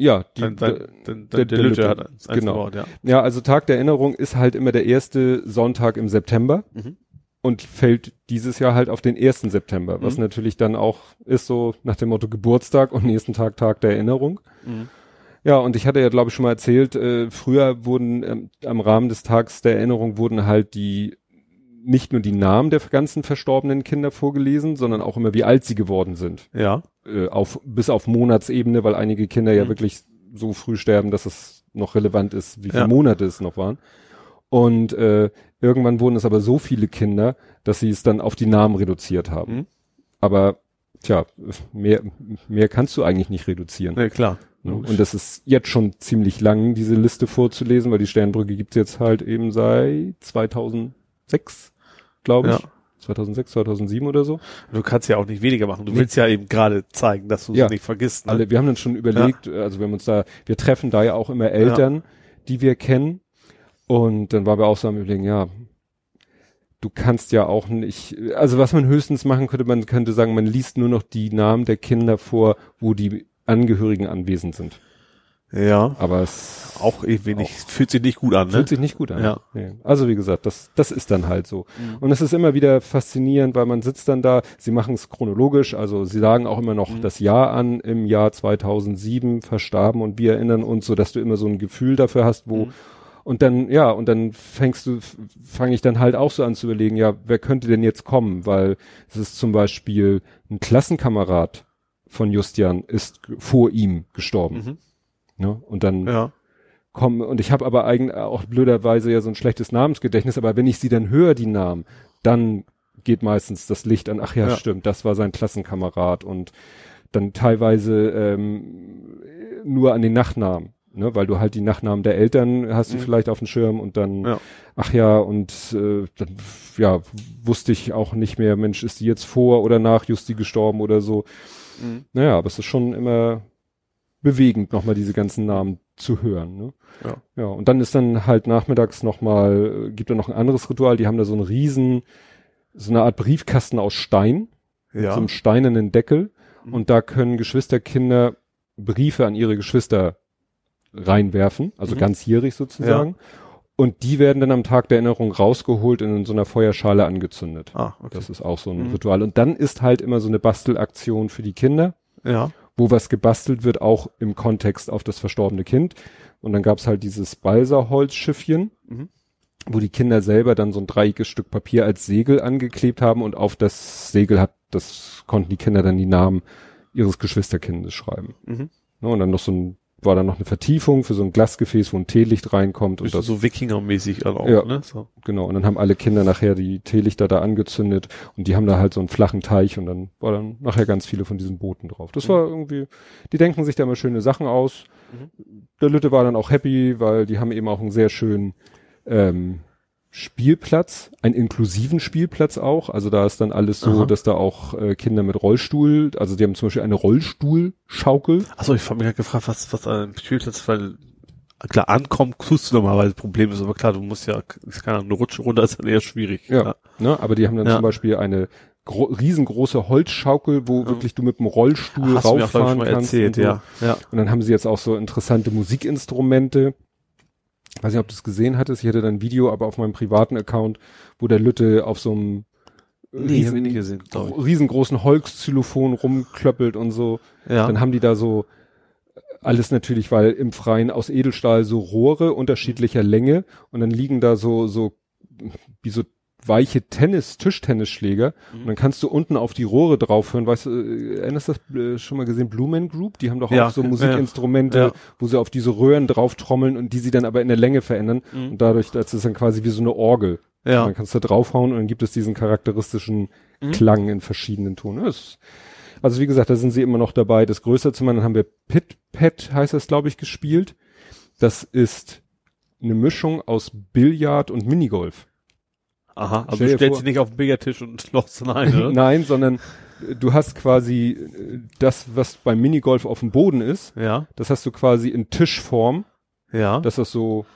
Ja, die, Dann, dann, dann, der- der, Lütte Lütte. hat eins Genau. gebaut, ja. ja, also Tag der Erinnerung ist halt immer der erste Sonntag im September Mhm. und fällt dieses Jahr halt auf den 1. September, was Mhm. natürlich dann auch ist so nach dem Motto Geburtstag und nächsten Tag Tag der Erinnerung. Mhm. Ja, und ich hatte ja, glaube ich, schon mal erzählt, äh, früher wurden ähm, am Rahmen des Tags der Erinnerung wurden halt die nicht nur die Namen der ganzen verstorbenen Kinder vorgelesen, sondern auch immer, wie alt sie geworden sind. Ja. Äh, auf, bis auf Monatsebene, weil einige Kinder ja Mhm. wirklich so früh sterben, dass es noch relevant ist, wie viele Ja. Monate es noch waren. Und äh, irgendwann wurden es aber so viele Kinder, dass sie es dann auf die Namen reduziert haben. Mhm. Aber tja, mehr, mehr kannst du eigentlich nicht reduzieren. Ne, klar. Ne? Und das ist jetzt schon ziemlich lang, diese Liste vorzulesen, weil die Sternbrücke gibt's jetzt halt eben seit 2006, glaube ich. Ja. 2006, 2007 oder so. Du kannst ja auch nicht weniger machen. Du Nee. willst ja eben gerade zeigen, dass du es Ja. nicht vergisst. Ne? Alle, wir haben uns schon überlegt, also wir haben uns da, wir treffen da ja auch immer Eltern, die wir kennen. Und dann waren wir auch so am überlegen, ja, du kannst ja auch nicht, also was man höchstens machen könnte, man könnte sagen, man liest nur noch die Namen der Kinder vor, wo die Angehörigen anwesend sind. Ja. Aber es Auch irgendwie nicht, fühlt sich nicht gut an, ne? Fühlt sich nicht gut an. Ja. Nee. Also wie gesagt, das, das ist dann halt so. Mhm. Und es ist immer wieder faszinierend, weil man sitzt dann da, sie machen es chronologisch, also sie sagen auch immer noch Mhm. das Jahr an, im Jahr 2007 verstarben und wir erinnern uns, so dass du immer so ein Gefühl dafür hast, wo Mhm. und dann, ja, und dann fängst du, fange ich dann halt auch so an zu überlegen, ja, wer könnte denn jetzt kommen? Weil es ist zum Beispiel ein Klassenkamerad von Justian ist vor ihm gestorben. Ne? Und dann Ja. kommen, und ich habe aber eigentlich auch blöderweise ja so ein schlechtes Namensgedächtnis, aber wenn ich sie dann höre, die Namen, dann geht meistens das Licht an, ach ja, Ja. stimmt, das war sein Klassenkamerad und dann teilweise ähm, nur an den Nachnamen, ne, weil du halt die Nachnamen der Eltern hast du Mhm. vielleicht auf dem Schirm und dann, Ja. ach ja, und äh, dann, ja, wusste ich auch nicht mehr, Mensch, ist die jetzt vor oder nach Justi gestorben oder so. Mhm. Naja, aber es ist schon immer bewegend, nochmal diese ganzen Namen zu hören. Ne? Ja. Ja, und dann ist dann halt nachmittags nochmal, äh, gibt da noch ein anderes Ritual, die haben da so einen riesen, so eine Art Briefkasten aus Stein, mit Ja. so einem steinernen Deckel. Mhm. Und da können Geschwisterkinder Briefe an ihre Geschwister reinwerfen, also Mhm. ganzjährig sozusagen. Und die werden dann am Tag der Erinnerung rausgeholt und in so einer Feuerschale angezündet. Ah, okay. Das ist auch so ein Mhm. Ritual. Und dann ist halt immer so eine Bastelaktion für die Kinder Ja. Wo was gebastelt wird, auch im Kontext auf das verstorbene Kind. Und dann gab's halt dieses Balsaholzschiffchen, Mhm. wo die Kinder selber dann so ein dreieckiges Stück Papier als Segel angeklebt haben und auf das Segel hat, das konnten die Kinder dann die Namen ihres Geschwisterkindes schreiben. Mhm. Ne, und dann noch so ein, war dann noch eine Vertiefung für so ein Glasgefäß, wo ein Teelicht reinkommt und Bisschen das, so Wikinger-mäßig auch, Ja. ne? So. genau. Und dann haben alle Kinder nachher die Teelichter da angezündet und die haben da halt so einen flachen Teich und dann war dann nachher ganz viele von diesen Booten drauf. Das Mhm. war irgendwie, die denken sich da immer schöne Sachen aus. Mhm. Der Lütte war dann auch happy, weil die haben eben auch einen sehr schönen ähm, Spielplatz, einen inklusiven Spielplatz auch. Also da ist dann alles so, Aha. dass da auch äh, Kinder mit Rollstuhl, also die haben zum Beispiel eine Rollstuhlschaukel. Achso, ich habe mich halt gefragt, was, was an einem Spielplatz, weil klar, ankommen tust du normalerweise Problem ist, aber klar, du musst ja, ist keine Ahnung, eine Rutsche runter ist dann eher schwierig. Ja. Ne? Aber die haben dann Ja. zum Beispiel eine gro riesengroße Holzschaukel, wo Ja. wirklich du mit dem Rollstuhl Hast du mir auch, rauffahren kannst. erzählt, und so. ja. Ja. Und dann haben sie jetzt auch so interessante Musikinstrumente. Weiß nicht, ob du es gesehen hattest. Ich hatte dann ein Video, aber auf meinem privaten Account, wo der Lütte auf so einem Nee, ich nicht gesehen, ich. riesengroßen Holzxylophon rumklöppelt und so. Ja. Dann haben die da so alles natürlich, weil im Freien aus Edelstahl so Rohre unterschiedlicher Länge und dann liegen da so, so, wie so weiche Tennis, Tischtennisschläger Mhm. und dann kannst du unten auf die Rohre draufhören, weißt du, äh, erinnerst du das äh, schon mal gesehen, Blue Man Group? Die haben doch Ja, auch so Musikinstrumente, ja. wo sie auf diese Röhren drauf trommeln und die sie dann aber in der Länge verändern Mhm. und dadurch, das ist dann quasi wie so eine Orgel. Ja. Dann kannst du draufhauen und dann gibt es diesen charakteristischen Mhm. Klang in verschiedenen Tonen. Das also wie gesagt, da sind sie immer noch dabei, das größer zu machen. Dann haben wir Pit Pet, heißt das, glaube ich, gespielt. Das ist eine Mischung aus Billard und Minigolf. Aha, also du stellst vor- dich nicht auf den Billardtisch und [laughs] lochst rein, ne? [laughs] Nein, sondern äh, du hast quasi äh, das, was beim Minigolf auf dem Boden ist, Ja, das hast du quasi in Tischform, ja. dass das so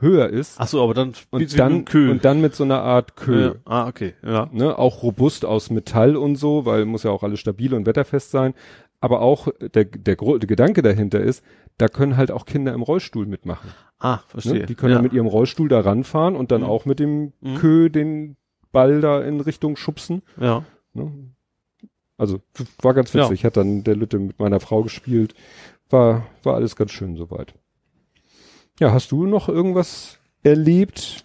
höher ist. Ach so, aber dann und dann, und dann mit so einer Art Köh. ja. Ah, okay, ja. ne, auch robust aus Metall und so, weil muss ja auch alles stabil und wetterfest sein. aber auch der, der, der Gedanke dahinter ist, da können halt auch Kinder im Rollstuhl mitmachen. Ah, verstehe. Ne? Die können ja. dann mit ihrem Rollstuhl da ranfahren und dann Mhm. auch mit dem Mhm. Kö den Ball da in Richtung schubsen. ja. Ne? Also war ganz Ja. witzig. Hat dann der Lütte mit meiner Frau gespielt. War, war alles ganz schön soweit. Ja, hast du noch irgendwas erlebt?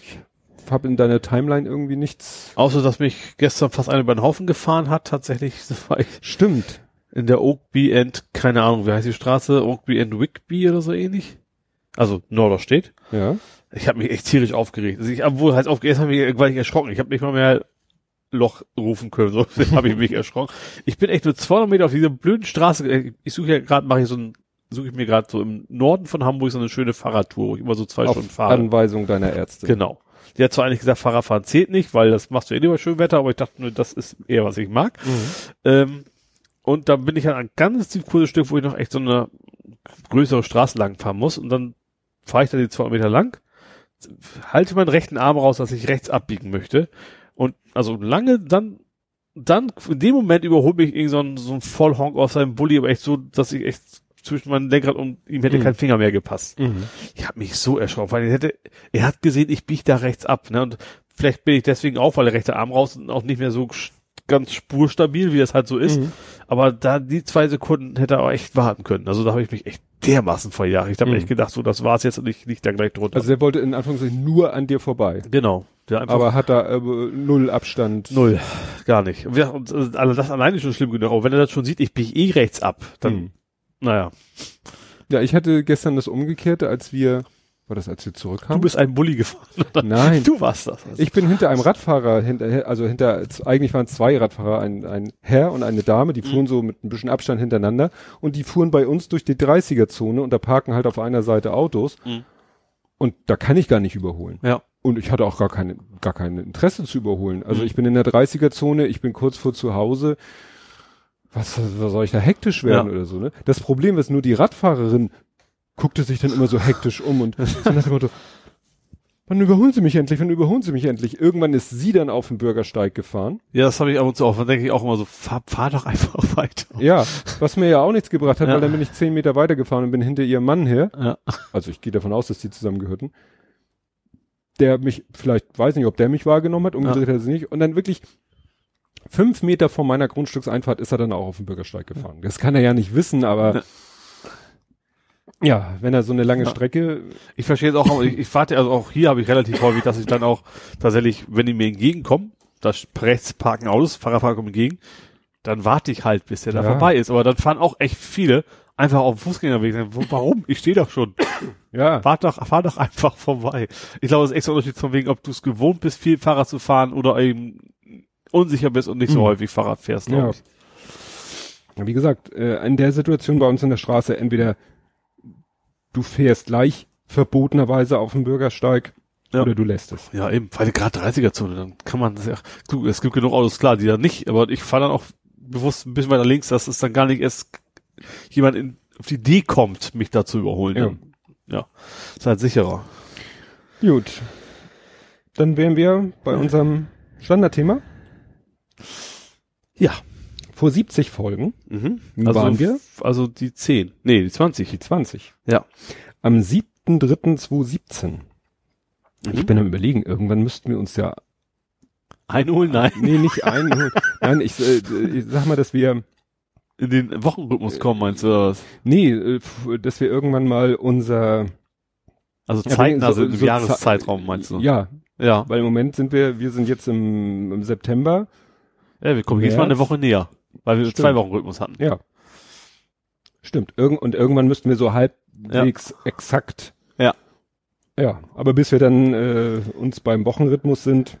Ich habe in deiner Timeline irgendwie nichts. Außer, dass mich gestern fast einer über den Haufen gefahren hat. Tatsächlich [laughs] Stimmt. In der Oakby and, keine Ahnung, wie heißt die Straße? Oakby and Wickby oder so ähnlich. Also Norderstedt. Ja. Ich habe mich echt tierisch aufgeregt. Also ich, obwohl halt aufgeregt habe, ich, war ich erschrocken. Ich habe nicht mal mehr Loch rufen können. So [laughs] habe ich mich erschrocken. Ich bin echt nur 200 Meter auf dieser blöden Straße. Ich suche ja gerade, mache ich so ein, suche ich mir gerade so im Norden von Hamburg so eine schöne Fahrradtour, wo ich immer so zwei Stunden Auf fahre. Anweisung deiner Ärzte. Genau. Die hat zwar eigentlich gesagt, Fahrradfahren zählt nicht, weil das machst du eh lieber schön Wetter, aber ich dachte nur, das ist eher, was ich mag. Mhm. Ähm, und da bin ich halt ein ganz tief kurzes Stück, wo ich noch echt so eine größere Straße lang fahren muss und dann fahre ich da die 200 Meter lang, halte meinen rechten Arm raus, dass ich rechts abbiegen möchte und also lange dann dann in dem Moment überholt mich irgend so ein, so ein Vollhonk aus seinem Bulli, aber echt so, dass ich echt zwischen meinem Lenkrad und ihm hätte Mhm. kein Finger mehr gepasst. Mhm. Ich habe mich so erschrocken, weil er hätte, er hat gesehen, ich biege da rechts ab, ne? Und vielleicht bin ich deswegen auch, weil der rechte Arm raus und auch nicht mehr so ganz spurstabil, wie das halt so ist. Mhm. Aber da die zwei Sekunden hätte er auch echt warten können. Also da habe ich mich echt dermaßen verjagt. Ich habe Mhm. echt gedacht, so das war's jetzt und ich lieg da gleich drunter. Also der wollte in Anführungszeichen nur an dir vorbei. genau. Aber hat da äh, null Abstand. null, gar nicht. Und wir- und, äh, Also das alleine ist schon schlimm genug. Aber wenn er das schon sieht, ich biege eh rechts ab, dann, Mhm. naja, Ja, ich hatte gestern das Umgekehrte, als wir, war das, als wir du zurückkamen? bist ein Bulli gefahren. Oder? Nein. Du warst das. Also. Ich bin hinter einem Radfahrer, hinter, also hinter, eigentlich waren es zwei Radfahrer, ein, ein Herr und eine Dame, die Mhm. fuhren so mit ein bisschen Abstand hintereinander und die fuhren bei uns durch die 30er-Zone und da parken halt auf einer Seite Autos Mhm. und da kann ich gar nicht überholen. ja. Und ich hatte auch gar keine, gar kein Interesse zu überholen. Also Mhm. ich bin in der 30er-Zone, ich bin kurz vor zu Hause. Was, was soll ich da hektisch werden Ja. oder so, ne? Das Problem ist nur, die Radfahrerin guckte sich dann immer so hektisch um und [laughs] so nach dem Motto, wann überholen Sie mich endlich, wann überholen Sie mich endlich? Irgendwann ist sie dann auf den Bürgersteig gefahren. Ja, das habe ich ab und zu auch. Dann denke ich auch immer so, fahr, fahr doch einfach [laughs] weiter. Ja, was mir ja auch nichts gebracht hat, Ja. weil dann bin ich zehn Meter weiter gefahren und bin hinter ihrem Mann her. Ja. Also ich gehe davon aus, dass die zusammengehörten. Der mich, vielleicht weiß nicht, ob der mich wahrgenommen hat, umgedreht hat er sich nicht. Und dann wirklich fünf Meter vor meiner Grundstückseinfahrt ist er dann auch auf den Bürgersteig gefahren. Das kann er ja nicht wissen, aber ja, wenn er so eine lange Ja. Strecke, Ich verstehe es auch, ich, ich warte, also auch hier habe ich relativ häufig, dass ich dann auch tatsächlich, wenn die mir entgegenkommen, da rechts parken Autos, Fahrradfahrer kommen entgegen, dann warte ich halt, bis der da Ja. vorbei ist. Aber dann fahren auch echt viele einfach auf dem Fußgängerweg. Warum? Ich stehe doch schon. ja, Fahr doch, fahr doch einfach vorbei. Ich glaube, das ist extra Unterschied von wegen, ob du es gewohnt bist, viel Fahrrad zu fahren oder eben unsicher bist und nicht so Mhm. häufig Fahrrad fährst. glaub Ja. ich. wie gesagt, äh, in der Situation bei uns in der Straße, entweder du fährst gleich verbotenerweise auf den Bürgersteig Ja. oder du lässt es. Ja, eben, weil gerade 30er-Zone, dann kann man das ja, du, es gibt genug Autos, klar, die da nicht, aber ich fahre dann auch bewusst ein bisschen weiter links, dass es dann gar nicht erst jemand in, auf die Idee kommt, mich da zu überholen. Ja. Ja. ja. Ist halt sicherer. Gut. Dann wären wir bei unserem Standardthema. Ja. Vor 70 Folgen, Mhm. Also, waren wir? Also die 10. Nee, die 20. die 20. Ja. Am 7.3.2017. Ich Mhm. bin am überlegen, irgendwann müssten wir uns ja, Einholen, nein. nee, nicht ein, nein, ich, äh, ich sag mal, dass wir, In den Wochenrhythmus kommen, meinst du, oder was? nee, äh, dass wir irgendwann mal unser, Also Ja, zeitnah so- sind im so Jahreszeitraum, meinst du? ja, Ja. weil im Moment sind wir, wir sind jetzt im, im September, Ja, wir kommen jetzt März. mal eine Woche näher, weil wir Stimmt. zwei Wochen Rhythmus hatten. ja. Stimmt, Irgend, und irgendwann müssten wir so halbwegs exakt Ja. Ja, aber bis wir dann äh, uns beim Wochenrhythmus sind,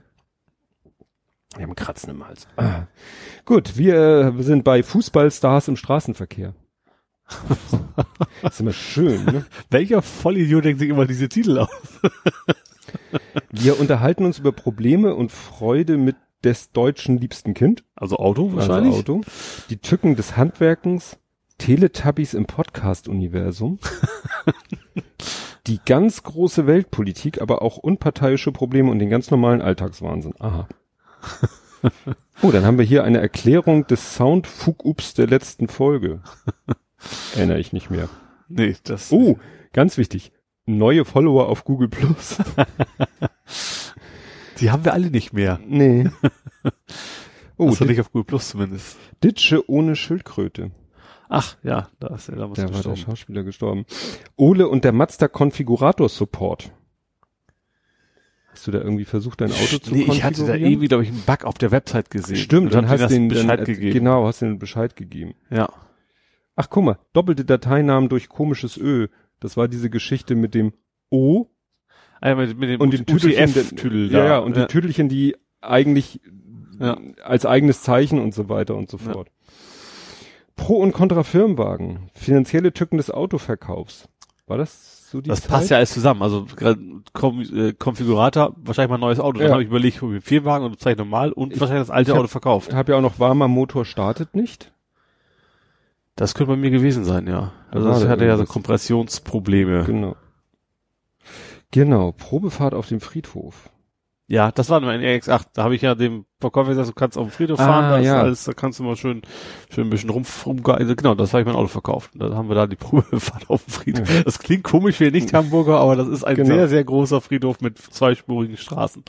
wir haben Kratzen im Hals. Ah. [clears throat] Gut, wir äh, sind bei Fußballstars im Straßenverkehr. ist immer schön, ne? [laughs] Welcher Vollidiot denkt sich immer diese Titel aus? Wir unterhalten uns über Probleme und Freude mit des deutschen liebsten Kind, Also Auto also wahrscheinlich? Auto, die Tücken des Handwerkens, Teletubbies im Podcast-Universum, [laughs] die ganz große Weltpolitik, aber auch unparteiische Probleme und den ganz normalen Alltagswahnsinn. Aha. [laughs] oh, dann haben wir hier eine Erklärung des Sound-Fuck-Ups der letzten Folge. [laughs] Erinnere ich nicht mehr. Nee, das. Oh, ganz wichtig. Neue Follower auf Google Plus. Die haben wir alle nicht mehr. Nee. [laughs] Oh, also nicht auf Google Plus zumindest. Ditsche ohne Schildkröte. Ach, ja, da ist er damals Da war gestorben. der Schauspieler gestorben. Ole und der Mazda Konfigurator Support. Hast du da irgendwie versucht, dein Auto zu Nee, ich hatte da konfigurieren? irgendwie, glaube ich, einen Bug auf der Website gesehen. Stimmt, Und dann hast du den das Bescheid dann, äh, gegeben. Genau, hast den Bescheid gegeben. Ja. Ach, guck mal, doppelte Dateinamen durch komisches Ö. Das war diese Geschichte mit dem O Ah, mit, mit dem und den Tüdelchen. Ja, ja, und die Tüdelchen, die eigentlich Ja. als eigenes Zeichen und so weiter und so Ja. fort. Pro und Contra Firmenwagen. Finanzielle Tücken des Autoverkaufs. War das so die Das Zeit? passt ja alles zusammen. Also Kom äh, Konfigurator, wahrscheinlich mal ein neues Auto. Dann Ja. habe ich überlegt, hol mir vier Wagen und zeige normal und Ich- wahrscheinlich das alte ich hab- Auto verkauft. Hab ja auch noch warmer Motor startet nicht. Das könnte bei mir gewesen sein, ja. Also das da hatte ja so. Kompressionsprobleme. Genau. Genau, Probefahrt auf dem Friedhof. Ja, das war mein RX8. Da habe ich ja dem Verkäufer gesagt, du kannst auf dem Friedhof Ah, fahren, da ist ja. alles, da kannst du mal schön, schön ein bisschen rum, rum also genau, das habe ich mein Auto verkauft. Da haben wir da die [laughs] Probefahrt auf dem Friedhof. Ja. Das klingt komisch für Nicht-Hamburger, aber das ist ein Genau. sehr, sehr großer Friedhof mit zweispurigen Straßen.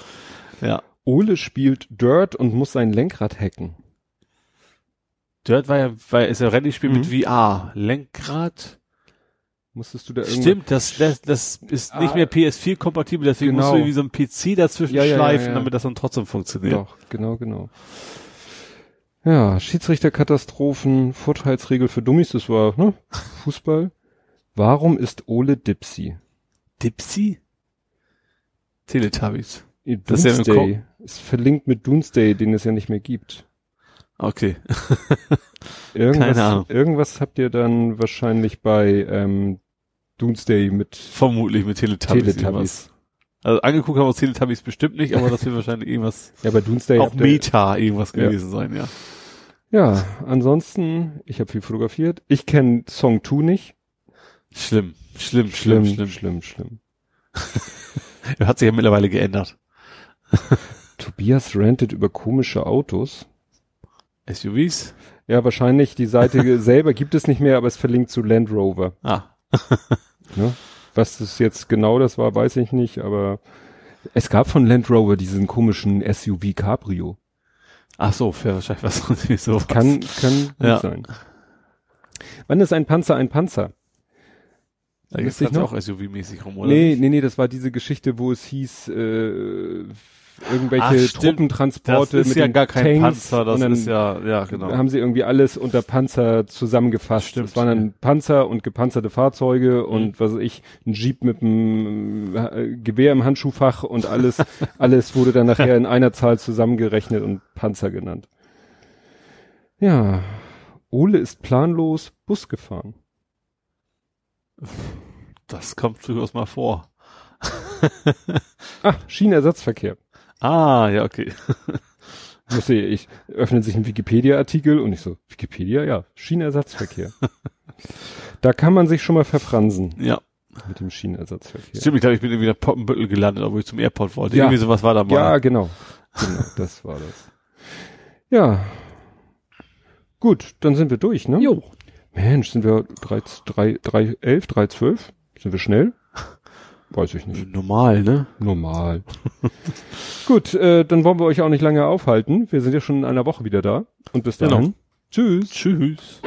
Ja. Ole spielt Dirt und muss sein Lenkrad hacken. Dirt war ja, war, ist ja Rallye-Spiel Mhm. mit VR. Lenkrad? Musstest du da irgendwie... Stimmt, das, das, das ist Ah. nicht mehr PS4-kompatibel, deswegen Genau. musst du irgendwie so ein PC dazwischen Ja, ja, schleifen, ja. damit das dann trotzdem funktioniert. Doch, genau, genau. Ja, Schiedsrichterkatastrophen, Vorteilsregel für Dummies, das war, ne? Fußball. Warum ist Ole Dipsy? Dipsy? Teletubbies. Das ist ja Doomsday. Ist verlinkt mit Doomsday, den es ja nicht mehr gibt. Okay. [laughs] Irgendwas, Keine Ahnung. Irgendwas habt ihr dann wahrscheinlich bei ähm, Doomsday mit Vermutlich mit Teletubbies. Teletubbies. Also angeguckt haben wir uns Teletubbies bestimmt nicht, aber das wird [laughs] wahrscheinlich irgendwas, Ja, bei Doomsday auch Meta irgendwas Ja. gewesen sein, ja. Ja, ansonsten, ich habe viel fotografiert. Ich kenne Song 2 nicht. Schlimm, schlimm, schlimm, Schlimm, schlimm. schlimm, schlimm. [laughs] Hat sich ja mittlerweile geändert. [laughs] Tobias rantet über komische Autos. SUVs? Ja, wahrscheinlich die Seite selber gibt es nicht mehr, aber es verlinkt zu Land Rover. Ah, [laughs] Ne? Was das jetzt genau das war, weiß ich nicht, aber es gab von Land Rover diesen komischen SUV Cabrio. ach so, wäre wahrscheinlich was [laughs] irgendwie sowas. Kann, kann Ja. sein. Wann ist ein Panzer ein Panzer? da ihr jetzt noch? auch SUV-mäßig rum, oder? Nee, nee, nee, das war diese Geschichte, wo es hieß, äh, irgendwelche Ach. Truppentransporte das ist mit ja den gar kein Tanks Panzer, das ist ja, ja, genau. haben sie irgendwie alles unter Panzer zusammengefasst. Stimmt. Es waren dann Panzer und gepanzerte Fahrzeuge Mhm. und was weiß ich, ein Jeep mit einem äh, Gewehr im Handschuhfach und alles, [laughs] alles wurde dann nachher in einer Zahl zusammengerechnet und Panzer genannt. Ja, Ole ist planlos Bus gefahren. Das kommt durchaus mal vor. Ah, Schienenersatzverkehr. Ah, ja, okay. [laughs] Musste ich öffnet sich ein Wikipedia-Artikel und ich so, Wikipedia, ja, Schienenersatzverkehr. [laughs] da kann man sich schon mal verfransen Ja. mit dem Schienenersatzverkehr. Stimmt, ich glaube, ich bin irgendwie in Poppenbüttel gelandet, obwohl ich zum Airport wollte. Ja. Irgendwie sowas war da mal. Ja, genau. Genau, das war das. Ja. Gut, dann sind wir durch, ne? Jo. Mensch, sind wir 3, 3, 3, 11, 3, 12? Sind wir schnell? Weiß ich nicht. Normal, ne? Normal. [laughs] Gut, äh, dann wollen wir euch auch nicht lange aufhalten. Wir sind ja schon in einer Woche wieder da. Und bis Genau. dahin. Tschüss. Tschüss.